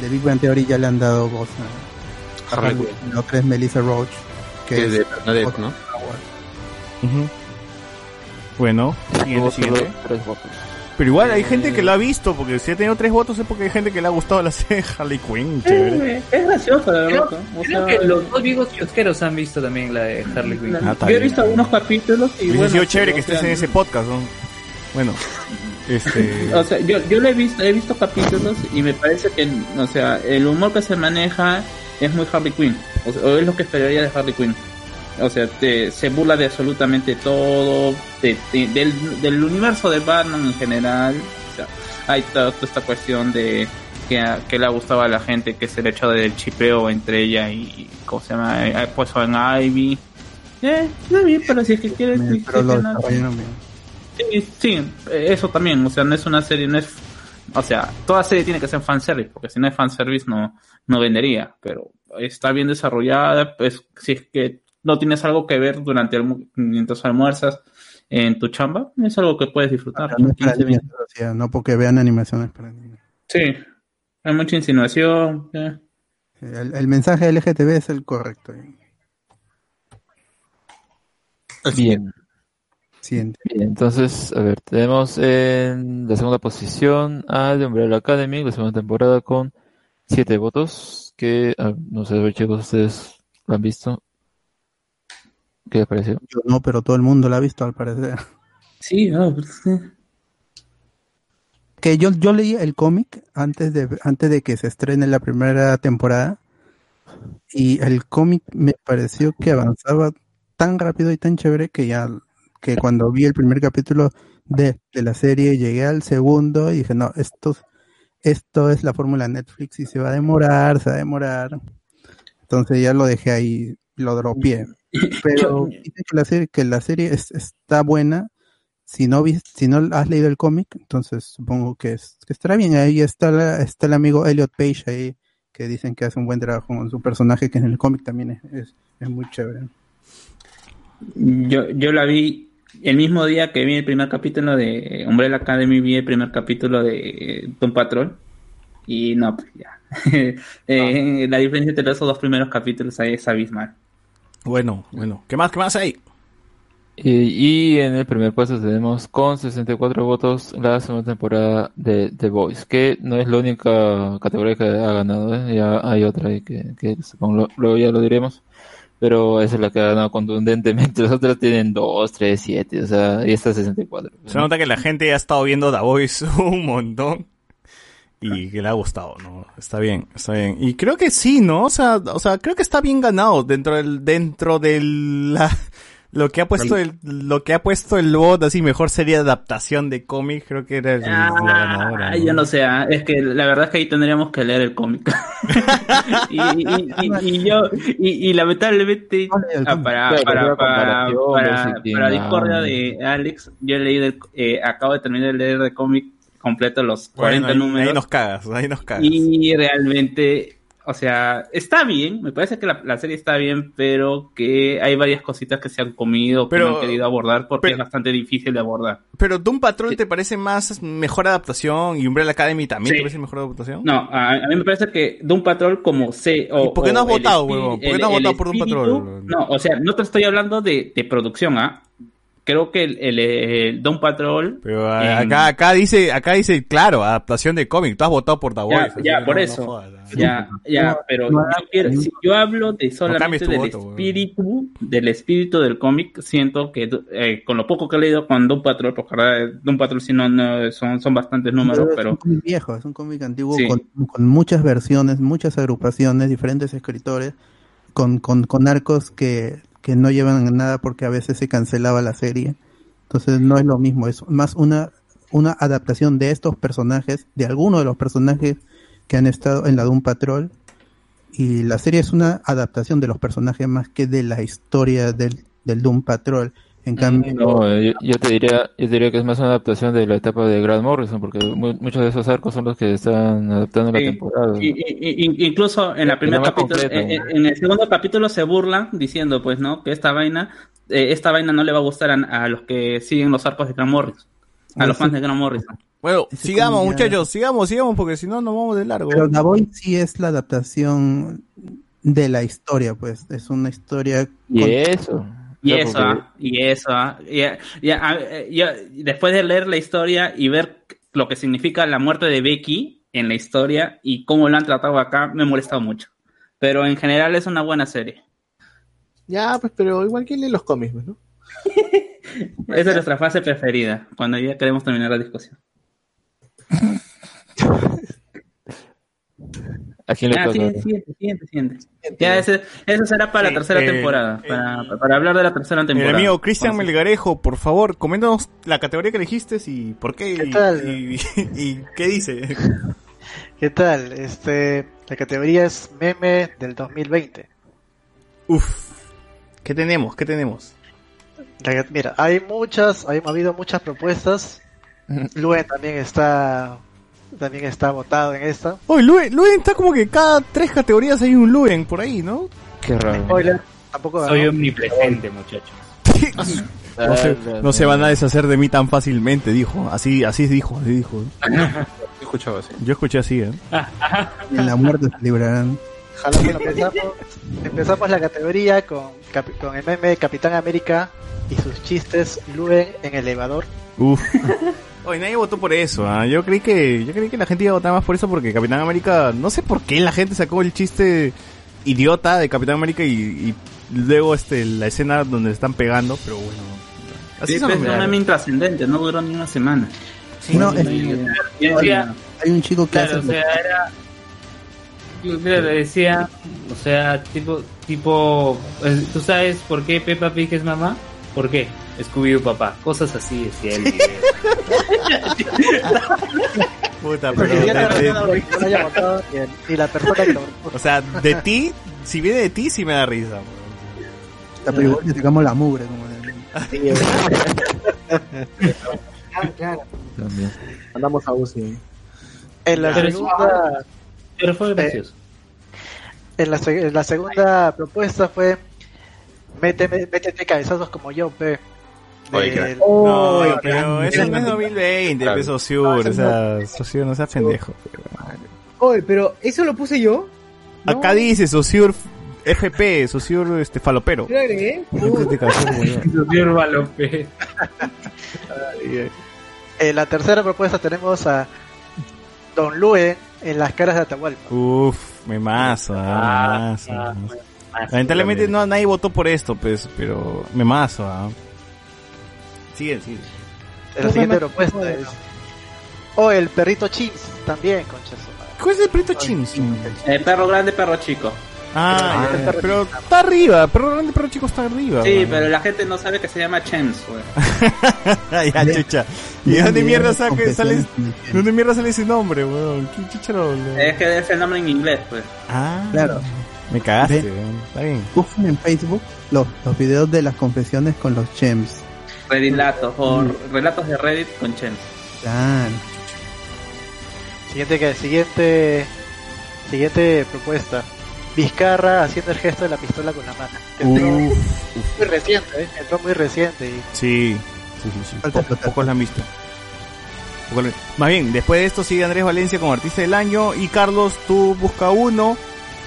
de Big Bang Theory ya le han dado voz a Harley Harley Quinn. La otra es Melissa Roach, que, Que es es de Bernadette, ¿no? Ujú. Bueno, siguiente, tres votos. Pero igual hay gente que lo ha visto, porque si ha tenido tres votos es porque hay gente que le ha gustado la serie de Harley Quinn, chévere. Eh, es gracioso, la Creo, verdad. O creo sea, que los dos vivos kiosqueros han visto también la de Harley Quinn. Ah, yo he visto algunos capítulos y bueno. sido chévere que estés sea, en ese podcast, ¿no? Bueno, este... O sea, yo, yo lo he visto, he visto capítulos y me parece que, o sea, el humor que se maneja es muy Harley Quinn. O, o es lo que esperaría de Harley Quinn. O sea, te- se burla de absolutamente todo, de- de- del, del universo de Batman en general. O sea, hay toda esta cuestión de que, a- que le ha gustado a la gente, que es el hecho del chipeo entre ella y, ¿cómo se llama? Eh, Puesto en Ivy. Eh, está bien, pero si es que quieres... Sí, sí, eso también, o sea, no es una serie, no es, o sea, toda serie tiene que ser fanservice, porque si no es fanservice no, no vendería, pero está bien desarrollada, pues si es que no tienes algo que ver durante el, mientras almuerzas en tu chamba, es algo que puedes disfrutar. No es para 15 niños, minutos. o sea, no porque vean animaciones para niños. Sí, hay mucha insinuación. eh. El, el mensaje LGTB es el correcto. Bien. Siguiente. Bien, entonces, a ver, tenemos en la segunda posición a The Umbrella Academy, la segunda temporada con siete votos, que, ah, no sé, a ver chicos, ustedes ¿Lo han visto? ¿Qué les pareció? Yo no, pero todo el mundo la ha visto al parecer. Sí, no, pues, sí. Que yo, yo leí el cómic antes de, antes de que se estrene la primera temporada y el cómic me pareció que avanzaba tan rápido y tan chévere que ya que cuando vi el primer capítulo de, de la serie llegué al segundo y dije no esto esto es la fórmula Netflix y se va a demorar se va a demorar. Entonces ya lo dejé ahí lo dropeé. Pero dicen que la serie que la serie es- está buena. Si no si no has leído el cómic entonces supongo que, es, que estará bien. Ahí está la- está el amigo Elliot Page ahí que dicen que hace un buen trabajo con su personaje que en el cómic también es, es, es muy chévere. Yo, yo la vi el mismo día que vi el primer capítulo de Umbrella Academy, vi el primer capítulo de Doom Patrol. Y no, pues ya. Eh, La diferencia entre esos dos primeros capítulos ahí es abismal. Bueno, bueno. ¿Qué más, qué más hay? Y, y en el primer puesto tenemos con 64 votos la segunda temporada de The Voice, que no es la única categoría que ha ganado, ¿eh? ya hay otra ahí que, que supongo lo- luego ya lo diremos, pero esa es la que ha ganado contundentemente, las otras tienen 2, 3, 7, o sea, y esta 64. Se nota que la gente ha estado viendo The Voice un montón y que le ha gustado, ¿no? Está bien, está bien. Y creo que sí, ¿no? O sea, o sea, creo que está bien ganado dentro del dentro de la lo que ha puesto el lo que ha puesto el bot así mejor de adaptación de cómic, creo que era el- la ganadora. Ah, yo no sé, ah, es que la verdad es que ahí tendríamos que leer el cómic. y, y- y- y yo, y, y lamentablemente, ah, para, para, para, para, discordia de Alex, yo he leído, el- eh, acabo de terminar de leer el cómic completo, los 40 Bueno, ahí, números. ahí nos cagas, ahí nos cagas. Y realmente, o sea, está bien, me parece que la, la serie está bien, pero que hay varias cositas que se han comido, que Pero- no han querido abordar porque es bastante difícil de abordar. Pero Doom Patrol te parece más mejor adaptación y Umbrella Academy también Sí. te parece mejor adaptación? No, a, a mí me parece que Doom Patrol como se... O, por qué no has votado, huevón? ¿Por qué no has votado por Doom Patrol? No, o sea, no te estoy hablando de, de producción, ¿ah? Creo que el, el, el Doom Patrol... Pero en- acá, acá dice, acá dice, claro, adaptación de cómic. Tú has votado por The Ya, Voice. así ya, que por no- no eso. jodas. ya, ya, pero yo, quiero- si yo hablo de solamente del voto, espíritu, del espíritu del cómic, siento que eh, con lo poco que he leído con Doom Patrol, porque la verdad, Doom Patrol sí no, no, son, son bastantes números, es pero un cómic viejo, es un cómic antiguo Sí. con, con muchas versiones, muchas agrupaciones, diferentes escritores, con, con, con arcos que, que no llevan nada porque a veces se cancelaba la serie. Entonces no es lo mismo, es más una, una adaptación de estos personajes, de algunos de los personajes que han estado en la Doom Patrol. Y la serie es una adaptación de los personajes más que de la historia del, del Doom Patrol. En cambio, No, yo, yo te diría, yo te diría que es más una adaptación de la etapa de Grant Morrison, porque mu- muchos de esos arcos son los que están adaptando la Sí. temporada. Y- y- y- incluso en la primera capítulo, en, en el segundo capítulo se burlan diciendo, pues, ¿no? Que esta vaina, eh, esta vaina no le va a gustar a, a los que siguen los arcos de Grant Morrison, a los fans de Grant Morrison. Bueno, sigamos, cómic ya- muchachos, sigamos, sigamos, porque si no nos vamos de largo. Pero The Voice sí es la adaptación de la historia, pues. Es una historia. Y con- eso. Y Claro, eso, porque- ah, y eso, ah, y, y, ah, yo, después de leer la historia y ver lo que significa la muerte de Becky en la historia y cómo lo han tratado acá, me ha molestado mucho. Pero en general es una buena serie. Ya, pues, pero igual que lee los cómics, ¿no? Esa es nuestra fase preferida, cuando ya queremos terminar la discusión. ¿A quién le Ah, toca? siguiente, siguiente, siguiente, siguiente. Ya, ese- eso será para la tercera eh, temporada, para, para hablar de la tercera El temporada. amigo Cristian Melgarejo, por favor, coméntanos la categoría que elegiste y por qué, ¿Qué y, tal? y- y qué dice. ¿Qué tal? Este, la categoría es meme del 2020. Uf, ¿qué tenemos? ¿Qué tenemos? La- mira, hay muchas, hay, ha habido muchas propuestas. Luen también está, también está votado en esta. Oye, Luen, Luen está como que cada tres categorías hay un Luen por ahí, ¿no? Qué raro. Spoiler, tampoco Soy ganó. omnipresente, muchachos. No se, no se van a deshacer de mí tan fácilmente, dijo. Así, así dijo, así dijo. He escuchado así. Yo escuché así, ¿eh? En la muerte se librarán. Ojalá, bueno, empezamos, empezamos la categoría con, con el meme Capitán América y sus chistes Luen en el elevador. Uf. Oye, nadie votó por eso, ¿ah? Yo creí que, yo creí que la gente iba a votar más por eso porque Capitán América, no sé por qué la gente sacó el chiste idiota de Capitán América y, y luego este la escena donde le están pegando, pero bueno. Así Sí, son pues, es una memes. intrascendente, no duró ni una semana. No, es- Hay un chico que Claro, o hace... sea, era. Mira, le decía, o sea, tipo, tipo, ¿tú sabes por qué Peppa Pig es mamá? ¿Por qué? Scooby-Doo papá. Cosas así decía él. Puta, pero no- de- de- ni la persona que lo o sea, de ti, si viene de ti sí me da risa. weón. Pero igual le sacamos la mugre. Como Ah, claro. También. Mandamos a Uzi. En la Pero segunda, Pero fue gracioso. en la, en la segunda propuesta fue méteme, métete cabezazos como yo, pe. Oye, Del- No, pero eso no es 2020, Claro. empezó Sociur, o sea, Sociur no sea pendejo. Oye, pero ¿eso lo puse yo? Acá dice Sociur FP, Sociur este falopero. Sociur Balope. En la tercera propuesta tenemos a Don Lue en las caras de Atahualpa. Uf, me mazo, ah, me mazo, me mazo. Lamentablemente no nadie votó por esto, pues, pero me mazo, ah. Sigue, sigue. En la siguiente propuesta es. O el perrito Chins también, concha. ¿Cuál es el perrito Chins? Eh, perro grande, perro chico. Ah, pero está arriba, perro grande, perro chico está arriba. Sí, pero la gente no sabe que se llama Chems, güey. ya, chucha. ¿Y de dónde mierda saca, sale, de dónde mierda sale ese nombre, weón? ¿Qué chucha lo- lo- Es que es el nombre en inglés, pues. Ah, Claro. me cagaste, weón. Está bien. Busquen en Facebook los, los videos de las confesiones con los chems. Relatos, o Mm. relatos de Reddit con. Claro. Siguiente, que- siguiente, siguiente propuesta. Vizcarra haciendo el gesto de la pistola con la mano. Uf, muy reciente, ¿eh? Entró muy reciente y Sí, sí, sí, sí. Po- pocos la han visto. Más bien, después de esto sigue Andrés Valencia como artista del año y Carlos, tú busca uno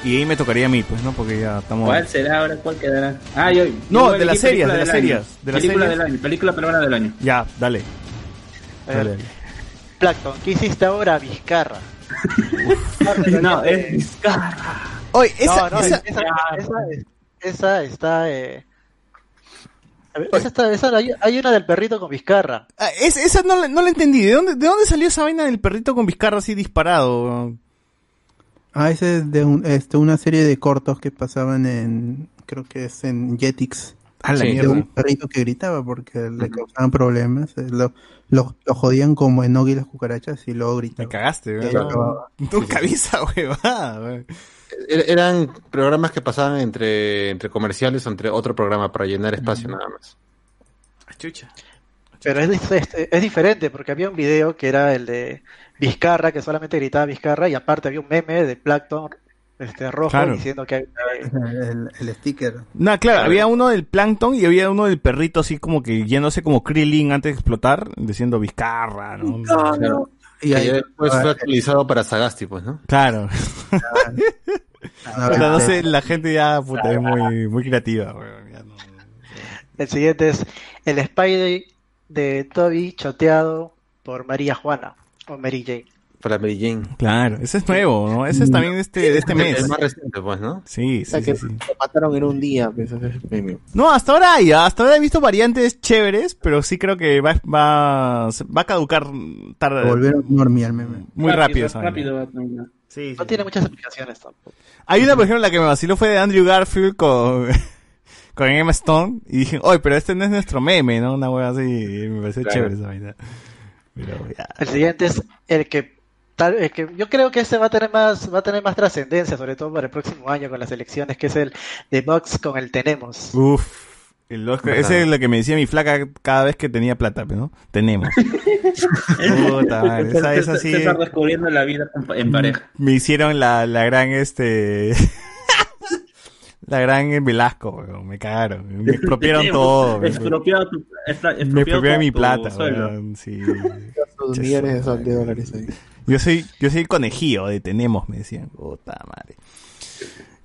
y ahí me tocaría a mí, pues, ¿no? Porque ya estamos... ¿Cuál será ahora? ¿Cuál quedará? Ah, yo. No, yo de las series, de las series, de las película series. del año, película peruana del año. Ya, dale. A ver, Plankton, ¿qué hiciste ahora, Vizcarra? no, es Vizcarra. Oye, esa, esa- no, esa- esa, esa- esa está, eh... ver, esa está, esa, hay, hay una del perrito con Vizcarra. Ah, es- esa no, la- no la entendí. ¿De dónde, ¿De dónde salió esa vaina del perrito con Vizcarra así disparado? Ah, ese es de un, este, una serie de cortos que pasaban en, creo que es en Jetix. A la de mierda. un perrito que gritaba porque le causaban problemas. eh, Lo, lo, lo jodían como en Oggy y las cucarachas y luego gritaba. Me cagaste, Y weón. ahí acababa. Nunca vi esa huevada, weón. Er- Eran programas que pasaban entre, entre comerciales o entre otro programa para llenar espacio nada más. Chucha. Pero es, es, es diferente porque había un video que era el de Vizcarra, que solamente gritaba Vizcarra, y aparte había un meme de Plankton este, rojo Claro. diciendo que... El, el sticker. No, claro, había uno del plancton y había uno del perrito así como que yéndose como Krillin antes de explotar, diciendo Vizcarra, ¿no? Claro. Y Que ahí- ya después fue actualizado para Sagasti, pues, ¿no? Claro. No este, sé, la gente ya puta, es muy, muy creativa, ya no- El siguiente es el Spidey de Toby choteado por María Juana o Mary Jane. Para Mary Jane. Claro, ese es nuevo, ¿no? Ese es también de este, de este mes. El más reciente, pues, ¿no? Sí, O sea sí, que sí, sí. lo mataron en un día, pues, ese es el premio. No, hasta ahora hay, hasta ahora he visto variantes chéveres, pero sí creo que va, va, va a caducar tarde. Volvieron normie al meme. Muy rápido, rápido va a terminar. Sí, No tiene muchas aplicaciones tampoco. Hay una, por ejemplo, la que me vaciló fue de Andrew Garfield con, con Emma Stone. Y dije, oye, pero este no es nuestro meme, ¿no? Una wea así. y me pareció Claro. chévere esa vaina. El siguiente es el que tal el que yo creo que este va a tener más va a tener más trascendencia, sobre todo para el próximo año con las elecciones, que es el de Box con el tenemos. Uf. El Oscar- ese es lo que me decía mi flaca cada vez que tenía plata, ¿no? Tenemos. Puta madre, esa, esa sí. César descubriendo la vida en pareja. Me hicieron la, la gran este. La gran Velasco, weón. Me cagaron. Me expropiaron todo. me- expropiaron mi plata, weón, sí. Sus millones de, sol- de dólares ahí. Yo soy, yo soy el conejillo de tenemos, me decían. Puta madre.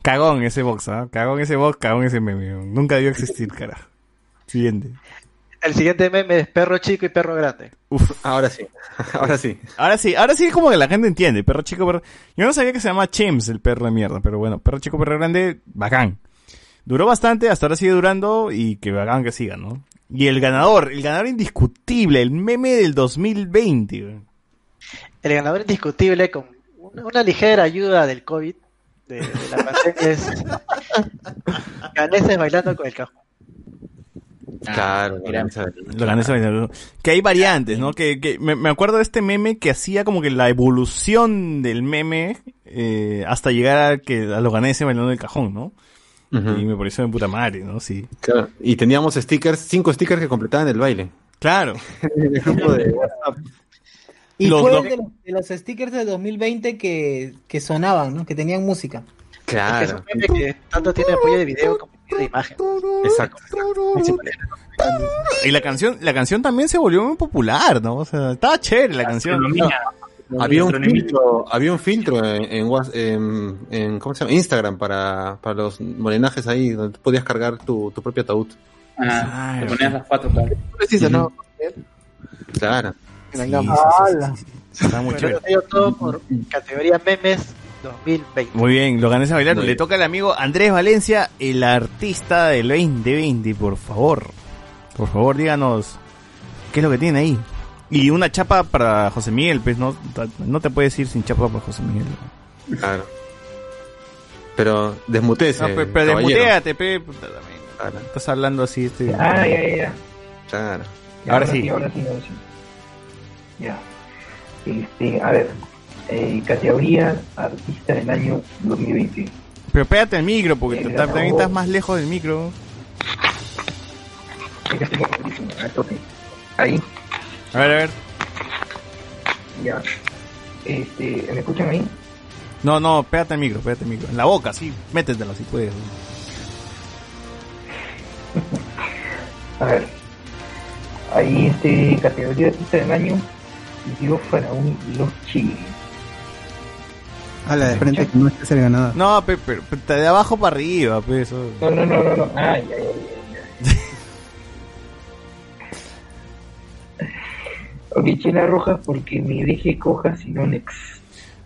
Cagón ese box, ¿ah? Cagón ese box, cagón ese meme. Nunca debió existir, carajo. Siguiente. El siguiente meme es perro chico y perro grande. Uf, ahora sí. Ahora sí. Ahora sí, ahora sí como que la gente entiende. Perro chico, perro... Yo no sabía que se llama Chems el perro de mierda, pero bueno, perro chico, perro grande, bacán. Duró bastante, hasta ahora sigue durando y que bacán que siga, ¿no? Y el ganador, el ganador indiscutible, el meme del 2020. güey. El ganador indiscutible con una, una ligera ayuda del COVID, de, de la pandemia, es Ganeses bailando con el cajón. Claro, Lo gané ese bailando. Que hay variantes, ¿no? Que, que me, me acuerdo de este meme que hacía como que la evolución del meme eh, hasta llegar a que a los ganeses bailando del cajón, ¿no? Y me pareció de puta madre, ¿no? Sí. Claro. Y teníamos stickers, cinco stickers que completaban el baile. Claro. en el grupo de WhatsApp. Y Los fue dos- el de, los, de los stickers de 2020 que, que sonaban, ¿no? Que tenían música. Claro. Es un meme que tanto tiene apoyo de video como de imagen. Exacto. Y la canción, la canción también se volvió muy popular, ¿no? O sea, estaba chévere la canción. Había un filtro, había un filtro en, en, Whats- en- en- ¿cómo se llama? Instagram para, para los morenajes ahí, donde podías cargar tu, tu propio ataúd. Ah, te ponías las fotos, claro. Claro. Está muy chévere. eso ha sido todo por categoría memes 2020. Muy bien, lo gané a bailar. Muy Le bien. toca al amigo Andrés Valencia, el artista del 2020, por favor. Por favor, díganos qué es lo que tiene ahí. Y una chapa para José Miguel, pues no, no te puedes ir sin chapa para José Miguel. Claro. Pero desmutece. No, pe- pero desmuteate, pe, puta, también. Estás hablando así, este. Ah, ya, ya, ya. Claro. Ya, Ahora sí. Ahora sí, ahora sí. Ya. Este, a ver. Eh, categoría Artista del año 2020. Pero pégate al micro, porque tú Eh, también estás más lejos del micro. Ahí, A ver, a ver. ya. Este, ¿me escuchan ahí? No, no, pégate al micro, pégate al micro. En la boca, sí, métetelo si puedes. A ver. Ahí, este, categoría Artista del año. Dio Faraón Los Chile. A la de frente que no es el ganador. No, pe- pero pe- de abajo para arriba, pues. eso. No, no, no, no, no. Ah, ya, ya, ya. Ok, chela roja porque me deje coja si no nex.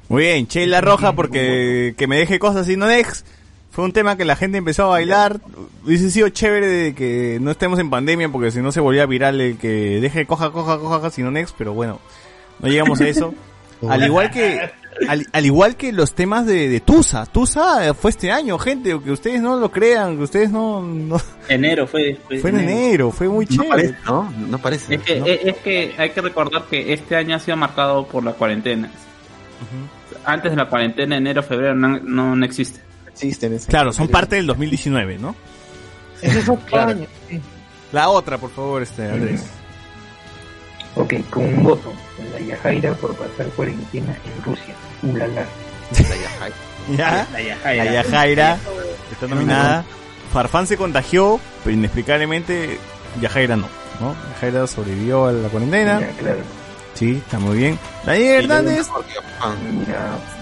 Muy bien, Sheila Roja, porque que me deje cosas y no ex. Fue un tema que la gente empezó a bailar. Hubiese sido chévere de que no estemos en pandemia, porque si no se volvía viral el que deje coja, coja, coja, next, pero bueno, no llegamos a eso. al igual que, al, al igual que los temas de, de Tusa. Tusa fue este año, gente, que ustedes no lo crean, que ustedes no, no- Enero fue. fue en enero, fue muy No chévere. parece, ¿no? No parece. Es que, ¿no? es, es que hay que recordar que este año ha sido marcado por la cuarentena. Antes de la cuarentena, enero, febrero, no, no, no existe. Existen Claro, son parte del 2019, ¿no? Es Claro. año. sí. La otra, por favor, este Andrés. Ok, con un voto. La Yajaira por pasar cuarentena en Rusia. Ulala. ¿Ya? La Yajaira. La Yajaira está nominada. Farfán se contagió, pero inexplicablemente Yajaira no. ¿no? Yajaira sobrevivió a la cuarentena. Ya, claro. Sí, está muy bien. Daniel Hernández.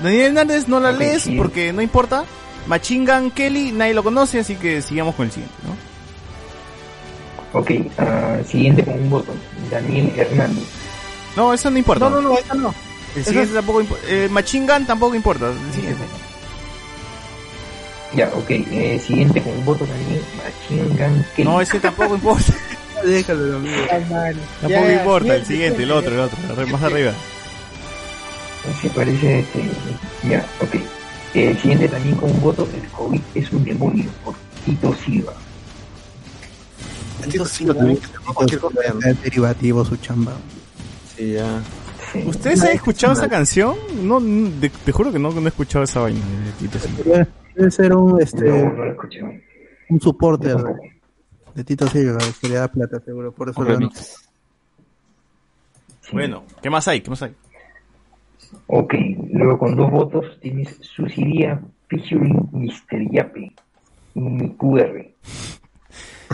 Daniel Hernández no la lees sí. porque no importa. Machingan Kelly, nadie lo conoce, así que sigamos con el siguiente, ¿no? Ok, ah, siguiente con un voto. Daniel Hernández. No, eso no importa. No, no, no, esa no. El siguiente tampoco importa. Eh, Machingan tampoco importa. El siguiente. Ya, ok. Eh, siguiente con un voto también. Machingan Kelly. No, ese tampoco importa. Déjalo, amigo. Tampoco importa. El siguiente, el otro, el otro. Más arriba. Se parece este. Ya, ok. Eh, siguiente también con un voto. El COVID es un demonio. Por Tito Silva. Es derivativo su chamba. Sí, ya. ¿Ustedes han escuchado esa canción? No, te juro que no, no he escuchado esa vaina de Tito Silva. Debe ser un, este, un supporter de Tito Silva, que le da plata seguro, por eso lo. Bueno, ¿qué más hay? ¿Qué más hay? Ok, luego con dos votos tienes Susidia featuring Mr. Yape y mi QR.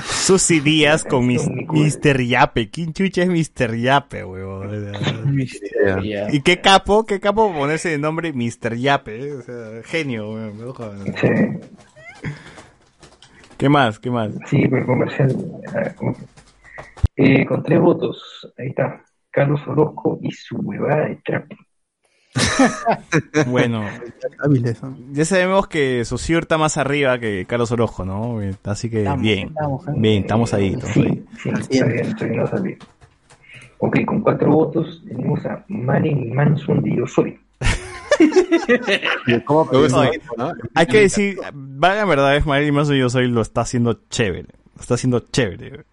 Susy Díaz con mis, Mr. Yape. ¿Quién chucha es Mr. Yape, huevón? Y qué capo, qué capo ponerse de nombre Mr. Yape. O sea, genio, weón. ¿Qué más? ¿Qué más? Sí, pero comercial. Eh, con tres votos, ahí está, Carlos Orozco y su huevada de trap. Bueno, ya sabemos que Sociur está más arriba que Carlos Orojo, ¿no? Así que Estamos, bien, estamos, ¿eh? bien, estamos ahí. estamos ahí. Sí, está bien, está bien, está bien. Ok, con cuatro votos tenemos a Marilyn Manson de Yo Soy. Hay que decir, vaya verdad, es Marilyn Manson yo soy, lo está haciendo chévere. Lo está haciendo chévere.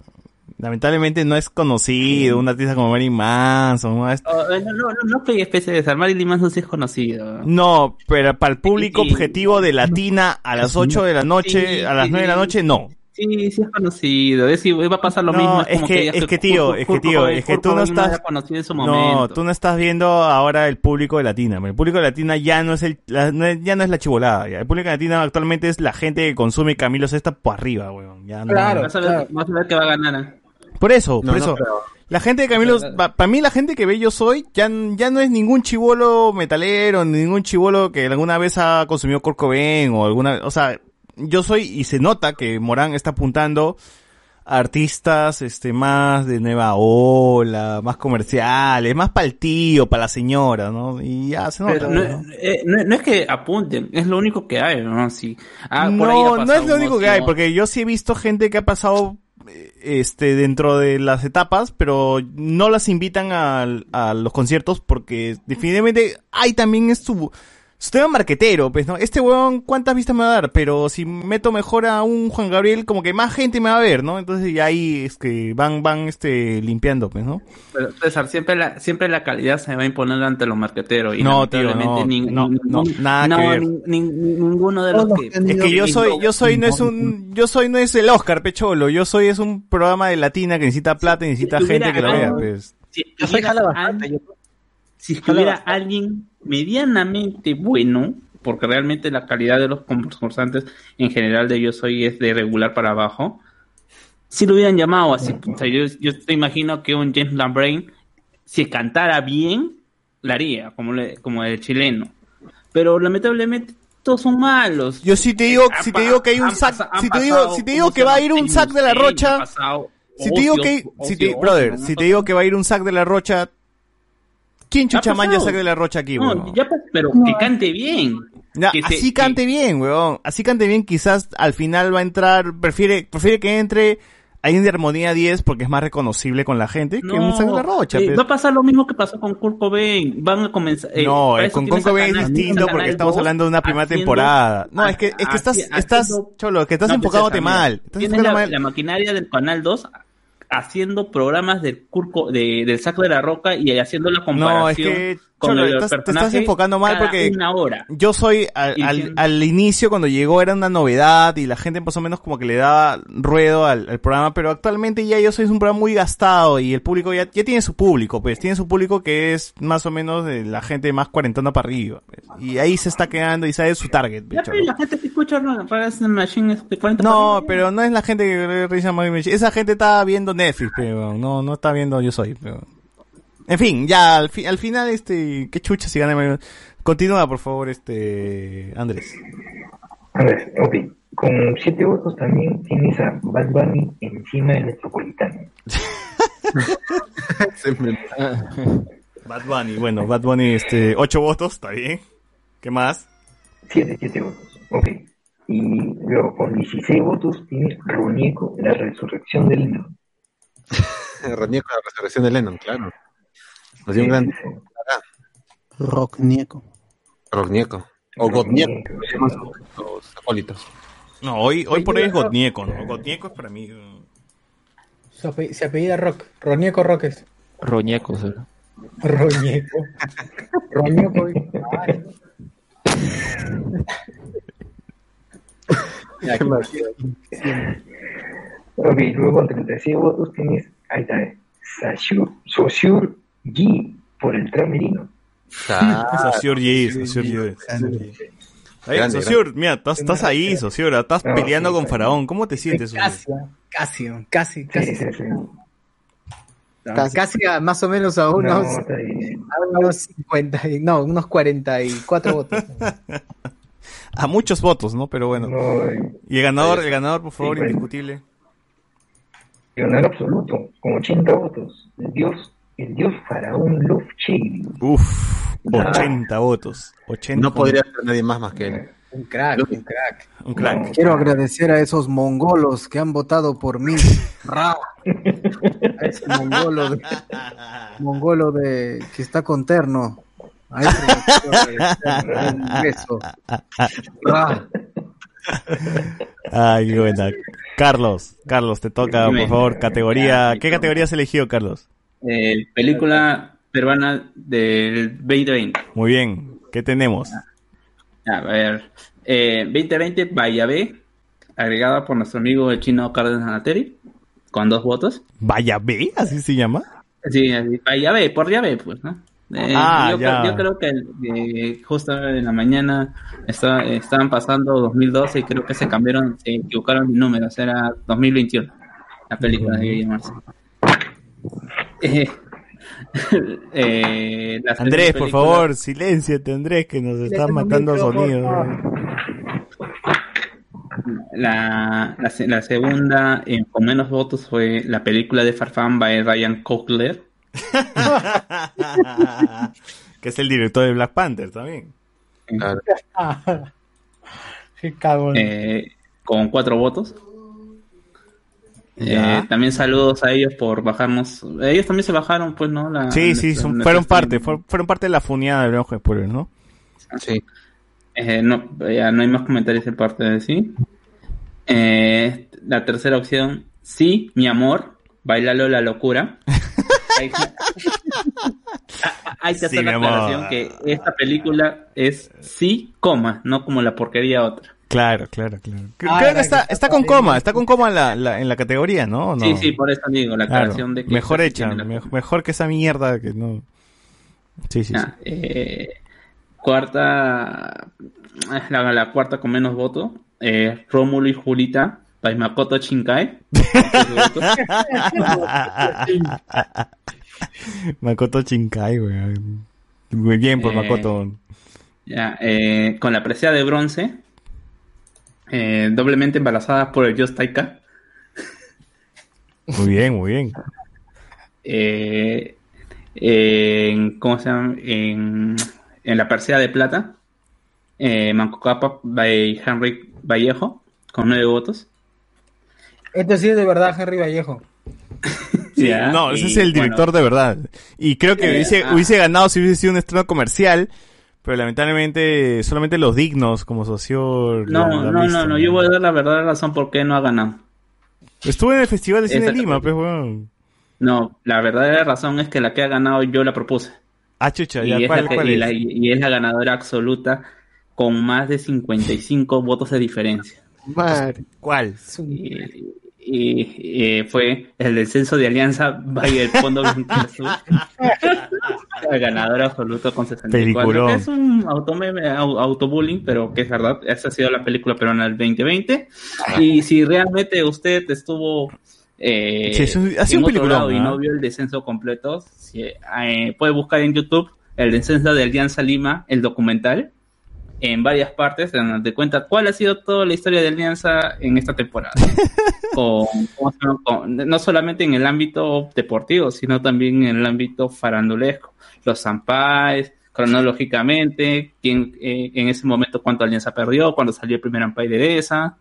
Lamentablemente no es conocido, un artista como Marilyn Manson. ¿no? Es- Oh, eh, no, no, no, no pegue especie de Marilyn Manson sí es conocido. No, pero para el público objetivo de Latina a las 8 de la noche, Sí, a las sí, 9 de la noche, no. Sí, sí es conocido. Es, va a pasar lo No, mismo. es como que- es que, tío, Kurt- es que, tío, es que Kurt tú no estás- en su No, momento. tú no estás viendo ahora el público de Latina. El público de Latina ya no es el, la- ya no es la chivolada. ya. El público de Latina actualmente es la gente que consume Camilo Sexta por arriba, weón. Ya no- vas, a ver, vas a ver que va a ganar. Por eso, No, por no eso. creo. la gente de Camilo, para mí la gente que ve Yo Soy, ya, ya no es ningún chivolo metalero, ni ningún chivolo que alguna vez ha consumido Cobain o alguna, o sea, Yo Soy, y se nota que Morán está apuntando a artistas, este, más de nueva ola, más comerciales, más para el tío, para la señora, ¿no? Y ya se nota. Pero no, ¿no? eh, no- no es que apunten, es lo único que hay, ¿no? Sí. Ah, por ahí ha no, es lo único que hay, porque yo sí he visto gente que ha pasado este dentro de las etapas, pero no las invitan al- a, los conciertos porque definitivamente hay también es su, su tema marquetero, pues, ¿no? Este weón, ¿cuántas vistas me va a dar? Pero si meto mejor a un Juan Gabriel, como que más gente me va a ver, ¿no? Entonces ya ahí es que van, van, este, limpiando, pues, ¿no? Pero, César, siempre la, siempre la calidad se va a imponer ante los marqueteros. Y No, tío, no, nin- no, ningún- no, nada que ver. nin- nin- ninguno de los que... Es que yo soy, yo soy no es un, yo soy no es el Oscar, pecholo, yo soy es un programa de latina que necesita plata y necesita Si gente que lo vea, pues. Si Yo soy jala al- bastante, si estuviera alguien medianamente bueno, porque realmente la calidad de los concursantes en general de Yo Soy es de regular para abajo, si lo hubieran llamado así, o sea, yo, yo te imagino que un James Lambrain, si cantara bien, la haría, como, le- como el chileno. Pero lamentablemente todos son malos. Yo sí te digo, si te digo que hay un sac, si te digo, si te digo ¿cómo que va a ir un sac de la rocha, si te digo que, si te, brother, si te digo que va a ir un sac de la rocha, ¿quién chucha Ha manja pasado. sac de la rocha aquí, No, weón? ya, pues, pero que cante bien. Ya, que se- así cante bien, weón. Así cante bien, quizás al final va a entrar, prefiere, prefiere que entre alguien de Armonía 10 porque es más reconocible con la gente que un de la rocha. eh, va a pasar lo mismo que pasó con Kurt Cobain. Van a comenzar. eh, No, eh, con Con Cobain es distinto porque estamos 2 hablando de una primera haciendo- temporada. No, es que, es que estás, haciendo- estás, cholo, que estás No, enfocándote pues, mal. Estás Tienes la, mal. la maquinaria del Canal 2 haciendo programas del curco, de, del saco de la roca y haciendo la comparación No, es que, con Cholo, el estás- te estás enfocando mal porque una hora. yo soy al, al, inicio cuando llegó era una novedad y la gente más o menos como que le daba ruedo al, al programa, pero actualmente ya yo soy un programa muy gastado y el público ya, ya tiene su público, pues tiene su público que es más o menos de la gente más cuarentona para arriba. pues. Y ahí se está quedando y sabe su target. pues, Ya, pero la gente que escucha Machine es de 40 No, pero no es la gente que ve Risa Machine. Esa gente está viendo Netflix, pero no, no está viendo Yo Soy. Pero... En fin, ya al, fi- al final, este, qué chucha si gana. Mario. Continúa, por favor, este, Andrés. A ver, ok. Con siete votos también tienes a Bad Bunny encima del Metropolitano. Bad Bunny, bueno, Bad Bunny, este, ocho votos, está bien. ¿Qué más? Siete, siete votos. Ok. Y luego con 16 votos tienes Ronieco, la resurrección del Lennon. Ronieco, la resurrección de Lennon, claro. Nos dio un gran... Rocknieco. Rocknieco. O Godnieco, los acólitos. No, hoy, hoy por hoy es Gotnieco, ¿no? Gotnieco es para mí. Se apellida Rock. Ronieco Roques. Roñecos. ¿eh? Roñeco. Roñeco. Ok, luego con 36 votos tienes, ahí está, eh, Sashur, Sosur G por el tramerino. Sociur G, Sociur G. Ahí, Grande, Sociur, mira, estás, estás ahí, Sociur, estás No, peleando sí, con. Faraón. ¿Cómo te sientes? Casi, casi, casi, casi. Casi. Casi a, más o menos a unos, No, a unos 50, y- no, unos 44 votos. A muchos votos, ¿no? Pero bueno. No, Y el ganador, Ahí el ganador, por favor, Sí, pues. indiscutible. Leonardo absoluto, con 80 votos. Dios, el dios faraón Love Shady. Uf, 80 votos. 80 No podría ser nadie más más que él. Un crack, un crack. Un crack. Quiero agradecer a esos mongolos que han votado por mí. Ra. A ese mongolo de, mongolo de que está con terno. A ese un beso. Ra. Ay, qué buena. Carlos, Carlos, te toca, por favor, categoría. ¿Qué categoría has elegido, Carlos? Eh, película peruana del 2020. Muy bien. ¿Qué tenemos? A ver, eh, 2020 Bayabé, agregada por nuestro amigo el chino Cárdenas Anateri, con dos votos. ¿Vaya B? ¿Así se llama? Sí, así, Bayabé, por Yabé, pues, ¿no? Eh, Ah, yo, ya. creo- yo creo que eh, justo en la mañana está- estaban pasando 2012 y creo que se cambiaron, se equivocaron de números, era 2021, la película de llamarse. Eh, eh, Andrés, por favor, silénciate, Andrés, que nos están matando sonido. La, la, se- la segunda eh, con menos votos fue la película de Farfán by Ryan Coogler. que es el director de Black Panther también. Qué cagón. eh, con cuatro votos. Eh, también saludos a ellos por bajarnos. Ellos también se bajaron, pues, ¿no? La, Sí, sí, son- fueron parte, fueron, fueron parte de la ojo de spoilers, ¿no? Sí. Eh, no, ya no hay más comentarios de parte de sí. Eh, la tercera opción, sí, mi amor, bailalo la locura. hay, hay que Sí, hacer la mi amor. aclaración que esta película es sí, coma, no como la porquería otra. Claro, claro, claro. Creo Ah, creo que está, que está con coma, está con coma en la, la- en la categoría, ¿no? Sí, sí, por eso digo, la Claro, aclaración de que Mejor hecha, la- mejor que esa mierda que no. Sí, sí, sí. Eh, cuarta, la, la cuarta con menos votos, eh, Rómulo y Julita, by Makoto Shinkai. Makoto Shinkai, güey. Muy bien por Eh, Makoto. Ya, eh, con la presea de bronce, eh, doblemente embarazada por el Just Taika. Muy bien, muy bien. Eh, en, ¿Cómo se llama? En, en la persea de plata, eh, Manco Capa by Henry Vallejo, con nueve votos. Esto sí es de verdad Henry Vallejo. Sí, no, ese y es el bueno. director de verdad. Y creo que Eh, hubiese, ah. hubiese ganado si hubiese sido un estreno comercial, pero lamentablemente solamente los dignos como socio. No, no, no, no, yo voy a dar la verdadera razón por qué no ha ganado. Estuve en el Festival de Cine de Lima, pues, weón. No, la verdadera razón es que la que ha ganado yo la propuse. Ah, chucha, Y, es, ¿cuál, la cuál y es? la- y es la ganadora absoluta con más de 55 votos de diferencia. ¿Cuál? Y, y- y fue el descenso de Alianza by el Fondo Blanqueazul. el ganador absoluto con 64. Peliculón. que es un autobullying, pero que es verdad. Esa ha sido la película peruana del 2020. Y si realmente usted estuvo eh, Sí, es un- ha sido en un otro lado y ¿ah? no vio el descenso completo, si, eh, puede buscar en YouTube el descenso de Alianza Lima, el documental, en varias partes, donde cuenta cuál ha sido toda la historia de Alianza en esta temporada. no solamente en el ámbito deportivo, sino también en el ámbito farandulesco. Los zampais, cronológicamente, quién, eh, en ese momento cuánto Alianza perdió, cuando salió el primer Ampay de Deza,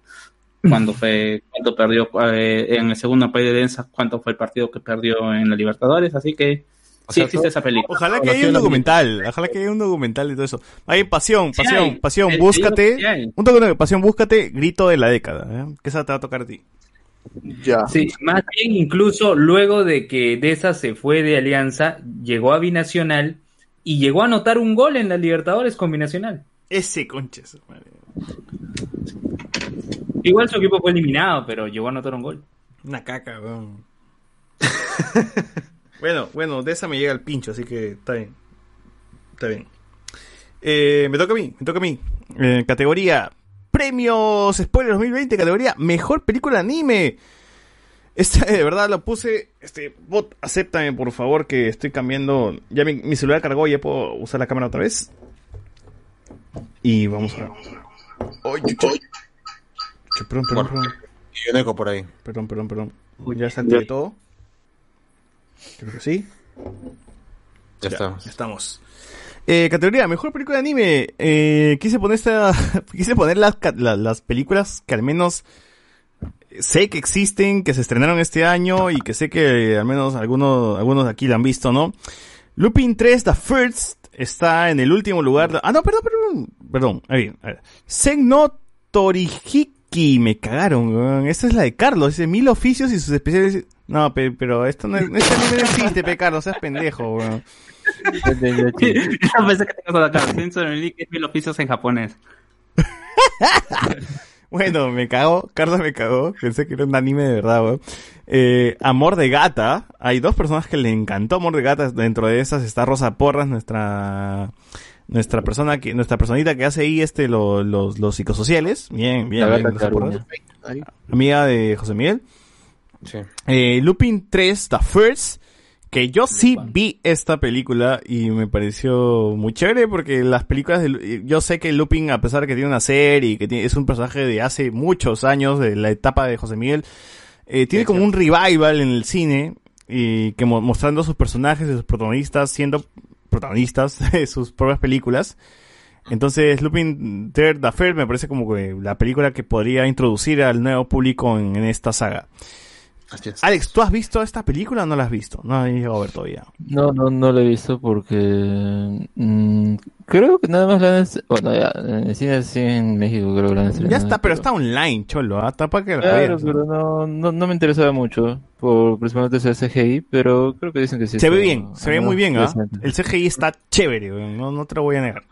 cuándo fue, cuánto perdió eh, en el segundo Ampay de Deza, cuánto fue el partido que perdió en la Libertadores, así que sí sea, existe esa película. Ojalá que haya un documental, ojalá que haya un documental y todo eso. Hay pasión, Sí pasión, hay. pasión, digo búscate. sí. Un de pasión, búscate grito de la década, ¿eh? que esa te va a tocar a ti. Ya. Sí, más bien incluso luego de que Deza se fue de Alianza, llegó a Binacional y llegó a anotar un gol en la Libertadores con Binacional. Ese conches. madre. Igual su equipo fue eliminado, pero llegó a anotar un gol. Una caca, weón. bueno, bueno, de esa me llega el pincho, así que está bien. Está bien. Eh, me toca a mí, me toca a mí. Eh, categoría Premios Spoiler 2020, categoría Mejor Película Anime. Esta de verdad la puse. Este, bot, acéptame por favor que estoy cambiando. Ya mi, mi celular cargó, ya puedo usar la cámara otra vez. Y vamos a ver. Ay, perdón, perdón, perdón. Y un eco por ahí. Perdón, perdón, perdón. ya está de todo. Creo que sí. Ya estamos. Ya estamos. Eh, categoría, mejor película de anime. Eh, quise poner esta, quise poner las, la- las películas que al menos sé que existen, que se estrenaron este año y que sé que al menos algunos, algunos de aquí la han visto, ¿no? Lupin 3, The First, está en el último lugar. Ah, no, perdón, perdón, perdón. A ver. Torihiki, me cagaron. Esta es la de Carlos, dice mil oficios y sus especiales. No, pe- pero esto no, este anime no existe, pe, Carlos, seas pendejo, weón. Yo pensé que tenías acá. Sensor League es mil oficios en japonés. Bueno, me cagó, Carlos me cagó, pensé que era un anime de verdad, weón. Eh, Amor de Gata, hay dos personas que le encantó Amor de Gata, dentro de esas está Rosa Porras, nuestra nuestra persona que nuestra personita que hace ahí este lo- los los psicosociales, bien, bien, La bien, gata Rosa Porras. Ahí. amiga de José Miguel. Sí. Eh, Lupin 3, The First, que yo sí vi esta película y me pareció muy chévere porque las películas de, Lu- yo sé que Lupin, a pesar de que tiene una serie y que tiene- es un personaje de hace muchos años, de la etapa de José Miguel, eh, tiene como un revival en el cine y que mo- mostrando a sus personajes y sus protagonistas siendo protagonistas de sus propias películas. Entonces, Lupin Third The First me parece como que la película que podría introducir al nuevo público en, en esta saga. Alex, ¿tú has visto esta película o no la has visto? No he llegado a ver todavía. No, no, no lo he visto porque mm, creo que nada más la han bueno ya, en el cine sí en México creo que la han Ya está, pero está online, cholo. ¿ah? Está para que la Claro, veas. pero no, no, no me interesaba mucho por principalmente ese CGI, pero creo que dicen que sí. Se ve bien, se ve muy bien, ¿ah? interesante. El CGI está chévere, no, no te lo voy a negar.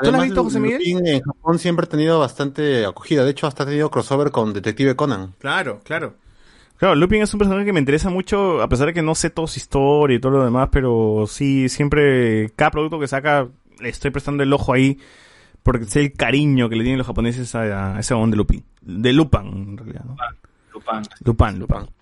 ¿Tú la has Además, visto, José Miguel? Lupin en Japón siempre ha tenido bastante acogida. De hecho, hasta ha tenido crossover con Detective Conan. Claro, claro. Claro, Lupin es un personaje que me interesa mucho, a pesar de que no sé toda su historia y todo lo demás, pero sí, siempre, cada producto que saca, le estoy prestando el ojo ahí, porque sé el cariño que le tienen los japoneses a, a ese bon de Lupin. De Lupan, en realidad, ¿no? Lupin. Lupin, Lupin.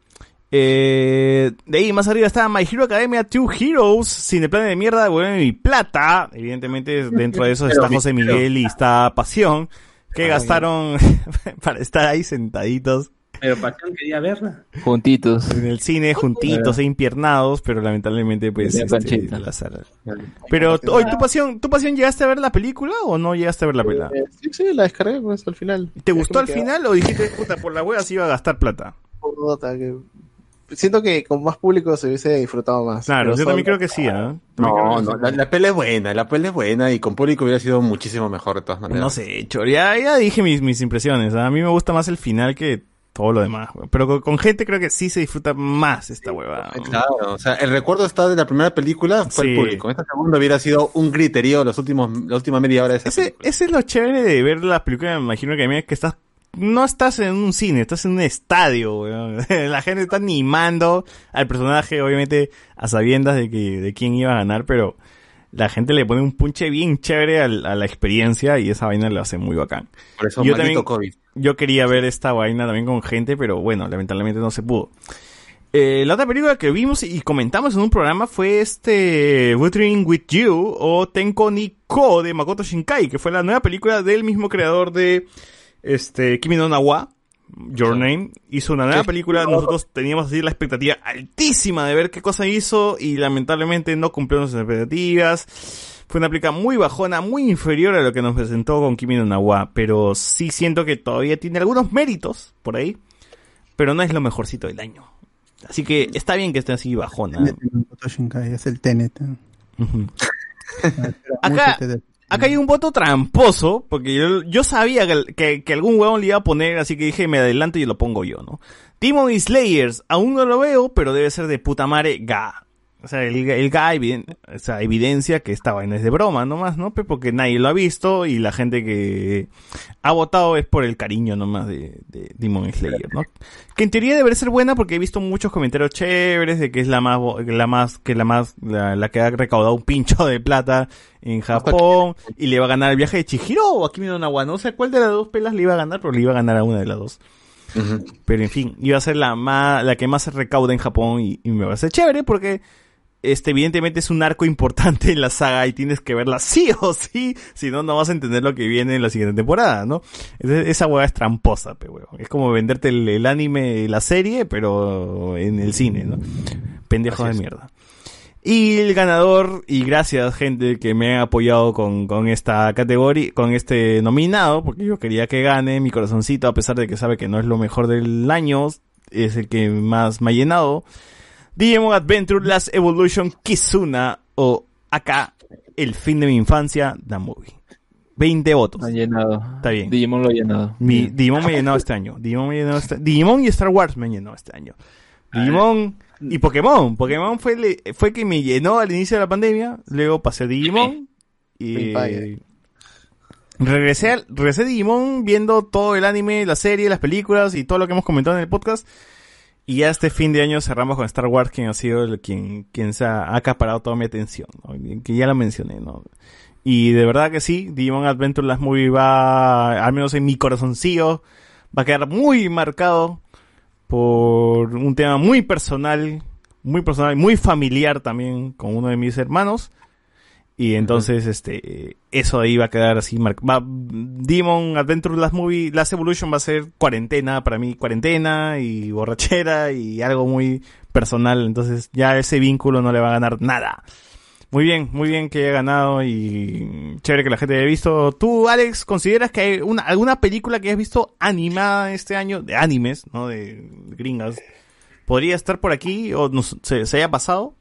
Eh, de ahí más arriba está My Hero Academia 2 Heroes, sin el plan de mierda, devuelve mi plata. Evidentemente, dentro de eso está José Miguel y está Pasión, que gastaron para estar ahí sentaditos. Pero Pasión quería verla. Juntitos. En el cine, juntitos e impiernados, pero lamentablemente, pues, este, la sala. Pero, hoy ¿tu pasión, ¿tu pasión llegaste a ver la película o no llegaste a ver la película? Eh, sí, sí, la descargué pues, al final. ¿Te gustó al final o dijiste, puta, por la wea sí iba a gastar plata? por nota, que- Siento que con más público se hubiese disfrutado más. Claro, yo también creo que sí, ¿ah? No, no, la, la peli es buena, la peli es buena y con público hubiera sido muchísimo mejor de todas maneras. No sé, Chor, ya, ya dije mis, mis impresiones. ¿ah? A mí me gusta más el final que todo lo demás. Pero con, gente creo que sí se disfruta más esta hueva. Claro, o sea, el recuerdo está de la primera película, fue Sí. el público. Esta segunda hubiera sido un griterío los últimos, la última media hora de esa Ese, ese es lo chévere de ver las películas, me imagino que a mí es que estás, no estás en un cine, estás en un estadio, weón. La gente está animando al personaje, obviamente, a sabiendas de que, de quién iba a ganar, pero la gente le pone un punche bien chévere al- a, la experiencia y esa vaina lo hace muy bacán. Por eso, yo también, COVID. Yo quería ver esta vaina también con gente, pero bueno, lamentablemente no se pudo. Eh, la otra película que vimos y comentamos en un programa fue este Wuthering With You o Tenko ni Ko de Makoto Shinkai, que fue la nueva película del mismo creador de este Kimi no Na wa, Your Name. Hizo una nueva película, nosotros teníamos así la expectativa altísima de ver qué cosa hizo y lamentablemente no cumplió nuestras expectativas. Fue una película muy bajona, muy inferior a lo que nos presentó con Kimi no Na wa, pero sí siento que todavía tiene algunos méritos por ahí, pero no es lo mejorcito del año. Así que está bien que esté así bajona. Es el Acá, acá hay un voto tramposo, porque yo, yo sabía que, que, que algún huevón le iba a poner, así que dije, me adelanto y lo pongo yo, ¿no? Demon Slayers, aún no lo veo, pero debe ser de puta madre ga. O sea, el, el ga eviden- o sea, evidencia que esta vaina es de broma nomás, ¿no? Porque nadie lo ha visto y la gente que ha votado es por el cariño nomás de, de Demon Slayer, ¿no? Que en teoría debería ser buena porque he visto muchos comentarios chéveres de que es la más, la más, que la más, la, la que ha recaudado un pincho de plata en Japón y le va a ganar el viaje de Chihiro o Kimi no Na wa. No sé cuál de las dos pelas le iba a ganar, pero le iba a ganar a una de las dos. Pero en fin, iba a ser la más, la que más se recauda en Japón y, y me va a ser chévere porque este evidentemente es un arco importante en la saga y tienes que verla sí o sí, si no, no vas a entender lo que viene en la siguiente temporada, ¿no? Entonces, esa hueá es tramposa, pe, huevón. Es como venderte el, el anime, la serie, pero en el cine, ¿no? Pendejo de mierda. Y el ganador, y gracias gente que me ha apoyado con, con esta categoría, con este nominado, porque yo quería que gane mi corazoncito, a pesar de que sabe que no es lo mejor del año, es el que más me ha llenado. Digimon Adventure Last Evolution Kizuna, o acá, el fin de mi infancia, The Movie. 20 votos. Ha llenado. Está bien. Digimon lo ha llenado. Mi, Digimon me ha llenado este año. Digimon, me llenado este- Digimon y Star Wars me han llenado este año. Digimon y Pokémon. Pokémon fue, el- fue que me llenó al inicio de la pandemia. Luego pasé a Digimon. Y regresé, regresé a Digimon viendo todo el anime, la serie, las películas y todo lo que hemos comentado en el podcast. Y ya este fin de año cerramos con Star Wars, quien ha sido el, quien, quien se ha acaparado toda mi atención, que ya lo mencioné, ¿no? Y de verdad que sí, Digimon Adventure Last Movie va, al menos en mi corazoncillo, va a quedar muy marcado por un tema muy personal, muy personal, muy familiar también con uno de mis hermanos. Y entonces, este, eso ahí va a quedar así marcado. Demon Adventure Last Movie, Last Evolution va a ser cuarentena, para mí cuarentena y borrachera y algo muy personal. Entonces ya ese vínculo no le va a ganar nada. Muy bien, muy bien que haya ganado y chévere que la gente haya visto. ¿Tú, Alex, consideras que hay una, alguna película que hayas visto animada este año, de animes, no de gringas, podría estar por aquí o nos- se, se haya pasado?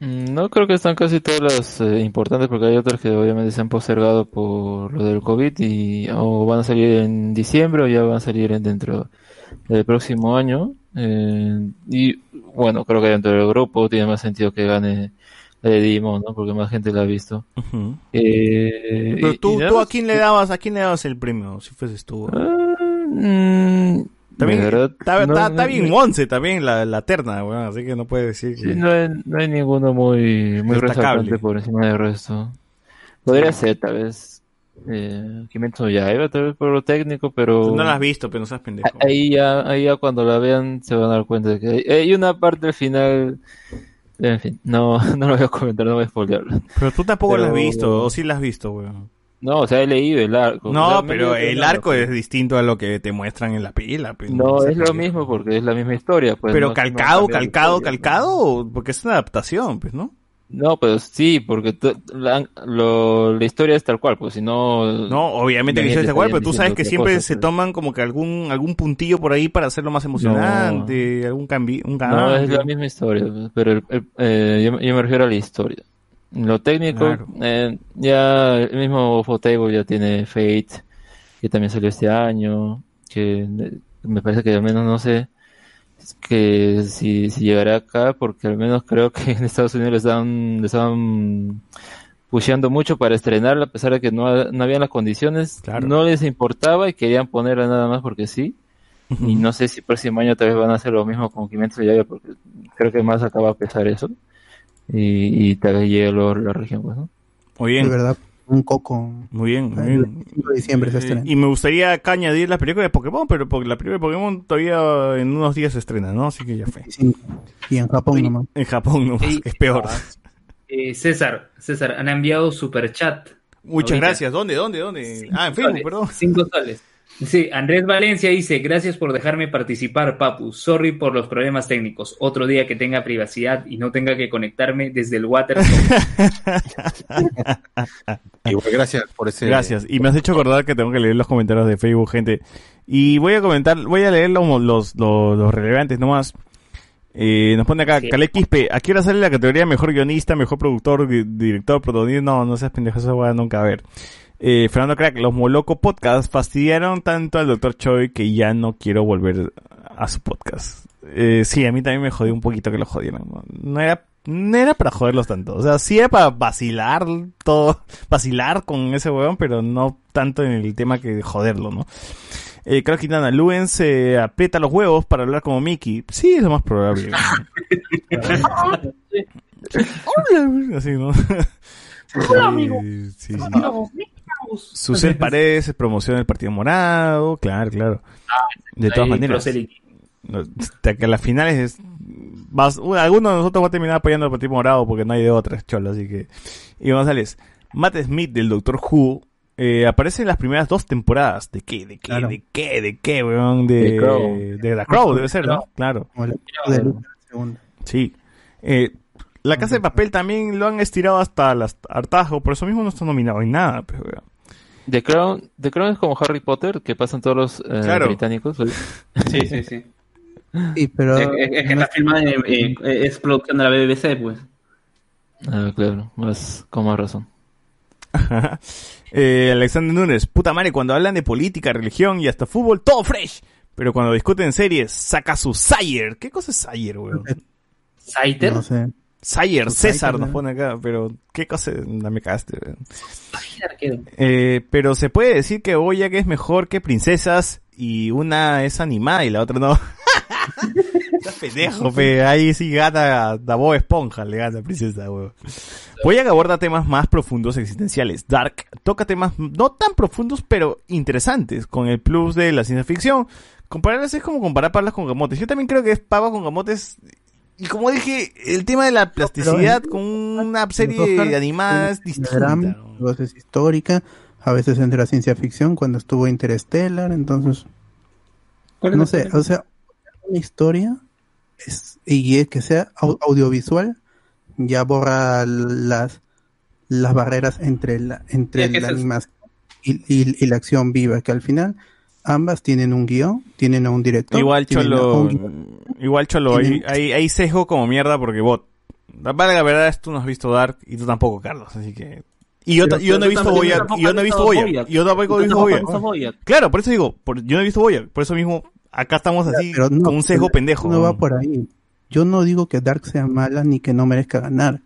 Mm, No creo que están casi todas las eh, importantes porque hay otras que obviamente se han postergado por lo del COVID y o van a salir en diciembre o ya van a salir en- dentro del próximo año. Eh, y bueno, creo que dentro del grupo tiene más sentido que gane la de Digimon, ¿no? Porque más gente la ha visto. Eh, Pero y- tú, y tú a quién le dabas, a quién le dabas el premio, si fueses tú. Mm, También verdad, está, no- está- no- está bien Monse también la, la terna, weón, así que no puede decir que... Sí, no hay, no hay ninguno muy, muy Destacable. resaltante por encima del resto. Podría ser, tal vez, eh, Kimetsu Yaiba, tal vez por lo técnico, pero... No la has visto, pero no seas pendejo. Ahí ya, ahí ya cuando la vean se van a dar cuenta de que hay, hay una parte al final... En fin, no, no lo voy a comentar, no voy a spoilearlo. Pero tú tampoco la has Pero- visto, o sí la has visto, weón. No, o sea, he leído el arco. No, O sea, me pero el arco es distinto a lo que te muestran en la pila. pues, No, sé es lo mismo porque es la misma historia. Pues, pero no- no calcado, la calcado, historia. calcado, porque es una adaptación, pues, ¿no? No, pues sí, porque la, lo- la historia es tal cual, pues si no... No, obviamente que ya hiciste te igual, estarían pero tú sabes que siempre se pues. toman como que algún algún puntillo por ahí para hacerlo más emocionante, algún cambio, un No, cambio. es la misma historia, pues, pero el- el- eh, yo, yo me refiero a la historia. Lo técnico, Claro. eh, ya el mismo Fotable ya tiene Fate, que también salió este año, que eh, me parece que al menos no sé que si, si llegará acá, porque al menos creo que en Estados Unidos le estaban, le estaban pusheando mucho para estrenarla, a pesar de que no, no habían las condiciones, no les importaba y querían ponerla nada más porque sí. Y no sé si el próximo año tal vez van a hacer lo mismo con Kimetsu no Yaiba, porque creo que más acaba a pesar eso. Y, y tal vez llegue luego la región, pues, ¿no? Muy bien. De verdad, un coco. Muy bien, muy bien. 25 de diciembre se Eh, estrena. y me gustaría acá añadir la película de Pokémon, pero porque la película de Pokémon todavía en unos días se estrena, ¿no? Así que ya fue. Y en Japón nomás. En Japón nomás, que es peor. Eh, César, César, han enviado super chat. Muchas Ahorita. gracias. ¿Dónde, dónde, dónde? Ah, en Facebook, soles, perdón. Cinco soles. Sí, Andrés Valencia dice, gracias por dejarme participar, Papu. Sorry por los problemas técnicos. Otro día que tenga privacidad y no tenga que conectarme desde el water. Igual, gracias por ese. Gracias. Y me has hecho acordar que tengo que leer los comentarios de Facebook, gente. Y voy a comentar, voy a leer los, los, los, los relevantes nomás. Eh, nos pone acá, Caleb Quispe, ¿a qué hora sale la categoría mejor guionista, mejor productor, di- director, protagonista? No, no seas pendejo, eso va nunca a ver. Eh, Fernando Crack, los Moloco Podcast fastidiaron tanto al Dr. Choi que ya no quiero volver a su podcast. Eh, sí, a mí también me jodió un poquito que lo jodieran. No, No era, no era para joderlos tanto. O sea, sí era para vacilar todo, vacilar con ese weón, pero no tanto en el tema que joderlo, ¿no? Eh, Carlos Quintana, Luen se aprieta los huevos para hablar como Mickey. Sí, es lo más probable. Así, ¿no? Hola, amigo. Sí, sí, sí. Susel Paredes promociona el Partido Morado, claro, claro. De todas maneras. hasta que a las finales es- vas, uh, alguno de nosotros va a terminar apoyando al Partido Morado porque no hay de otras, cholo, así que. Y González, Matt Smith del Doctor Who eh, aparece en las primeras dos temporadas. ¿De qué? ¿De qué? ¿De qué? ¿De qué, weón? De, The Crow. de The Crow, debe ser, ¿no? Claro. Sí. Eh, la Casa de Papel también lo han estirado hasta el hartazgo, por eso mismo no está nominado en nada, pues, weón. The Crown, The Crown es como Harry Potter, que pasan todos los eh, Claro. británicos. Sí, sí, sí. Sí, pero. Es, es- es que está filmada es producción de la BBC, pues. Ah, claro, más, con más razón. Eh, Alexander Núñez, puta madre, cuando hablan de política, religión y hasta fútbol, todo fresh. Pero cuando discuten series, saca su Sayer. ¿Qué cosa es Sayer, weón? ¿Saiter? No sé. Sayer, Su César nos ¿no? pone acá, pero ¿qué cosa? No me cagaste, weón. Eh, pero se puede decir que Boyack es mejor que Princesas y una es animada y la otra no. Estás pendejo, fe. Ahí sí gata da Bob Esponja, le gata a Princesa, weón. Boyack aborda temas más profundos existenciales. Dark toca temas no tan profundos, pero interesantes, con el plus de la ciencia ficción. Compararlas es como comparar papas con gamotes. Yo también creo que es papas con gamotes. Y como dije, el tema de la plasticidad con una serie animada es distinta. drama, a veces histórica, a veces entre la ciencia ficción, cuando estuvo Interstellar, entonces. No sé, o sea, una historia es, y es que sea au- audiovisual ya borra las las barreras entre la entre la animación y, y- y la acción viva que al final ambas tienen un guion tienen a un director Igual Cholo, un igual Cholo, hay, hay, hay sesgo como mierda porque bot. La la verdad es tú no has visto Dark y tú tampoco, Carlos, así que... Y yo, yo no he visto tampoco y yo no he visto y yo tampoco he visto Boyack. Claro, por eso digo, por- yo no he visto Boyack, por eso mismo acá estamos así pero no, con un sesgo pero pendejo. no va por ahí yo no digo que Dark sea mala ni que no merezca ganar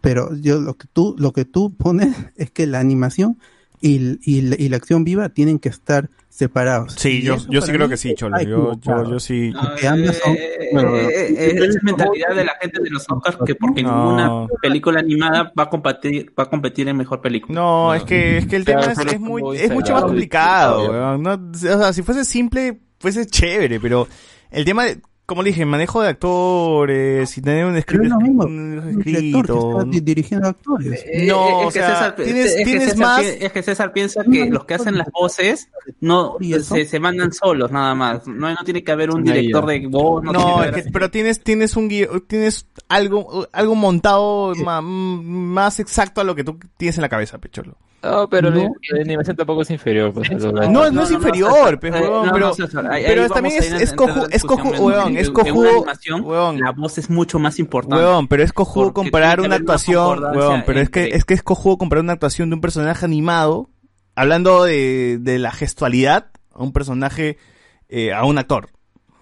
pero yo lo que tú lo que tú pones es que la animación y, y la acción viva tienen que estar separados Sí, yo, yo sí creo que sí, Cholo, yo, yo, yo sí... Porque ambas son- Eh, eh, es mentalidad de la gente de los Oscars que porque No. ninguna película animada va a competir va a competir en mejor película. No, es que, es que el tema es, es muy, es mucho la- más complicado. No, o sea, si fuese simple, fuese chévere, pero el tema de, como le dije, manejo de actores y tener un script, Pero es lo mismo, un un director que escrito. está di- dirigiendo actores Eh, No, es o que sea, César, tienes, es que tienes César más... es que César piensa que los que hacen las voces no se, se mandan solos nada más. No, no tiene que haber un director de voz. No, que es que- pero tienes, tienes un guio- tienes algo, algo montado ma- más exacto a lo que tú tienes en la cabeza, pecholo. No, pero la, No. la animación tampoco es inferior. Pues, No, no, es inferior, pero, pero también es, es coju, es coju, discusión, huevón, en- es cojudo, La voz es mucho más importante. Huevón, pero es cojudo comparar una actuación, huevón, pero es que es que es cojudo comparar una actuación de un personaje animado, hablando de, de la gestualidad, a un personaje, eh, a un actor.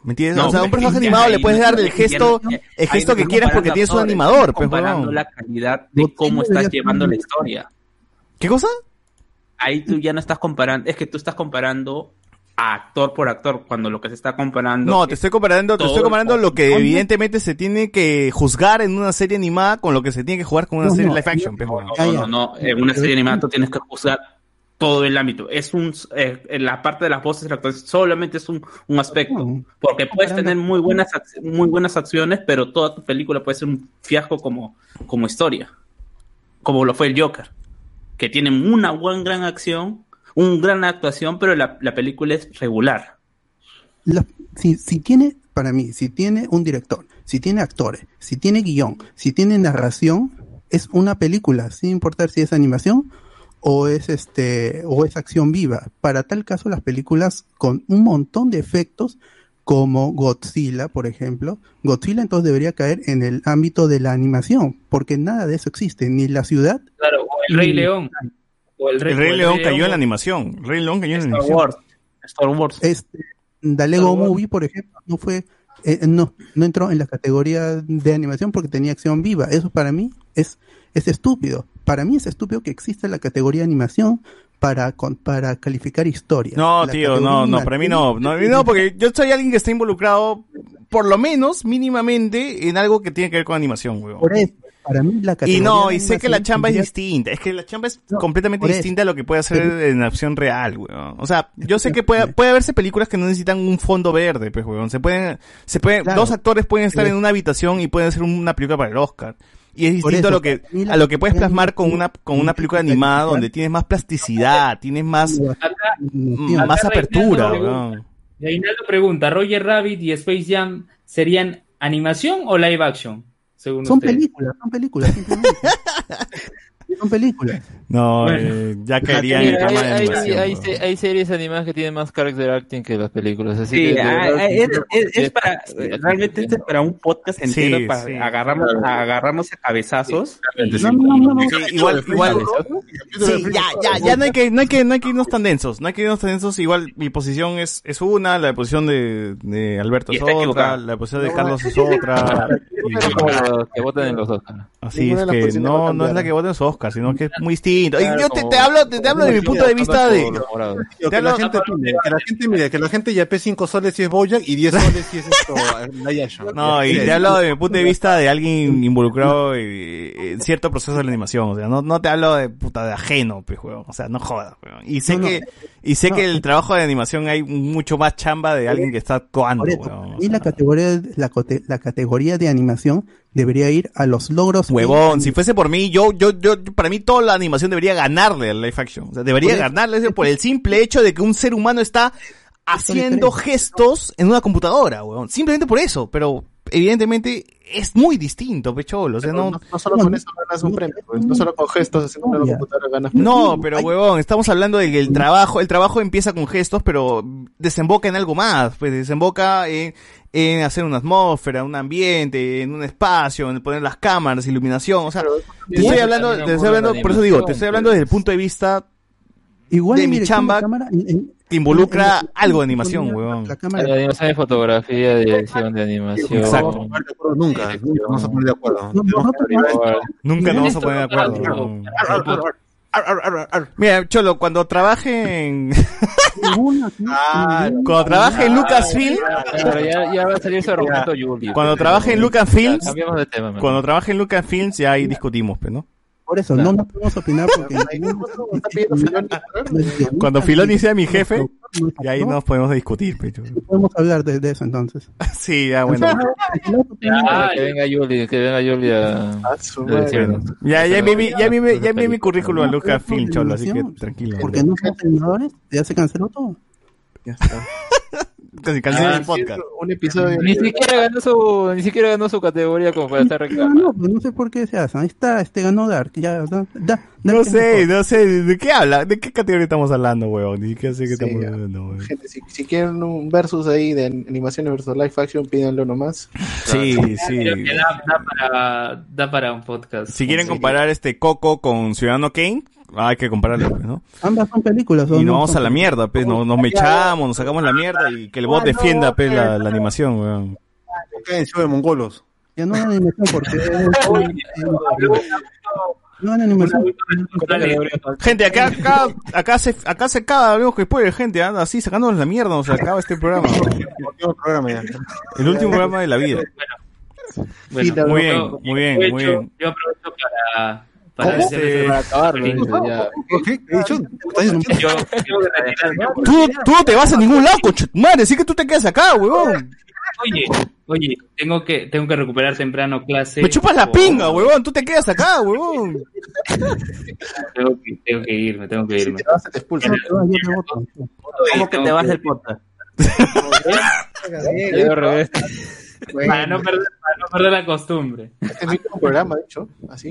¿Me entiendes? No, o sea, a un pero es que personaje animado le puedes dar el gesto, no- el gesto que quieras porque tienes un animador, pues, comparando huevón. la calidad de cómo estás llevando la historia. ¿Qué cosa? Ahí tú ya no estás comparando, es que tú estás comparando a actor por actor, cuando lo que se está comparando. No, te estoy comparando, te estoy comparando lo que evidentemente se tiene que juzgar en una serie animada con lo que se tiene que jugar con una No, serie no, live action, pues, huevón. No, no, no, en una serie animada tú tienes que juzgar todo el ámbito. Es un, eh, en la parte de las voces actuación solamente es un, un aspecto. Porque puedes tener muy buenas, muy buenas acciones, pero toda tu película puede ser un fiasco como, como historia. Como lo fue el Joker. Que tiene una buena gran acción, un gran actuación, pero la, la película es regular. La- si, si tiene, para mí, si tiene un director, si tiene actores, si tiene guion, si tiene narración, es una película, sin importar si es animación o es este o es acción viva. Para tal caso, las películas con un montón de efectos como Godzilla, por ejemplo, Godzilla entonces debería caer en el ámbito de la animación, porque nada de eso existe, ni la ciudad. Claro, el Rey León. O El Rey, León Rey cayó en la animación. Rey León cayó en la Star animación. Wars. Star Wars. Este, The Lego Movie, por ejemplo, no fue, eh, no, no entró en la categoría de animación porque tenía acción viva. Eso para mí es, es estúpido. Para mí es estúpido que exista la categoría de animación para, con- para calificar historia. No, La tío, no, no, para mí no. No, no, porque yo soy alguien que está involucrado, por lo menos, mínimamente, en algo que tiene que ver con animación, weón. Por eso, para mí la Y categoría no, de y sé que la chamba es distinta. Es que la chamba es completamente distinta a lo que puede hacer Pero- en la opción real, weón. O sea, yo sé que puede, puede haberse películas que no necesitan un fondo verde, pues, weón. Se pueden, se pueden, Claro. dos actores pueden estar Pero- en una habitación y pueden hacer una película para el Oscar. Y es distinto a lo que, a lo que puedes plasmar con una, con una película animada donde tienes más plasticidad, tienes más, mm, Acá más apertura, Reinaldo weón. pregunta- Reinaldo pregunta, ¿Roger Rabbit y Space Jam serían animación o live action? Según Son películas, son películas, son películas. No, Bueno. eh, ya caería en el tema de hay, hay- animación. hay se- hay series animadas que tienen más character acting que las películas. Así Sí, que ah, verdad, ah, es, yo- es- es para, realmente este es para un podcast Sí, entero para sí. agarrarnos, a agarrarnos a cabezazos. No, no, no, no. Sí, igual, igual. Sí, ya, ya, ya no hay que, no hay que, no hay que irnos tan densos, no hay que irnos tan densos. Igual mi posición es, es una, la posición de, de Alberto es otra, equivocado. la posición de Carlos es otra. los que votan en los Oscar. Así es que no, no es la que vota en su Oscar, sino que es muy distinto. Y Claro, yo te, te hablo, te, te hablo de mi punto de vista de, Que la gente que la gente mire, que la gente ya pe 5 soles si es Bojack y 10 soles si es esto. No, y te hablo de mi punto de vista de alguien involucrado en cierto proceso de la animación, o sea, no, no te hablo de puta de ajeno, pues, weón, o sea, no jodas, weón. Y sé No, no. que, y sé No. que el trabajo de animación hay mucho más chamba de alguien que está actuando, y la categoría, la, cote- la categoría de animación debería ir a los logros. Huevón, si fuese por mí, yo, yo, yo, para mí toda la animación debería ganarle al live action. O sea, debería ganarle por el simple hecho de que un ser humano está haciendo gestos en una computadora, weón. Simplemente por eso, pero evidentemente es muy distinto, pecholo. O sea, no, No, no solo con eso ganas un premio, pues, no solo con gestos haciendo una computadora ganas premio. No, pero huevón, estamos hablando de que el trabajo, el trabajo empieza con gestos, pero desemboca en algo más, pues desemboca en, en hacer una atmósfera, un ambiente, en un espacio, en poner las cámaras, iluminación, o sea, te estoy hablando, te estoy hablando, la por eso digo, te estoy hablando desde el punto de vista Igual de mi chamba de cámara, en- en- que involucra algo de animación, huevón. La cámara. animación de fotografía, dirección de animación. Exacto. Nunca, nunca nos vamos a poner de acuerdo. Nunca nos vamos a poner de acuerdo. Mira, Cholo, cuando trabaje en, sí, cuando trabaje en Lucasfilm, Pero ya, ya va a salir su argumento Julio. cuando trabaje en de mejor. cuando trabaje en Lucasfilms ya ahí discutimos, pues, ¿no? Por eso, no nos podemos opinar porque Cuando Filoni sea mi jefe, y ahí nos podemos discutir, pues, pecho. podemos hablar de, de eso entonces. Sí, ya bueno. Para que venga Yuli, que venga Yuli a. Ya, ya envié mi, ya envié, ya mi currículum a Lucasfilm, Cholo, así que tranquilo. Porque no son animadores, ya se canceló todo. Ya está. Casi cancela Ah, el podcast. Un episodio. Ni siquiera ganó su, ni siquiera ganó su categoría como para estar reclamando. No, no sé por qué se hacen. Ahí está, este ganó Dark. Ya, da, da, No sé, no sé, ¿de qué habla? ¿De qué categoría estamos hablando, huevón? Ni siquiera sé qué Sí, estamos ya. hablando, huevón. Gente, si, si quieren un versus ahí de animaciones versus live action, pídanlo nomás. Sí, sí. Creo que da, da para, da para un podcast. Si quieren Sí. comparar este Coco con Ciudadano Kane, hay que compararlo, pues, ¿no? Ambas son películas. Y ¿o nos no vamos son a la mierda, pues, nos, nos mechamos, nos sacamos la mierda y que el bot defienda, pues, la, la animación, weón. Cállense de mongolos. Ya no hay animación porque... no hay animación. Gente, acá, acá, acá se, acá se acaba, hablemos que después, gente, anda así sacándonos la mierda, nos acaba este programa. Último programa ya. El último programa de la vida. Bueno, Muy bien, muy bien, muy bien. Yo aprovecho para, para ¿Cómo? Tú, tú no te vas a ningún lado, coche, madre, sí que tú te quedas acá, huevón. Oye, oye, tengo que, tengo que recuperar temprano clase. Me chupas la o- pinga, huevón, tú te quedas acá, huevón. Tengo que, tengo que irme, tengo que irme. te vas, te expulsan. ¿Cómo que te vas del podcast? Para no perder, para no perder la costumbre. Este es mi último programa, de hecho. Así.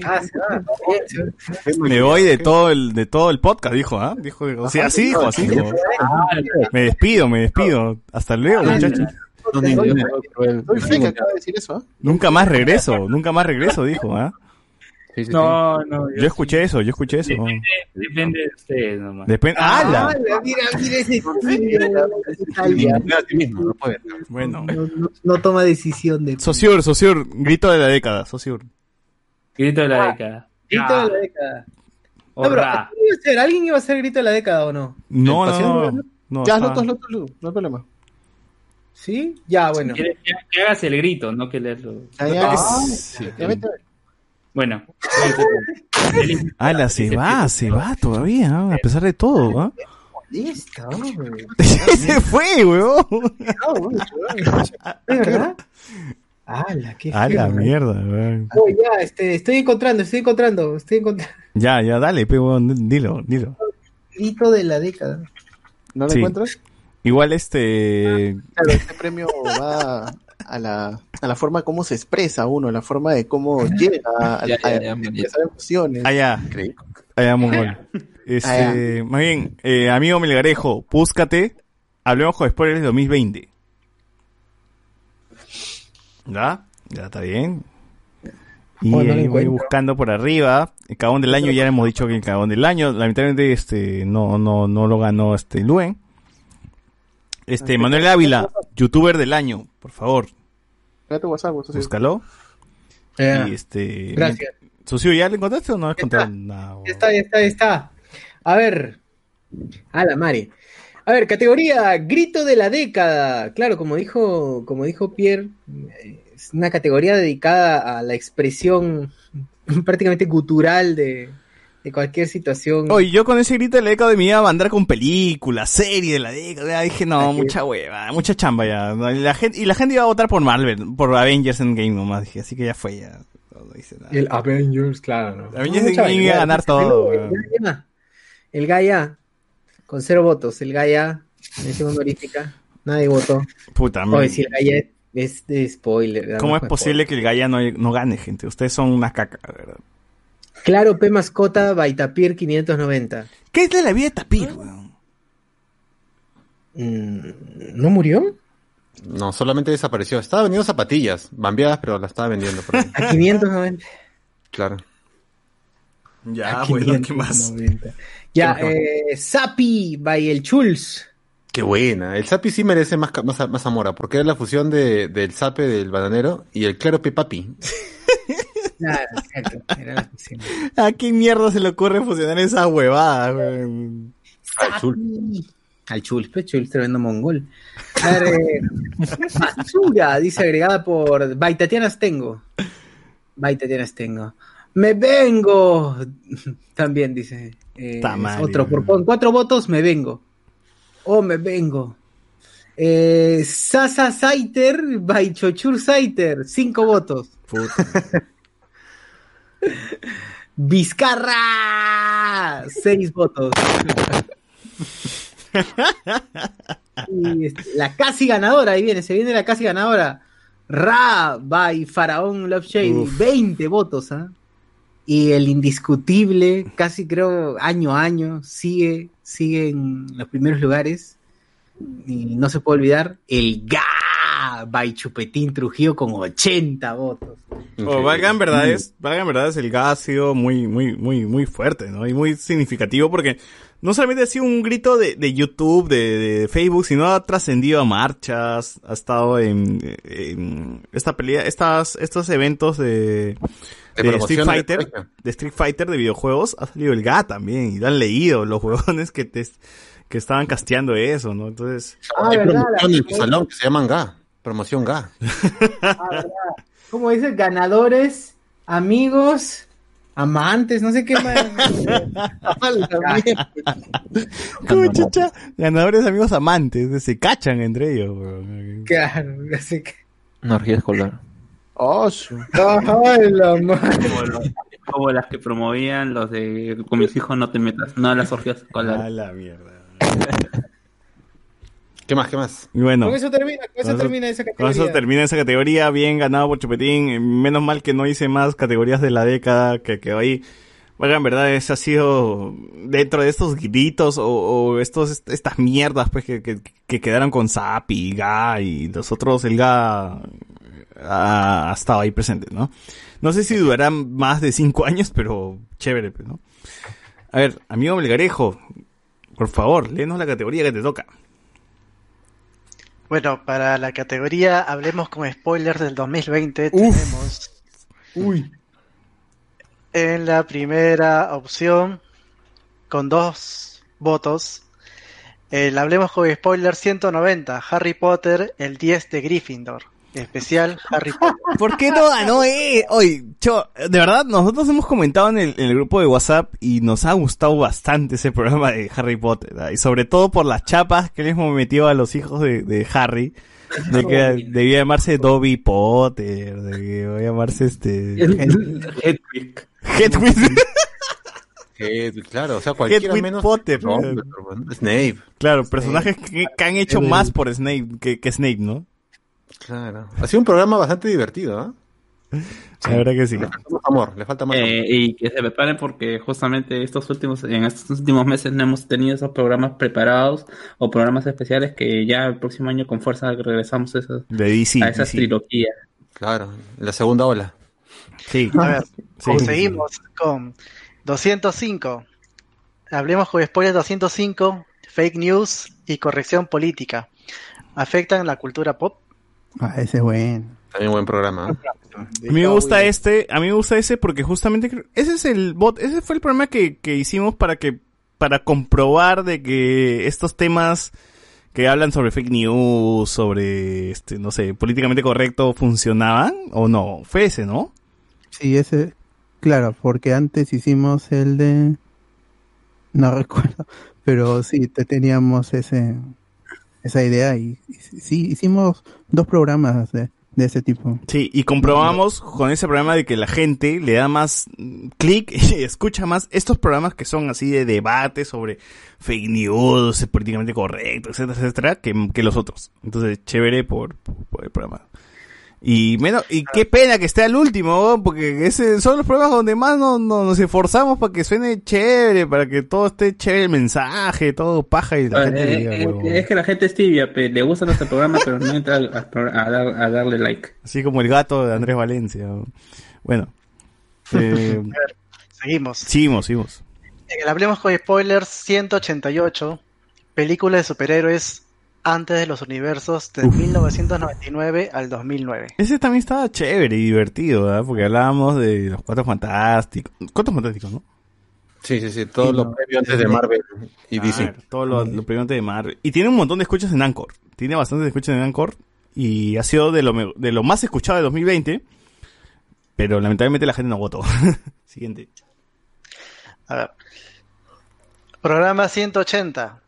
Me voy de todo el, de todo el podcast, dijo, ¿ah? Dijo, dijo, sí, así dijo, así dijo. Me despido, me despido. Hasta luego, muchachos. Soy fake, acaba de decir eso, ¿ah? Nunca más regreso, nunca más regreso, dijo, ¿ah? No, no. Yo escuché eso, yo escuché eso. Depende de ustedes nomás. Depende. ¡Hala! Mira, mira ese Mira a ti mismo, no puedes. Bueno. No, no- no toma decisión de. Sociur, Sociur, grito de la década, Sociur. Grito de la década. Grito de la década. No, pero, Horra. ¿quién iba a ser? ¿Alguien iba a ser grito de la década o no? No, no, no. no ya, está- no, no, no, no hay problema. ¿Sí? Ya, bueno. Que, que- que hagas el grito, no que leerlo. Ya, ya, Sí. ya vete. Bueno. Ala, se va, se va todavía, ¿no? a pesar de todo. ¿ah? Listo, hombre. se fue, weón. ¿Es verdad? ¡Hala, qué A la feo, mierda, weón. Oh, ya, este, estoy encontrando, estoy encontrando, estoy encontrando. Ya, ya, dale, pe, weón, dilo, dilo. Hito de la década. ¿No lo Sí. encuentras? Igual este... Claro, este premio va a la, a la forma como se expresa uno, a la forma de cómo llega a, Ya, ya, expresar emociones. Allá, allá, mongol. Este, más bien, eh, amigo Melgarejo, búscate, hablemos con spoilers de 2020. ¿Ya? Ya está bien. Y Oh, no voy buscando por arriba. El cagón del año, ya hemos dicho que el cagón del año, lamentablemente, este, no, no, no lo ganó este Luen. Este, Manuel Ávila, youtuber del año, por favor, Espérate, WhatsApp, búscalo. Ya. Y este. Gracias. Sucio, ¿ya le encontraste o no has encontrado nada? Ya está, ya está, ya está. A ver. A la Mari. A ver, categoría grito de la década. Claro, como dijo, como dijo Pierre, eh, es una categoría dedicada a la expresión prácticamente gutural de, de cualquier situación. Oye, yo con ese grito de la década de mi vida iba a andar con películas, serie de la década. Ya dije, no, Aquí. mucha hueva, mucha chamba ya. La gente, y la gente iba a votar por Marvel, por Avengers Endgame nomás. Dije, así que ya fue ya. No hice nada. El Avengers, claro. ¿no? Avengers No, Endgame iba a ganar todo. El. Gaia, el Gaia, con cero votos. El Gaia, mención honorífica. Nadie votó. Puta, Oye, man. si el Gaia es de spoiler. ¿Cómo es posible que el Gaia no, no gane, gente? Ustedes son una caca, verdad. Claro, P mascota, Baitapir 590. ¿Qué es de la vida de Tapir, weón? ¿No murió? No, solamente desapareció. Estaba vendiendo zapatillas, bambeadas, pero la estaba vendiendo por ahí. A 590. Claro. Ya, A bueno, ¿qué más? 590. Ya, eh, Sapi by el Chuls. Qué buena. El Zapi sí merece más, más, más amora, porque era la fusión de, del Zape del bananero y el Claro Pepapi. Claro, exacto, era la fusión. ¿A quién mierda se le ocurre fusionar esa huevada? Al Chul. Al Chuls, pues Chuls, tremendo mongol. A ver, eh, basura, dice agregada por Baitatianas tengo. Baitatianas tengo. Me vengo. También dice. eh, otro, por con cuatro votos me vengo. Oh, me vengo. Eh, Sasa Saiter by Chochur Saiter, cinco votos. Vizcarra, seis votos. Y la casi ganadora, ahí viene, se viene la casi ganadora. Ra by Faraón Love Shady, Uf. 20 votos, ¿ah? Y el indiscutible, casi creo año a año, sigue, sigue en los primeros lugares. Y no se puede olvidar, el GA by Chupetín Trujillo con 80 votos. O valgan verdades, valgan verdades, el gas ha sido muy, muy, muy, muy fuerte, ¿no? Y muy significativo porque no solamente ha sido un grito de, de YouTube, de, de Facebook, sino ha trascendido a marchas, ha estado en, en esta pelea, estas, estos eventos de, De de promoción Street Fighter, de Street Fighter de videojuegos, ha salido el GA también, y lo han leído los huevones que te, que estaban casteando eso, ¿no? Entonces, Ah, Hay ¿verdad? promoción en La- tu salón que se llaman GA. Promoción GA. ¿Cómo dice? Ganadores, amigos, amantes, no sé qué más. ¿Cómo chucha? Ganadores amigos amantes, se cachan entre ellos, weón. Claro, así que. Una orgía escolar. Oh, su- Ay, la madre. Como, como las que promovían los de con mis hijos no te metas, no a las orgías escolares. A la mierda. ¿Qué más? ¿Qué más? Y bueno. Con eso termina, con eso Con eso- termina esa Con categoría. eso termina esa categoría, bien ganado por Chupetín. Menos mal que no hice más categorías de la década que quedó ahí. Bueno, en verdad, ese ha sido dentro de estos gritos o, o estos, estas mierdas pues que, que, que quedaron con Zapi y Ga y los otros, el Ga ha, ha estado ahí presente, ¿no? No sé si durará más de cinco años, pero chévere, pues, ¿no? A ver, amigo Melgarejo, por favor, léenos la categoría que te toca. Bueno, para la categoría Hablemos con Spoilers del 2020 tenemos Uy. en la primera opción con dos votos el Hablemos con Spoilers 190, Harry Potter, el 10 de Gryffindor. Especial Harry Potter. ¿Por qué no ganó eh? Oye, cho, de verdad, nosotros hemos comentado en el, en el grupo de WhatsApp y nos ha gustado bastante ese programa de Harry Potter. ¿ah? Y sobre todo por las chapas que le hemos metido a los hijos de, de Harry. De que debía llamarse Dobby Potter, de que debía llamarse este... Hedwig. Hedwig. Hedwig, claro, o sea, cualquiera Hedwig menos Potter. No, pero- pero bueno, Snape. Claro, personajes que, que han hecho Hedwig. más por Snape que, que Snape, ¿no? Claro. Ha sido un programa bastante divertido, ¿ah? La verdad que sí. Le falta más amor, le falta más amor. Eh, y que se preparen porque justamente estos últimos, en estos últimos meses no hemos tenido esos programas preparados o programas especiales que ya el próximo año con fuerza regresamos a esas, De DC. a esas DC. trilogías. Claro, la segunda ola. Sí. A ver, Sí. seguimos con 205. Hablemos con spoilers 205, fake news y corrección política. ¿Afectan la cultura pop? Ah, ese es bueno. También buen programa. ¿ah? A mí me gusta este, a mí me gusta ese porque justamente ese es el bot, ese fue el programa que, que hicimos para que, para comprobar de que estos temas que hablan sobre fake news, sobre, este, no sé, políticamente correcto, funcionaban o no. Fue ese, ¿no? Sí, ese, claro, porque antes hicimos el de, no recuerdo, pero sí, te teníamos ese, esa idea y, sí, hicimos dos programas de, de ese tipo. Sí, y comprobamos con ese programa de que la gente le da más clic y escucha más estos programas que son así de debate sobre fake news, políticamente correcto, etcétera, etcétera, que, que los otros. Entonces, chévere por, por el programa. Y menos, y qué pena que esté al último, porque ese son los programas donde más nos, nos, nos esforzamos para que suene chévere, para que todo esté chévere el mensaje, todo paja y la gente Eh, diga, eh, es que la gente es tibia, pe, le gusta nuestro programa, pero no entra a, dar- a darle like. Así como el gato de Andrés Valencia. Bueno. Eh, Seguimos. seguimos, seguimos. En el Hablemos con Spoilers 188, película de superhéroes antes de los universos de 1999 al 2009. Ese también estaba chévere y divertido, ¿verdad? Porque hablábamos de los cuatro fantásticos. Cuatro fantásticos, ¿no? Sí, sí, sí, todo lo previo antes de Marvel y DC. Claro, todo lo, lo antes de Marvel. Y tiene un montón de escuchas en Anchor. Tiene bastantes escuchas en Anchor. Y ha sido de lo, de lo más escuchado de 2020. Pero lamentablemente la gente no votó. Siguiente. A ver. Programa 180.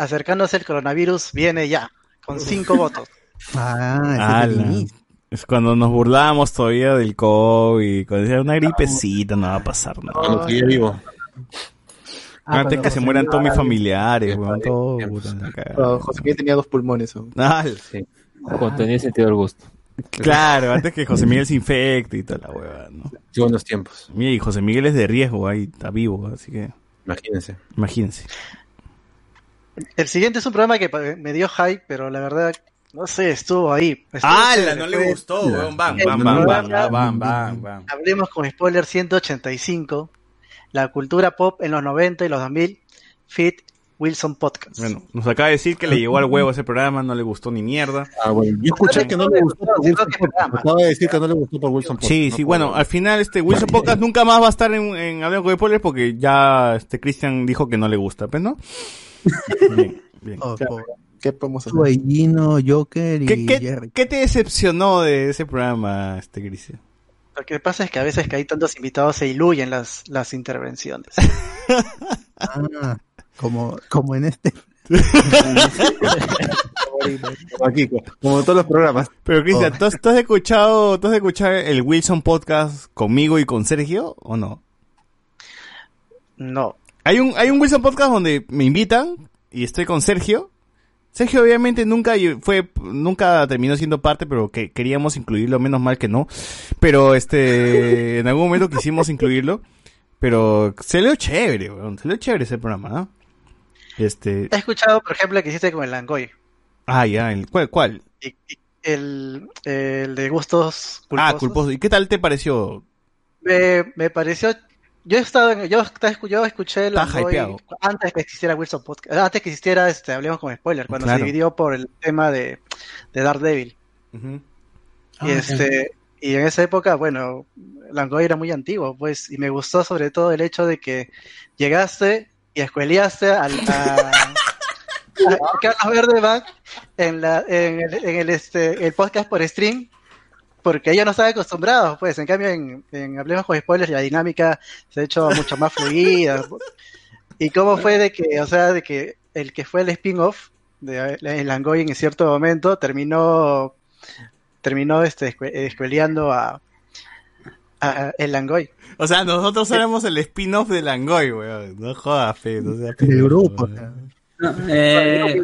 Acercándose el coronavirus viene ya, con cinco votos. Ah, es cuando nos burlábamos todavía del COVID. Cuando decía una gripecita, no va a pasar nada. Cuando sigue vivo. Antes cuando que se mueran todos mis familiares, weón, todo. No, José Miguel tenía dos pulmones. ¿no? Ah, Cuando tenía sentido el gusto. Claro, antes que José Miguel se infecte y toda la hueva, ¿no? Qué buenos tiempos. Mira, y José Miguel es de riesgo, ahí está vivo, así que Imagínense. imagínense. El siguiente es un programa que me dio hype, pero la verdad, no sé, estuvo ahí. Estuvo ¡Hala! chévere, No le gustó, weón. Bam, bam, bam, bam, bam, bam, bam. Hablemos con spoiler 185, la cultura pop en los 90 y los 2000, Fit Wilson Podcast. Bueno, nos acaba de decir que le llegó al huevo ese programa, no le gustó ni mierda. Ah, bueno, yo escuché que no le gustó por Wilson Podcast. Acaba de decir que no le gustó por Wilson Podcast. Sí, No sí, puedo. bueno, al final este Wilson Podcast nunca más va a estar en, en Hablando con Spoilers porque ya este Cristian dijo que no le gusta, ¿pues no? Bien, bien. Oh, ¿Qué podemos hacer? Gino, Joker y ¿Qué, qué, Jerry. qué te decepcionó de ese programa, este Cristian? Lo que pasa es que a veces que hay tantos invitados se diluyen las, las intervenciones. Ah, como, como en este. Como aquí, como en todos los programas. Pero Cristian, ¿tú, has- tú has escuchado, ¿tú has escuchado el Wilson Podcast conmigo y con Sergio o no? No. Hay un, hay un Wilson Podcast donde me invitan y estoy con Sergio. Sergio obviamente nunca fue, nunca terminó siendo parte, pero que queríamos incluirlo, menos mal que no. Pero este, en algún momento quisimos incluirlo. Pero se le chévere, weón. Se le chévere ese programa, ¿no? Este, He escuchado, por ejemplo, el que hiciste con el Langoy. ah, ya, el, ¿cuál, cuál? El, el de gustos culposos. Ah, culposo. ¿Y qué tal te pareció? Me, me pareció. Yo he estado en- yo, escuché hypeado. antes que existiera Wilson Podcast, antes que existiera este Hablemos con spoiler, cuando Claro. se dividió por el tema de, de Daredevil. Ujú. Y este, y en esa época, bueno, Langoy era muy antiguo, pues, y me gustó sobre todo el hecho de que llegaste y escueleaste al, a, Carlos Verdeman en, la, en, el, en el, este, el podcast por stream, porque ellos no están acostumbrados, pues. En cambio, en, en Hablemos con Spoilers, la dinámica se ha hecho mucho más fluida. ¿Y cómo fue de que, o sea, de que el que fue el spin-off de el Langoy en cierto momento terminó terminó este escue- escueleando a, a el Langoy? O sea, nosotros éramos el spin-off de Langoy, weón. No jodas, fe. No seas El grupo. Eh,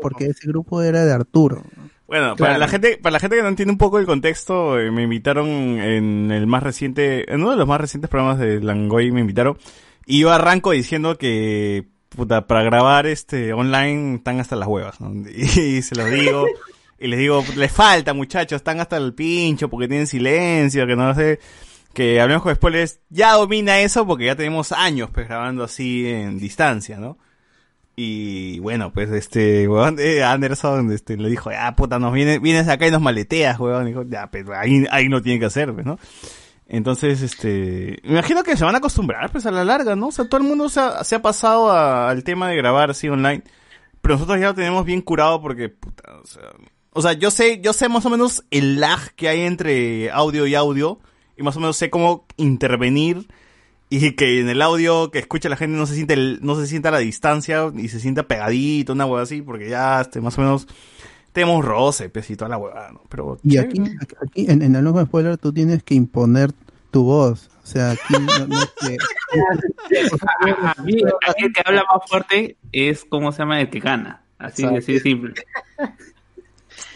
Porque ese grupo era de Arturo. Bueno, para la gente, para la gente que no entiende un poco el contexto, eh, me invitaron en el más reciente, en uno de los más recientes programas de Langoy me invitaron, y yo arranco diciendo que puta, para grabar este online están hasta las huevas, ¿no? Y, se los digo, y les digo, les falta muchachos, están hasta el pincho porque tienen silencio, que no sé, que hablemos con spoilers, ya domina eso porque ya tenemos años pues grabando así en distancia, ¿no? Y bueno, pues este, weón, eh, Anderson este, le dijo, ah, puta, nos vienes, vienes acá y nos maleteas, weón. Dijo, ya, pero ahí, ahí no tiene que hacer, pues, ¿no? Entonces, este, me imagino que se van a acostumbrar, pues, a la larga, ¿no? O sea, todo el mundo se ha, se ha pasado a- al tema de grabar así online. Pero nosotros ya lo tenemos bien curado porque, puta, o sea, o sea, yo sé, yo sé más o menos el lag que hay entre audio y audio. Y más o menos sé cómo intervenir y que en el audio que escucha la gente no se siente el- no se sienta a la distancia y se sienta pegadito, una hueá así, porque ya este, más o menos tenemos roce, pues, y toda la hueá, ¿no? Pero Y aquí, aquí en, en el nuevo spoiler tú tienes que imponer tu voz. O sea, aquí no, no es que... Aquí, aquí el que habla más fuerte es como se llama el que gana. Así, así de simple.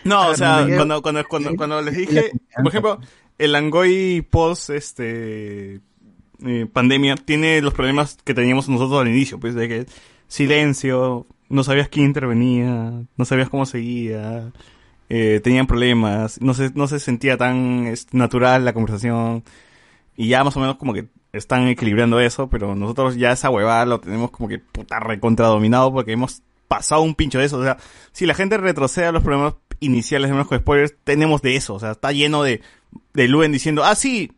No, o sea, cuando, cuando, cuando, cuando les dije, por ejemplo, el Angoy post este eh, pandemia tiene los problemas que teníamos nosotros al inicio, pues de que silencio, no sabías quién intervenía, no sabías cómo seguía, eh, tenían problemas, no se, no se sentía tan natural la conversación y ya más o menos como que están equilibrando eso, pero nosotros ya esa huevada lo tenemos como que puta recontradominado porque hemos pasado un pincho de eso. O sea, si la gente retrocede a los problemas iniciales de con spoilers, tenemos de eso. O sea, está lleno de, de diciendo, ah, sí.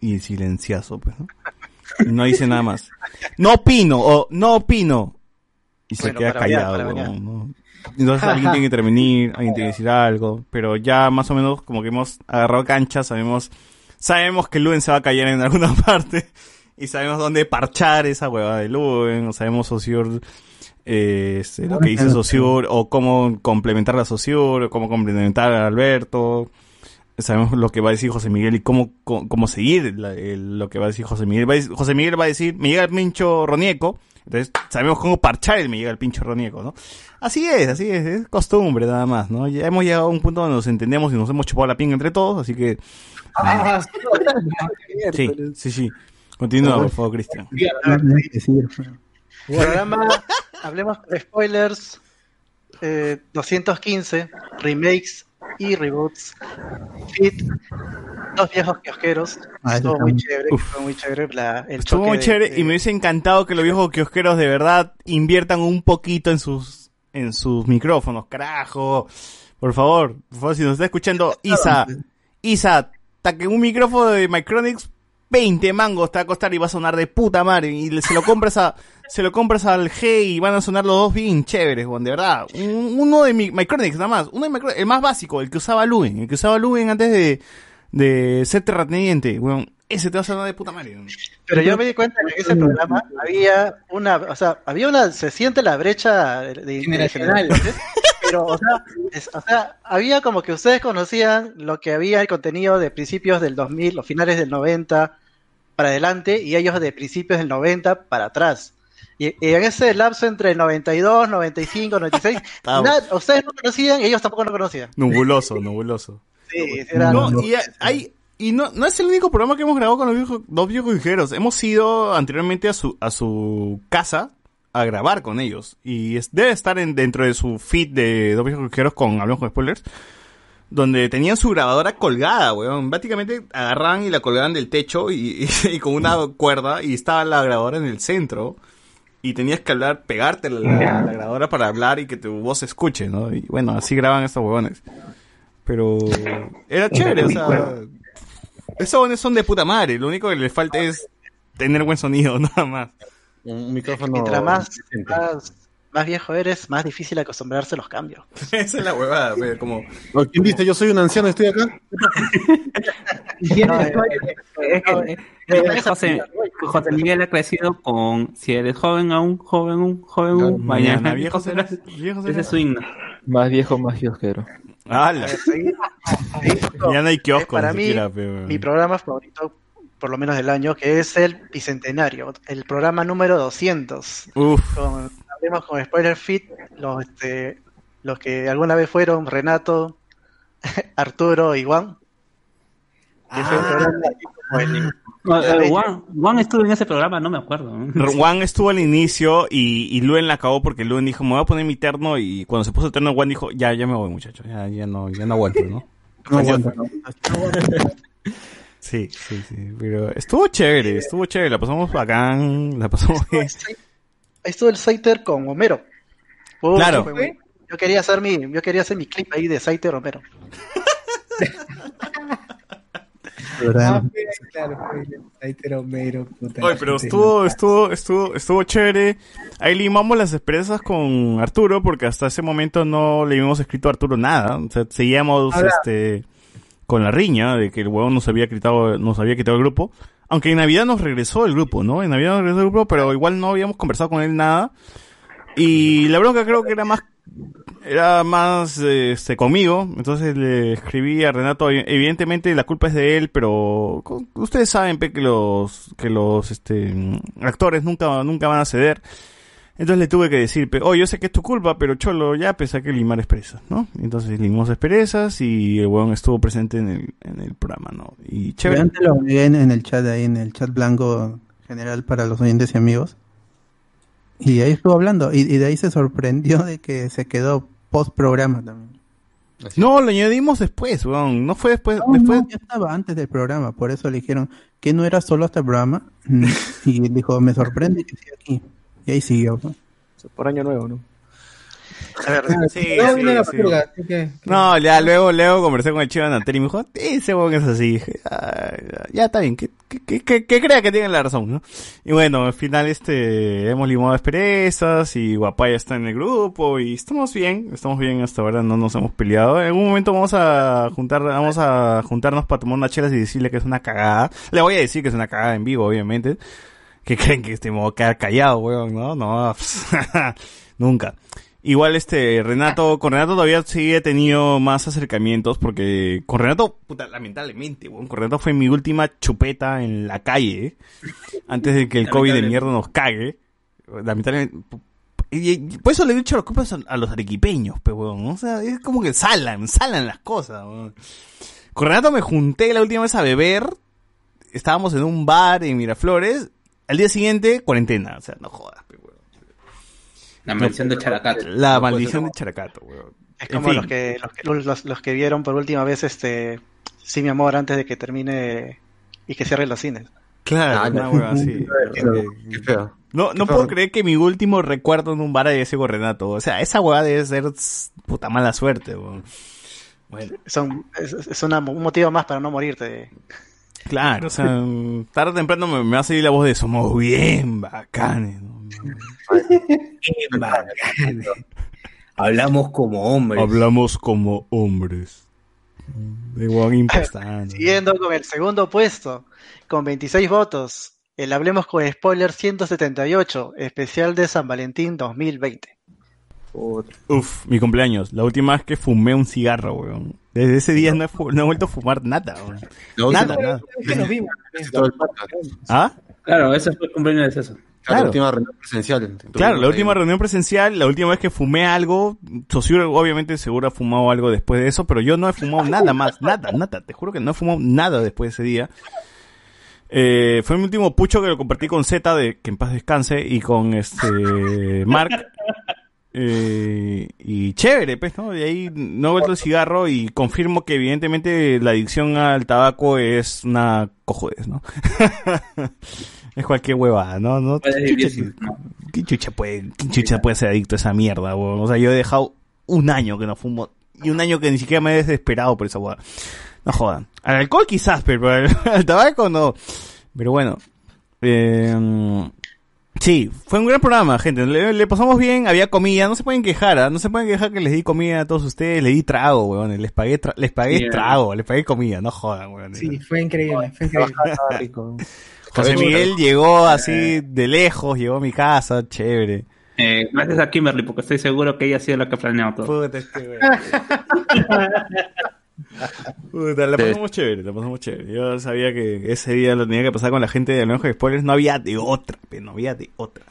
Y silenciazo, pues, ¿no? Y no dice nada más. No opino, o no opino. Y se Bueno, queda para callado. Entonces alguien tiene que intervenir, alguien tiene que decir algo, pero ya más o menos como que hemos agarrado cancha, sabemos, sabemos que Luen se va a callar en alguna parte y sabemos dónde parchar esa huevada de Luen, o sabemos Sociur, eh, lo que dice Sociur, o cómo complementar a Sociur, o cómo complementar a Alberto, sabemos lo que va a decir José Miguel y cómo, cómo, cómo seguir la- el- lo que va a decir José Miguel. Va a decir- José Miguel va a decir, me llega el pincho Ronieco, entonces sabemos cómo parchar el me llega el pincho Ronieco, ¿no? Así es, así es, es costumbre nada más, ¿no? Ya hemos llegado a un punto donde nos entendemos y nos hemos chupado la pinga entre todos, así que... Ah, Sí, sí, sí. Continúa, por favor, Cristian. Programa, hablemos de spoilers, eh, 215, remakes y reboots, fit, dos viejos kiosqueros, Ah, estuvo muy chévere, fue muy chévere la- el Estuvo muy chévere de- y me hubiese encantado que los viejos kiosqueros de verdad inviertan un poquito en sus en sus micrófonos, carajo. Por favor, por favor, si nos está escuchando Isa, Isa, ta que un micrófono de Micronics 20 mangos te va a costar y va a sonar de puta madre y le- se lo compras a se lo compras al G y van a sonar los dos bien chéveres, weón, de verdad. Un- uno de mi, Micronics nada más, uno de Micro- el más básico, el que usaba Luen, el que usaba Luen antes de de ser terrateniente, weón. Ese te va a sonar de puta madre. weón. Pero yo me di cuenta que en ese programa había una, o sea, había una, se siente la brecha de, de- de Generacional. Pero, o sea, es- o sea, había como que ustedes conocían lo que había el contenido de principios del 2000 o finales del 90 para adelante y ellos de principios del 90 para atrás. Y, y en ese lapso entre el 92, 95, 96, Estamos. nada- ustedes no conocían y ellos tampoco no conocían. Nubuloso, nubuloso. Sí, era- No, y hay, y no, no es el único programa que hemos grabado con los viejos, dos viejos ligeros. Hemos ido anteriormente a su, a su casa a grabar con ellos. Y es- debe estar en, dentro de su feed de dos viejos con Hablamos con Spoilers. Donde tenían su grabadora colgada, weón. Prácticamente agarraban y la colgaban del techo y, y- y con una cuerda y estaba la grabadora en el centro. Y tenías que hablar, pegarte la, la- la grabadora para hablar y que tu voz se escuche, ¿no? Y bueno, así graban estos huevones. Pero era chévere, o sea, esos huevones son de puta madre. Lo único que les falta es tener buen sonido, nada más. Un micrófono. Mientras más, más, más viejo eres, más difícil acostumbrarse a los cambios. Esa es la huevada, como... ¿Quién dice? Yo soy un anciano, estoy acá. Eh, eh, José, José Miguel ha crecido con si eres joven aún, joven aún, joven aún, mañana, mañana viejo serás, viejo Ese es su himno. Más viejo, más kiosquero. ¡Hala! Ya no hay kiosco, para mí, mi programa favorito, por lo menos del año, que es el Bicentenario, el programa número 200. Uf. Con, hablemos con Spoiler Fit, los, este, los que alguna vez fueron Renato, Arturo y Juan. No, eh, Juan, Juan estuvo en ese programa, no me acuerdo. Juan estuvo al inicio y, y Luen la acabó porque Luen dijo, me voy a poner mi terno y cuando se puso el terno Juan dijo, ya, ya me voy muchachos, ya, ya no, ya no aguanto, ¿no? No aguanto, Sí, sí, sí, pero estuvo chévere, estuvo chévere, la pasamos bacán, la pasamos bien. Ahí estuvo el Saiter con Homero. Claro. fue Yo quería hacer mi, yo quería hacer mi clip ahí de Saiter Homero. Ah, claro, fue el Saiter Homero, puta. Oye, pero estuvo, estuvo, estuvo, estuvo chévere. Ahí limamos las esperanzas con Arturo, porque hasta ese momento no le habíamos escrito a Arturo nada. O sea, seguíamos Ahora- este con la riña de que el huevón nos había quitado, nos había quitado el grupo. Aunque en Navidad nos regresó el grupo, ¿no? En Navidad nos regresó el grupo, pero igual no habíamos conversado con él nada. Y la bronca creo que era más era más este conmigo, entonces le escribí a Renato, evidentemente la culpa es de él, pero ustedes saben que los que los este actores nunca nunca van a ceder. Entonces le tuve que decir, pe, oh, yo sé que es tu culpa, pero cholo, ya pensé que limar asperezas, ¿no? Entonces limamos asperezas y el weón estuvo presente en el, en el programa, ¿no? Y chévere. Antes lo agregué en, en el chat ahí, en el chat blanco general para los oyentes y amigos. Y ahí estuvo hablando. Y, y de ahí se sorprendió de que se quedó post programa también. No, lo añadimos después, weón. No fue después, No, después. no, ya estaba antes del programa, por eso le dijeron que no era solo hasta el programa. Y dijo, me sorprende que siga aquí. Y ahí siguió. ¿no? Por año nuevo, ¿no? A ver, Sí, No, sí, sí. purga, que- No, ya luego, luego conversé con el chivo Natel y me dijo, ese weón es así. Dije, "Ah, ya, ya está bien, que, que, que, que- que crea que tienen la razón, ¿no? Y bueno, al final este, hemos limado asperezas y Guapaya está en el grupo y estamos bien, estamos bien hasta ahora, no nos hemos peleado. En algún momento vamos a juntar, vamos a juntarnos para tomar unas chelas y decirle que es una cagada. Le voy a decir que es una cagada en vivo, obviamente. Que creen que este me voy a quedar callado, weón, ¿no? No, nunca. Igual este Renato, con Renato todavía sí he tenido más acercamientos porque con Renato, puta, lamentablemente, weón, con Renato fue mi última chupeta en la calle, ¿eh? antes de que el COVID de mierda nos cague. Lamentablemente. Y, y por eso le he dicho las culpas a, a los arequipeños, pe, weón. O sea, es como que salan, salan las cosas, weón. Con Renato me junté la última vez a beber. Estábamos en un bar en Miraflores. Al día siguiente, cuarentena. O sea, no jodas, pe, weón. La maldición de Characato. La maldición de Characato, weón. Es En como fin. los que, los, que, los, los que vieron por última vez este Sí, mi amor, antes de que termine y que cierren los cines. Claro, Ah, una hueva así. Feo. No, no puedo creer que mi último recuerdo en un bar haya sido Renato. O sea, esa hueá debe ser puta mala suerte, weón. Bueno. Son, es, es una- un motivo más para no morirte. Claro, o sea, tarde o temprano me, me va a salir la voz de somos bien bacanes. ¿no? Bien bacanes. Hablamos como hombres. Hablamos como hombres. De hueón impostando. Siguiendo con el segundo puesto, con 26 votos, el Hablemos con Spoiler 178, especial de San Valentín 2020. Uf, mi cumpleaños. La última vez que fumé un cigarro, weón. Desde ese día no he, fu- no he vuelto a fumar nada, weón. No, nada, nada. que nos vimos. ¿Ah? Claro, ese fue el cumpleaños de César. La última reunión presencial. Claro, la última reunión presencial, la última vez que fumé algo, Sosur obviamente seguro ha fumado algo después de eso, pero yo no he fumado nada más, nada, nada, te juro que no he fumado nada después de ese día. Eh, fue mi último pucho que lo compartí con Z, de que en paz descanse, y con este Mark. Eh, y chévere, pues, ¿no? De ahí no he vuelto el cigarro y confirmo que evidentemente la adicción al tabaco es una cojodes, ¿no? es cualquier huevada, ¿no? no Puedes ¿Qué vivir chucha, sin- ¿Quién chucha puede, chucha puede ser adicto a esa mierda, weón? O sea, yo he dejado un año que no fumo y un año que ni siquiera me he desesperado por esa hueá. No jodan. Al alcohol quizás, pero al, al tabaco no. Pero bueno. Eh, Sí, fue un gran programa, gente. Le, le pasamos bien, había comida, no se pueden quejar, ¿ah? no se pueden quejar que les di comida a todos ustedes, les di trago, weón, les pagué, tra- les pagué trago, les pagué comida, no jodan, weón. Sí, fue increíble, fue increíble. José Miguel llegó así de lejos, llegó a mi casa, chévere. Eh, gracias a Kimberly, porque estoy seguro que ella ha sido la que ha planeado todo. Puta, este weón. Puta, la pasamos chévere, la pasamos chévere. Yo sabía que ese día lo tenía que pasar con la gente de Alejo de Spoilers, no había de otra, pe, no había de otra.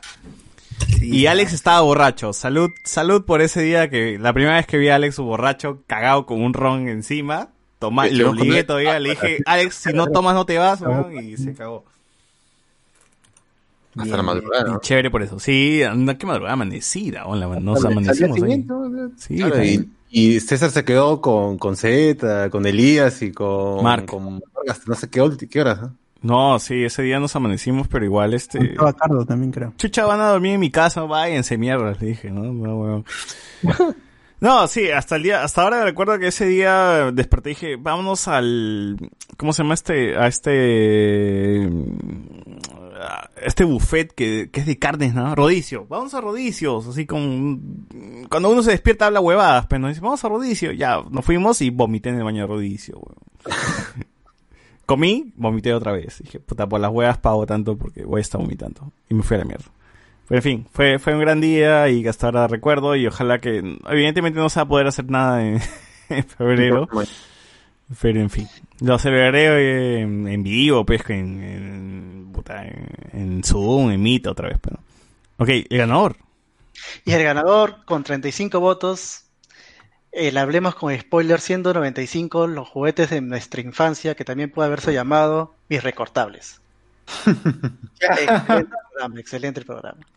y Alex estaba borracho. Salud, salud por ese día que la primera vez que vi a Alex borracho, cagado con un ron encima. Toma, Sí, le obligué todavía, le dije, Alex, si no tomas no te vas, weón", y se cagó. Hasta la madrugada. Y Chévere por eso. Sí, anda que madrugada amanecida, hola, nos amanecimos ahí. Sí, Claro, y, y César se quedó con, con Zeta, con Elías y con Marc. con no sé qué, ulti- qué horas. ¿no? No, sí, ese día nos amanecimos, pero igual este... Estaba Cardo también, creo. Chucha, van a dormir en mi casa, váyanse mierda, le dije, ¿no? No, weón. No, sí, hasta el día, hasta ahora recuerdo que ese día desperté y dije, vámonos al, ¿cómo se llama este, a este, este buffet que, que es de carnes, ¿no? Rodicio, vamos a Rodicios, así como, cuando uno se despierta habla huevadas, pero nos dice, vamos a Rodicio, ya, nos fuimos y vomité en el baño de Rodicio. Comí, vomité otra vez. Dije, puta, por las huevas pago tanto porque voy a estar vomitando. Y me fui a la mierda. Pero en fin, fue, fue un gran día y hasta ahora recuerdo y ojalá que, evidentemente no se va a poder hacer nada en, en febrero. Pero en fin, lo celebraré en, en vivo, pues, en, en, en, en Zoom, en Meet otra vez, pero. Ok, el ganador. Y el ganador, con 35 votos, el Hablemos con Spoiler 195, los juguetes de nuestra infancia, que también puede haberse llamado Mis Recortables. excelente programa, excelente programa.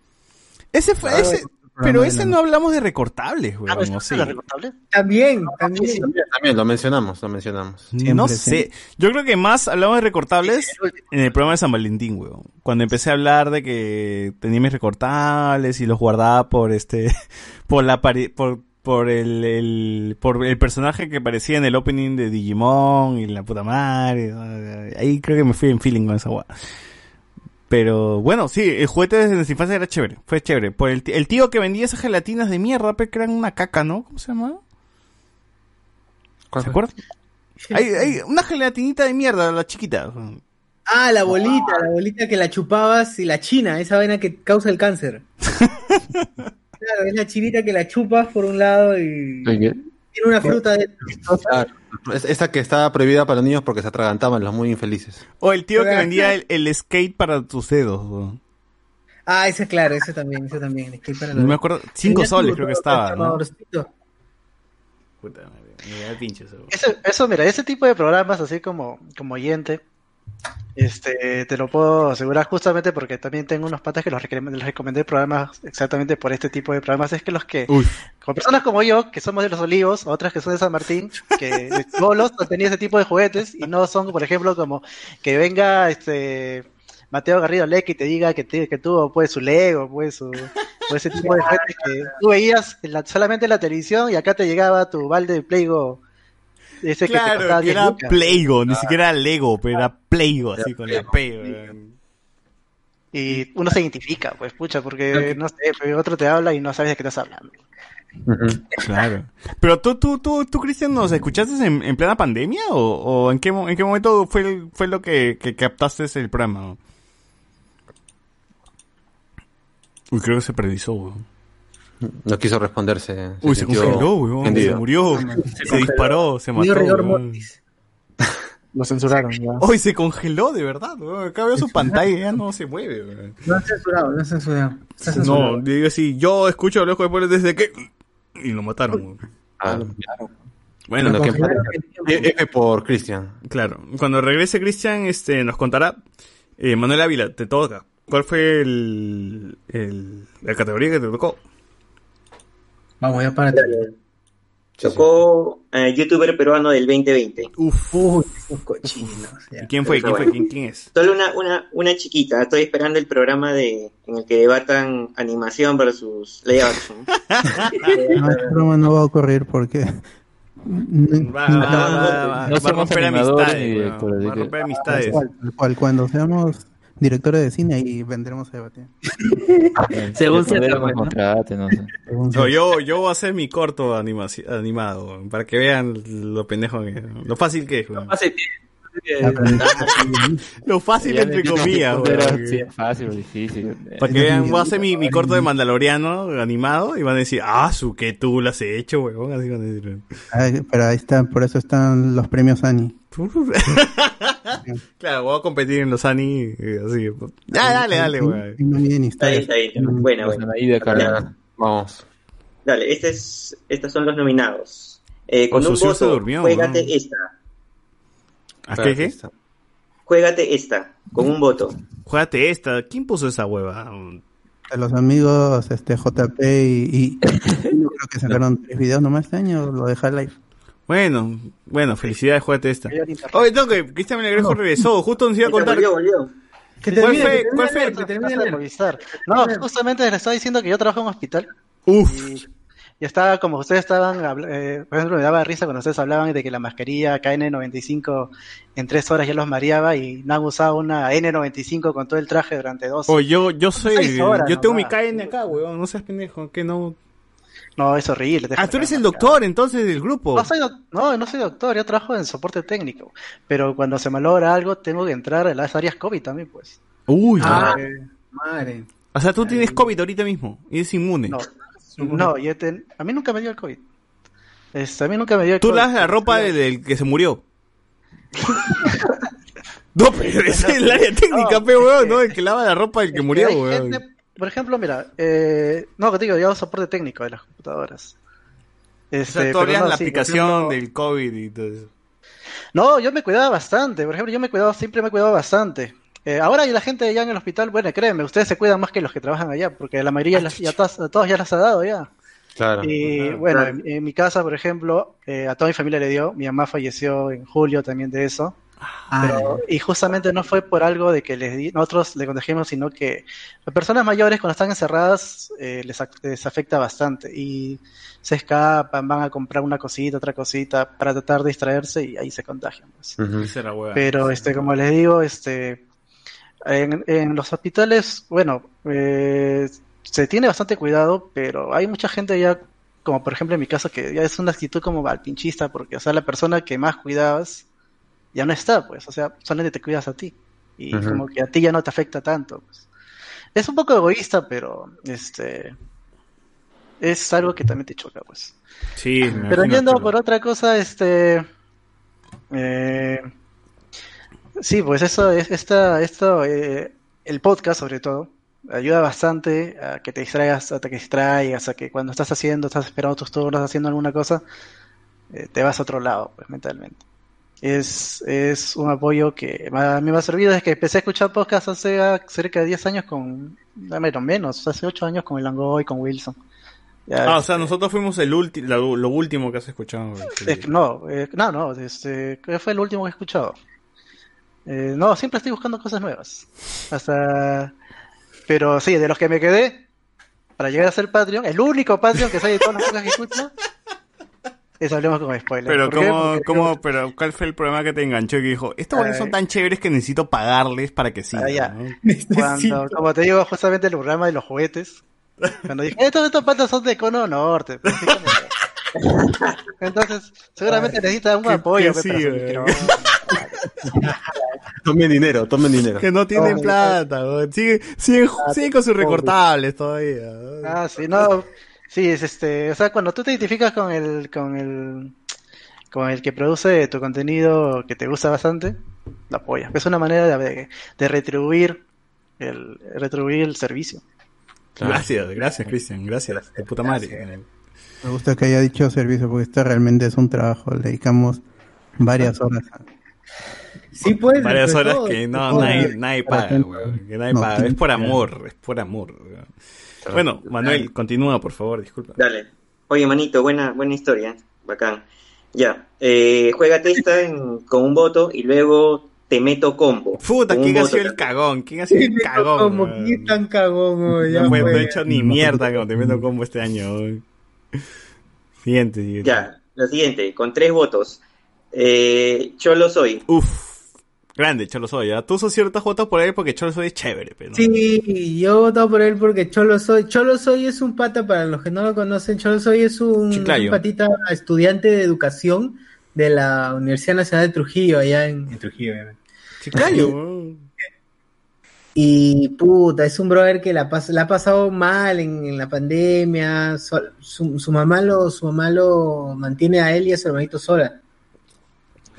Ese fue, Ah, ese, pero ese no hablamos de recortables, Ah, weón, ¿no ¿o es sí? recortables? También, también. También lo mencionamos, lo mencionamos. no sé. Yo creo que más hablamos de recortables en el programa de San Valentín, weón. Cuando empecé a hablar de que tenía mis recortables y los guardaba por este, por la por, por el, el, por el personaje que aparecía en el opening de Digimon y la puta madre. Ahí creo que me fui en feeling con esa guay. Pero bueno, sí, el juguete desde nuestra infancia era chévere, fue chévere. Por el, el tío que vendía esas gelatinas de mierda, pe, que eran una caca, ¿no? ¿Cómo se llama? ¿Se acuerdan? Hay, hay una gelatinita de mierda, la chiquita. Ah, la bolita, la bolita que la chupabas y la china, esa vaina que causa el cáncer. claro, es la chinita que la chupas por un lado y tiene una fruta de... Claro. Es- Esa que estaba prohibida para los niños porque se atragantaban los muy infelices. O el tío que vendía el, el skate para tus dedos. Ah, ese claro, ese también, ese también. es que para No los- me acuerdo, cinco Tenía soles creo que estaba, ¿no? transformadorcito. Puta madre, me da el pinche eso. Eso, eso, mira, ese tipo de programas, así como, como oyente, este, te lo puedo asegurar justamente porque también tengo unos patas que los les recomendé programas exactamente por este tipo de programas. Es que los que, con personas como yo, que somos de los Olivos, otras que son de San Martín, que bolos no tenía ese tipo de juguetes y no son, por ejemplo, como que venga este Mateo Garrido Leque y te diga que, te- que tuvo pues su Lego, pues su, ese tipo de juguetes que tú veías en la- solamente en la televisión y acá te llegaba tu balde de Playgo. Ese que te Claro, costaba que 10 era lucas. Playgo, ni siquiera Lego, pero era Playgo, así con la P. Y uno se identifica, pues, pucha, porque no sé, otro te habla y no sabes de qué estás hablando. Claro. Pero tú, tú, tú, tú, Cristian, ¿nos escuchaste en, en plena pandemia o, o en, qué, en qué momento fue, fue lo que, que captaste el programa? Uy, creo que se perdió, weón. No quiso responderse. Uy, se congeló, weón. Se murió. Se, disparó, se mató. Lo censuraron ya. Uy, se congeló, de verdad, weón. Acá veo su pantalla y ya no se mueve, weón. No es censurado, no es censurado. No, digo así, yo escucho a los juegos desde que... Y lo mataron, weón. Ah, Bueno, Bueno, que- que- F por Cristian. Claro, cuando regrese Cristian, este, nos contará. Eh, Manuel Ávila, te toca. ¿Cuál fue el, el- la categoría que te tocó? Vamos, ya para Tocó eh, youtuber peruano del 2020. Uf. Uy, esos cochinos. ¿Y quién fue? ¿Quién fue? ¿Quién, quién es? Solo una, una, una chiquita. Estoy esperando el programa de en el que debatan animación versus live action. No, esta broma no va a ocurrir porque. Va, va, va, va, No va a romper amistades. Va a romper amistades. Tal cual, cuando seamos directores de cine y vendremos a debatir. Según se contrate, no sé. No, yo, yo voy a hacer mi corto animado, para que vean lo pendejo que lo fácil que es. Lo fácil entre comillas, sí, es fácil o difícil. Para que vean, voy a hacer mi, mi corto de Mandaloriano animado y van a decir, ah, su que tú lo has hecho, weón. Así van a decir. Ay, pero ahí está, por eso están los premios Annie. Claro, voy a competir en los Ani, eh, así. Ya, dale, dale. No miden Está historias. está bien. Buena, buena. Ahí de. Vamos. Dale, este es, estos son los nominados. Eh, con un voto, durmió, juégate ¿no? esta. ¿A qué, qué? Juégate esta, con un voto. Juégate esta. ¿Quién puso esa hueva? A los amigos este JP y, y yo creo que sacaron tres videos nomás este año, lo de Half-Life. Bueno, bueno, felicidades, juégate esta. Oye, tengo que Cristian Melgarejo regresó, justo nos iba a contar. Volvió, volvió. Que ¿Cuál termine, fue, cuál fue? que termine el Movistar. No, justamente le estaba diciendo que yo trabajo en un hospital. Uf. Y, y estaba, como ustedes estaban, eh, por ejemplo, me daba risa cuando ustedes hablaban de que la mascarilla KN95 en tres horas ya los mareaba y no han usado una N95 con todo el traje durante dos. Oye, yo, yo soy, horas yo tengo mi. KN acá, weón, no seas pendejo, que no. No, es horrible. Ah, tú eres el doctor entonces del grupo. No soy, doc- no, no soy doctor, yo trabajo en soporte técnico. Pero cuando se malogra algo, tengo que entrar en las áreas COVID también, pues. Uy, Ah, ya. Madre. O sea, tú tienes COVID ahorita mismo y eres inmune. No, no yo ten- a mí nunca me dio el COVID. Este, a mí nunca me dio el Tú COVID. lavas la ropa del, del que se murió. no, pero es el área técnica, pe, weón, ¿no? El que lava la ropa del que murió, hay weón. gente- por ejemplo, mira, eh, no, que te digo, yo hago soporte técnico de las computadoras. O Este, sea, tú pero abrías no, la sí, aplicación ejemplo- del COVID y todo eso. No, yo me cuidaba bastante. Por ejemplo, yo me cuidaba, siempre me he cuidado bastante. Eh, ahora y la gente ya en el hospital, bueno, créeme, ustedes se cuidan más que los que trabajan allá, porque la mayoría las- ya todas, a todos ya las ha dado ya. Claro. Y bueno, en, en mi casa, por ejemplo, eh, a toda mi familia le dio. Mi mamá falleció en julio también de eso. Pero- y justamente no fue por algo de que les di- nosotros le contagiamos, sino que las personas mayores cuando están encerradas eh, les, les afecta bastante y se escapan, van a comprar una cosita, otra cosita para tratar de distraerse y ahí se contagian. pues. Pero este, como les digo, este, en, en los hospitales, bueno, eh, se tiene bastante cuidado, pero hay mucha gente ya, como por ejemplo en mi caso, que ya es una actitud como alpinchista, porque, o sea, la persona que más cuidabas ya no está, pues, o sea, solamente te cuidas a ti. Y como que a ti ya no te afecta tanto. pues. Es un poco egoísta, pero este es algo que también te choca, pues. Sí, me Pero yendo por otra cosa, este. eh, sí, pues eso es esta, esto, eh, el podcast sobre todo, ayuda bastante a que te distraigas, a que te distraigas, a que cuando estás haciendo, estás esperando tus turnos, haciendo alguna cosa, eh, te vas a otro lado, pues mentalmente. Es, es un apoyo que a mí me ha servido desde que empecé a escuchar podcast hace ah, cerca de 10 años con, no, menos, menos, hace 8 años con el Langoy, con Wilson. Ya, Ah, o sea, nosotros fuimos el ulti lo, lo último que has escuchado. Es que no, eh, no, no, este, ¿qué fue el último que he escuchado? Eh, no, siempre estoy buscando cosas nuevas. Hasta, pero sí, de los que me quedé para llegar a ser Patreon, el único Patreon que sale de todas las cosas que escucho es hablemos con spoilers. Pero cómo, cómo, pero ¿cuál fue el problema que te enganchó y que dijo, estos buenos son tan chéveres que necesito pagarles para que sigan? Ah, ya. ¿no? Cuando, como te digo, justamente el programa de los juguetes, cuando dije, estos, estos patas son de Cono Norte. pues, Entonces, seguramente necesitan un apoyo. pues, sí, micrófono. Tomen dinero, tomen dinero. Que no tienen Oh, plata, weón. Sigue, sigue, sigue con sus recortables todavía. Ah, sí, no, sí, es este, o sea, cuando tú te identificas con el, con el, con el que produce tu contenido que te gusta bastante, lo apoyas. Es una manera de, de retribuir el, retribuir el servicio. Gracias, gracias, Cristian, gracias. De puta madre. Me gusta que haya dicho servicio porque esto realmente es un trabajo. Le dedicamos varias horas. a- Sí, pues. Varias pues, horas todo, que no, nadie, nadie Para paga, weón. Que nadie No, paga. Es por amor, es por amor. weón. Bueno, Manuel, continúa, por favor, disculpa. Dale. Oye, manito, buena, buena historia. Bacán. Ya. Eh, juégate esta en- con un voto y luego te meto combo. Puta, ¿quién ha sido el cagón? ¿Quién ha sido el cagón? Como que tan cagón, güey, ya No, pues, he hecho ni mierda con Te Meto Combo este año. weón. Siguiente, siguiente. Ya. Lo siguiente, con tres votos. Eh, Cholo soy. Uf. Grande, Cholo Soy, ¿ya? Tú sos ciertas votos por él porque Cholo Soy es chévere, pero. Sí, yo he votado por él porque Cholo Soy. Cholo Soy es un pata, para los que no lo conocen, Cholo Soy es un, Chiclayo. un patita estudiante de educación de la Universidad Nacional de Trujillo, allá en, en Trujillo, obviamente. Chiclayo, Y puta, es un brother que la, pas- la ha pasado mal en, en la pandemia. su mamá lo, su mamá lo mantiene a él y a su hermanito sola.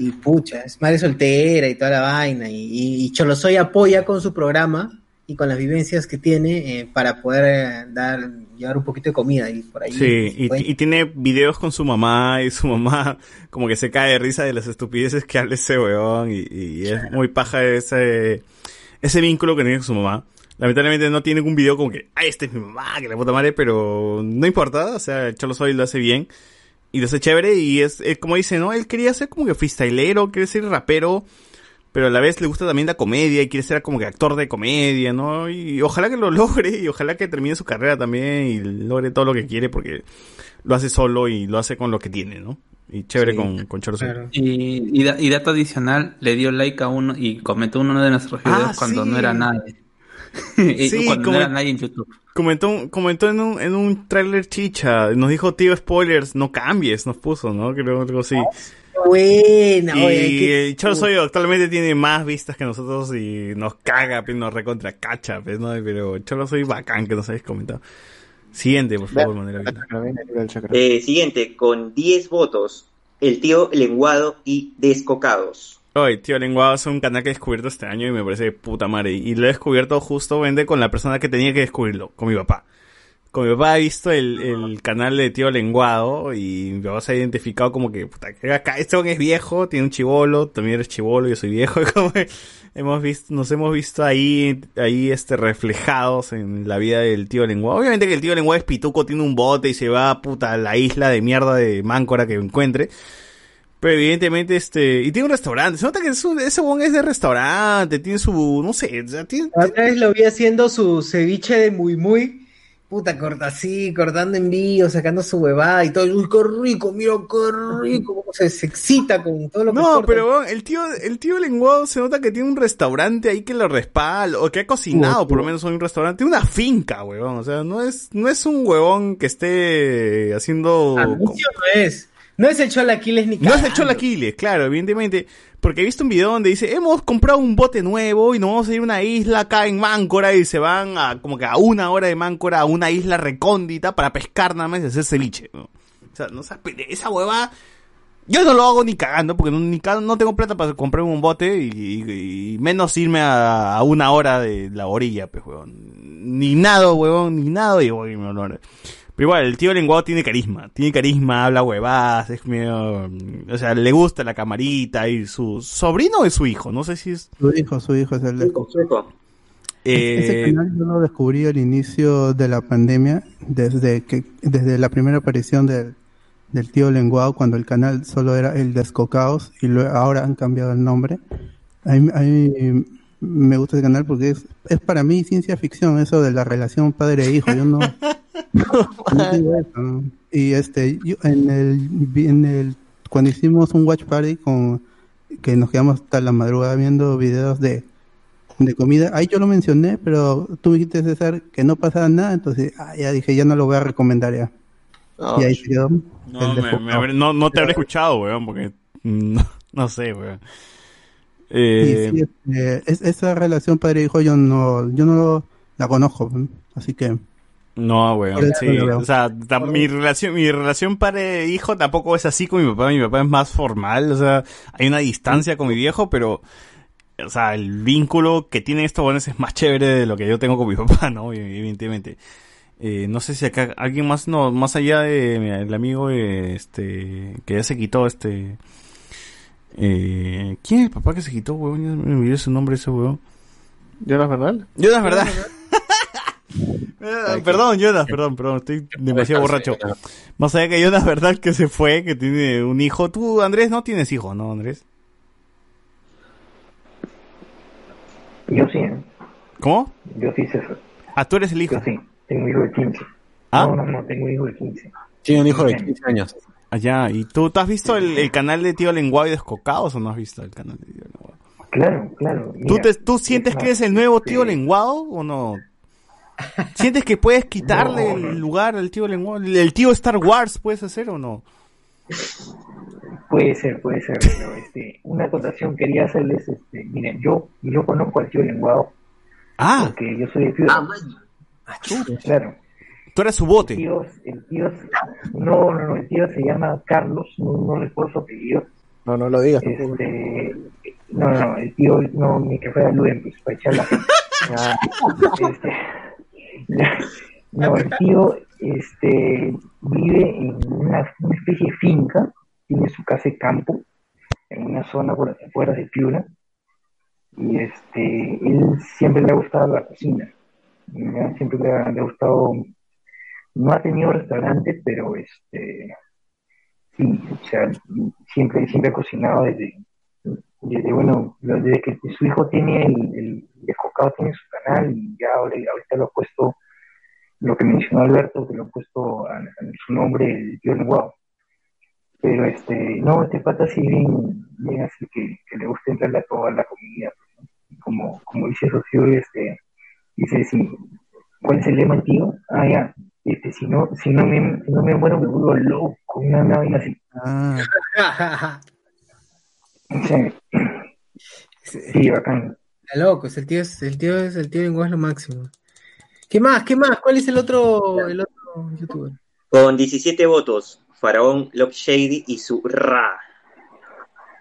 Y pucha, es madre soltera y toda la vaina. Y, y, Cholosoy apoya con su programa y con las vivencias que tiene eh, para poder eh, dar, llevar un poquito de comida y por ahí. Sí, y, Bueno. y tiene videos con su mamá y su mamá como que se cae de risa de las estupideces que habla ese weón y, y es muy paja ese, ese vínculo que tiene con su mamá. Lamentablemente no tiene un video como que, ah, este es mi mamá, que la puta madre, pero no importa, o sea, Cholo Soy lo hace bien y lo hace chévere y es, es como dice, ¿no? Él quería ser como que freestylero, quiere ser rapero, pero a la vez le gusta también la comedia y quiere ser como que actor de comedia, ¿no? Y ojalá que lo logre y ojalá que termine su carrera también y logre todo lo que quiere porque lo hace solo y lo hace con lo que tiene, ¿no? Y chévere Sí. con, con Soy. Y, y, da- y dato adicional, le dio like a uno y comentó uno de nuestros videos Ah, cuando sí. no era nadie. Y Sí, cuando como- no era nadie en YouTube. Comentó, comentó en un, en un tráiler chicha, nos dijo, tío, spoilers, no cambies, nos puso, ¿no? Creo algo así. Buena, Y oye, qué- Soy actualmente tiene más vistas que nosotros y nos caga, nos recontra cacha, pues, ¿no? Pero Cholo Soy bacán que nos habéis comentado. Siguiente, por favor, Manera Vida. Eh, siguiente, con 10 votos, el tío lenguado y descocados. Oye, tío Lenguado es un canal que he descubierto este año y me parece puta madre. Y lo he descubierto justo, vende, con la persona que tenía que descubrirlo, con mi papá. Con mi papá ha visto el, el canal de tío Lenguado y mi papá se ha identificado como que, puta, acá, este es viejo, tiene un chivolo, también eres chivolo, yo soy viejo, como hemos visto, nos hemos visto ahí, ahí este, reflejados en la vida del tío Lenguado. Obviamente que el tío Lenguado es pituco, tiene un bote y se va, puta, a la isla de mierda de Máncora que encuentre. Pero evidentemente, este, y tiene un restaurante. Se nota que es un- ese bon es de restaurante, tiene su, no sé, tiene, otra vez lo vi haciendo su ceviche de muy muy. Puta, corta así, cortando en vivo, sacando su huevada y todo. Uy, qué rico, mira qué rico. Cómo se, se excita con todo lo que No, corta. pero weón, el tío, el tío lenguado se nota que tiene un restaurante ahí que lo respalda, o que ha cocinado por lo menos en un restaurante, tiene una finca, huevón, o sea, no es, no es un huevón que esté haciendo... Anuncio no es. No es el Cholaquiles ni No es el Cholaquiles, claro, evidentemente. Porque he visto un video donde dice, hemos comprado un bote nuevo y nos vamos a ir a una isla acá en Máncora y se van a como que a una hora de Máncora a una isla recóndita para pescar nada más y hacer ceviche. ¿no? O sea, no esa hueva... Yo no lo hago ni cagando porque no, ni no tengo plata para comprar un bote y, y- y menos irme a, a una hora de la orilla, pues, huevón. Ni nada, huevón, ni nada y voy, me lo- pero igual, el tío lenguado tiene carisma, tiene carisma, habla huevadas, es medio, o sea, le gusta la camarita y su sobrino o es su hijo, no sé si es... Su hijo, su hijo es el de... Ese Eh, canal yo lo descubrí al inicio de la pandemia, desde que desde la primera aparición del, del tío Lenguado, cuando el canal solo era el Descocaos y luego, ahora han cambiado el nombre. A mí, a mí me gusta ese canal porque es, es para mí ciencia ficción, eso de la relación padre-hijo. Yo no, no digo eso, ¿no? Y este, yo en el, en el, cuando hicimos un watch party con, que nos quedamos hasta la madrugada viendo videos de, de comida, ahí yo lo mencioné, pero tú me dijiste, César, que no pasaba nada, entonces ah, ya dije, ya no lo voy a recomendar ya. y ahí quedó. no, el me- desfocado. me habré- no, no te habré escuchado, weón, porque no, no sé, weón. Eh, Y sí, este, es- esa relación padre-hijo yo no, yo no la conozco, así que No, weón, sí. O sea, mi relación, mi relación padre-hijo tampoco es así con mi papá. Mi papá es más formal, o sea, hay una distancia con mi viejo, pero, o sea, el vínculo que tienen estos buenos es más chévere de lo que yo tengo con mi papá, ¿no? Evidentemente. Eh, no sé si acá alguien más, no, más allá de mira, el amigo, eh, este, que ya se quitó, este, eh, ¿quién es el papá que se quitó, weón? Ya me olvidé su nombre ese weón. ¿Jonas Bernal? Jonas Verdad. Eh, perdón, Jonas, perdón, perdón, estoy demasiado borracho. Más allá que Jonas, verdad que se fue, que tiene un hijo. Tú, Andrés, no tienes hijo, ¿no, Andrés? Yo sí, ¿eh? ¿Cómo? yo sí, César. Ah, tú eres el hijo. Yo sí, tengo un hijo de 15. ¿Ah? No, no, no, tengo un hijo de 15. Tiene un hijo de 15 años. Allá, ¿y tú, tú has visto el, el canal de Tío Lenguado y Descocados o no has visto el canal de Tío Lenguado? Claro, claro. ¿Tú, te, ¿Tú sientes que eres el nuevo tío lenguado o no? ¿Sientes que puedes quitarle el lugar al tío lenguado? ¿El tío Star Wars puedes hacer o no? Puede ser, puede ser, pero este, una acotación quería hacerles, este, miren, yo, yo conozco al tío lenguado. Ah. Porque yo soy el tío. claro. Tú eres su bote. El tío, el tío, no, no, no, el tío se llama Carlos, no, no recuerdo su apellido. No, no lo digas. Este, no, no, el tío, no, ni que fuera Luen, pues, para echar la Ah, este, no, el tío este, vive en una, una especie de finca, tiene su casa de campo, en una zona por las afueras de Piura, y este, él siempre le ha gustado la cocina, ¿ya? siempre le ha, le ha gustado, no ha tenido restaurante, pero este, sí, o sea, siempre, siempre ha cocinado desde, desde bueno, desde que su hijo tiene el, el Descocado tiene su canal y ya ahora- ahorita lo ha puesto, lo que mencionó Alberto, que lo ha puesto a, su nombre, el tío Lenguado. Pero este, no, este pata sí bien, bien así que, que le gusta entrarle a toda la comida. Como, como dice Rocío, este, dice, sí, ¿cuál es el lema, tío? Ah, ya, este, si no, si no me, si no me muero me vuelvo loco, una nave así. O sea, sí, bacán. Está loco, es el tío, es el tío es el tío lenguaje es lo máximo. ¿Qué más? ¿Qué más? ¿Cuál es el otro, el otro youtuber? Con 17 votos, Faraón, Love Shady y su Ra.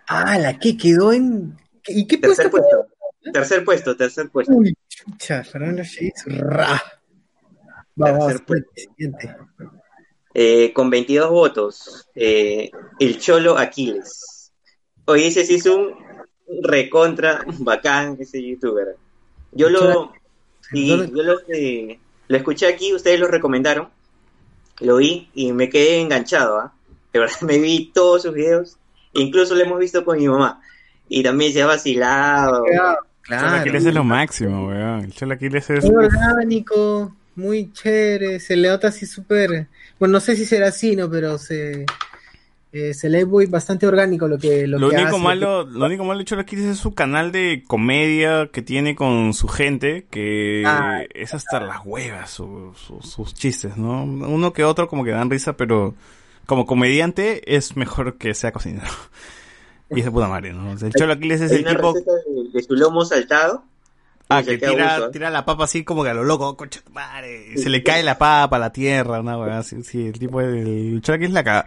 Ah, la que quedó en. ¿Y qué Tercer puesto? puesto. Tercer puesto, tercer puesto. Uy, chucha, Fernando Shades, ra. Eh, con 22 votos, eh, el Cholo Aquiles. Oye, ese sí es un recontra bacán, ese youtuber. Yo lo, sí, yo lo, eh, lo escuché aquí, ustedes lo recomendaron, lo vi y me quedé enganchado. ¿ah? De verdad, me vi todos sus videos, incluso lo hemos visto con mi mamá. Y también se ha vacilado. Cholo Aquiles es lo máximo, weón. El Cholo Aquiles es... Muy orgánico, muy chévere, se le nota así súper. Bueno, no sé si será así, ¿no? Pero se. eh, se lee muy bastante orgánico lo que, lo Lo que único hace. malo, lo único malo de Cholo Aquiles es su canal de comedia que tiene con su gente, que Ah, es hasta las huevas su- su- sus chistes, ¿no? Uno que otro como que dan risa, pero como comediante es mejor que sea cocinero. Y es de puta madre, ¿no? El Cholo Aquiles es el tipo de su lomo saltado. Ah, que tira, ¿eh? tira la papa así como que a lo loco, concha tu madre, se le cae la papa a la tierra, una weá así, sí, el tipo del Cholo Aquiles la caga.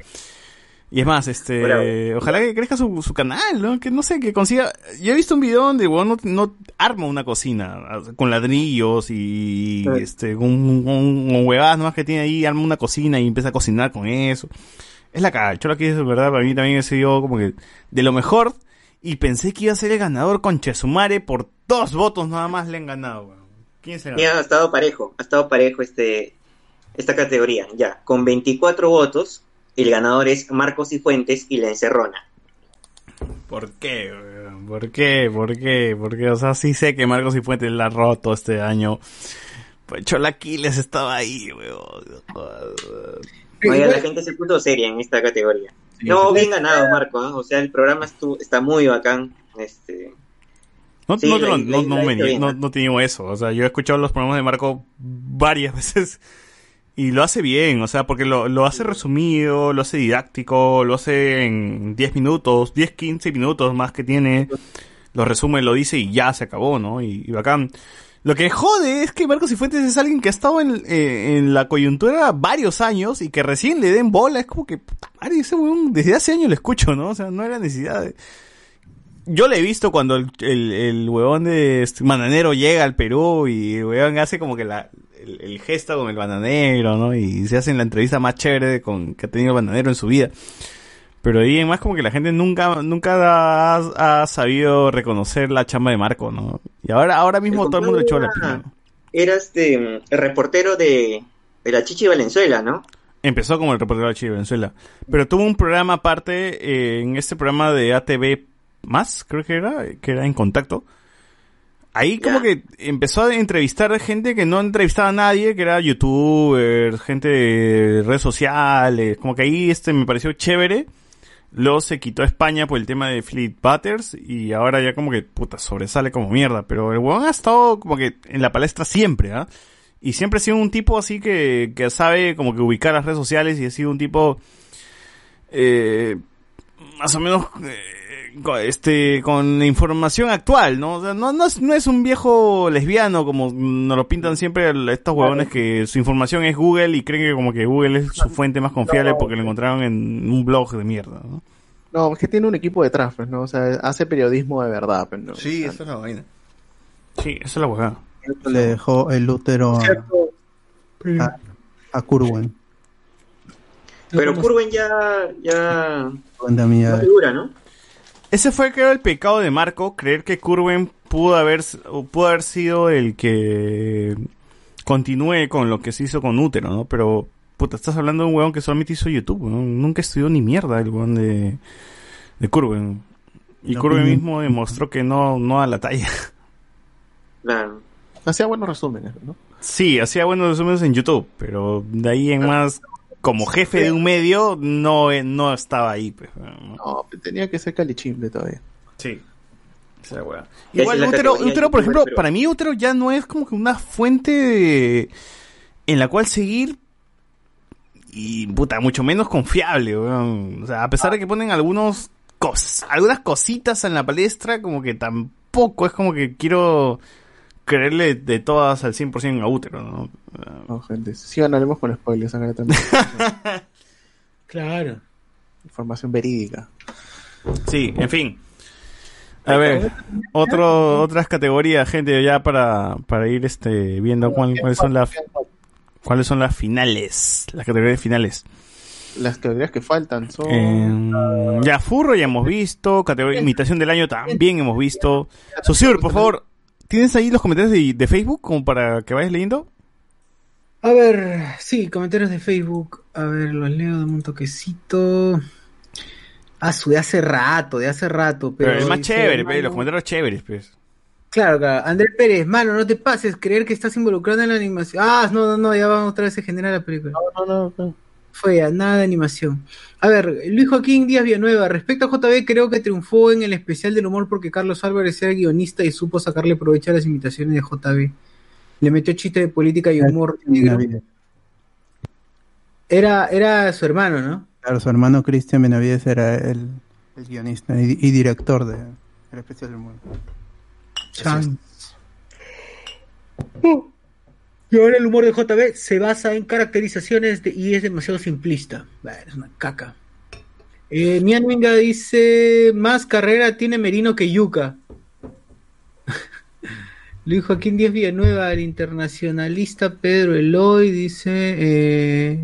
Y es más, este, Bravo. ojalá que crezca su, su canal, ¿no? Que no sé, que consiga. Yo he visto un video donde weón no, no arma una cocina con ladrillos y este, con, con, con huevadas nomás que tiene ahí, arma una cocina y empieza a cocinar con eso. Es la caga. Aquí es verdad, para mí también he sido como que de lo mejor y pensé que iba a ser el ganador con Chesumare por dos votos nada más le han ganado, weón. ¿Quién se Mira, ha estado parejo, ha estado parejo este, esta categoría. Ya, con 24 votos, el ganador es Marcos y Fuentes y la encerrona. ¿Por qué, weón? ¿Por qué? ¿Por qué? Porque, o sea, sí sé que Marcos y Fuentes la ha roto este año. Pues Chola Aquiles estaba ahí, weón. Oiga, la gente se puso seria en esta categoría. No, bien ganado, Marco. ¿ah? O sea, el programa estu- está muy bacán. Este, No, Sí, no, te la- lo- la- no, no la me no- ¿no? no eso. O sea, yo he escuchado los programas de Marco varias veces y lo hace bien. O sea, porque lo, lo hace resumido, lo hace didáctico, lo hace en 10 minutos, 10, 15 minutos más que tiene. Lo resume, lo dice y ya se acabó, ¿no? Y, y bacán. Lo que jode es que Marcos y Fuentes es alguien que ha estado en, eh, en la coyuntura varios años y que recién le den bola. Es como que, ese weón desde hace años lo escucho, ¿no? O sea, no era necesidad de... Yo le he visto cuando el, el, huevón de este Bananero llega al Perú y el huevón hace como que la, el, el gesto con el bananero, ¿no? Y se hacen la entrevista más chévere con, que ha tenido el bananero en su vida. Pero ahí en más como que la gente nunca, nunca ha, ha sabido reconocer la chamba de Marco, ¿no? Y ahora, ahora mismo todo el mundo le echó la. ¿no? era este, el reportero de, de la Chichi Valenzuela, ¿no? Empezó como el reportero de Chile Venezuela. Pero tuvo un programa aparte eh, en este programa de ATV más, creo que era, que era en contacto. Ahí como que empezó a entrevistar gente que no entrevistaba a nadie, que era youtubers, gente de redes sociales, como que ahí este me pareció chévere Luego se quitó a España por el tema de Fleet Butters y ahora ya como que, puta, sobresale como mierda. Pero el huevón ha estado como que en la palestra siempre, ¿ah? Y siempre ha sido un tipo así que, que sabe como que ubicar las redes sociales y ha sido un tipo, eh, más o menos, eh, este, con información actual, ¿no? O sea, no, no, es, no es un viejo lesbiano como nos lo pintan siempre estos huevones que su información es Google y creen que como que Google es su fuente más confiable porque lo encontraron en un blog de mierda, ¿no? No, es que tiene un equipo detrás, pues, ¿no? O sea, hace periodismo de verdad, pues, ¿no? Sí, esa es la vaina. Sí, esa es la huevada. Le dejó el útero a, a, a Kurwen. Pero Curwen ya, ya no figura, ¿no? Ese fue creo el pecado de Marco, creer que Curwen pudo haber, o pudo haber sido el que continúe con lo que se hizo con Útero, ¿no? Pero, puta, estás hablando de un huevón que solamente hizo YouTube, ¿no? Nunca estudió ni mierda el huevón de, de Curwen. Y No, pues, mismo demostró que no, no a la talla. Claro. Hacía buenos resúmenes, ¿no? Sí, hacía buenos resúmenes en YouTube, pero de ahí en más, como jefe de un medio, no, eh, no estaba ahí, pues. ¿no? No, tenía que ser calichimble todavía. Sí. Esa Igual Útero, Útero, por ejemplo, para mí Útero ya no es como que una fuente de- en la cual seguir y puta, mucho menos confiable, weón. O sea, a pesar de que ponen algunos cos, algunas cositas en la palestra, como que tampoco es como que quiero creerle de todas al 100% a Útero, ¿no? No, gente, sí ganaremos con spoilers acá también. Claro. Información verídica. Sí, en fin. A ver, otro, otras categorías, gente, ya para, para ir este viendo cuál- cuáles son las cuáles son las finales, las categorías finales. Las categorías que faltan son... Eh, ya, Furro ya hemos visto, categoría imitación del año también hemos visto. Sosur, por favor, ¿tienes ahí los comentarios de, de Facebook como para que vayas leyendo? A ver, sí, comentarios de Facebook. A ver, los leo de un toquecito. Ah, su de hace rato, de hace rato. Pero, Pero el más dice, chévere, mano- los comentarios chéveres, pues. Claro, claro. Andrés Pérez, mano, no te pases, creer que estás involucrado en la animación. Ah, no, no, no, ya vamos otra vez a generar la película. No, no, no. Fue ya, nada de animación. A ver, Luis Joaquín Díaz Villanueva, respecto a JB, creo que triunfó en el especial del humor porque Carlos Álvarez era guionista y supo sacarle provecho a las imitaciones de JB. Le metió chiste de política y humor negro. Era, era su hermano, ¿no? Claro, su hermano Cristian Benavides era el, el guionista y, y director de El Especial del Mundo. Chan. Y ahora el humor de JB se basa en caracterizaciones de- y es demasiado simplista. Es una caca. Eh, Mian Minga dice, más carrera tiene Merino que Yuca. Luis Joaquín Díaz Villanueva, el internacionalista Pedro Eloy, dice, eh,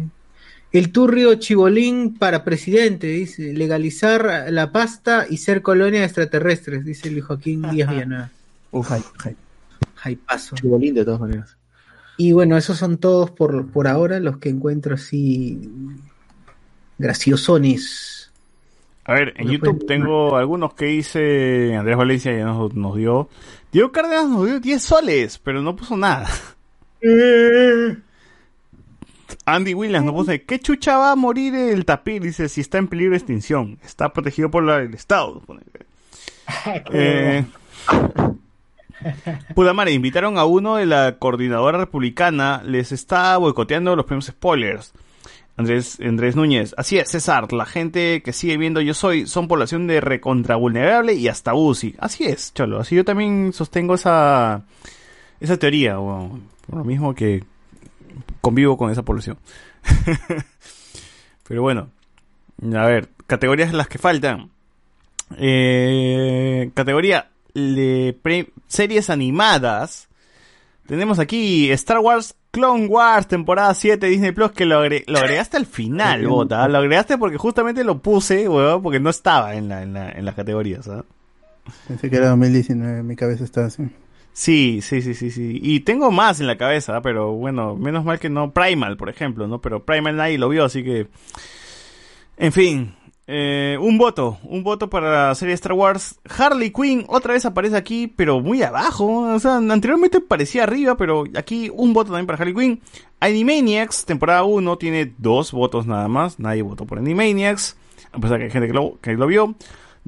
el turrio chibolín para presidente, dice, legalizar la pasta y ser colonia de extraterrestres, dice Luis Joaquín Díaz Villanueva. Uf, Jaipazo. Chibolín de todas maneras. Y bueno, esos son todos por, por ahora los que encuentro así graciosones. A ver, en YouTube tengo algunos que hice Andrés Valencia ya nos, nos dio. Diego Cárdenas nos dio 10 soles, pero no puso nada. Andy Williams nos puso, ¿qué chucha va a morir el tapir? Dice, si está en peligro de extinción. Está protegido por el Estado. Eh, Puta madre, invitaron a uno de la coordinadora republicana, les está boicoteando los primeros spoilers. Andrés, Andrés Núñez, así es, César, la gente que sigue viendo Yo Soy son población de recontra vulnerable y hasta UCI. Así es, cholo, así yo también sostengo esa, esa teoría, weón. por lo mismo que convivo con esa población. Pero bueno, a ver, categorías las que faltan. Eh, categoría de series animadas. Tenemos aquí Star Wars Clone Wars temporada 7 Disney Plus que lo, agre- lo agregaste al final, Bota. Lo agregaste porque justamente lo puse, weón, porque no estaba en, la, en, la- en las categorías. ¿ah? Pensé que era 2019, mi cabeza está así. Sí, sí, sí, sí, sí. Y tengo más en la cabeza, ¿ah? pero bueno, menos mal que no. Primal, por ejemplo, ¿no? Pero Primal nadie lo vio, así que... En fin, eh, un voto, un voto para la serie Star Wars. Harley Quinn otra vez aparece aquí, pero muy abajo. O sea, anteriormente parecía arriba, pero aquí un voto también para Harley Quinn. Animaniacs, temporada 1, tiene dos votos nada más. Nadie votó por Animaniacs. a pesar que hay gente que lo, que lo vio.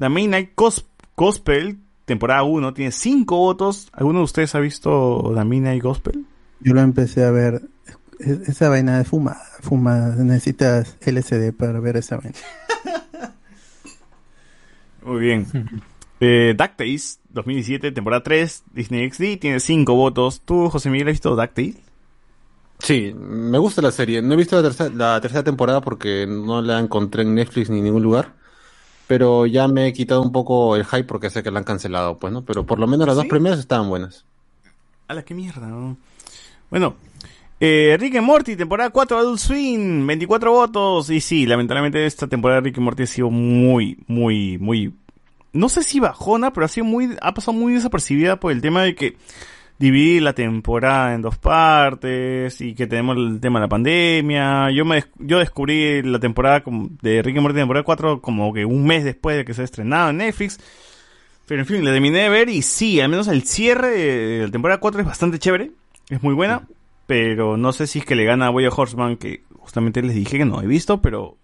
The Midnight Gos- Gospel, temporada 1, tiene 5 votos. ¿Alguno de ustedes ha visto The Midnight Gospel? Yo lo empecé a ver. Es- Esa vaina de fuma, fuma, necesitas LCD para ver esa vaina. Muy bien. Eh, DuckTales, 2017, temporada 3, Disney XD, tiene 5 votos. ¿Tú, José Miguel, has visto DuckTales? Sí, me gusta la serie. No he visto la tercera, la tercera temporada porque no la encontré en Netflix ni en ningún lugar. Pero ya me he quitado un poco el hype porque sé que la han cancelado, pues, ¿no? Pero por lo menos las dos primeras estaban buenas. A la que mierda, ¿no? Bueno, eh, Rick Morty, temporada 4, Adult Swim, 24 votos. Y sí, lamentablemente esta temporada de Rick Morty ha sido muy, muy, muy... No sé si bajona, pero ha sido muy... Ha pasado muy desapercibida por el tema de que dividir la temporada en dos partes y que tenemos el tema de la pandemia. Yo me yo descubrí la temporada de Rick and Morty temporada 4 como que un mes después de que se ha estrenado en Netflix. Pero en fin, la terminé de ver y sí, al menos el cierre de la temporada 4 es bastante chévere. Es muy buena. Pero no sé si es que le gana a Boya Horseman, que justamente les dije que no he visto, pero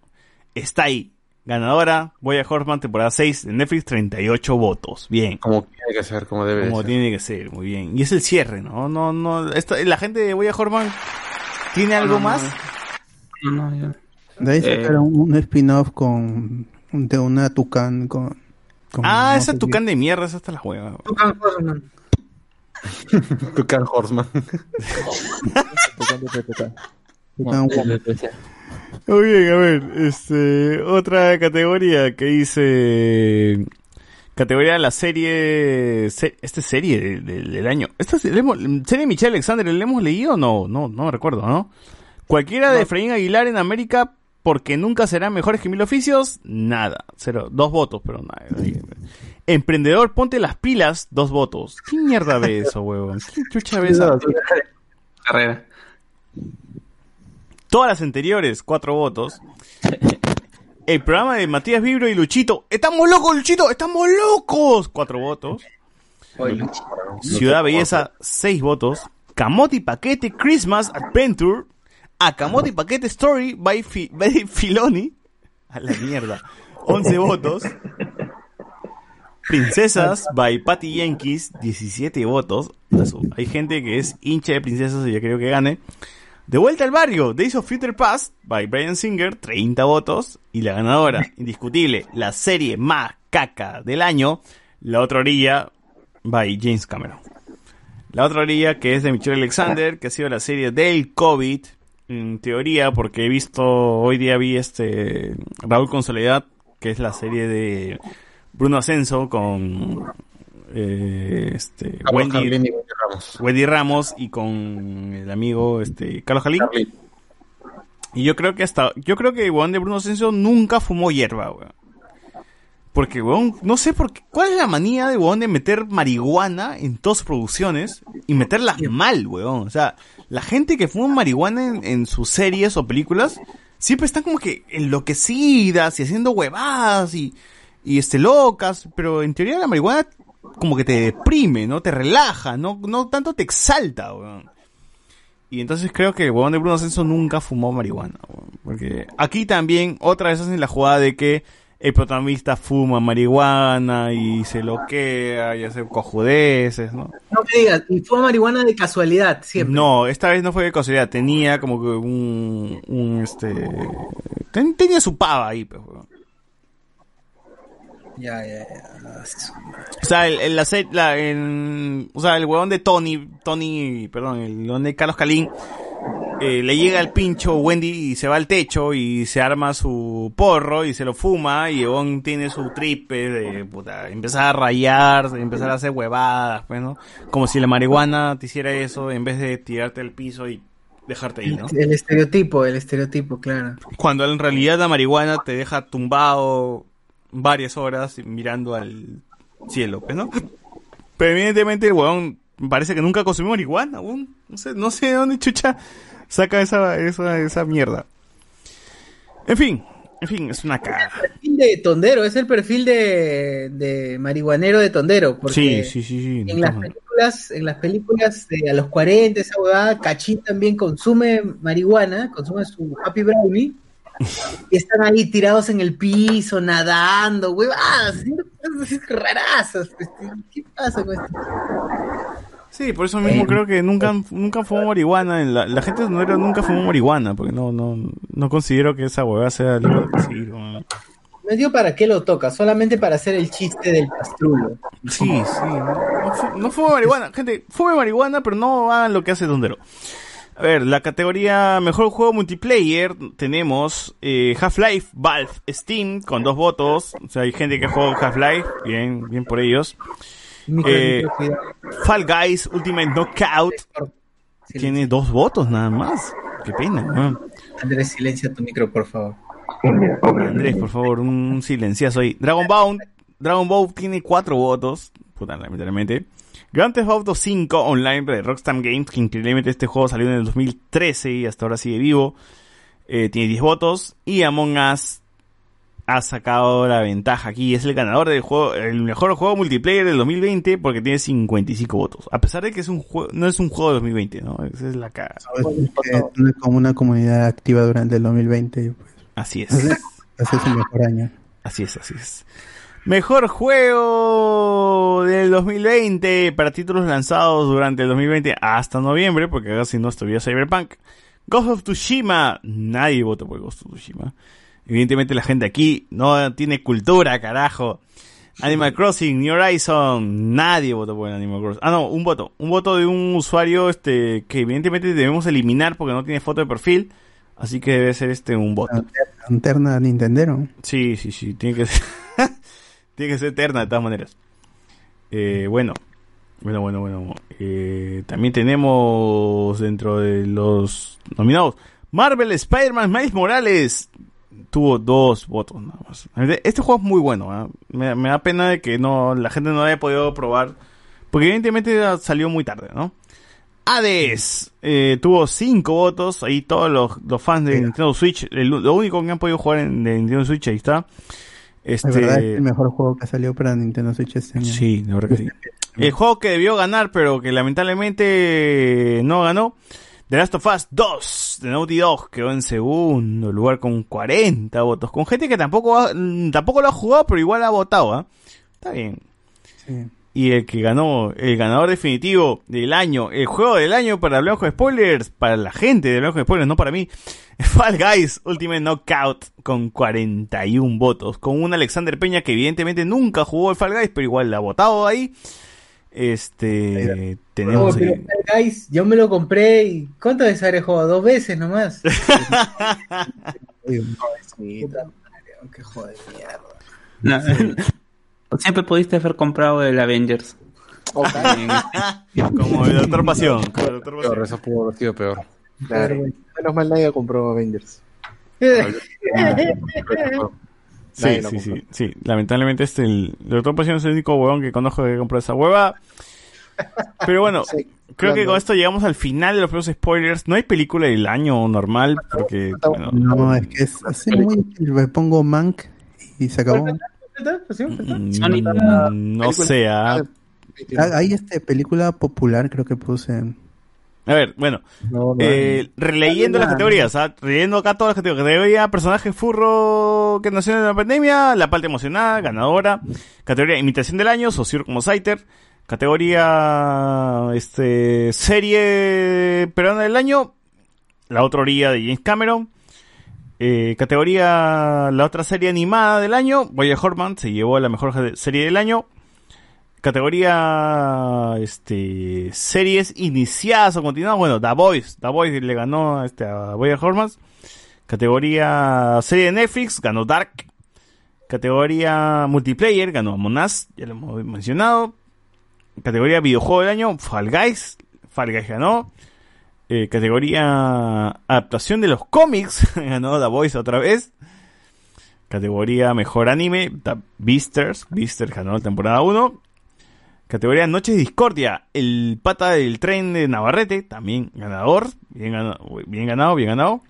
está ahí. Ganadora, Boya Horseman, temporada 6 de Netflix, 38 votos. Bien. Como tiene que ser, como debe de Como ser. tiene que ser, muy bien. Y es el cierre, ¿no? No, no, esto, la gente de Boya Horseman tiene algo no, más. No, ya. De ahí Eh. sacaron un spin-off con de una tucán con, con Ah, no esa tucán de mierda, esa hasta la juega. Tucán Horseman. Tucán Horseman. Muy bien, a ver, este, otra categoría que dice categoría de la serie, se- esta serie de- de- del año, esta se- le hemos- serie de Michelle Alexander, ¿la hemos leído o no? No, no recuerdo, ¿no? Cualquiera de Efraín Aguilar en América porque nunca serán mejores que mil oficios, nada, cero, dos votos, pero nada. Emprendedor, ponte las pilas, dos votos. ¿Qué mierda ve eso, huevón? ¿Qué chucha ve esa? Carrera. Todas las anteriores, cuatro votos. El programa de Matías Vibro y Luchito. ¡Estamos locos, Luchito! ¡Estamos locos! Cuatro votos. Ciudad Belleza, seis votos. Camote y Paquete Christmas Adventure. A Camote y Paquete Story by, Fi- Filoni. A la mierda. 11 votos. Princesas by Patty Yankees, 17 votos. Hay gente que es hincha de princesas y yo creo que gane. De vuelta al barrio, Days of Future Past by Brian Singer, 30 votos. Y la ganadora, indiscutible, la serie más caca del año, La Otra Orilla by James Cameron. La Otra Orilla, que es de Michelle Alexander, que ha sido la serie del COVID, en teoría, porque he visto, hoy día vi este Raúl con Soledad, que es la serie de Bruno Ascenso con eh, este, Carlos Wendy, Carlín y Wendy Ramos. Wendy Ramos y con el amigo este Carlos Jalín. Y yo creo que hasta, yo creo que weón de Bruno Ascenso nunca fumó hierba, weón. Porque, weón, no sé por qué, cuál es la manía de weón de meter marihuana en todas sus producciones y meterlas mal, weón. O sea, la gente que fuma marihuana en, en sus series o películas siempre están como que enloquecidas y haciendo huevadas y, y este locas, pero en teoría la marihuana como que te deprime, ¿no? Te relaja, no, no tanto te exalta, weón. Y entonces creo que el de Bruno Ascenso nunca fumó marihuana, weón. Porque aquí también otra vez hacen la jugada de que el protagonista fuma marihuana y se loquea y hace cojudeces, ¿no? No me digas, y fue marihuana de casualidad, siempre. No, esta vez no fue de casualidad, tenía como que un, un este, ten- tenía su pava ahí, pues. Ya, ya, ya. O sea, el, el- la, la- en- o sea, el huevón de Tony, Tony, perdón, el huevón de Carlos Calín, eh, le llega al pincho Wendy y se va al techo y se arma su porro y se lo fuma y el huevón tiene su tripe de puta, empezar a rayar, empezar a hacer huevadas, pues, ¿no? Como si la marihuana te hiciera eso en vez de tirarte al piso y dejarte ahí, ¿no? El estereotipo, el estereotipo, claro. Cuando en realidad la marihuana te deja tumbado varias horas mirando al cielo, pues, ¿no? Pero evidentemente el huevón parece que nunca consumió marihuana, weón. No sé, no sé de dónde chucha saca esa, esa, esa mierda. En fin, en fin, es una cara. perfil de tondero, es el perfil de, de marihuanero de tondero. Porque Sí, sí, sí, sí. En las películas, en las películas de a los 40, esa huevada, Cachín también consume marihuana, consume su Happy Brownie, Y están ahí tirados en el piso, nadando, huevadas, rarazas. pues, ¿Qué pasa con esto? Sí, por eso mismo creo que nunca, nunca fumó marihuana. en La, la gente no era, nunca fumó marihuana, porque no, no, no considero que esa huevada sea legal de conseguir, dio para qué lo toca, solamente para hacer el chiste del pastrulo. Sí, sí. No, no, no fume marihuana. Gente, fume marihuana, pero no hagan lo que hace Dondero. A ver, la categoría Mejor Juego Multiplayer tenemos eh, Half-Life, Valve, Steam, con dos votos. O sea, hay gente que ha jugado Half-Life, bien, bien por ellos. Eh. Fall Guys, Ultimate Knockout, tiene dos votos nada más. Qué pena, weón. Andrés, silencia tu micro, por favor. Andrés, por favor, un silenciazo ahí. Dragon Ball, Dragon Ball tiene cuatro votos. Puta, lamentablemente. Grand Theft Auto 5 Online de Rockstar Games, que increíblemente este juego salió en el 2013 y hasta ahora sigue vivo. Eh, tiene 10 votos. Y Among Us ha sacado la ventaja aquí. Es el ganador del juego, el mejor juego multiplayer del 2020 porque tiene 55 votos. A pesar de que es un juego, no es un juego de 2020, ¿no? Esa es la cara. No es como una comunidad activa durante el 2020. y, pues, Así es. ese es su mejor año. Así es, así es. Mejor juego del 2020 para títulos lanzados durante el 2020 hasta noviembre, porque casi no estuviera Cyberpunk. Ghost of Tsushima, nadie votó por Ghost of Tsushima. Evidentemente la gente aquí no tiene cultura, carajo. Animal Crossing, New Horizon, nadie votó por el Animal Crossing. Ah, no, un voto. Un voto de un usuario este que evidentemente debemos eliminar porque no tiene foto de perfil. Así que debe ser este un voto. Lanterna Nintendero. Sí, sí, sí, tiene que ser, tiene que ser eterna de todas maneras. Eh, bueno, bueno, bueno, bueno. Eh, también tenemos dentro de los nominados Marvel Spider-Man Miles Morales. Tuvo dos votos nada más. Este juego es muy bueno. ¿ah? Me, me da pena de que no la gente no haya podido probar. Porque evidentemente salió muy tarde, ¿no? Hades eh, tuvo cinco votos. Ahí todos los, los fans de Nintendo Switch. el- lo único que han podido jugar en de Nintendo Switch, ahí está. Este, Es verdad, es el mejor juego que salió para Nintendo Switch este año. Sí, la verdad que sí. El juego que debió ganar, pero que lamentablemente no ganó. The Last of Us 2 de Naughty Dog quedó en segundo lugar con 40 votos. Con gente que tampoco, ha- mm, tampoco lo ha jugado, pero igual ha votado. ¿ah? Está bien. Y el que ganó, el ganador definitivo del año, el juego del año para Blanco de Spoilers, para la gente de Blanco de Spoilers, no para mí, Fall Guys Ultimate Knockout con 41 votos, con un Alexander Peña que evidentemente nunca jugó el Fall Guys, pero igual la ha votado ahí. Este, Oh, tenemos pero, ahí- guys, yo me lo compré y ¿cuántas veces habré jugado? Dos veces nomás. Puta madre, qué joder de mierda. No. Siempre pudiste haber comprado el Avengers. Como el Doctor Pasión. Peor, eso pudo haber sido peor. Claro. Menos mal nadie compró Avengers. Sí, sí, sí, sí. Lamentablemente este el, el Doctor Pasión es el único huevón que conozco que compró esa hueva. Pero bueno, creo que claro. con esto llegamos al final de los primeros spoilers. No hay película del año normal porque bueno, No, es que es así muy. Me pongo Mank y se acabó. mm, no sé. ah. Ah, Hay este película popular, creo que puse. A ver, bueno, no eh, releyendo No las categorías, ¿ah? releyendo acá todas las categorías. Categoría personaje furro que nació en la pandemia, la parte emocionada, ganadora. Categoría imitación del año, Sociur como Saiter. Categoría este serie peruana del año, la otra orilla de James Cameron. Eh, categoría la otra serie animada del año, Boya Horman se llevó a la mejor serie del año. Categoría este series iniciadas o continuadas. Bueno, The Voice. The Voice le ganó este, a Boya Horman. Categoría serie de Netflix, ganó Dark. Categoría multiplayer, ganó Us, ya lo hemos mencionado. Categoría videojuego del año, Fall Guys. Fall Guys ganó. Eh, categoría adaptación de los cómics, ganó The Voice otra vez. Categoría mejor anime, The Beasters. Beasters ganó la temporada 1. Categoría Noches Discordia, el pata del tren de Navarrete, también ganador. Bien ganado, bien ganado, bien ganado.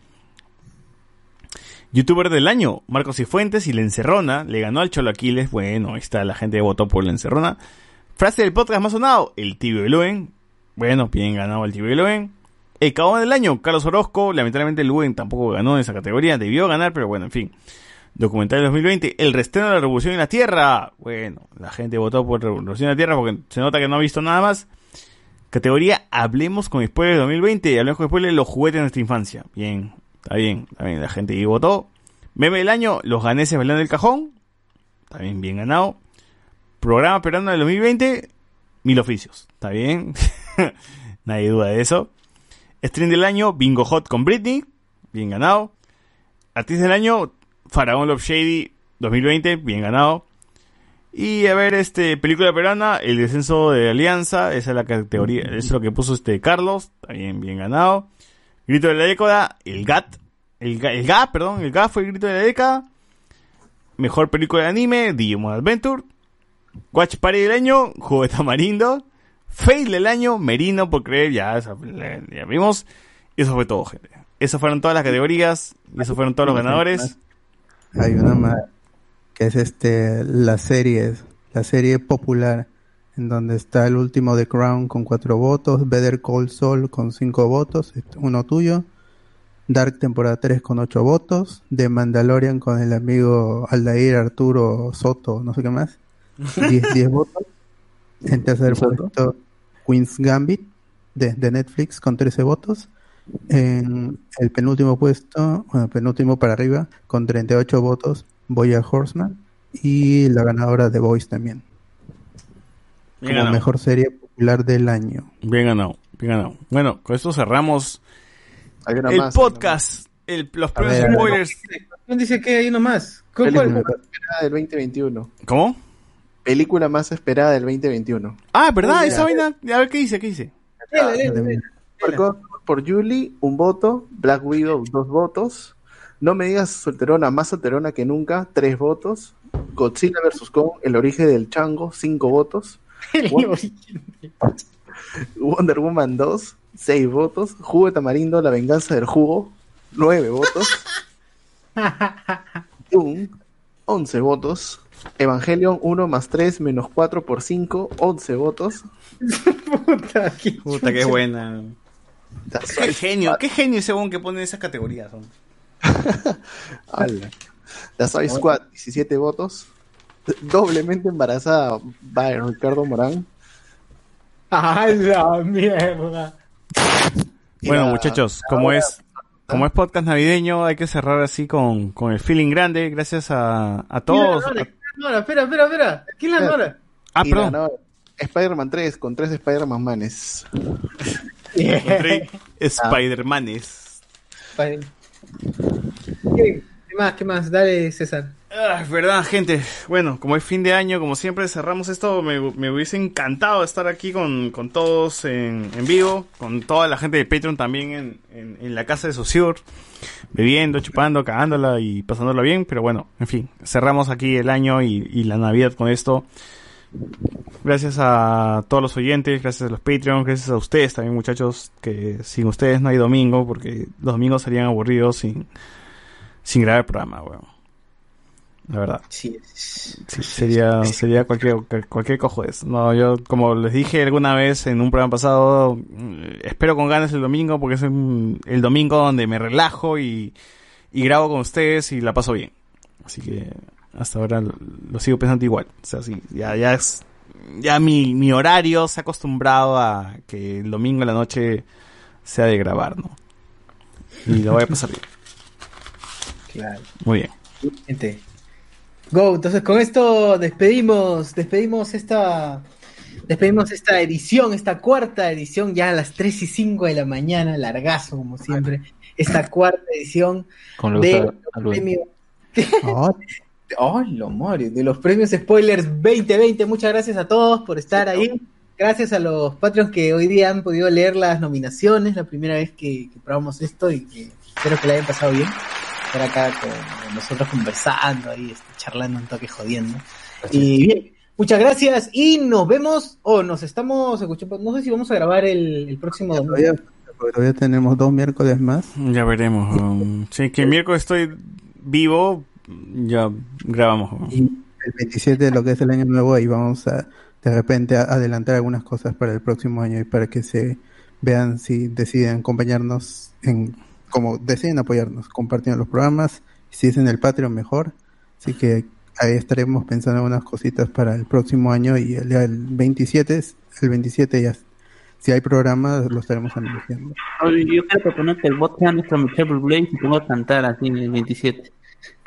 Youtuber del año, Marcos Cifuentes y La Encerrona, le ganó al Cholo Aquiles. Bueno, ahí está, la gente votó por La Encerrona. Frase del podcast más sonado, el tibio de Luen. Bueno, bien ganado el tibio de Luen. El cagón del año, Carlos Orozco. Lamentablemente Luen tampoco ganó en esa categoría. Debió ganar, pero bueno, en fin. Documental 2020, El Resteno de la Revolución en la Tierra. Bueno, la gente votó por Revolución en la Tierra porque se nota que no ha visto nada más. Categoría Hablemos con Spoilers 2020. Hablemos con Spoilers, los juguetes de nuestra infancia. Bien, está bien, está bien. La gente ahí votó. Meme del año, Los ganeses bailando del cajón. También bien ganado. Programa peruano del 2020, Mil Oficios. Está bien. Nadie duda de eso. Stream del año, Bingo Hot con Britney. Bien ganado. Artista del año, Faraón Love Shady 2020. Bien ganado. Y a ver, este, película peruana, El descenso de Alianza. Esa es la categoría, eso es lo que puso este Carlos. También bien ganado. Grito de la década, El GAT. El, Ga- el GAT, perdón, el GAT fue el grito de la década. Mejor película de anime, Digimon Adventure. Watch Party del año, Juego de Tamarindo. Fail del año, Merino por creer, ya, ya vimos. Eso fue todo, gente. Esas fueron todas las categorías. Esos fueron todos los ganadores. Hay una más que es este la serie, la serie popular en donde está el último The Crown con cuatro votos, Better Call Saul con cinco votos, este, uno tuyo, Dark temporada 3 con ocho votos, The Mandalorian con el amigo Aldair Arturo Soto, no sé qué más, 10 10 votos. En tercer puesto, Queen's Gambit de, de Netflix con 13 votos. En el penúltimo puesto, bueno, penúltimo para arriba, con 38 votos, Boya Horseman. Y la ganadora de Voice también. Bien como ganado. mejor serie popular del año. Bien ganado, bien ganado. Bueno, con esto cerramos una el más, podcast, el- los ver, ver. spoilers. ¿Dónde dice que hay uno más? ¿Cuál- Película más esperada del 2021. ¿Cómo? Película más esperada del 2021. Ah, ¿verdad? Esa vaina. A ver qué dice, qué dice. Co- por Julie, un voto. Black Widow, dos votos. No me digas solterona, más solterona que nunca, tres votos. Godzilla vs. Kong, el origen del chango, cinco votos. Won- Wonder Woman 2, seis votos. Jugo de tamarindo, la venganza del jugo, nueve votos. Dune, 11 votos. Evangelion 1 más 3 menos 4 por 5, 11 votos. Puta, qué, Puta, qué buena. Qué genio, qué genio ese bon que pone esas categorías. La Soy Squad, 17 votos. Doblemente embarazada by Ricardo Morán. ¡A la mierda! Bueno, muchachos, como es como es podcast navideño, hay que cerrar así con, con el feeling grande. Gracias a, a todos. ¿Quién? ¿Quién la ganadora? Espera, espera, espera. ¿Quién la ganadora? Ah, perdón. Spider-Man 3 con 3 Spider-Man manes. Encontré Spider-Manes. ¿Qué? ¿Qué más? ¿Qué más? Dale, César. Ah, es verdad, gente. Bueno, como es fin de año, como siempre cerramos esto, me, me hubiese encantado estar aquí con, con todos en, en vivo, con toda la gente de Patreon también en, en, en la casa de Sociur, bebiendo, chupando, cagándola y pasándola bien, pero bueno, en fin, cerramos aquí el año y, y la Navidad con esto. Gracias a todos los oyentes, gracias a los Patreons, gracias a ustedes también muchachos, que sin ustedes no hay domingo, porque los domingos serían aburridos sin, sin grabar el programa, weón. La verdad. Sí. Sí, sería, sería cualquier, cualquier cojo de eso. No, yo, como les dije alguna vez en un programa pasado, mm, espero con ganas el domingo porque es el domingo donde me relajo y, y grabo con ustedes y la paso bien. Así que hasta ahora lo, lo sigo pensando igual. O sea, sí, ya, ya es, ya mi, mi horario se ha acostumbrado a que el domingo en la noche sea de grabar, ¿no? Y lo voy a pasar bien. Claro. Muy bien. Gente. Go, entonces con esto despedimos, despedimos esta, despedimos esta edición, esta cuarta edición, ya a las 3 y 5 de la mañana, largazo como siempre, esta cuarta edición de los premios. ¡Oh, lo Mario! De los premios Spoilers 2020. Muchas gracias a todos por estar ahí. Gracias a los Patreons que hoy día han podido leer las nominaciones, la primera vez que, que probamos esto y que espero que la hayan pasado bien. Estar acá con nosotros conversando ahí, este, charlando un toque jodiendo. Y bien, muchas gracias y nos vemos o nos estamos escuchando. No sé si vamos a grabar el, el próximo domingo. Todavía, todavía tenemos dos miércoles más. Ya veremos. um, sí, que el miércoles estoy vivo, ya grabamos. Y el 27 de lo que es el año nuevo, ahí vamos a de repente a adelantar algunas cosas para el próximo año y para que se vean si deciden acompañarnos en, como deciden apoyarnos, compartiendo los programas, si es en el Patreon mejor, así que ahí estaremos pensando en unas cositas para el próximo año y el, el 27, el 27 ya, si hay programas lo estaremos anunciando. Yo quiero proponer que el bot sea nuestro Michelle Bublé y se ponga a cantar así en el 27.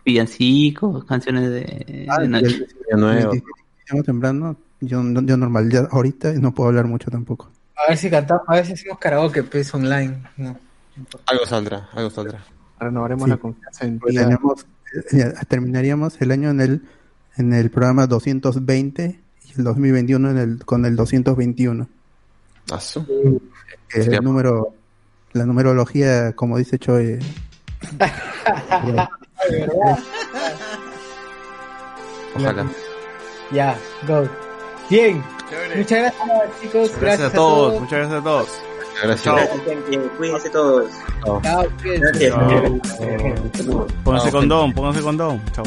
Villancicos, canciones de, Ah, de Nacho. el- el 27, estamos temprano, yo, no- yo normal, ya ahorita no puedo hablar mucho tampoco. A ver si cantamos, a ver si hacemos karaoke, pues, online. No. Algo saldrá, algo saldrá. Renovaremos Sí. la confianza en Pues tenemos- ya, terminaríamos el año en el en el programa 220 y el 2021 en el con el 221 Asu. que es Sería- el número la numerología como dice Ojalá. Ya, go. Bien. Muchas gracias, chicos. Gracias, a todos, muchas gracias a todos. Gracias. Chao. Gracias, gente. Cuídense todos. Chao, cuídense. Gracias. Pónganse condón, pónganse condón. Chao.